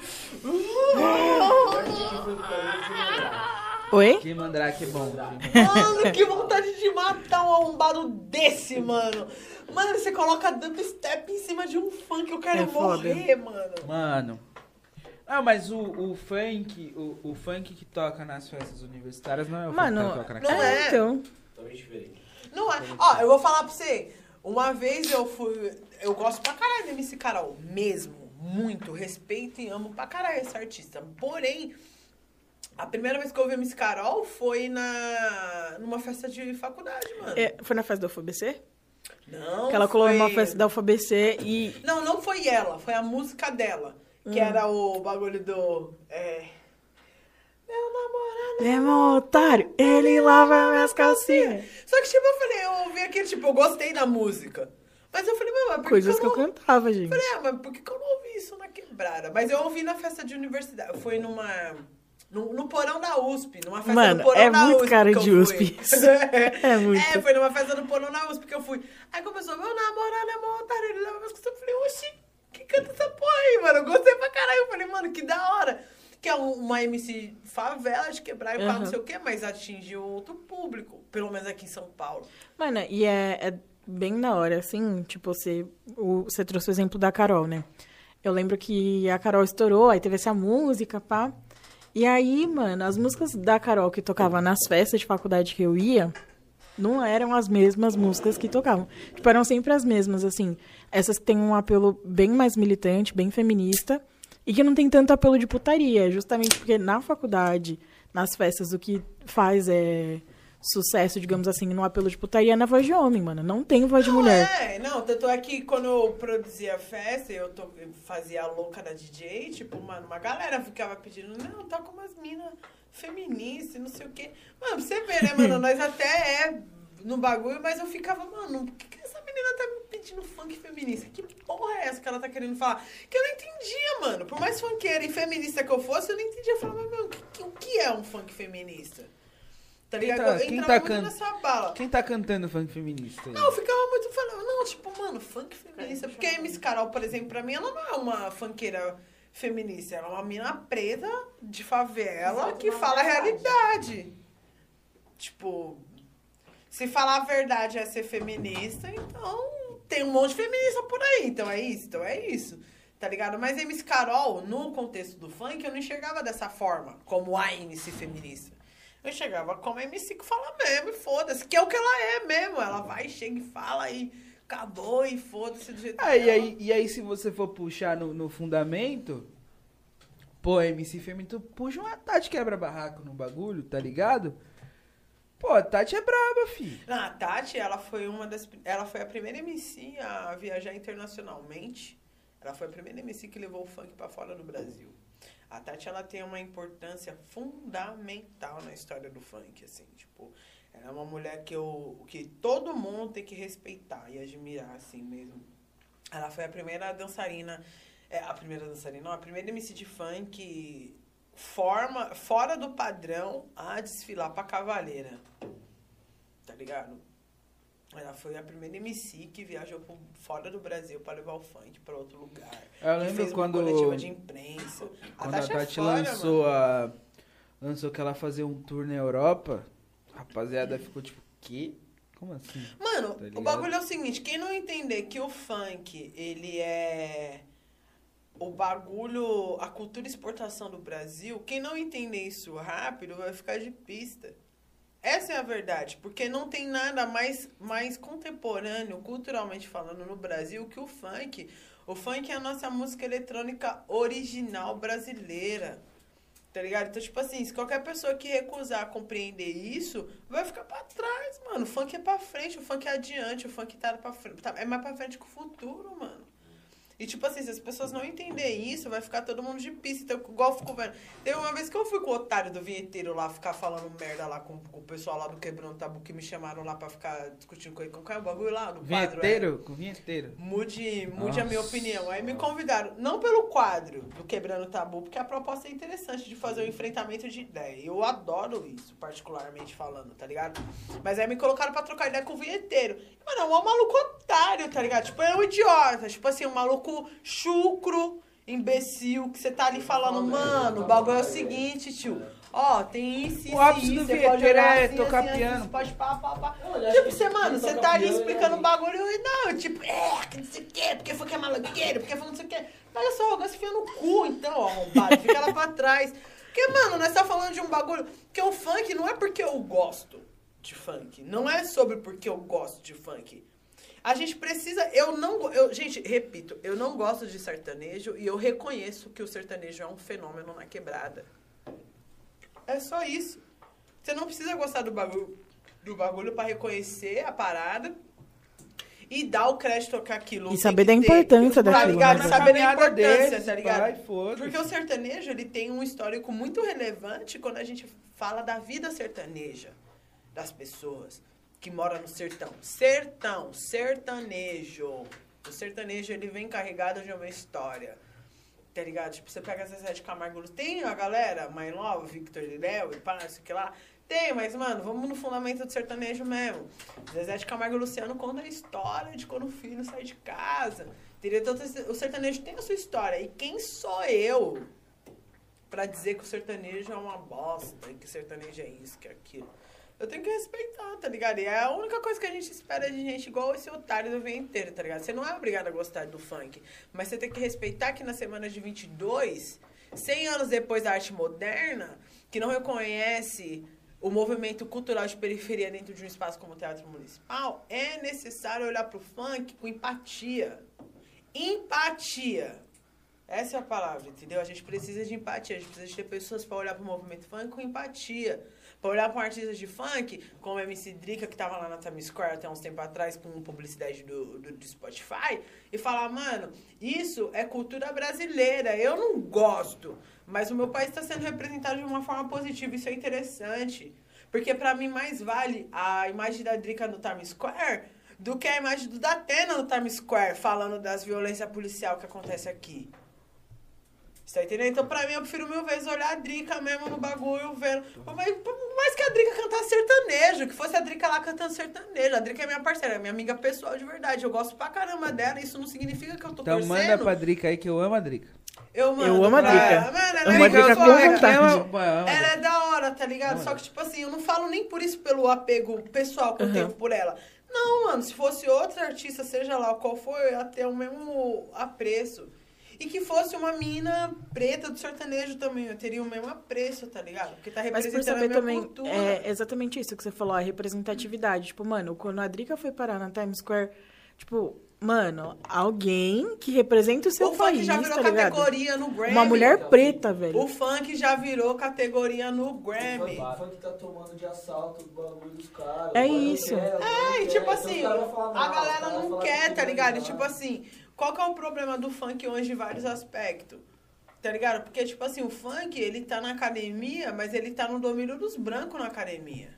Speaker 2: Oi?
Speaker 1: Que mandrake é bom.
Speaker 3: Mano, que vontade de matar um arrombado desse, mano. Mano, você coloca dubstep em cima de um funk, eu quero
Speaker 2: É
Speaker 3: morrer, mano.
Speaker 1: Mano. Ah, mas o, o funk, o, o funk que toca nas festas universitárias não é o
Speaker 2: Mano,
Speaker 1: funk que toca na
Speaker 3: não
Speaker 1: casa.
Speaker 3: é.
Speaker 2: é, então.
Speaker 4: Totalmente diferente.
Speaker 3: Não é. Ó, eu vou falar pra você. Uma vez eu fui. Eu gosto pra caralho do MC Carol. Mesmo. Muito. Respeito e amo pra caralho esse artista. Porém, a primeira vez que eu ouvi MC Carol foi na. numa festa de faculdade, mano.
Speaker 2: É, foi na festa da UFBC?
Speaker 3: Não.
Speaker 2: que ela colou
Speaker 3: foi...
Speaker 2: numa festa da UFBC e.
Speaker 3: Não, não foi ela, foi a música dela. Que
Speaker 2: Hum.
Speaker 3: era o bagulho do. É. Meu namorado.
Speaker 2: É um otário, ele lava minhas calcinhas.
Speaker 3: Só que, tipo, eu falei, eu ouvi aquele, tipo, eu gostei da música. Mas eu falei, mas por que
Speaker 2: Coisas que eu
Speaker 3: não...
Speaker 2: cantava, gente.
Speaker 3: Falei, ah, mas por que, que eu não ouvi isso na quebrada? Mas eu ouvi na festa de universidade. Foi numa. No, no porão da USP, numa festa
Speaker 2: Mano,
Speaker 3: do porão
Speaker 2: é
Speaker 3: da
Speaker 2: muito
Speaker 3: USP.
Speaker 2: cara de. USP isso. É muito.
Speaker 3: É, foi numa festa do porão da USP que eu fui. Aí começou, meu namorado é mó otário, ele leva coisas. Eu falei, oxi, que canta essa porra aí, mano? Eu gostei pra caralho. Eu falei, mano, que da hora. Que é um- uma MC favela de quebrar e pá, não sei o quê, mas atinge outro público. Pelo menos aqui em São Paulo.
Speaker 2: Mano, e é, é bem da hora, assim, tipo, você, o, você trouxe o exemplo da Carol, né? Eu lembro que a Carol estourou, aí teve essa música, pá. E aí, mano, as músicas da Carol que tocava nas festas de faculdade que eu ia, não eram as mesmas músicas que tocavam. Tipo, eram sempre as mesmas, assim. Essas que têm um apelo bem mais militante, bem feminista, e que não tem tanto apelo de putaria, justamente porque na faculdade, nas festas, o que faz é sucesso, digamos assim, no apelo de putaria na voz de homem, mano. Não tem voz de
Speaker 3: Não,
Speaker 2: mulher.
Speaker 3: É, não, tanto é que quando eu produzia festa, eu, to- eu fazia a louca da DJ, tipo, mano, uma galera ficava pedindo, não, toca umas minas feministas e não sei o quê. Mano, pra você ver, né, mano, nós até é no bagulho, mas eu ficava, mano, por que, que essa menina tá me pedindo funk feminista? Que porra é essa que ela tá querendo falar? Que eu não entendia, mano. Por mais funkeira e feminista que eu fosse, eu não entendia. Eu falava, meu, o que, o que é um funk feminista? Tá
Speaker 1: Quem
Speaker 3: ligado?
Speaker 1: tá- quem
Speaker 3: entrava
Speaker 1: tá
Speaker 3: muito
Speaker 1: can-
Speaker 3: nessa bala.
Speaker 1: Quem tá cantando funk feminista aí?
Speaker 3: Não, eu ficava muito falando, não, tipo, mano, funk feminista. Porque a MC Carol, por exemplo, pra mim, ela não é uma funkeira feminista. Ela é uma mina preta de favela que fala a realidade. Tipo, se falar a verdade é ser feminista, então tem um monte de feminista por aí. Então é isso, então é isso. Tá ligado? Mas a MC Carol, no contexto do funk, eu não enxergava dessa forma, como a MC feminista. Eu chegava como a MC que fala mesmo, e foda-se, que é o que ela é mesmo. Ela vai, chega e fala e acabou e foda-se do jeito
Speaker 1: Ah, e aí, e aí se você for puxar no, no fundamento, pô, MC Fêmea, tu puxa uma Tati quebra-barraco no bagulho, tá ligado? Pô, a Tati é braba, fi.
Speaker 3: Não, a Tati, ela foi uma das. Ela foi a primeira MC a viajar internacionalmente. Ela foi a primeira MC que levou o funk pra fora do Brasil. A Tati, ela tem uma importância fundamental na história do funk, assim, tipo, ela é uma mulher que eu que todo mundo tem que respeitar e admirar, assim mesmo. Ela foi a primeira dançarina, é, a primeira dançarina, não, a primeira MC de funk forma, fora do padrão a desfilar pra cavaleira. Tá ligado? Ela foi a primeira MC que viajou por fora do Brasil pra levar o funk pra outro lugar.
Speaker 1: Eu lembro
Speaker 3: fez
Speaker 1: quando-
Speaker 3: uma coletiva de imprensa.
Speaker 1: Quando a
Speaker 3: Tati é
Speaker 1: Tati
Speaker 3: foda,
Speaker 1: lançou
Speaker 3: mano.
Speaker 1: a. Lançou que ela fazia um tour na Europa, a rapaziada ficou tipo, que? Como assim?
Speaker 3: Mano,
Speaker 1: Tá
Speaker 3: o bagulho é o seguinte, quem não entender que o funk, ele é o bagulho, a cultura e exportação do Brasil, quem não entender isso rápido vai ficar de pista. Essa é a verdade, porque não tem nada mais, mais contemporâneo, culturalmente falando, no Brasil que o funk. O funk é a nossa música eletrônica original brasileira. Tá ligado? Então, tipo assim, se qualquer pessoa que recusar compreender isso, vai ficar pra trás, mano. O funk é pra frente, o funk é adiante, o funk tá pra frente. tá- é mais pra frente que o futuro, mano. E, tipo assim, se as pessoas não entenderem isso, vai ficar todo mundo de pista. Então, igual eu fico vendo. Teve uma vez que eu fui com o otário do vinheteiro lá, ficar falando merda lá com, com o pessoal lá do Quebrando Tabu, que me chamaram lá pra ficar discutindo com ele. Qual é o bagulho lá? No quadro, é?
Speaker 1: Vinheteiro? Com vinheteiro.
Speaker 3: Mude, mude a minha
Speaker 1: Nossa.
Speaker 3: opinião. Aí me convidaram, não pelo quadro do Quebrando Tabu, porque a proposta é interessante de fazer um enfrentamento de ideia. Eu adoro isso, particularmente falando, tá ligado? Mas aí me colocaram pra trocar ideia com o vinheteiro. Mano, é um maluco otário, tá ligado? Tipo, é um idiota. Tipo assim, um maluco chucro, imbecil, que você tá ali falando, mano, o bagulho é o seguinte, tio. ó, tem isso, isso,
Speaker 1: O ápice
Speaker 3: isso,
Speaker 1: do
Speaker 3: você pode olhar
Speaker 1: é
Speaker 3: assim,
Speaker 1: tocar
Speaker 3: assim, assim,
Speaker 1: piano.
Speaker 3: você pode pá, pá, pá. Tipo, você, mano, você tá ali
Speaker 4: é
Speaker 3: explicando um bagulho e não, tipo, é, que não sei o quê, porque foi que é maloqueiro, porque foi não sei o quê. Pega sua arrogância e enfia no cu, então, ó, arrombado, fica lá pra trás. Porque, mano, nós tá falando de um bagulho, que o funk não é porque eu gosto de funk, não é sobre porque eu gosto de funk. A gente precisa, eu não, eu, gente, repito, eu não gosto de sertanejo e eu reconheço que o sertanejo é um fenômeno na quebrada. É só isso. Você não precisa gostar do bagulho, do bagulho para reconhecer a parada e dar o crédito que aquilo
Speaker 2: E
Speaker 3: tem
Speaker 2: saber
Speaker 3: que
Speaker 2: da importância
Speaker 3: tá
Speaker 2: daquilo,
Speaker 3: ligado?
Speaker 2: né?
Speaker 3: Saber da importância,
Speaker 1: deles,
Speaker 3: tá ligado?
Speaker 1: vai.
Speaker 3: Porque o sertanejo, ele tem um histórico muito relevante quando a gente fala da vida sertaneja das pessoas que moram no sertão. Sertão, sertanejo. O sertanejo, ele vem carregado de uma história. Tá ligado? Tipo, você pega Zezé de Camargo. Tem a galera, Mãe Nova, Victor Liléo e pá, não sei o que lá. Tem, mas, mano, vamos no fundamento do sertanejo mesmo. Zezé de Camargo Luciano conta a história de quando o filho sai de casa. Então, o sertanejo tem a sua história. E quem sou eu pra dizer que o sertanejo é uma bosta, e que o sertanejo é isso, que é aquilo? Eu tenho que respeitar, tá ligado? E é a única coisa que a gente espera de gente igual esse otário do VEM inteiro, tá ligado? Você não é obrigado a gostar do funk, mas você tem que respeitar que na semana de 22, 100 anos depois da arte moderna, que não reconhece o movimento cultural de periferia dentro de um espaço como o Teatro Municipal, é necessário olhar pro funk com empatia. Empatia. Essa é a palavra, entendeu? A gente precisa de empatia, a gente precisa de ter pessoas para olhar pro movimento funk com empatia. Olhar pra um artista de funk, como a MC Drica, que tava lá na Times Square até uns tempos atrás com publicidade do, do, do Spotify, e falar, mano, isso é cultura brasileira, eu não gosto, mas o meu país está sendo representado de uma forma positiva, isso é interessante. Porque pra mim mais vale a imagem da Drica no Times Square do que a imagem do Datena no Times Square, falando das violências policial que acontece aqui. Você tá entendendo? Então, pra mim, eu prefiro mil vezes olhar a Drica mesmo no bagulho, vendo. Mas, por mais que a Drica cantasse sertanejo, que fosse a Drica lá cantando sertanejo. A Drica é minha parceira, é minha amiga pessoal de verdade. Eu gosto pra caramba dela, isso não significa que eu tô
Speaker 1: Então
Speaker 3: torcendo.
Speaker 1: manda pra Drica aí que eu amo a Drica.
Speaker 3: Eu, mando
Speaker 2: Eu amo a Drica.
Speaker 3: ela. Mano, ela
Speaker 2: Amo
Speaker 3: é
Speaker 2: a Drica
Speaker 3: pessoal,
Speaker 2: com
Speaker 3: é-
Speaker 2: vontade.
Speaker 3: ela é da hora, tá ligado?
Speaker 1: Não,
Speaker 3: Só
Speaker 1: é.
Speaker 3: que, tipo assim, eu não falo nem por isso pelo apego pessoal que eu
Speaker 2: Uhum.
Speaker 3: tenho por ela. Não, mano, se fosse outro artista, seja lá qual for, eu ia ter o mesmo apreço. E que fosse uma mina preta do sertanejo também, eu teria o mesmo apreço, tá ligado? Porque tá
Speaker 2: Mas
Speaker 3: representando
Speaker 2: por
Speaker 3: a
Speaker 2: saber
Speaker 3: minha
Speaker 2: também,
Speaker 3: cultura.
Speaker 2: é exatamente isso que você falou, a representatividade. Tipo, mano, quando a Drica foi parar na Times Square, tipo, mano, alguém que representa o seu
Speaker 3: o funk
Speaker 2: país,
Speaker 3: já virou
Speaker 2: tá ligado?
Speaker 3: categoria no Grammy.
Speaker 2: Uma mulher preta, velho.
Speaker 3: O funk já virou categoria no Grammy.
Speaker 4: O funk tá tomando de assalto o bagulho dos caras.
Speaker 2: É isso.
Speaker 4: quer,
Speaker 3: É, e tipo assim, a galera não quer,
Speaker 4: que
Speaker 3: tá ligado? E tipo assim, qual que é o problema do funk hoje em vários aspectos? Tá ligado? Porque, tipo assim, o funk, ele tá na academia, mas ele tá no domínio dos brancos na academia.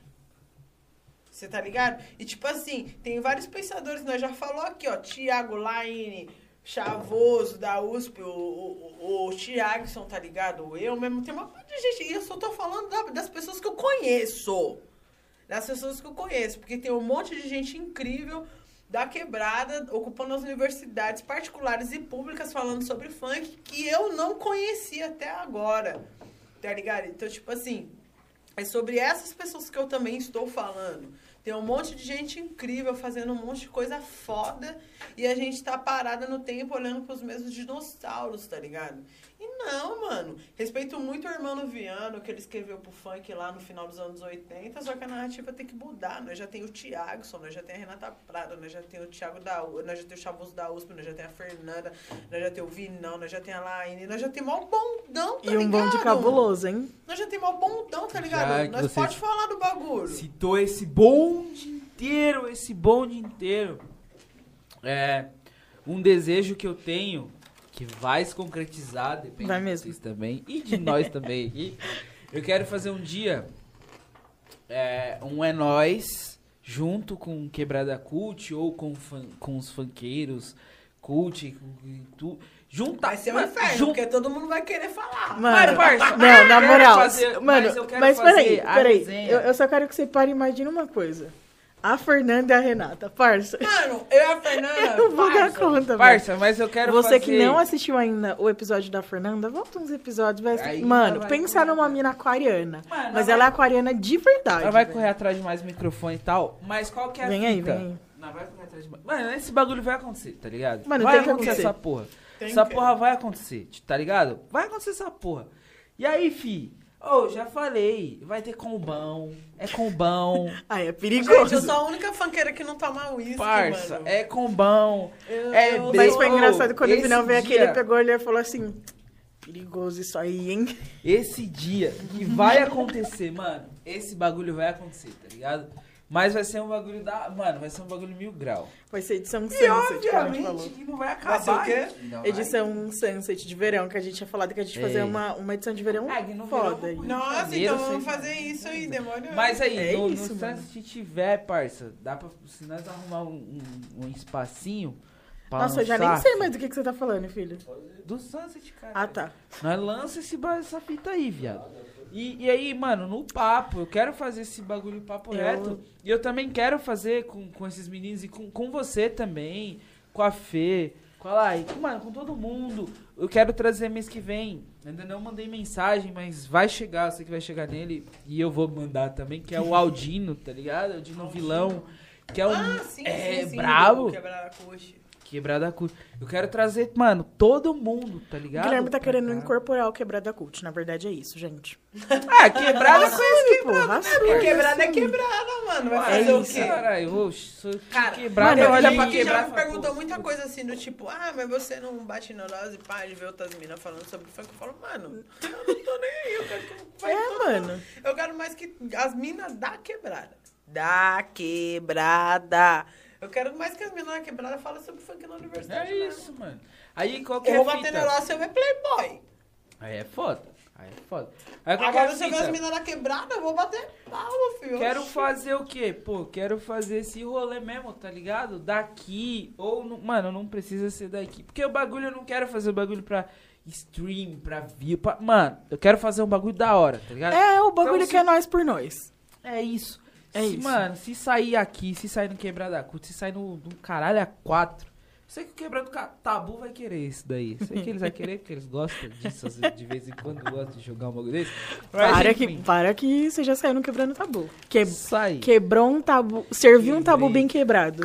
Speaker 3: Você tá ligado? E, tipo assim, tem vários pensadores, nós já falou aqui, ó, Tiago Laine, Chavoso, da USP, o, o, o Tiagson, tá ligado? Eu mesmo, tem uma de gente, e eu só tô falando da- das pessoas que eu conheço das pessoas que eu conheço, porque tem um monte de gente incrível da quebrada ocupando as universidades particulares e públicas falando sobre funk que eu não conhecia até agora. Tá ligado? Então, tipo assim, é sobre essas pessoas que eu também estou falando. Tem um monte de gente incrível fazendo um monte de coisa foda e a gente tá parada no tempo olhando pros mesmos dinossauros, tá ligado? E não, mano. Respeito muito o Hermano Viano, que ele escreveu pro funk lá no final dos anos 80, só que a narrativa tem que mudar. Nós já tem o Thiagson, nós já tem a Renata Prada, nós já tem o Thiago da U, nós já tem o Chavoso da USP, nós já tem a Fernanda, nós já tem o Vinão, nós já tem a Laine, nós já tem mó bondão, tá
Speaker 2: E um bonde
Speaker 3: ligado?
Speaker 2: cabuloso, hein?
Speaker 3: Nós já tem mó bondão, tá ligado?
Speaker 1: Já
Speaker 3: nós pode falar do bagulho.
Speaker 1: Citou esse bonde inteiro, esse bonde inteiro. É um desejo que eu tenho, que vai se concretizar, depende
Speaker 2: Vai
Speaker 1: de
Speaker 2: mesmo.
Speaker 1: vocês também, e de nós também aqui. Eu quero fazer um dia, é, um é nós, junto com Quebrada Cult, ou com, fun- com os funkeiros, cult, com, tu, juntar...
Speaker 3: Vai ser um
Speaker 1: Mano,
Speaker 3: inferno,
Speaker 1: jun-
Speaker 3: porque todo mundo vai querer falar.
Speaker 2: Mano,
Speaker 1: parça,
Speaker 2: não, na moral.
Speaker 1: fazer-
Speaker 2: mano,
Speaker 1: mas eu quero
Speaker 2: mas peraí,
Speaker 1: fazer
Speaker 2: peraí. Eu, eu só quero que você pare e imagine uma coisa. A Fernanda e a Renata, parça.
Speaker 3: Mano, eu e a Fernanda.
Speaker 2: Eu vou dar
Speaker 3: parça,
Speaker 2: conta, velho.
Speaker 1: Parça, mas eu quero
Speaker 2: Você
Speaker 1: fazer...
Speaker 2: que não assistiu ainda o episódio da Fernanda, volta uns episódios. Vai...
Speaker 1: Aí
Speaker 2: Mano,
Speaker 1: vai
Speaker 2: pensa
Speaker 1: correr.
Speaker 2: numa mina aquariana.
Speaker 1: Mano,
Speaker 2: mas
Speaker 1: vai-
Speaker 2: ela é aquariana de verdade.
Speaker 1: Ela vai
Speaker 2: velho.
Speaker 1: correr atrás de mais microfone e tal, mas qual que é a
Speaker 2: Vem aí, vem aí.
Speaker 1: Não, vai correr atrás de mais... Mano, esse bagulho vai acontecer, tá ligado?
Speaker 2: Mano,
Speaker 1: vai
Speaker 2: tem que
Speaker 1: acontecer
Speaker 2: acontecer.
Speaker 1: essa porra.
Speaker 3: Tem
Speaker 1: essa
Speaker 3: que.
Speaker 1: porra vai acontecer, tá ligado? Vai acontecer essa porra. E aí, fi? Ô, já falei, vai ter combão, é combão,
Speaker 2: Ai, é
Speaker 3: Gente,
Speaker 2: perigoso.
Speaker 3: eu sou a única funkeira que não toma uísque,
Speaker 1: parça,
Speaker 3: mano.
Speaker 1: é combão.
Speaker 3: Eu-
Speaker 1: é
Speaker 3: eu-
Speaker 2: Mas
Speaker 1: bem-
Speaker 2: foi engraçado quando o Vinão veio aqui, ele pegou ele e falou assim: perigoso isso aí, hein?
Speaker 1: Esse dia que vai acontecer, mano, esse bagulho vai acontecer, tá ligado? Mas vai ser um bagulho da. Mano, vai ser um bagulho mil grau.
Speaker 2: Vai ser edição
Speaker 1: E
Speaker 2: Sunset, que a gente falou.
Speaker 1: obviamente que não vai
Speaker 3: Vai ser
Speaker 1: acabar.
Speaker 3: o quê?
Speaker 2: Edição Sunset de verão, que a gente tinha falado que a gente ia fazer uma, uma edição de verão
Speaker 1: que no
Speaker 2: foda.
Speaker 1: verão-
Speaker 2: aí.
Speaker 3: Nossa,
Speaker 1: Janeiro,
Speaker 3: então vamos fazer isso aí, demora.
Speaker 1: Mas aí,
Speaker 2: É
Speaker 1: no,
Speaker 2: isso,
Speaker 1: no. Sunset tiver, parça, dá pra. Se nós arrumar um, um, um espacinho. Pra
Speaker 2: Nossa, eu já nem sei mais do que, que você tá falando, filho.
Speaker 1: Do Sunset, cara.
Speaker 2: Ah, tá.
Speaker 1: Nós lança esse, essa fita aí, viado. E, e aí, mano, no papo, eu quero fazer esse bagulho papo
Speaker 2: Eu-
Speaker 1: reto. E eu também quero fazer com, com esses meninos e com, com você também, com a Fê, com a Lai, com, mano, com todo mundo. Eu quero trazer mês que vem. Ainda não mandei mensagem, mas vai chegar, eu sei que vai chegar nele. E eu vou mandar também, que é o Aldino, tá ligado? Aldino Vilão. Que é um.
Speaker 3: Ah, sim,
Speaker 1: é
Speaker 3: sim, sim.
Speaker 1: brabo.
Speaker 3: Quebrar a coxa.
Speaker 1: Quebrada cu. Eu quero trazer, mano, todo mundo, tá
Speaker 2: O
Speaker 1: ligado?
Speaker 2: Guilherme tá querendo
Speaker 1: cá.
Speaker 2: incorporar o Quebrada Cult. Na verdade é isso, gente.
Speaker 1: Ah, quebrada
Speaker 2: Assume, porra, assume.
Speaker 3: Quebrada é quebrada, mano. Vai
Speaker 2: É
Speaker 3: fazer o
Speaker 2: isso.
Speaker 3: quê?
Speaker 1: Caralho, sou
Speaker 3: Cara,
Speaker 1: quebrada.
Speaker 2: mano,
Speaker 1: olha
Speaker 2: eu
Speaker 1: pra quebrar.
Speaker 3: já me perguntou muita coisa assim, do tipo, ah, mas você não bate neurose e pá, de ver outras minas falando sobre funk. Eu falo, mano, eu não tô nem aí, eu quero que vai
Speaker 2: É,
Speaker 3: todo mundo.
Speaker 2: mano.
Speaker 3: Eu quero mais que as minas da quebrada. Da quebrada. Eu quero mais que as da quebrada falem sobre funk na universidade.
Speaker 1: É
Speaker 3: mesmo.
Speaker 1: isso, mano. Aí qual que
Speaker 3: Eu
Speaker 1: é
Speaker 3: vou
Speaker 1: a
Speaker 3: bater neurose se eu ver Playboy.
Speaker 1: Aí é foda. Aí é foda. Aí é
Speaker 3: Agora, se eu ver as da quebrada, eu vou bater palma, filho.
Speaker 1: Quero
Speaker 3: Oxi.
Speaker 1: fazer o quê? Pô, quero fazer esse rolê mesmo, tá ligado? Daqui. Ou, no- mano, não precisa ser daqui. Porque o bagulho eu não quero fazer o bagulho pra stream, pra view. Pra... Mano, eu quero fazer um bagulho da hora, tá ligado?
Speaker 2: É o bagulho
Speaker 1: Então,
Speaker 2: que
Speaker 1: se-
Speaker 2: é nós por nós.
Speaker 1: É isso.
Speaker 2: É
Speaker 1: se,
Speaker 2: isso.
Speaker 1: Mano, se sair aqui, se sair no Quebrada Curta, se sair no, no caralho a quatro. Sei que o Quebrado Ca- Tabu vai querer isso daí. Sei que eles vão querer, porque eles gostam disso. De vez em quando gostam de jogar um bagulho desse. Mas,
Speaker 2: Para que,
Speaker 1: enfim,
Speaker 2: para que você já saiu no quebrando tabu. Que,
Speaker 1: Sai.
Speaker 2: quebrou um tabu. Serviu um tabu bem quebrado.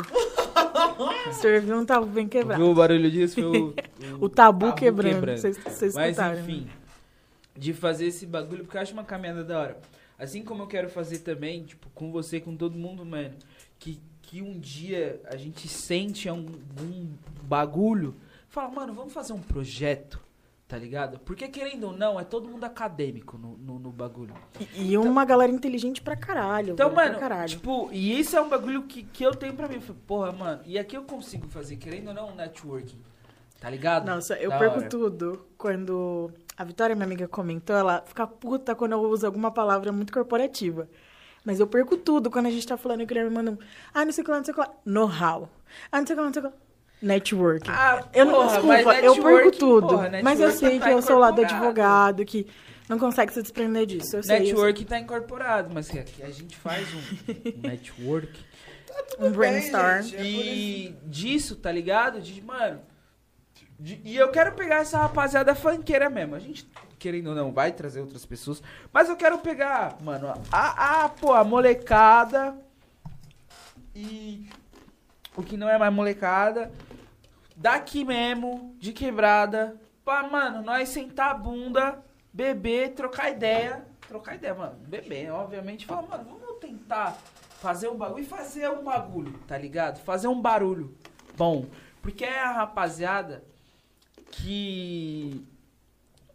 Speaker 2: Serviu um tabu bem quebrado.
Speaker 1: Viu o barulho disso? Foi o,
Speaker 2: O tabu, quebrando. Vocês vocês
Speaker 1: Mas
Speaker 2: escutaram. né?
Speaker 1: enfim, de fazer esse bagulho, porque eu acho uma caminhada da hora. Assim como eu quero fazer também, tipo, com você, com todo mundo, mano, que, que um dia a gente sente um, um bagulho, fala, mano, vamos fazer um projeto, tá ligado? Porque querendo ou não, é todo mundo acadêmico no, no, no bagulho.
Speaker 2: E, e uma galera inteligente pra caralho.
Speaker 1: Então, mano,
Speaker 2: caralho.
Speaker 1: tipo, e isso é um bagulho que, que eu tenho pra mim. Porra, mano, e aqui eu consigo fazer, querendo ou não, um networking, tá ligado?
Speaker 2: Nossa, eu
Speaker 1: Da
Speaker 2: perco
Speaker 1: hora.
Speaker 2: tudo quando a Vitória, minha amiga, comentou. Ela fica puta quando eu uso alguma palavra muito corporativa. Mas eu perco tudo quando a gente tá falando e o Guilherme manda um. Ah, não sei o que lá, não sei o que lá. Know-how. Ah, não sei o que lá, não sei o que lá. Network.
Speaker 1: Ah,
Speaker 2: Eu não,
Speaker 1: porra,
Speaker 2: desculpa, eu perco tudo.
Speaker 1: porra,
Speaker 2: mas eu sei
Speaker 1: tá
Speaker 2: que eu sou lá do advogado, que não consegue se desprender disso. Eu sei,
Speaker 1: tá incorporado, mas que aqui a gente faz um, um network.
Speaker 2: Um brainstorm.
Speaker 3: gente. É
Speaker 1: E disso, tá ligado? De, mano. De- e eu quero pegar essa rapaziada funkeira mesmo. A gente, querendo ou não, vai trazer outras pessoas. Mas eu quero pegar, mano, a, a, pô, a molecada. E o que não é mais molecada. Daqui mesmo, de quebrada. Pra, mano, nós sentar a bunda, beber, trocar ideia. Trocar ideia, mano. Beber, obviamente. Falar, mano, vamos tentar fazer um bagulho e fazer um bagulho, tá ligado? Fazer um barulho bom. Porque é a rapaziada que.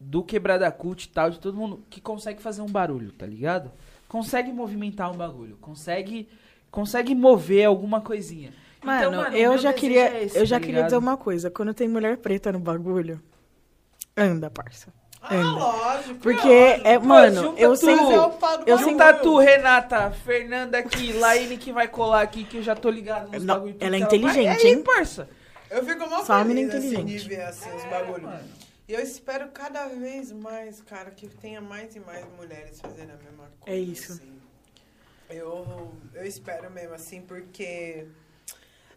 Speaker 1: Do quebrada cult e tal, de todo mundo que consegue fazer um barulho, tá ligado? Consegue movimentar um bagulho, consegue consegue mover alguma coisinha.
Speaker 2: Mano,
Speaker 1: Então, mano,
Speaker 2: eu já queria,
Speaker 1: é esse,
Speaker 2: eu já
Speaker 1: tá
Speaker 2: queria dizer uma coisa. Quando tem mulher preta no bagulho, anda, parça.
Speaker 3: Ah,
Speaker 2: Anda.
Speaker 3: lógico.
Speaker 2: Porque
Speaker 3: lógico.
Speaker 2: é,
Speaker 1: Pô,
Speaker 2: mano, eu sempre
Speaker 3: é do
Speaker 2: eu.
Speaker 1: Junta tu, Renata, Fernanda aqui, Laine que vai colar aqui, que eu já tô ligado nos
Speaker 2: Não,
Speaker 1: bagulho.
Speaker 2: ela é inteligente,
Speaker 1: vai- aí,
Speaker 2: hein?
Speaker 1: parça.
Speaker 3: Eu fico mal
Speaker 2: Só
Speaker 3: feliz
Speaker 2: menina
Speaker 3: assim, ver assim, os bagulhos. E eu espero cada vez mais, cara, que tenha mais e mais mulheres fazendo a mesma coisa.
Speaker 2: É isso.
Speaker 3: assim. Eu, eu espero mesmo, assim, porque.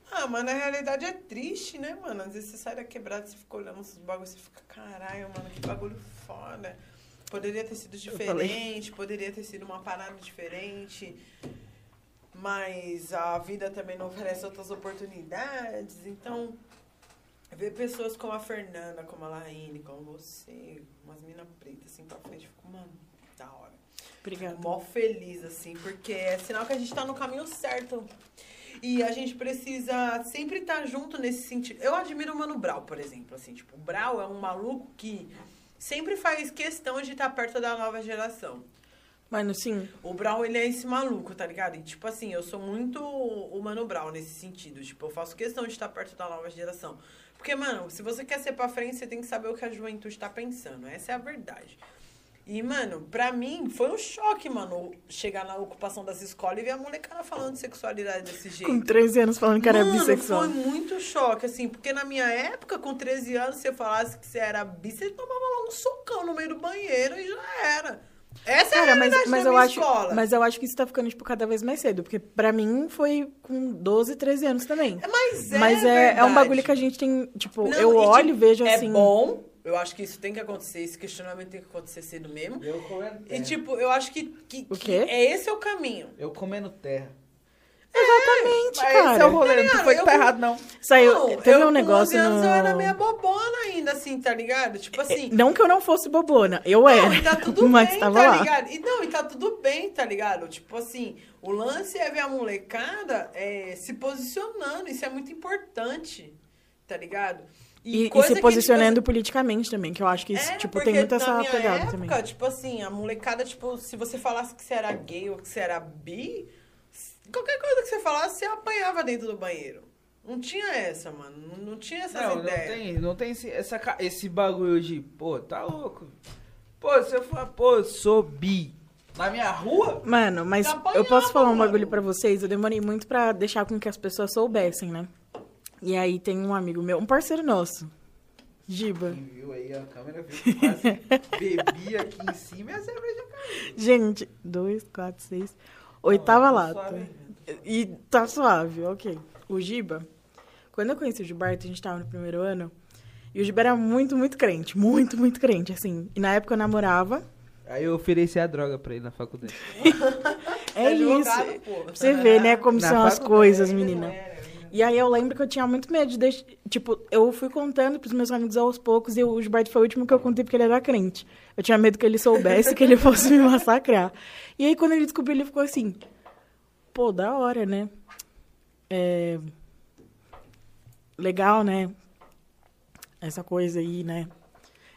Speaker 3: Ah, mano, a realidade é triste, né, mano? Às vezes você sai da quebrada, você fica olhando esses bagulhos, você fica, caralho, mano, que bagulho foda. Poderia ter sido diferente, poderia ter sido uma parada diferente. Mas a vida também não oferece outras oportunidades. Então, ver pessoas como a Fernanda, como a Laine, como você, umas minas pretas assim pra frente, eu fico, mano, da hora.
Speaker 2: Obrigada.
Speaker 3: Fico mó feliz, assim, porque é sinal que a gente tá no caminho certo. E a gente precisa sempre estar junto nesse sentido. Eu admiro o Mano Brau, por exemplo, assim, tipo, o Brau é um maluco que sempre faz questão de estar perto da nova geração.
Speaker 2: Mano, sim.
Speaker 3: O Brown, ele é esse maluco, tá ligado? E, tipo assim, eu sou muito o Mano Brown nesse sentido. Tipo, eu faço questão de estar perto da nova geração. Porque, mano, se você quer ser pra frente, você tem que saber o que a juventude tá pensando. Essa é a verdade. E, mano, pra mim, foi um choque, mano, chegar na ocupação das escolas e ver a molecada falando de sexualidade desse jeito.
Speaker 2: Com 13 anos falando que era
Speaker 3: Mano,
Speaker 2: bissexual.
Speaker 3: foi muito choque, assim, porque na minha época, com 13 anos, se você falasse que você era bi, você tomava lá um socão no meio do banheiro e já era. Essa é a
Speaker 2: Cara, mas,
Speaker 3: realidade
Speaker 2: mas
Speaker 3: da
Speaker 2: eu
Speaker 3: minha
Speaker 2: acho,
Speaker 3: escola.
Speaker 2: mas eu acho que isso tá ficando, tipo, cada vez mais cedo. Porque pra mim foi com 12, 13 anos também.
Speaker 3: Mas é,
Speaker 2: mas é, é um bagulho que a gente tem, tipo,
Speaker 3: Não,
Speaker 2: eu
Speaker 3: e,
Speaker 2: olho e
Speaker 3: tipo,
Speaker 2: vejo
Speaker 3: é
Speaker 2: assim.
Speaker 3: bom, eu acho que isso tem que acontecer, esse questionamento tem que acontecer cedo mesmo.
Speaker 4: Eu comendo
Speaker 3: E,
Speaker 4: terra.
Speaker 3: tipo, eu acho que, que,
Speaker 2: O
Speaker 3: que
Speaker 2: quê?
Speaker 3: é esse é o caminho.
Speaker 4: Eu comendo terra.
Speaker 2: Exatamente,
Speaker 4: Mas
Speaker 2: cara.
Speaker 4: esse é o rolê, não foi que tá errado, não.
Speaker 2: Saiu,
Speaker 3: não,
Speaker 2: teve
Speaker 3: eu,
Speaker 2: um negócio
Speaker 3: com 11 anos
Speaker 2: no...
Speaker 3: eu era meio bobona ainda, assim, tá ligado? Tipo assim...
Speaker 2: Não que eu não fosse bobona, eu era.
Speaker 3: Não, e tá tudo
Speaker 2: mas
Speaker 3: bem,
Speaker 2: tava
Speaker 3: tá
Speaker 2: lá.
Speaker 3: ligado? E não, e tá tudo bem, tá ligado? Tipo assim, o lance é ver a molecada é, se posicionando, isso é muito importante, tá ligado?
Speaker 2: E, e
Speaker 3: coisa
Speaker 2: se
Speaker 3: que,
Speaker 2: posicionando politicamente também, que eu acho que
Speaker 3: tipo,
Speaker 2: isso,
Speaker 3: é,
Speaker 2: tipo, tem muito
Speaker 3: na
Speaker 2: essa pegada
Speaker 3: época,
Speaker 2: também.
Speaker 3: tipo assim, a molecada, tipo, se você falasse que você era gay ou que você era bi, qualquer coisa que você falasse, você apanhava dentro do banheiro. Não tinha essa, mano. Não, não tinha essas
Speaker 1: Não, não
Speaker 3: ideias.
Speaker 1: tem, não tem esse, essa, esse bagulho de, pô, tá louco. Pô, se eu falar, pô, sou bi. Na minha rua?
Speaker 2: Mano, mas
Speaker 3: apanhava,
Speaker 2: eu posso falar um
Speaker 3: mano.
Speaker 2: bagulho pra vocês? Eu demorei muito pra deixar com que as pessoas soubessem, né? E aí tem um amigo meu, um parceiro nosso, Giba.
Speaker 4: Quem viu aí a câmera viu que quase bebi aqui em cima e a cerveja caiu.
Speaker 2: Gente, dois, quatro, seis, oitava
Speaker 1: Tá
Speaker 2: lata.
Speaker 1: suave.
Speaker 2: E tá suave, ok. O Giba, quando eu conheci o Gilberto, a gente tava no primeiro ano, e o Giba era muito, muito crente, muito, muito crente, assim. E na época eu namorava.
Speaker 1: Aí eu ofereci a droga pra ele na faculdade.
Speaker 2: É isso.
Speaker 3: advogado, pô.
Speaker 2: Pra você ver, né, como
Speaker 1: Na
Speaker 2: são as coisas, menina. E aí eu lembro que eu tinha muito medo de deixar. Tipo, eu fui contando pros meus amigos aos poucos e o Gilberto foi o último que eu contei porque ele era crente. Eu tinha medo que ele soubesse que ele fosse me massacrar. E aí quando ele descobriu, ele ficou assim: pô, da hora, né? É. Legal, né? Essa coisa aí, né?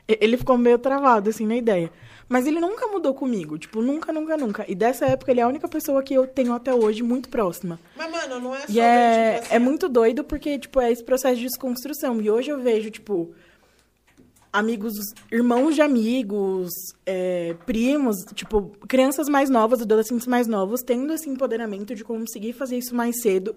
Speaker 2: Ele ficou meio travado, assim, na ideia. Mas ele nunca mudou comigo. Tipo, nunca, nunca, nunca. E dessa época ele é a única pessoa que eu tenho até hoje muito próxima.
Speaker 3: Mas, mano, não é só
Speaker 2: E é,
Speaker 3: tipo assim,
Speaker 2: é muito doido porque, tipo, é esse processo de desconstrução. E hoje eu vejo, tipo, amigos, irmãos de amigos, é, primos, tipo, crianças mais novas, adolescentes mais novos, tendo esse empoderamento de conseguir fazer isso mais cedo.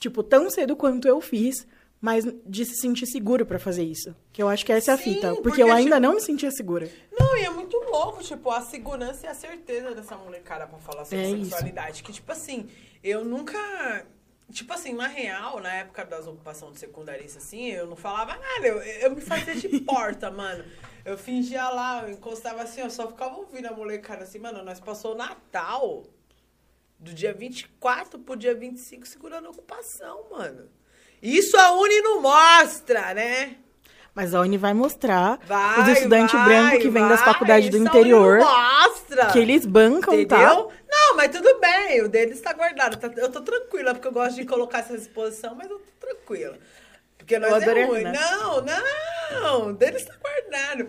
Speaker 2: Tipo, tão cedo quanto eu fiz, mas de se sentir seguro pra fazer isso. Que eu acho que essa é a
Speaker 3: Sim,
Speaker 2: fita. Porque,
Speaker 3: porque,
Speaker 2: eu ainda
Speaker 3: tipo,
Speaker 2: não me sentia segura.
Speaker 3: Não, e é muito louco, tipo, a segurança e a certeza dessa molecada pra falar sobre
Speaker 2: É isso.
Speaker 3: sexualidade. Que, tipo assim, eu nunca. Tipo assim, na real, na época das ocupações de secundarista, assim, eu não falava nada. Eu, eu me fazia de porta, mano. Eu fingia lá, eu encostava assim, eu só ficava ouvindo a molecada assim, mano, nós passou o Natal do dia 24 pro dia 25 segurando a ocupação, mano. Isso a Uni não mostra, né?
Speaker 2: Mas a Uni vai mostrar
Speaker 3: Vai,
Speaker 2: os estudantes
Speaker 3: vai,
Speaker 2: brancos que vêm das faculdades do interior,
Speaker 3: não Mostra!
Speaker 2: que eles bancam,
Speaker 3: Entendeu?
Speaker 2: tá?
Speaker 3: Não, mas tudo bem, o deles tá guardado. tá- eu tô tranquila, porque eu gosto de colocar essa exposição, mas eu tô tranquila. Porque nós
Speaker 2: adorei,
Speaker 3: é ruim.
Speaker 2: né?
Speaker 3: Não, não, o deles tá guardado.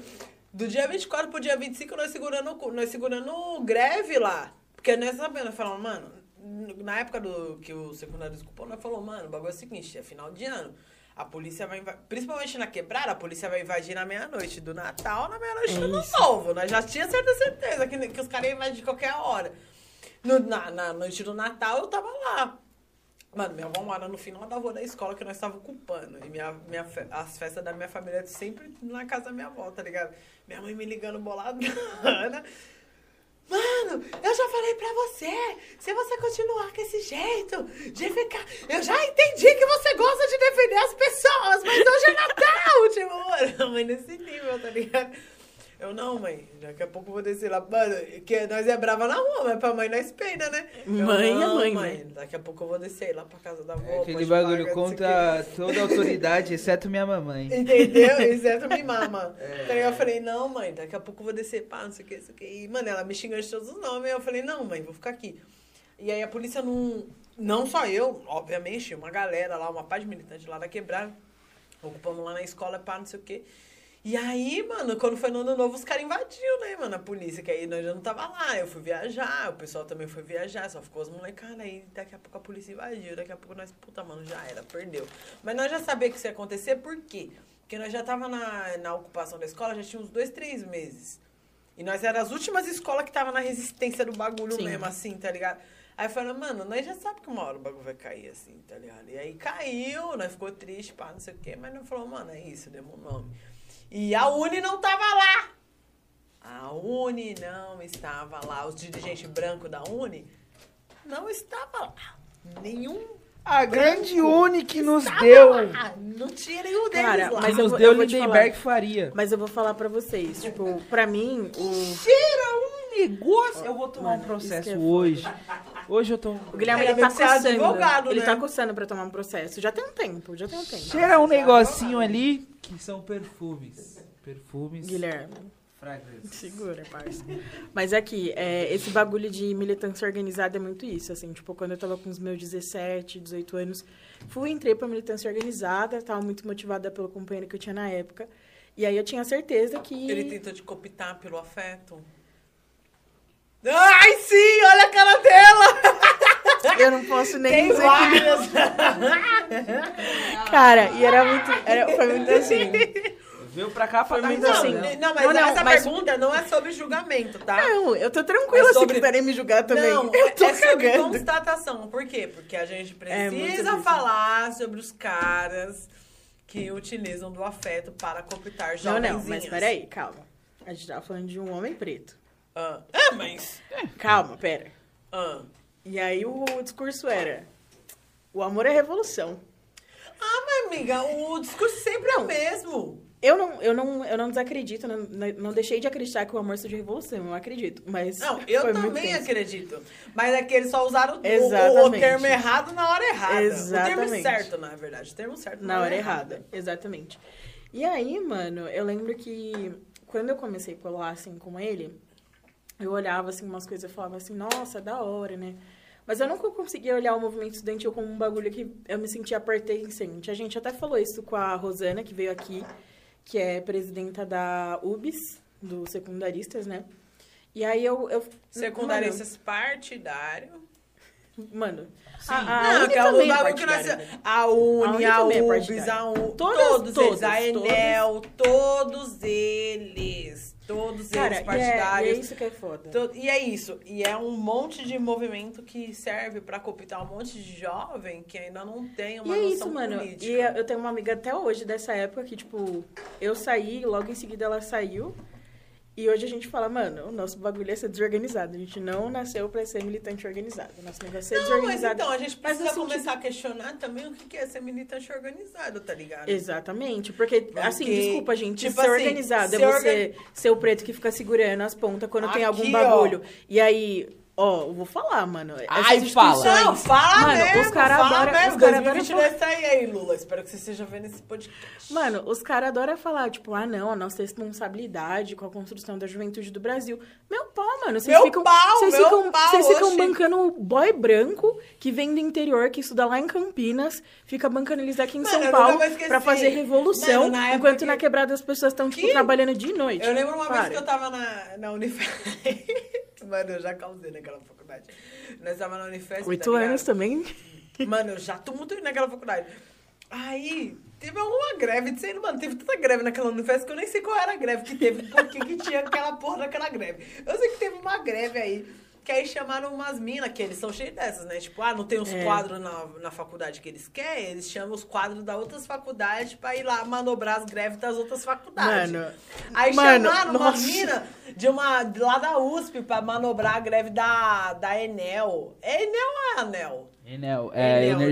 Speaker 3: Do dia 24 pro dia 25, nós segurando, nós segurando greve lá. Porque nós sabendo, nós falamos, mano, na época do que o secundário desculpou, nós falamos, mano, o bagulho é o seguinte, é final de ano. A polícia vai invadir, principalmente na quebrada, a polícia vai invadir na meia-noite do Natal, na meia-noite
Speaker 2: É
Speaker 3: do Ano. Novo. Nós já tinha certa certeza que, que os caras iam invadir de qualquer hora. No, na, na noite do Natal, eu tava lá. Mano, minha avó mora no final da rua da escola que nós estávamos ocupando. E minha, minha, as festas da minha família sempre na casa da minha avó, tá ligado? Minha mãe me ligando bolada. Mano, eu já falei pra você, se você continuar com esse jeito de ficar. Eu já entendi que você gosta de defender as pessoas, mas hoje é Natal! tipo, mano, nesse nível, tá ligado? Eu não, mãe, daqui a pouco eu vou descer lá. Mano, que nós é brava na rua, mas pra mãe nós peina, né? Eu,
Speaker 2: Mãe é
Speaker 3: não,
Speaker 2: mãe, né?
Speaker 3: Daqui a pouco eu vou descer lá pra casa da avó.
Speaker 5: É aquele bagulho
Speaker 3: o
Speaker 5: contra toda a autoridade, exceto minha mamãe.
Speaker 3: Entendeu? Exceto me mama. Então eu falei, não, mãe, daqui a pouco eu vou descer, pá, não sei o que, não sei o que. E, mano, ela me xingou de todos os nomes. Eu falei, não, mãe, vou ficar aqui. E aí a polícia não. Não só eu, obviamente, uma galera lá, uma parte militante lá da quebrada, ocupando lá na escola, pá, não sei o quê. E aí, mano, quando foi no ano novo, os caras invadiu, né, mano, a polícia, que aí nós já não tava lá. Eu fui viajar, o pessoal também foi viajar, só ficou as molecadas. Aí daqui a pouco a polícia invadiu, daqui a pouco nós, puta, mano, já era, perdeu. Mas nós já sabíamos que isso ia acontecer, por quê? Porque nós já tava na, na ocupação da escola, já tinha uns dois, três meses. E nós era as últimas escolas que tava na resistência do bagulho
Speaker 2: Sim.
Speaker 3: mesmo, assim, tá ligado? Aí falei, mano, nós já sabemos que uma hora o bagulho vai cair, assim, tá ligado? E aí caiu, nós ficou triste, pá, não sei o quê, mas nós falou, mano, é isso, demos um nome. E a Uni não tava lá. A Uni não estava lá. Os dirigentes brancos da Uni não estavam lá. Nenhum
Speaker 5: A grande Uni que nos
Speaker 3: estava
Speaker 5: deu.
Speaker 3: lá. Não tinha nenhum deles
Speaker 2: Cara,
Speaker 3: lá.
Speaker 2: mas
Speaker 5: nos
Speaker 2: vou-
Speaker 5: deu Lindenberg
Speaker 2: falar.
Speaker 5: Faria.
Speaker 2: Mas eu vou falar pra vocês, tipo, pra mim, o,
Speaker 5: Cheira um negócio. Eu vou tomar
Speaker 2: Mano,
Speaker 5: um processo
Speaker 2: é
Speaker 5: hoje. Hoje eu tô.
Speaker 2: o Guilherme
Speaker 3: Ele
Speaker 2: ele tá coçando.
Speaker 3: advogado,
Speaker 2: ele
Speaker 3: né?
Speaker 2: tá coçando pra tomar um processo. Já tem um tempo, já tem um tempo.
Speaker 5: Cheira um negocinho ali que são perfumes. Perfumes.
Speaker 2: Guilherme, segura, parça. Mas aqui, é, esse bagulho de militância organizada é muito isso, assim, tipo, quando eu tava com os meus 17, 18 anos, fui, entrei pra militância organizada, tava muito motivada pelo companheiro que eu tinha na época, e aí eu tinha certeza que...
Speaker 3: Ele tentou te cooptar pelo afeto. Ai, sim! Olha a cara dela!
Speaker 2: Eu não posso nem
Speaker 3: Tem
Speaker 2: dizer que... Cara, e era muito... Era, foi muito assim...
Speaker 5: Veio pra cá pra
Speaker 2: Foi
Speaker 5: dar
Speaker 2: muito
Speaker 5: risada,
Speaker 2: assim.
Speaker 3: Não, mas
Speaker 2: Não, não,
Speaker 3: essa
Speaker 2: mas-
Speaker 3: pergunta não é sobre julgamento, tá?
Speaker 2: Não, eu tô tranquila
Speaker 3: É sobre-
Speaker 2: se quiserem me julgar também.
Speaker 3: Não,
Speaker 2: eu tô
Speaker 3: é sobre constatação. Por quê? Porque a gente
Speaker 2: É
Speaker 3: precisa
Speaker 2: disso.
Speaker 3: falar sobre os caras que utilizam do afeto para cooptar
Speaker 2: Não,
Speaker 3: jovenzinhas.
Speaker 2: não, mas peraí, calma. A gente tava falando de um homem preto.
Speaker 3: Ah, é, mas...
Speaker 2: Calma, pera.
Speaker 3: Ah.
Speaker 2: E aí o discurso era: o amor é revolução.
Speaker 3: ah, mas amiga, o discurso sempre é o mesmo.
Speaker 2: Eu não, eu não, eu não desacredito, não, não deixei de acreditar que o amor seja revolução, eu acredito. Mas
Speaker 3: Não, eu também acredito. Mas é que eles só usaram o- o, o
Speaker 2: Exatamente.
Speaker 3: termo errado na hora errada. O termo
Speaker 2: Exatamente.
Speaker 3: certo, na verdade. O termo certo
Speaker 2: Na hora errada, exatamente. E aí, mano, eu lembro que quando eu comecei a colar assim com ele, eu olhava assim umas coisas e falava assim, nossa, da hora, né? Mas eu nunca conseguia olhar o movimento estudantil como um bagulho que eu me sentia pertencente. A gente até falou isso com a Rosana, que veio aqui, que é presidenta da UBS, do Secundaristas, né? E aí eu... eu
Speaker 3: Secundaristas partidário.
Speaker 2: Mano,
Speaker 5: Sim.
Speaker 2: a, a
Speaker 3: Não, que é o
Speaker 2: também é
Speaker 3: bagulho que nós...
Speaker 2: né?
Speaker 3: A Uni,
Speaker 2: A Uni
Speaker 3: a,
Speaker 2: é
Speaker 3: UBS,
Speaker 2: partidária.
Speaker 3: a U...
Speaker 2: Todas-
Speaker 3: todos, eles, a
Speaker 2: todas,
Speaker 3: Enel, todos eles. Todos
Speaker 2: Cara,
Speaker 3: eles
Speaker 2: e é, e é
Speaker 3: partidários.
Speaker 2: isso que é foda.
Speaker 3: E é isso. E é um monte de movimento que serve pra cooptar um monte de jovem que ainda não tem uma
Speaker 2: E é
Speaker 3: noção
Speaker 2: isso, mano.
Speaker 3: política.
Speaker 2: E eu tenho uma amiga até hoje dessa época que, tipo, eu saí, logo em seguida ela saiu. E hoje a gente fala, mano, o nosso bagulho é ser desorganizado. A gente não nasceu pra ser militante organizado. O nosso negócio é ser
Speaker 3: Não, mas
Speaker 2: desorganizado.
Speaker 3: então, a gente
Speaker 2: Mas
Speaker 3: precisa
Speaker 2: sentido-
Speaker 3: começar a questionar também o que é ser militante organizado, tá ligado?
Speaker 2: Exatamente. Porque, assim,
Speaker 3: Porque,
Speaker 2: desculpa, gente,
Speaker 3: tipo
Speaker 2: ser
Speaker 3: assim,
Speaker 2: organizado
Speaker 3: ser
Speaker 2: é você ser o preto que fica segurando as pontas quando tem algum
Speaker 3: Aqui,
Speaker 2: bagulho. E aí, ó, eu vou falar, mano. essas
Speaker 5: Ai, fala.
Speaker 3: Não, fala
Speaker 2: Mano,
Speaker 3: mesmo,
Speaker 2: os caras
Speaker 3: fala
Speaker 2: adoram-
Speaker 3: mesmo.
Speaker 2: os adoram
Speaker 3: 2022 tá aí, aí, Lula. Espero que você esteja vendo esse podcast.
Speaker 2: Mano, os caras adoram falar, tipo, ah, não, a nossa responsabilidade com a construção da juventude do Brasil. Meu pau, mano. Vocês
Speaker 3: Meu
Speaker 2: ficam,
Speaker 3: pau,
Speaker 2: vocês
Speaker 3: meu
Speaker 2: ficam,
Speaker 3: pau,
Speaker 2: vocês ficam
Speaker 3: oxi.
Speaker 2: bancando o boy branco que vem do interior, que estuda lá em Campinas, fica bancando eles aqui em
Speaker 3: Mano,
Speaker 2: São Paulo pra fazer revolução,
Speaker 3: Mano, na
Speaker 2: enquanto
Speaker 3: que-
Speaker 2: na quebrada as pessoas estão, tipo,
Speaker 3: Que?
Speaker 2: trabalhando de noite.
Speaker 3: Eu lembro uma
Speaker 2: Para.
Speaker 3: vez que eu tava na, na. Mano, eu já causei naquela faculdade. Nós tava na Unifesp.
Speaker 2: Oito
Speaker 3: tá
Speaker 2: anos também.
Speaker 3: Mano, eu já tumultuei naquela faculdade. Aí, teve alguma greve, sei mano, teve tanta greve naquela Unifesp que eu nem sei qual era a greve que teve, por que que tinha aquela porra daquela greve. Eu sei que teve uma greve aí. Que aí chamaram umas minas, que eles são cheios dessas, né? Tipo, ah, não tem os
Speaker 2: É.
Speaker 3: quadros na, na faculdade que eles querem, eles chamam os quadros da outras faculdades pra ir lá manobrar as greves das outras faculdades.
Speaker 2: Mano,
Speaker 3: Aí
Speaker 2: Mano,
Speaker 3: chamaram uma
Speaker 2: nossa.
Speaker 3: mina de uma, de lá da USP pra manobrar a greve da, da Enel. É Enel ou é Anel?
Speaker 1: Enel, é
Speaker 3: Enel, né?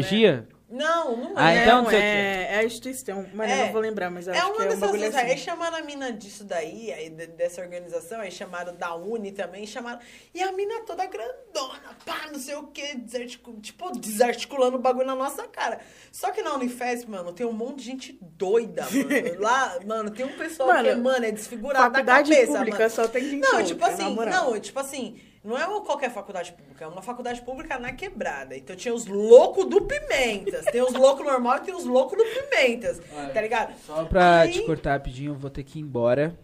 Speaker 3: Não, não
Speaker 1: Ah,
Speaker 3: é.
Speaker 1: então
Speaker 2: não, é, é a instituição. Eu
Speaker 3: É.
Speaker 2: não vou lembrar, mas eu
Speaker 3: É
Speaker 2: acho
Speaker 3: uma
Speaker 2: que é
Speaker 3: dessas coisas. Aí
Speaker 2: assim.
Speaker 3: chamaram a mina disso daí, aí de- dessa organização, aí chamaram da Uni também, chamaram. E a mina toda grandona, pá, não sei o quê, desarticu... tipo, desarticulando o bagulho na nossa cara. Só que na Unifesp, mano, tem um monte de gente doida, mano. Lá, mano, tem um pessoal
Speaker 2: Mano,
Speaker 3: que, mano, é desfigurado
Speaker 2: Faculdade
Speaker 3: da cabeça,
Speaker 2: pública
Speaker 3: mano.
Speaker 2: só tem gente
Speaker 3: Não, tipo assim, não, tipo assim, não é uma qualquer faculdade pública, é uma faculdade pública na quebrada. Então tinha os loucos do Pimentas, tem os loucos normal e tem os loucos do Pimentas, tá ligado?
Speaker 1: Só pra
Speaker 3: Aí-
Speaker 1: te cortar rapidinho, eu vou ter que ir embora.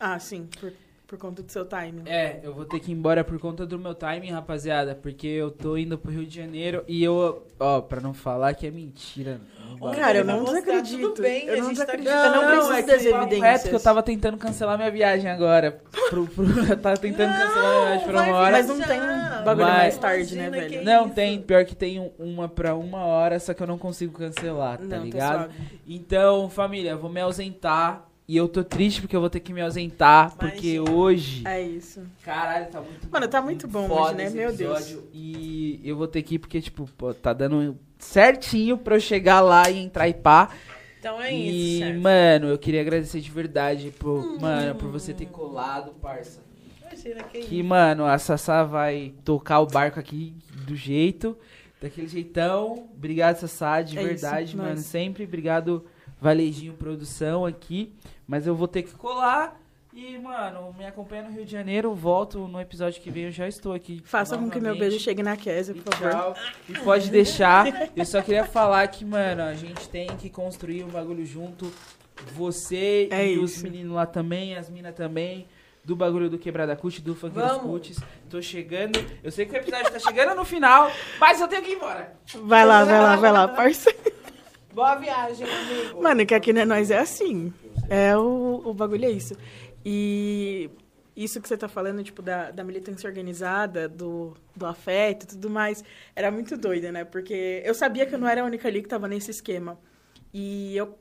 Speaker 2: Ah, sim, por, por conta do seu timing.
Speaker 1: É, eu vou ter que ir embora por conta do meu timing, rapaziada. Porque eu tô indo pro Rio de Janeiro e eu. Ó, pra não falar que é mentira. Não.
Speaker 2: Cara, eu
Speaker 3: Vai
Speaker 2: não desacredito.
Speaker 3: tudo bem,
Speaker 2: eu
Speaker 3: a
Speaker 2: não
Speaker 3: gente tá
Speaker 2: desacredito.
Speaker 3: aqui.
Speaker 2: eu não,
Speaker 3: Não,
Speaker 2: preciso
Speaker 1: é
Speaker 2: das evidências.
Speaker 1: reto que eu tava tentando cancelar minha viagem agora. Pro, pro, eu tava tentando cancelar minha viagem por
Speaker 3: vai
Speaker 1: uma hora.
Speaker 2: Mas não tem um bagulho
Speaker 1: Vai.
Speaker 2: mais tarde, né, velho?
Speaker 3: que-
Speaker 1: Não,
Speaker 3: isso?
Speaker 1: tem. Pior que tem um- uma pra uma hora, só que eu não consigo cancelar, tá
Speaker 2: Não, tá
Speaker 1: ligado? então, família, eu vou me ausentar. E eu tô triste porque eu vou ter que me ausentar. Porque hoje.
Speaker 2: É isso.
Speaker 1: Caralho, tá muito
Speaker 2: Mano, tá muito bom hoje, né? Meu Deus.
Speaker 1: E eu vou ter que ir porque, tipo, pô, tá dando certinho pra eu chegar lá e entrar e pá.
Speaker 3: Então é
Speaker 1: e,
Speaker 3: isso, chefe.
Speaker 1: mano, eu queria agradecer de verdade por, mano, por você ter colado, parça.
Speaker 3: Imagina que,
Speaker 1: Que, mano, a Sassá vai tocar o barco aqui do jeito, daquele jeitão. Obrigado, Sassá, de
Speaker 2: É isso,
Speaker 1: verdade, mano.
Speaker 2: nós.
Speaker 1: Sempre. Obrigado, Valejinho Produção aqui. Mas eu vou ter que colar. E, mano, me acompanha no Rio de Janeiro. Volto no episódio que vem. Eu já estou aqui.
Speaker 2: Faça com que meu beijo chegue na Kézia,
Speaker 1: E
Speaker 2: por favor.
Speaker 1: tchau. E pode deixar. Eu só queria falar que, mano, a gente tem que construir um bagulho junto. Você
Speaker 2: É
Speaker 1: e os
Speaker 2: isso.
Speaker 1: meninos lá também, as minas também. Do bagulho do Quebrada Cut, do Funk dos. Cuts. Tô chegando. Eu sei que o episódio tá chegando no final, mas eu tenho que ir embora.
Speaker 2: Vai lá, vai lá, vai lá, parça.
Speaker 3: Boa viagem, amigo.
Speaker 2: Mano, que aqui né, nós é assim. É o, o bagulho é isso. E isso que você tá falando, tipo, da, da militância organizada, do, do afeto e tudo mais, era muito doida, né? Porque eu sabia que eu não era a única ali que tava nesse esquema. E eu.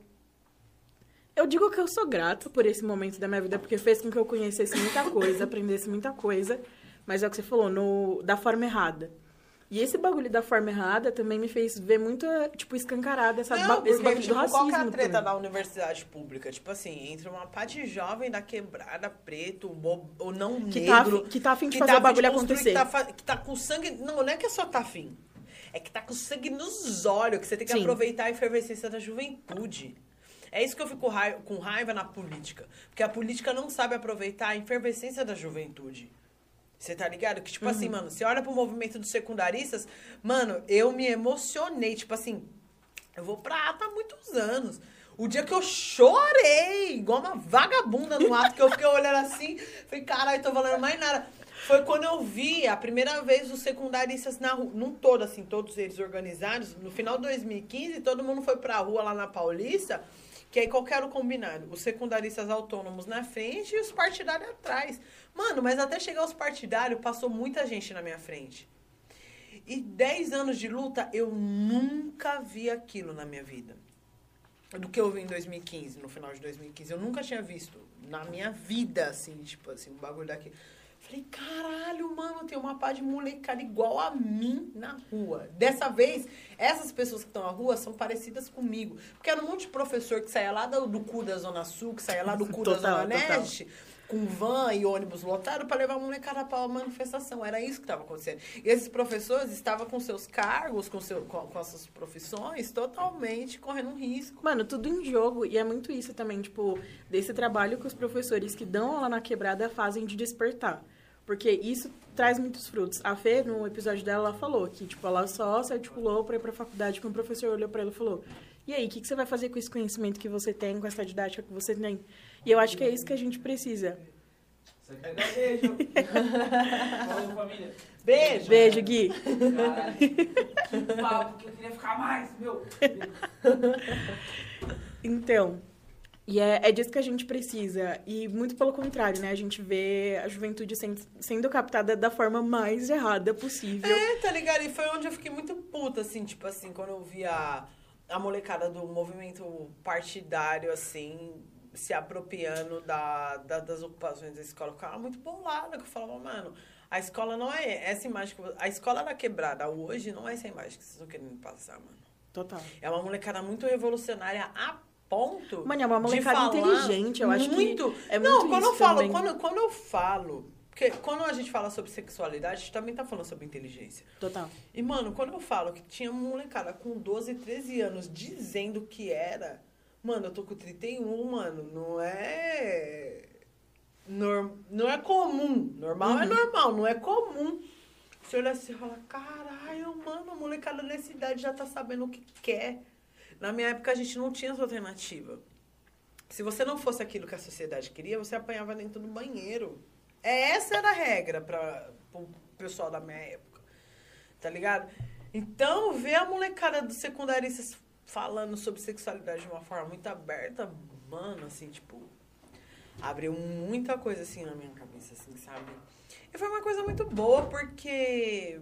Speaker 2: Eu digo que eu sou grata por esse momento da minha vida, porque fez com que eu conhecesse muita coisa, aprendesse muita coisa. Mas é o que você falou, no, da forma errada. E esse bagulho da forma errada também me fez ver muito, tipo, escancarada essa,
Speaker 3: Não,
Speaker 2: ba- esse
Speaker 3: porque,
Speaker 2: bagulho
Speaker 3: tipo,
Speaker 2: do racismo.
Speaker 3: qual que é a treta
Speaker 2: também.
Speaker 3: da universidade pública? Tipo assim, entre uma parte jovem da quebrada, preto, ou não
Speaker 2: Que tá,
Speaker 3: negro...
Speaker 2: afim- que tá afim de
Speaker 3: que
Speaker 2: fazer
Speaker 3: tá
Speaker 2: o bagulho acontecer.
Speaker 3: Que tá, que tá com sangue... Não, não é que é só tá afim. É que tá com sangue nos olhos, que você tem que
Speaker 2: Sim.
Speaker 3: aproveitar a efervescência da juventude. É isso que eu fico com raiva na política. Porque a política não sabe aproveitar a efervescência da juventude. Você tá ligado? Que, tipo
Speaker 2: Uhum.
Speaker 3: assim, mano, você olha pro movimento dos secundaristas, mano, eu me emocionei. Tipo assim, eu vou pra ata há muitos anos. O dia que eu chorei, igual uma vagabunda no ato, que eu fiquei olhando assim, falei, caralho, tô valendo mais nada. Foi quando eu vi a primeira vez os secundaristas na rua, não todo assim, todos eles organizados, no final de 2015, todo mundo foi pra rua lá na Paulista, que aí qual era o combinado? Os secundaristas autônomos na frente e os partidários atrás. Mano, mas até chegar os partidários, passou muita gente na minha frente. E 10 anos de luta, eu nunca vi aquilo na minha vida. Do que eu vi em 2015, no final de 2015. Eu nunca tinha visto na minha vida, assim, tipo assim, um bagulho daqui. Falei, caralho, mano, tem uma pá de molecada igual a mim na rua. Dessa vez, essas pessoas que estão na rua são parecidas comigo. Porque era um monte de professor que saía lá do, do cu da Zona Sul, que saía lá do cu da
Speaker 2: Total,
Speaker 3: Zona
Speaker 2: total.
Speaker 3: Leste, com van e ônibus lotado para levar a molecada para a manifestação. Era isso que estava acontecendo. E esses professores estavam com seus cargos, com, seu, com, com as suas profissões, totalmente correndo um risco.
Speaker 2: Mano, tudo em jogo. E é muito isso também, tipo, desse trabalho que os professores que dão lá na quebrada fazem de despertar. Porque isso traz muitos frutos. A Fê, no episódio dela, ela falou que, tipo, ela só se articulou pra ir pra faculdade, que um professor olhou pra ela e falou, e aí, o que, que você vai fazer com esse conhecimento que você tem, com essa didática que você tem? E eu acho que é isso que a gente precisa.
Speaker 1: Você quer dar beijo? Falou, família.
Speaker 3: Beijo!
Speaker 2: Beijo, Gui.
Speaker 1: Caralho. Que papo, que eu queria ficar mais, meu.
Speaker 2: Então, E é, é disso que a gente precisa. E muito pelo contrário, né? A gente vê a juventude sendo, sendo captada da forma mais errada possível.
Speaker 3: É, tá ligado? E foi onde eu fiquei muito puta, assim, tipo assim, quando eu vi a, a molecada do movimento partidário, assim, se apropriando da, da- das ocupações da escola. Eu ficava muito bolada, que eu falava, mano, a escola não é essa imagem que... A escola da quebrada hoje não é essa imagem que vocês estão querendo passar, mano.
Speaker 2: Total.
Speaker 3: É uma molecada muito revolucionária a ponto.
Speaker 2: Mano, é uma molecada inteligente, eu acho que
Speaker 3: muito.
Speaker 2: é
Speaker 3: Não,
Speaker 2: muito
Speaker 3: quando
Speaker 2: isso
Speaker 3: eu falo,
Speaker 2: também.
Speaker 3: quando, quando eu falo. Porque quando a gente fala sobre sexualidade, a gente também tá falando sobre inteligência.
Speaker 2: Total.
Speaker 3: E, mano, quando eu falo que tinha uma molecada com 12, 13 anos dizendo que era. Mano, eu tô com 31, mano, não é. nor- não é comum. Normal é normal, não é comum. Você olha assim e fala: caralho, mano, a molecada nessa idade já tá sabendo o que quer. Na minha época a gente não tinha essa alternativa. Se você não fosse aquilo que a sociedade queria, você apanhava dentro do banheiro. É, Essa era a regra para o pessoal da minha época. Tá ligado? Então, ver a molecada dos secundaristas falando sobre sexualidade de uma forma muito aberta, mano, assim, tipo, abriu muita coisa assim na minha cabeça, assim, sabe? E foi uma coisa muito boa, porque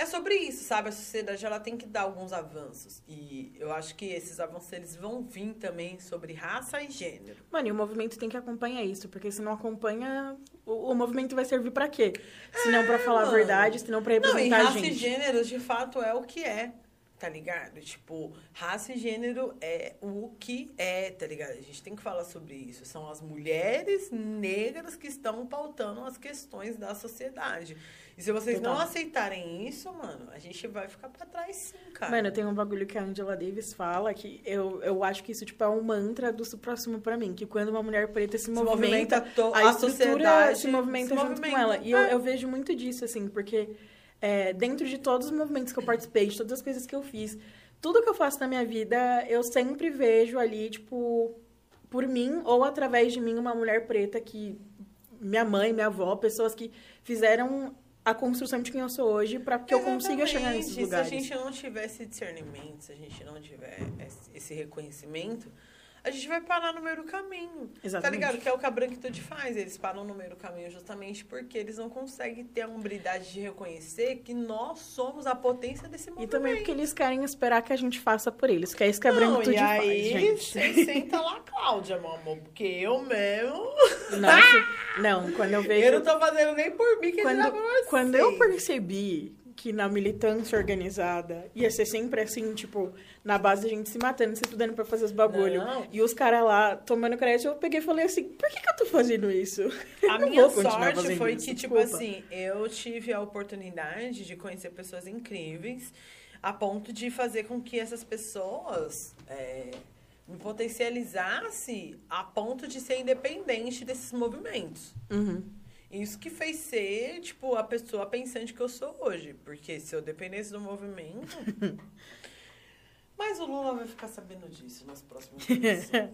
Speaker 3: é sobre isso, sabe? A sociedade ela tem que dar alguns avanços. E eu acho que esses avanços eles vão vir também sobre raça e gênero.
Speaker 2: Mano, e o movimento tem que acompanhar isso, porque se não acompanha, o, o movimento vai servir pra quê? Se não pra falar a
Speaker 3: mano.
Speaker 2: verdade, se não pra
Speaker 3: Não, e
Speaker 2: representar a
Speaker 3: raça e
Speaker 2: gente.
Speaker 3: gênero, de fato, é o que é, tá ligado? Tipo, raça e gênero é o que é, tá ligado? A gente tem que falar sobre isso. São as mulheres negras que estão pautando as questões da sociedade. E se vocês não aceitarem isso, mano, a gente vai ficar pra trás sim, cara.
Speaker 2: Mano, tem um bagulho que a Angela Davis fala que eu, eu acho que isso, tipo, é um mantra do próximo pra mim. Que quando uma mulher preta se,
Speaker 3: Se
Speaker 2: movimenta,
Speaker 3: movimenta
Speaker 2: a,
Speaker 3: a sociedade
Speaker 2: se movimenta
Speaker 3: se
Speaker 2: junto
Speaker 3: movimenta.
Speaker 2: com ela. E eu,
Speaker 3: É.
Speaker 2: eu vejo muito disso, assim, porque é, dentro de todos os movimentos que eu participei, de todas as coisas que eu fiz, tudo que eu faço na minha vida, eu sempre vejo ali, tipo, por mim ou através de mim, uma mulher preta que. Minha mãe, minha avó, pessoas que fizeram a construção de quem eu sou hoje para que eu consiga chegar nesses
Speaker 3: Exatamente.
Speaker 2: lugares.
Speaker 3: Se a gente não tiver esse discernimento, se a gente não tiver esse reconhecimento, a gente vai parar no meio do caminho. Tá
Speaker 2: Exatamente.
Speaker 3: ligado? Que é o que a Branquitude faz. Eles param no meio do caminho justamente porque eles não conseguem ter a humildade de reconhecer que nós somos a potência desse
Speaker 2: E
Speaker 3: movimento.
Speaker 2: também porque eles querem esperar que a gente faça por eles, que é isso que a
Speaker 3: não,
Speaker 2: branquitude
Speaker 3: e
Speaker 2: faz,
Speaker 3: aí,
Speaker 2: gente.
Speaker 3: você senta lá, Cláudia, meu amor, porque eu mesmo...
Speaker 2: Nossa, não, quando eu vejo...
Speaker 3: Eu não tô fazendo nem por mim, que
Speaker 2: quando,
Speaker 3: por vocês.
Speaker 2: quando eu percebi que na militância organizada ia ser sempre assim, tipo, na base a gente se matando, se estudando pra fazer os bagulho.
Speaker 3: Não.
Speaker 2: E os caras lá tomando crédito, eu peguei e falei assim, por que, que eu tô fazendo isso?
Speaker 3: A minha sorte foi
Speaker 2: isso,
Speaker 3: que, tipo
Speaker 2: desculpa.
Speaker 3: assim, eu tive a oportunidade de conhecer pessoas incríveis a ponto de fazer com que essas pessoas é, me potencializasse a ponto de ser independente desses movimentos.
Speaker 2: Uhum.
Speaker 3: Isso que fez ser, tipo, a pessoa pensante que eu sou hoje. Porque se eu dependesse do movimento. Mas o Lula vai ficar sabendo disso nas próximas eleições.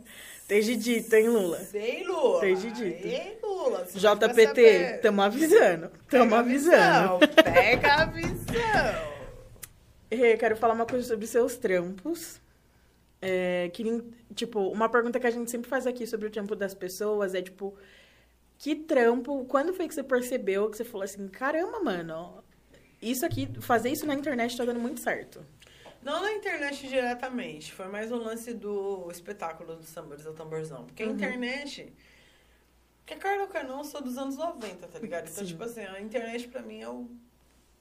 Speaker 2: Desde dito, hein, Lula?
Speaker 3: Sei, Lula.
Speaker 2: Desde dito.
Speaker 3: Ei, Lula.
Speaker 2: JPT, tamo avisando. Tamo
Speaker 3: Pega
Speaker 2: avisando.
Speaker 3: Pega a visão.
Speaker 2: Rê, quero falar uma coisa sobre seus trampos. É, que, tipo, uma pergunta que a gente sempre faz aqui sobre o trampo das pessoas é, tipo, que trampo, quando foi que você percebeu que você falou assim, caramba, mano, isso aqui, fazer isso na internet tá dando muito certo.
Speaker 3: Não na internet diretamente. Foi mais um lance do espetáculo dos tambores ao tamborzão. Porque a
Speaker 2: Uhum.
Speaker 3: internet. Porque Carlos Carnão eu sou dos anos 90, tá ligado? Então,
Speaker 2: Sim.
Speaker 3: tipo assim, a internet pra mim é o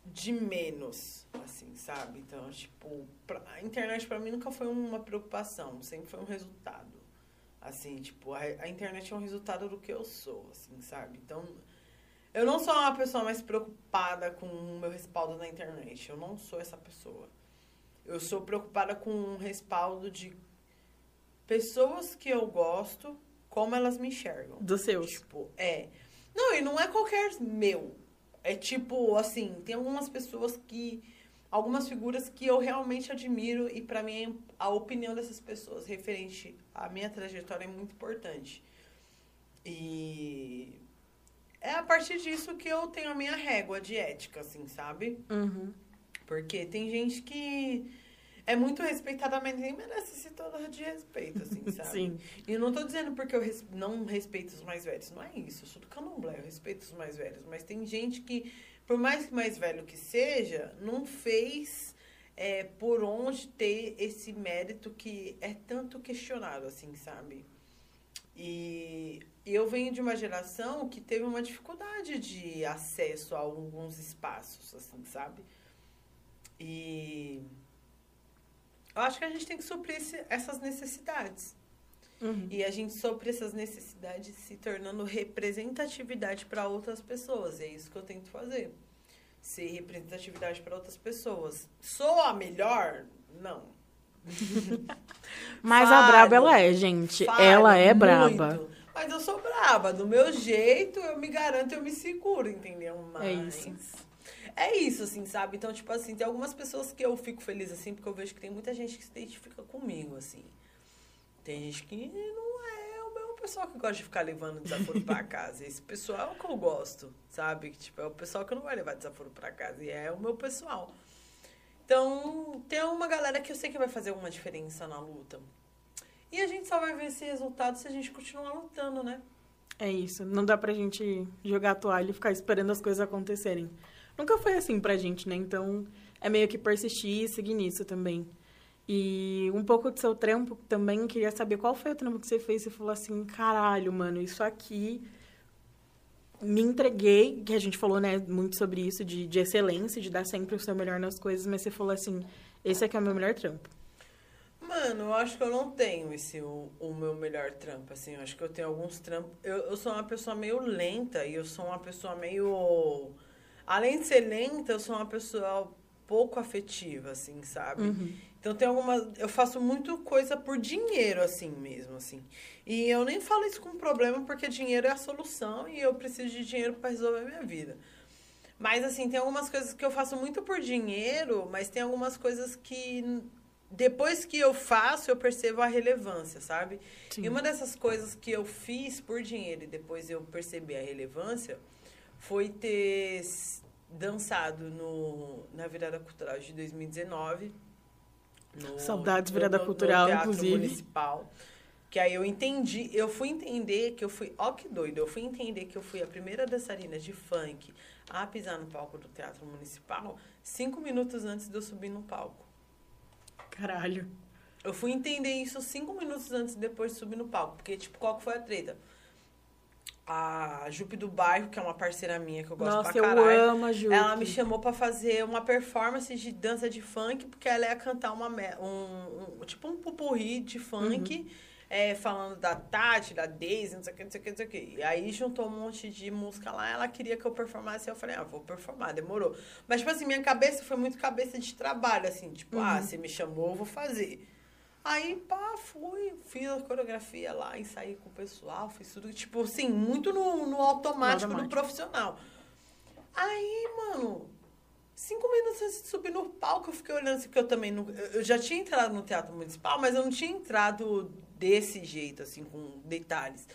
Speaker 3: de menos, assim, sabe? Então, tipo, pra- a internet pra mim nunca foi uma preocupação, sempre foi um resultado. Assim, tipo, a, a internet é um resultado do que eu sou, assim, sabe? Então, eu não sou uma pessoa mais preocupada com o meu respaldo na internet. Eu não sou essa pessoa. Eu sou preocupada com um respaldo de pessoas que eu gosto, como elas me enxergam.
Speaker 2: Dos seus.
Speaker 3: Tipo, é. Não, e não é qualquer meu. É tipo, assim, tem algumas pessoas que. Algumas figuras que eu realmente admiro e pra mim a opinião dessas pessoas referente à minha trajetória é muito importante. E é a partir disso que eu tenho a minha régua de ética, assim, sabe?
Speaker 2: Uhum.
Speaker 3: Porque tem gente que. é muito respeitada, mas nem merece esse todo de respeito, assim, sabe?
Speaker 2: Sim.
Speaker 3: E eu não tô dizendo porque eu res- não respeito os mais velhos, não é isso. Eu sou do candomblé, eu respeito os mais velhos. Mas tem gente que, por mais que mais velho que seja, não fez é, por onde ter esse mérito que é tanto questionado, assim, sabe? E eu venho de uma geração que teve uma dificuldade de acesso a alguns espaços, assim, sabe? E eu acho que a gente tem que suprir esse- essas necessidades.
Speaker 2: Uhum.
Speaker 3: E a gente supre essas necessidades se tornando representatividade para outras pessoas. É isso que eu tento fazer. Ser representatividade para outras pessoas. Sou a melhor? Não.
Speaker 2: Mas a braba ela é, gente. Ela é
Speaker 3: muito.
Speaker 2: braba.
Speaker 3: Mas eu sou braba. Do meu jeito, eu me garanto, eu me seguro, entendeu? Mas...
Speaker 2: É isso.
Speaker 3: É isso, assim, sabe? Então, tipo assim, tem algumas pessoas que eu fico feliz, assim, porque eu vejo que tem muita gente que se identifica comigo, assim. Tem gente que não é o mesmo pessoal que gosta de ficar levando desaforo pra casa. Esse pessoal é o que eu gosto, sabe? Tipo, é o pessoal que não vai levar desaforo pra casa. E é o meu pessoal. Então, tem uma galera que eu sei que vai fazer alguma diferença na luta. E a gente só vai ver esse resultado se a gente continuar lutando, né?
Speaker 2: É isso. Não dá pra gente jogar a toalha e ficar esperando as coisas acontecerem. Nunca foi assim pra gente, né? Então, é meio que persistir e seguir nisso também. E um pouco do seu trampo também, queria saber qual foi o trampo que você fez. Você falou assim, caralho, mano, isso aqui me entreguei, que a gente falou, né, muito sobre isso, de, de excelência, de dar sempre o seu melhor nas coisas, mas você falou assim, esse aqui é o meu melhor trampo.
Speaker 3: Mano, eu acho que eu não tenho esse o, o meu melhor trampo, assim. Eu acho que eu tenho alguns trampos. Eu, eu sou uma pessoa meio lenta e eu sou uma pessoa meio. Além de ser lenta, eu sou uma pessoa pouco afetiva, assim, sabe? Então tem algumas. Eu faço muito coisa por dinheiro, assim mesmo, assim. E eu nem falo isso com problema, porque dinheiro é a solução e eu preciso de dinheiro para resolver a minha vida. Mas, assim, tem algumas coisas que eu faço muito por dinheiro, mas tem algumas coisas que depois que eu faço, eu percebo a relevância, sabe?
Speaker 2: Sim.
Speaker 3: E uma dessas coisas que eu fiz por dinheiro e depois eu percebi a relevância foi ter dançado no, na virada cultural de 2019. No-
Speaker 2: Saudades,
Speaker 3: no-
Speaker 2: virada
Speaker 3: no- no
Speaker 2: cultural,
Speaker 3: Teatro
Speaker 2: inclusive.
Speaker 3: Municipal. Que aí eu entendi, eu fui entender que eu fui, ó que doido, eu fui entender que eu fui a primeira dançarina de funk a pisar no palco do Teatro Municipal cinco minutos antes de eu subir no palco.
Speaker 2: Caralho.
Speaker 3: Eu fui entender isso cinco minutos antes depois de subir no palco. Porque, tipo, qual que foi a treta? A Jupe do Bairro, que é uma parceira minha que eu gosto
Speaker 2: Nossa,
Speaker 3: pra
Speaker 2: eu
Speaker 3: caralho.
Speaker 2: amo a Ju.
Speaker 3: Ela me chamou pra fazer uma performance de dança de funk, porque ela ia cantar uma, um, um- tipo um pupurri de funk,
Speaker 2: Uhum.
Speaker 3: é, falando da Tati, da Daisy, não sei o que, não sei o que, não sei o que. E aí juntou um monte de música lá, ela queria que eu performasse, eu falei, ah, vou performar, demorou. Mas, tipo assim, minha cabeça foi muito cabeça de trabalho, assim, tipo, ah, você me chamou, eu vou fazer. Aí, pá, fui, fiz a coreografia lá, ensaiei com o pessoal, fiz tudo, tipo assim, muito no, no automático,
Speaker 2: No
Speaker 3: profissional. Aí, mano, cinco minutos antes de subir no palco, eu fiquei olhando assim, porque eu também não. Eu já tinha entrado no Teatro Municipal, mas eu não tinha entrado desse jeito, assim, com detalhes.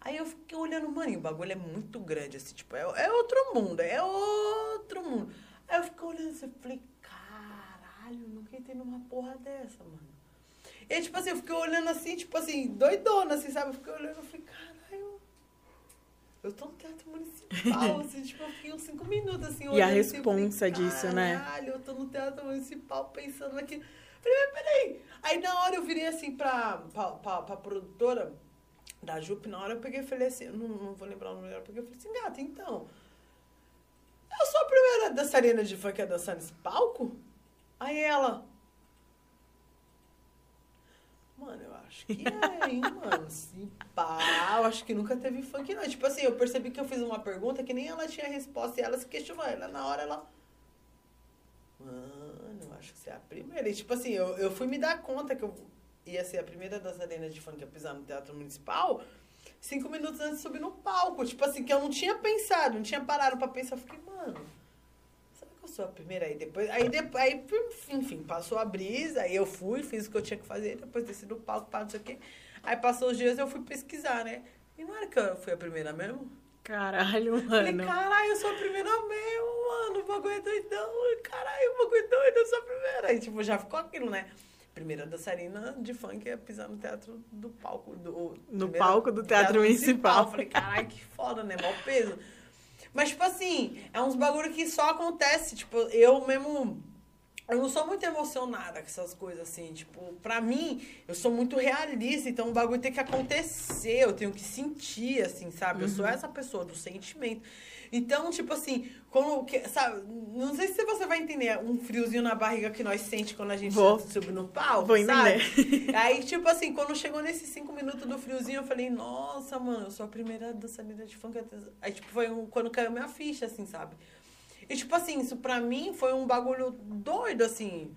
Speaker 3: Aí eu fiquei olhando, mano, e o bagulho é muito grande, assim, tipo, é, é outro mundo, é outro mundo. Aí eu fiquei olhando assim, falei, caralho, nunca entrei numa porra dessa, mano. E, tipo assim, eu fiquei olhando assim, tipo assim, doidona, assim, sabe? Eu fiquei olhando, eu falei, caralho, eu tô no teatro municipal, assim, tipo, eu fiquei uns cinco minutos, assim,
Speaker 2: E a
Speaker 3: olhando assim,
Speaker 2: responsa
Speaker 3: falei,
Speaker 2: disso, né?
Speaker 3: Caralho, eu tô no teatro municipal pensando naquilo. Falei, mas peraí. Aí, na hora, eu virei, assim, pra, pra, pra, pra produtora da Jupe, na hora eu peguei e falei assim, não, não vou lembrar o nome dela, porque eu falei assim, gata, então, eu sou a primeira dançarina de funk a dançar nesse palco? Aí ela... Mano, eu acho que é, hein, mano. Se pá, eu acho que nunca teve funk, não. Tipo assim, eu percebi que eu fiz uma pergunta que nem ela tinha resposta e ela se questionou. Ela, na hora, ela. Mano, eu acho que você é a primeira. E, tipo assim, eu, eu fui me dar conta que eu ia ser a primeira dançarina de funk a pisar no Teatro Municipal cinco minutos antes de subir no palco. Tipo assim, que eu não tinha pensado, não tinha parado pra pensar. Eu fiquei, mano, será que eu sou a primeira? Aí depois, aí depois, aí, enfim, passou a brisa, aí eu fui, fiz o que eu tinha que fazer, depois desci do palco, pá, não sei o quê. Aí passou os dias eu fui pesquisar, né? E não era que eu fui a primeira mesmo?
Speaker 2: Caralho,
Speaker 3: Falei,
Speaker 2: mano.
Speaker 3: caralho, eu sou a primeira mesmo, mano. O bagulho é doidão. Caralho, o bagulho é doido, eu sou a primeira. Aí, tipo, já ficou aquilo, né? Primeira dançarina de funk ia pisar no teatro do palco. Do,
Speaker 2: No palco do Teatro Municipal.
Speaker 3: Falei, caralho, que foda, né? Mó peso. Mas, tipo assim, é uns bagulho que só acontece. Tipo, eu mesmo. Eu não sou muito emocionada com essas coisas assim. Tipo, pra mim, eu sou muito realista. Então, o bagulho tem que acontecer. Eu tenho que sentir, assim, sabe? Eu sou essa pessoa do sentimento. Então, tipo assim, quando. que- Sabe? Não sei se você vai entender um friozinho na barriga que nós sente quando a gente
Speaker 2: Vou.
Speaker 3: sobe no palco.
Speaker 2: Vou
Speaker 3: sabe?
Speaker 2: entender.
Speaker 3: Aí, tipo assim, quando chegou nesses cinco minutos do friozinho, eu falei, nossa, mano, eu sou a primeira dançarina de funk. Aí, tipo, foi um- quando caiu minha ficha, assim, sabe? E, tipo assim, isso pra mim foi um bagulho doido, assim.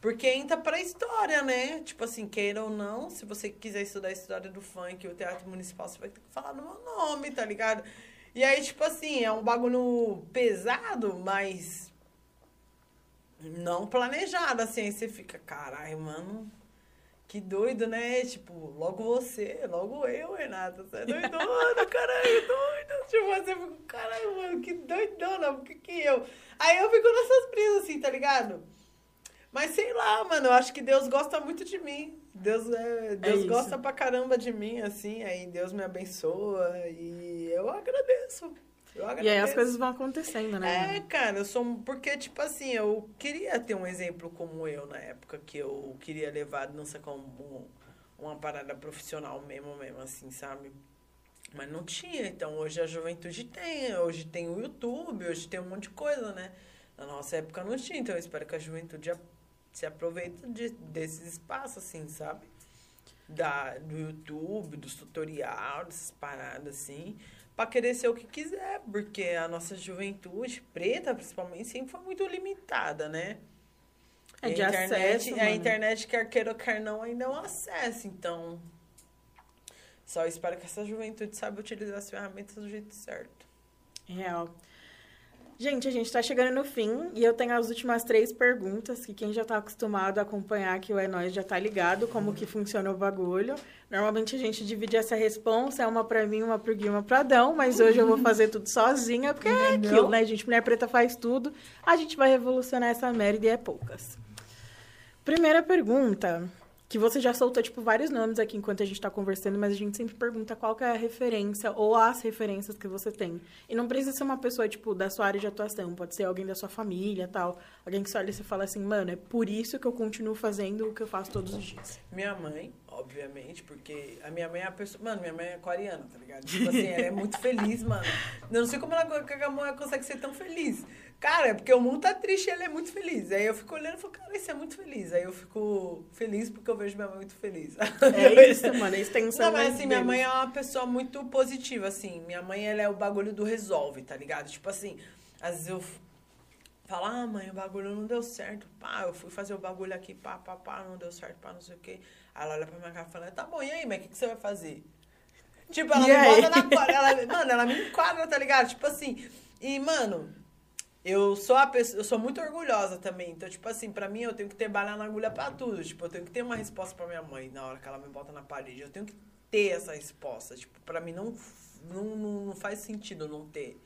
Speaker 3: Porque entra pra história, né? Tipo assim, queira ou não, se você quiser estudar a história do funk o teatro municipal, você vai ter que falar no meu nome, tá ligado? E aí, tipo assim, é um bagulho pesado, mas não planejado, assim. Aí você fica, caralho, mano, que doido, né? Tipo, logo você, logo eu, Renata. Você é doidona, caralho, doida. Tipo, você fica, caralho, mano, que doidona, por que que eu? Aí eu fico nessas brisas, assim, tá ligado? Mas sei lá, mano, eu acho que Deus gosta muito de mim. Deus, é, Deus
Speaker 2: isso.
Speaker 3: gosta pra caramba de mim, assim, aí Deus me abençoa e eu agradeço. Eu agradeço.
Speaker 2: E aí as coisas vão acontecendo, né?
Speaker 3: É, cara, eu sou. Porque, tipo assim, eu queria ter um exemplo como eu na época que eu queria levar a dança como um- uma parada profissional mesmo, mesmo, assim, sabe? Mas não tinha. Então hoje a juventude tem. Hoje tem o YouTube, hoje tem um monte de coisa, né? Na nossa época não tinha. Então eu espero que a juventude se aproveite de, desses espaços, assim, sabe? Da, do YouTube, dos tutoriais, dessas paradas, assim pra querer ser o que quiser, porque a nossa juventude, preta principalmente, sempre foi muito limitada, né?
Speaker 2: É
Speaker 3: E
Speaker 2: de
Speaker 3: a internet,
Speaker 2: acesso,
Speaker 3: a internet, quer queira ou quer não, ainda é um acesso, então... Só espero que essa juventude saiba utilizar as ferramentas do jeito certo.
Speaker 2: Real. Gente, a gente tá chegando no fim e eu tenho as últimas três perguntas que quem já tá acostumado a acompanhar aqui o É Nós já tá ligado como que funciona o bagulho. Normalmente a gente divide essa responsa, é uma pra mim, uma pro Gui, uma pra Dão, mas hoje eu vou fazer tudo sozinha, porque é aquilo, né, gente? Mulher preta faz tudo, a gente vai revolucionar essa merda e é poucas. Primeira pergunta, que você já soltou, tipo, vários nomes aqui enquanto a gente tá conversando, mas a gente sempre pergunta qual é a referência ou as referências que você tem. E não precisa ser uma pessoa, tipo, da sua área de atuação, pode ser alguém da sua família, tal. Alguém que você olha e você fala assim, mano, é por isso que eu continuo fazendo o que eu faço todos os dias.
Speaker 3: Minha mãe, obviamente, porque a minha mãe é a pessoa. Mano, minha mãe é aquariana, tá ligado? Tipo assim, ela é muito feliz, mano. Eu não sei como ela, mulher consegue ser tão feliz. Cara, é porque o mundo tá triste e ela é muito feliz. Aí eu fico olhando e falo, cara, isso é muito feliz. Aí eu fico feliz porque eu vejo minha mãe muito feliz.
Speaker 2: É isso, mano, isso tem um
Speaker 3: Não, mas assim, minha mãe é uma pessoa muito positiva, assim. Minha mãe, ela é o bagulho do resolve, tá ligado? Tipo assim, às vezes eu falo, ah, mãe, o bagulho não deu certo. Pá, eu fui fazer o bagulho aqui, pá, pá, pá, não deu certo, pá, não sei o quê. Aí ela olha pra minha cara e fala, tá bom, e aí, mas o que, que você vai fazer? Tipo, ela
Speaker 2: E
Speaker 3: me
Speaker 2: aí?
Speaker 3: bota na ela, mano, ela me enquadra, tá ligado? Tipo assim, e, mano, eu sou a pessoa, eu sou muito orgulhosa também. Então, tipo assim, pra mim eu tenho que ter bala na agulha pra tudo. Tipo, eu tenho que ter uma resposta pra minha mãe na hora que ela me bota na parede. Eu tenho que ter essa resposta. Tipo, pra mim não, não, não, faz sentido não ter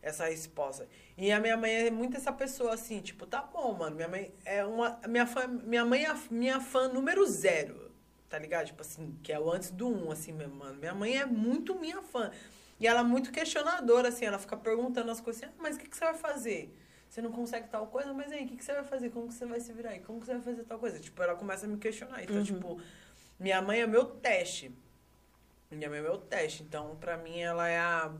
Speaker 3: essa resposta. E a minha mãe é muito essa pessoa assim, tipo, tá bom, mano. Minha mãe é uma. Minha, fã, minha mãe é minha fã número zero. Tá ligado? Tipo assim, que é o antes do um, assim mesmo, mano. Minha mãe é muito minha fã. E ela é muito questionadora, assim, ela fica perguntando as coisas assim, ah, mas o que, que você vai fazer? Você não consegue tal coisa, mas aí, o que, que você vai fazer? Como que você vai se virar aí? Como que você vai fazer tal coisa? Tipo, ela começa a me questionar. Então, tipo, minha mãe é meu teste. Minha mãe é meu teste. Então, pra mim, ela é a.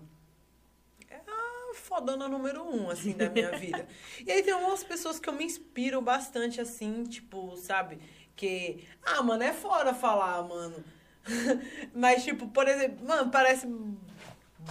Speaker 3: É a fodona número um, assim, da minha vida. E aí tem algumas pessoas que eu me inspiro bastante, assim, tipo, sabe? Que. Ah, mano, é fora falar, mano. Mas, tipo, por exemplo, mano, parece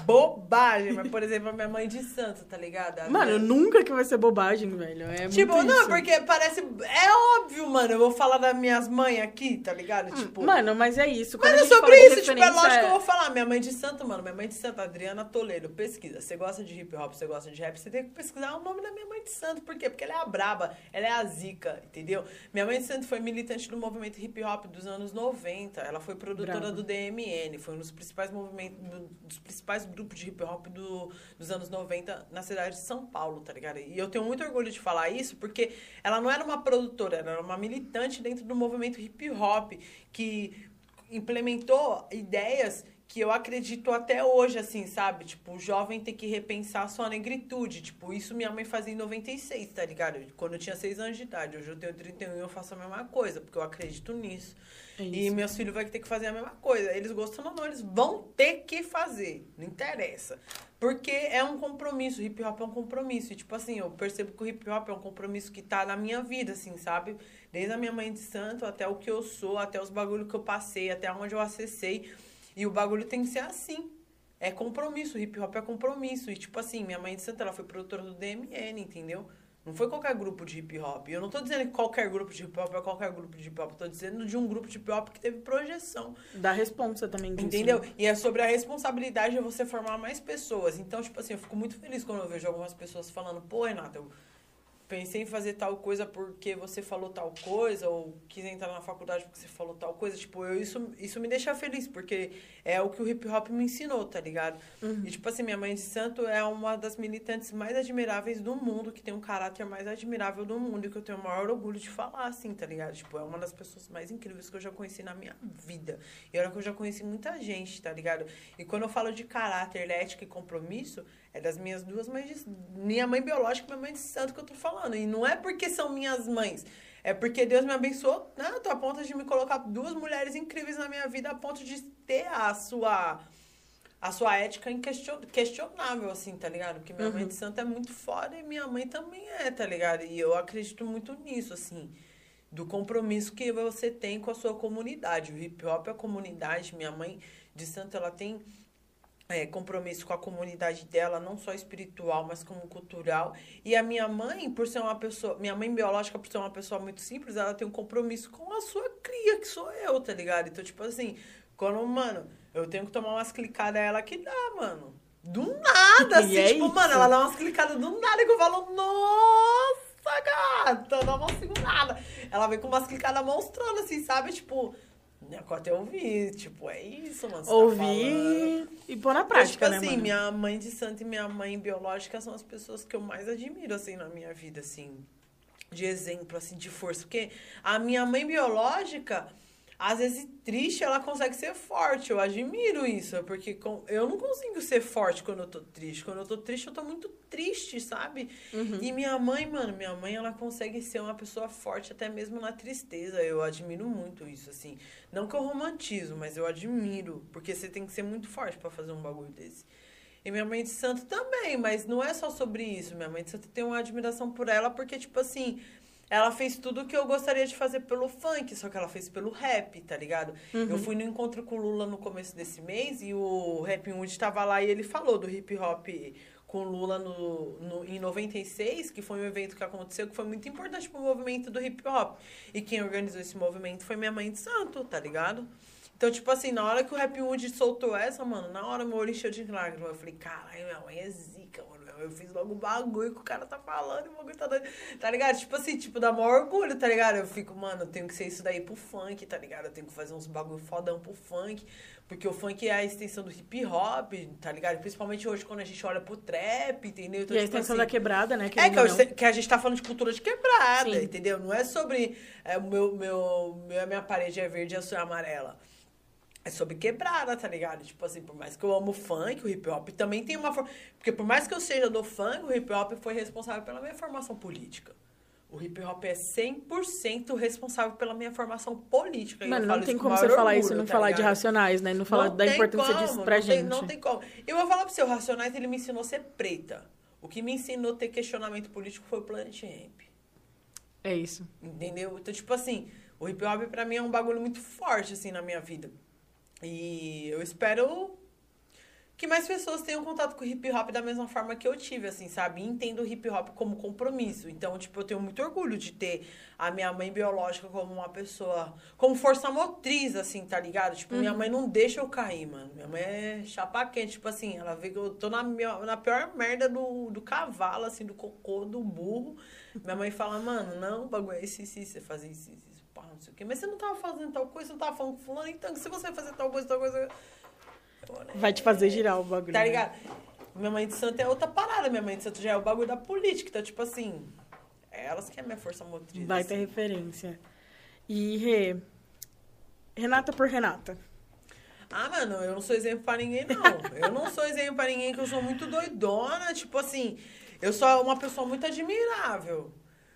Speaker 3: bobagem, mas, por exemplo, a minha mãe de santo, tá ligado? A
Speaker 2: Mano,
Speaker 3: minha-
Speaker 2: nunca que vai ser bobagem, velho. É
Speaker 3: Tipo,
Speaker 2: muito
Speaker 3: não,
Speaker 2: isso.
Speaker 3: porque parece. É óbvio, mano. Eu vou falar das minhas mães aqui, tá ligado? Tipo.
Speaker 2: Mano, mas é isso. Quando
Speaker 3: Mas é sobre isso, tipo, é lógico que eu vou falar. Minha mãe de santo, mano. Minha mãe de santo, Adriana Toledo. Pesquisa. Você gosta de hip hop, você gosta de rap, você tem que pesquisar o nome da minha mãe de santo. Por quê? Porque ela é a braba, ela é a zica, entendeu? Minha mãe de santo foi militante do movimento hip hop dos anos 90. Ela foi produtora
Speaker 2: Brava.
Speaker 3: do DMN. Foi um dos principais movimentos, dos principais grupos de hip hop do, dos anos 90 na cidade de São Paulo, tá ligado? E eu tenho muito orgulho de falar isso, porque ela não era uma produtora, ela era uma militante dentro do movimento hip hop, que implementou ideias que eu acredito até hoje, assim, sabe? Tipo, o jovem tem que repensar a sua negritude. Tipo, isso minha mãe fazia em 96, tá ligado? Quando eu tinha 6 anos de idade. Hoje eu tenho 31 e eu faço a mesma coisa, porque eu acredito nisso.
Speaker 2: É
Speaker 3: E meus filhos vão ter que fazer a mesma coisa. Eles gostam ou não, eles vão ter que fazer. Não interessa. Porque é um compromisso. O hip hop é um compromisso. E, tipo assim, eu percebo que o hip hop é um compromisso que tá na minha vida, assim, sabe? Desde a minha mãe de santo até o que eu sou, até os bagulhos que eu passei, até onde eu acessei. E o bagulho tem que ser assim. É compromisso. Hip hop é compromisso. E, tipo assim, minha mãe de santo, ela foi produtora do DMN, entendeu? Não foi qualquer grupo de hip hop. Eu não tô dizendo que qualquer grupo de hip hop é qualquer grupo de hip hop. Eu tô dizendo de um grupo de hip hop que teve projeção.
Speaker 2: Da responsa também disso.
Speaker 3: Entendeu?
Speaker 2: né?
Speaker 3: E é sobre a responsabilidade de você formar mais pessoas. Então, tipo assim, eu fico muito feliz quando eu vejo algumas pessoas falando, pô, Renata, eu pensei em fazer tal coisa porque você falou tal coisa, ou quis entrar na faculdade porque você falou tal coisa. Tipo, eu, isso, isso me deixa feliz, porque é o que o hip hop me ensinou, tá ligado? E, tipo assim, minha mãe de santo é uma das militantes mais admiráveis do mundo, que tem um caráter mais admirável do mundo, e que eu tenho o maior orgulho de falar, assim, tá ligado? Tipo, é uma das pessoas mais incríveis que eu já conheci na minha vida. E olha que eu já conheci muita gente, tá ligado? E quando eu falo de caráter, ética e compromisso, é das minhas duas mães de... Minha mãe biológica e minha mãe de santo que eu tô falando. E não é porque são minhas mães. É porque Deus me abençoou, né? Tô a ponto de me colocar duas mulheres incríveis na minha vida, a ponto de ter a sua a sua ética questionável, assim, tá ligado? Porque minha mãe de santo é muito foda e minha mãe também é, tá ligado? E eu acredito muito nisso, assim, do compromisso que você tem com a sua comunidade. O hip hop é a comunidade. Minha mãe de santo, ela tem é, compromisso com a comunidade dela, não só espiritual, mas como cultural. E a minha mãe, por ser uma pessoa, minha mãe biológica, por ser uma pessoa muito simples, ela tem um compromisso com a sua cria, que sou eu, tá ligado? Então, tipo assim, quando, mano, eu tenho que tomar umas clicadas ela que dá, mano. Do nada, assim,
Speaker 2: E é
Speaker 3: tipo,
Speaker 2: isso.
Speaker 3: mano, ela dá umas clicadas do nada que eu falo, nossa, gata, dá uma segurada. Ela vem com umas clicadas monstrona, assim, sabe? Tipo, até ouvir, tipo, é isso, mano. tá.
Speaker 2: Ouvir e pôr na prática,
Speaker 3: tipo
Speaker 2: né,
Speaker 3: assim,
Speaker 2: mano?
Speaker 3: minha mãe de santo e minha mãe biológica são as pessoas que eu mais admiro, assim, na minha vida, assim. De exemplo, assim, de força. Porque a minha mãe biológica, às vezes triste, ela consegue ser forte. Eu admiro isso. Porque com- eu não consigo ser forte quando eu tô triste. Quando eu tô triste, eu tô muito triste, sabe?
Speaker 2: Uhum.
Speaker 3: E minha mãe, mano, minha mãe, ela consegue ser uma pessoa forte até mesmo na tristeza. Eu admiro muito isso, assim. Não que eu romantizo, mas eu admiro. Porque você tem que ser muito forte pra fazer um bagulho desse. E minha mãe de santo também, mas não é só sobre isso. Minha mãe de santo tem uma admiração por ela, porque, tipo assim, ela fez tudo o que eu gostaria de fazer pelo funk, só que ela fez pelo rap, tá ligado? Eu fui no encontro com o Lula no começo desse mês e o Rap Wood tava lá e ele falou do hip hop com o Lula no, no, em 96, que foi um evento que aconteceu que foi muito importante pro movimento do hip hop. E quem organizou esse movimento foi minha mãe de santo, tá ligado? Então, tipo assim, na hora que o Rap Wood soltou essa, mano, na hora meu olho encheu de lágrimas. Eu falei, caralho, minha mãe é zica, mano. Eu fiz logo o bagulho que o cara tá falando e o bagulho tá doido. Tá ligado? Tipo assim, tipo, dá maior orgulho, tá ligado? Eu fico, mano, eu tenho que ser isso daí pro funk, tá ligado? Eu tenho que fazer uns bagulho fodão pro funk. Porque o funk é a extensão do hip hop, tá ligado? Principalmente hoje quando a gente olha pro trap, entendeu? Então,
Speaker 2: E a
Speaker 3: tipo
Speaker 2: extensão
Speaker 3: assim,
Speaker 2: da quebrada, né?
Speaker 3: é, que, eu
Speaker 2: não.
Speaker 3: sei- que a gente tá falando de cultura de quebrada,
Speaker 2: Sim.
Speaker 3: entendeu? Não é sobre é, meu, meu, meu, minha parede é verde e a sua é amarela. É sobre quebrada, tá ligado? Tipo assim, por mais que eu amo funk, o hip hop também tem uma forma. Porque por mais que eu seja do funk, o hip hop foi responsável pela minha formação política. O hip hop é 100% responsável pela minha formação política.
Speaker 2: Mano, não tem
Speaker 3: com
Speaker 2: como
Speaker 3: o
Speaker 2: você falar isso e
Speaker 3: orgulho,
Speaker 2: não
Speaker 3: tá
Speaker 2: falar de
Speaker 3: ligado?
Speaker 2: racionais, né? Não falar da
Speaker 3: tem
Speaker 2: importância
Speaker 3: como,
Speaker 2: disso pra
Speaker 3: não
Speaker 2: gente.
Speaker 3: Tem, não tem como. Eu vou falar pra você, o Racionais, ele me ensinou a ser preta. O que me ensinou a ter questionamento político foi o Planet Ramp.
Speaker 2: É isso.
Speaker 3: Entendeu? Então, tipo assim, o hip hop pra mim é um bagulho muito forte, assim, na minha vida. E eu espero que mais pessoas tenham contato com o hip hop da mesma forma que eu tive, assim, sabe? E entendo o hip hop como compromisso. Então, tipo, eu tenho muito orgulho de ter a minha mãe biológica como uma pessoa, como força motriz, assim, tá ligado? Tipo, minha mãe não deixa eu cair, mano. Minha mãe é chapa quente, tipo assim, ela vê que eu tô na, minha- na pior merda do, do cavalo, assim, do cocô, do burro. Minha mãe fala, mano, não, o bagulho é esse, esse, você fazer isso, isso, isso, não sei o quê. Mas você não tava fazendo tal coisa, você não tava falando com fulano, então se você fazer tal coisa, tal coisa... Porém,
Speaker 2: Vai te fazer girar o bagulho.
Speaker 3: Tá
Speaker 2: né?
Speaker 3: ligado? Minha mãe de santo é outra parada. Minha mãe de santo já é o bagulho da política. Então, tipo assim, é elas que é a minha força motriz.
Speaker 2: Vai ter
Speaker 3: assim.
Speaker 2: referência. E, Rê, Renata por Renata.
Speaker 3: Ah, mano, eu não sou exemplo pra ninguém, não. Eu não sou exemplo pra ninguém, que eu sou muito doidona. Tipo assim, eu sou uma pessoa muito admirável.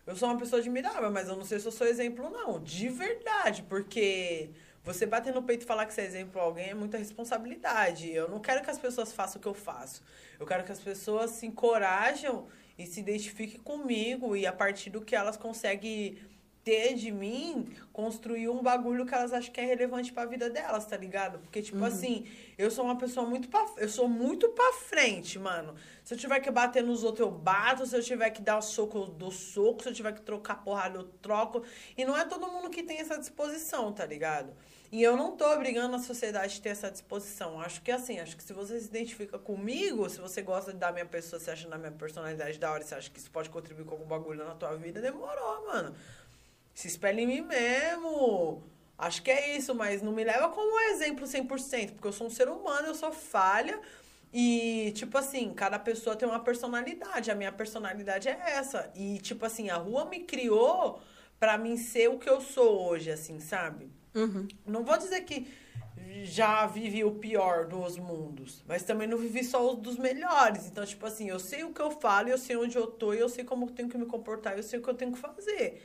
Speaker 3: Eu sou uma pessoa admirável, mas eu não sei se eu sou exemplo, não. De verdade, porque você bater no peito e falar que você é exemplo pra alguém é muita responsabilidade. Eu não quero que as pessoas façam o que eu faço. Eu quero que as pessoas se encorajam e se identifiquem comigo e a partir do que elas conseguem ter de mim, construir um bagulho que elas acham que é relevante pra vida delas, tá ligado? Porque, tipo assim, eu sou uma pessoa muito pra, eu sou muito pra frente, mano. Se eu tiver que bater nos outros, eu bato. Se eu tiver que dar o soco, eu dou soco. Se eu tiver que trocar porrada, eu troco. E não é todo mundo que tem essa disposição, tá ligado? E eu não tô obrigando a sociedade a ter essa disposição. Acho que assim, acho que se você se identifica comigo, se você gosta da minha pessoa, se acha da minha personalidade da hora, se acha que isso pode contribuir com algum bagulho na tua vida, demorou, mano. Se espelha em mim mesmo. Acho que é isso, mas não me leva como exemplo 100%, porque eu sou um ser humano, eu sou falha. E, tipo assim, cada pessoa tem uma personalidade. A minha personalidade é essa. E, tipo assim, a rua me criou pra mim ser o que eu sou hoje, assim, sabe?
Speaker 2: Uhum.
Speaker 3: Não vou dizer que já vivi o pior dos mundos, mas também não vivi só os dos melhores. Então, tipo assim, eu sei o que eu falo, eu sei onde eu tô, eu sei como eu tenho que me comportar, eu sei o que eu tenho que fazer.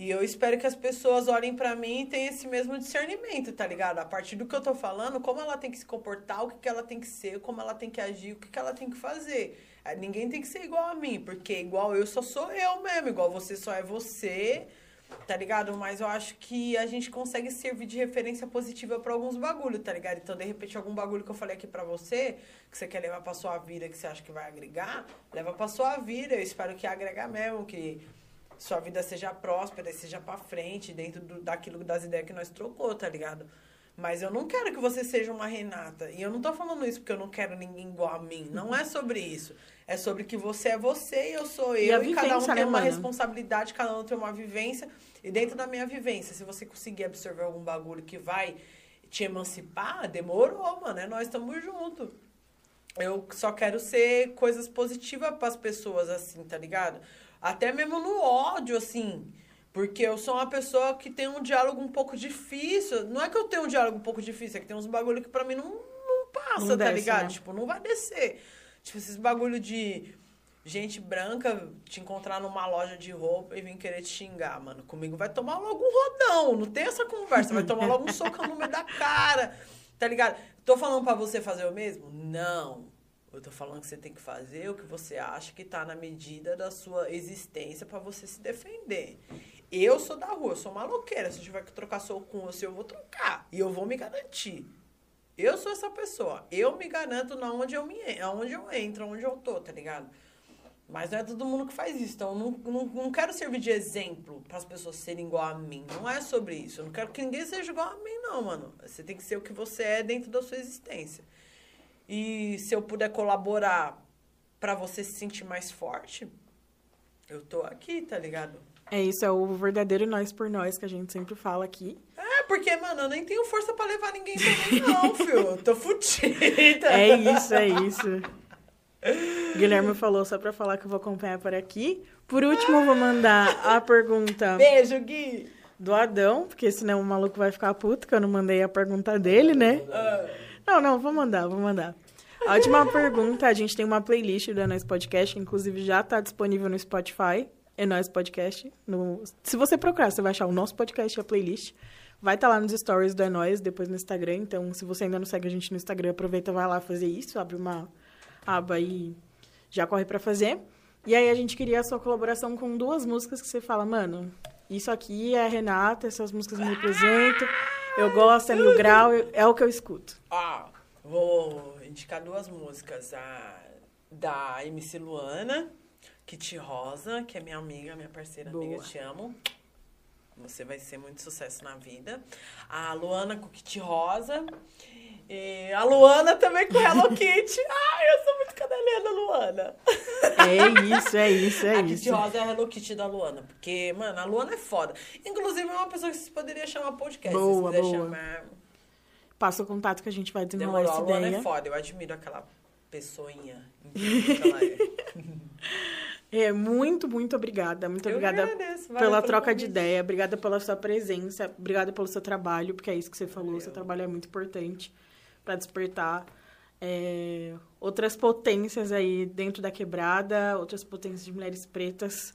Speaker 3: E eu espero que as pessoas olhem pra mim e tenham esse mesmo discernimento, tá ligado? A partir do que eu tô falando, como ela tem que se comportar, o que, que ela tem que ser, como ela tem que agir, o que, que ela tem que fazer. Eh, Ninguém tem que ser igual a mim, porque igual eu só sou eu mesmo, igual você só é você, tá ligado? Mas eu acho que a gente consegue servir de referência positiva pra alguns bagulhos, tá ligado? Então, de repente, algum bagulho que eu falei aqui pra você, que você quer levar pra sua vida, que você acha que vai agregar, leva pra sua vida. Eu espero que agregar mesmo, que sua vida seja próspera e seja pra frente, dentro do, daquilo das ideias que nós trocou, tá ligado? Mas eu não quero que você seja uma Renata. E eu não tô falando isso porque eu não quero ninguém igual a mim. Não é sobre isso. É sobre que você é você e eu sou
Speaker 2: E
Speaker 3: eu.
Speaker 2: a
Speaker 3: E, cada um tem
Speaker 2: né,
Speaker 3: uma
Speaker 2: mano?
Speaker 3: responsabilidade, cada um tem uma vivência. E dentro da minha vivência, se você conseguir absorver algum bagulho que vai te emancipar, demorou, mano. É nós estamos juntos. Eu só quero ser coisas positivas pras pessoas, assim, tá ligado? Até mesmo no ódio, assim. Porque eu sou uma pessoa que tem um diálogo um pouco difícil. Não é que eu tenho um diálogo um pouco difícil, é que tem uns bagulho que pra mim não, não passa,
Speaker 2: Não
Speaker 3: tá
Speaker 2: desce,
Speaker 3: ligado?
Speaker 2: né?
Speaker 3: Tipo, não vai descer. Tipo, esses bagulho de gente branca te encontrar numa loja de roupa e vir querer te xingar, mano. Comigo vai tomar logo um rodão. Não tem essa conversa. Vai tomar logo um socão no meio da cara. Tá ligado? Tô falando pra você fazer o mesmo? Não. Eu tô falando que você tem que fazer o que você acha que tá na medida da sua existência pra você se defender. Eu sou da rua, eu sou maloqueira. Se eu tiver que trocar soco com você, eu vou trocar. E eu vou me garantir. Eu sou essa pessoa. Eu me garanto na onde eu, me, aonde eu entro, onde eu tô, tá ligado? Mas não é todo mundo que faz isso. Então, eu não, não, não quero servir de exemplo para as pessoas serem igual a mim. Não é sobre isso. Eu não quero que ninguém seja igual a mim, não, mano. Você tem que ser o que você é dentro da sua existência. E se eu puder colaborar para você se sentir mais forte, eu tô aqui, tá ligado?
Speaker 2: É isso, é o verdadeiro nós por nós que a gente sempre fala aqui.
Speaker 3: É, porque, mano, eu nem tenho força para levar ninguém também, não, filho. Tô fudida.
Speaker 2: É isso, é isso. Guilherme falou só pra falar que eu vou acompanhar por aqui. Por último, eu vou mandar a pergunta
Speaker 3: Beijo, Gui.
Speaker 2: do Adão, porque senão o maluco vai ficar puto que eu não mandei a pergunta dele, né? Não, não, vou mandar, vou mandar. A última pergunta, a gente tem uma playlist do Nós Podcast, que inclusive já tá disponível no Spotify. É Nós Podcast. No... Se você procurar, você vai achar o nosso podcast e a playlist. Vai estar lá nos stories do É Nós, depois no Instagram. Então, se você ainda não segue a gente no Instagram, aproveita, vai lá fazer isso, abre uma aba e já corre pra fazer. E aí a gente queria a sua colaboração com duas músicas que você fala, mano, isso aqui é a Renata, essas músicas me representam, eu gosto, é mil grau, é o que eu escuto.
Speaker 3: Ó, vou indicar duas músicas. A da MC Luana, Kit Rosa, que é minha amiga, minha parceira amiga,
Speaker 2: Boa.
Speaker 3: te amo. Você vai ser muito sucesso na vida. A Luana com Kit Rosa. E a Luana também com Hello Kitty. Ai, eu sou muito cadelinha da Luana.
Speaker 2: É isso, é isso, é
Speaker 3: a
Speaker 2: isso.
Speaker 3: Kit Rosa é a Hello Kitty da Luana. Porque, mano, a Luana é foda. Inclusive, é uma pessoa que você poderia chamar podcast.
Speaker 2: Boa,
Speaker 3: se
Speaker 2: boa.
Speaker 3: chamar.
Speaker 2: passa o contato que a gente vai desenrolar
Speaker 3: Demorou, a
Speaker 2: essa
Speaker 3: Luana
Speaker 2: ideia.
Speaker 3: é foda. Eu admiro aquela pessoinha é.
Speaker 2: É, muito, muito obrigada. Muito
Speaker 3: Eu
Speaker 2: obrigada
Speaker 3: agradeço,
Speaker 2: pela troca de ideia. Obrigada pela sua presença. Obrigada pelo seu trabalho, porque é isso que você falou.
Speaker 3: Valeu.
Speaker 2: Seu trabalho é muito importante para despertar é, outras potências aí dentro da quebrada, outras potências de mulheres pretas.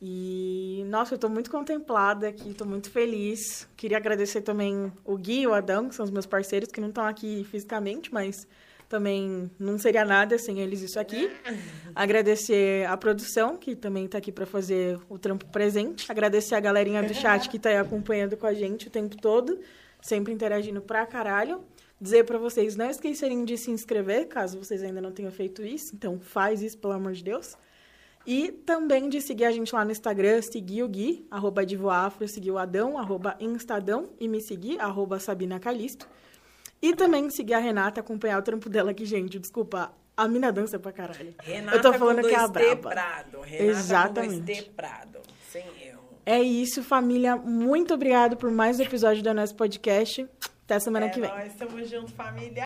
Speaker 2: E, nossa, eu tô muito contemplada aqui, tô muito feliz. Queria agradecer também o Gui e o Adão, que são os meus parceiros, que não estão aqui fisicamente, mas também não seria nada sem eles isso aqui. Agradecer a produção, que também tá aqui para fazer o trampo presente. Agradecer a galerinha do chat que tá aí acompanhando com a gente o tempo todo, sempre interagindo pra caralho. Dizer para vocês não esquecerem de se inscrever, caso vocês ainda não tenham feito isso. Então, faz isso, pelo amor de Deus. E também de seguir a gente lá no Instagram, seguir o Gui, arroba Divoafro, seguir o Adão, arroba Instadão, e me seguir, arroba Sabina Calisto. E também seguir a Renata, acompanhar o trampo dela aqui, gente. Desculpa, a mina dança pra caralho.
Speaker 3: Renata
Speaker 2: Eu tô falando que é a braba.
Speaker 3: Prado. Renata
Speaker 2: Exatamente.
Speaker 3: Prado. Sem erro.
Speaker 2: É isso, família. Muito obrigado por mais um episódio do nosso podcast. Até semana
Speaker 3: é
Speaker 2: que vem.
Speaker 3: nóis, tamo junto, família.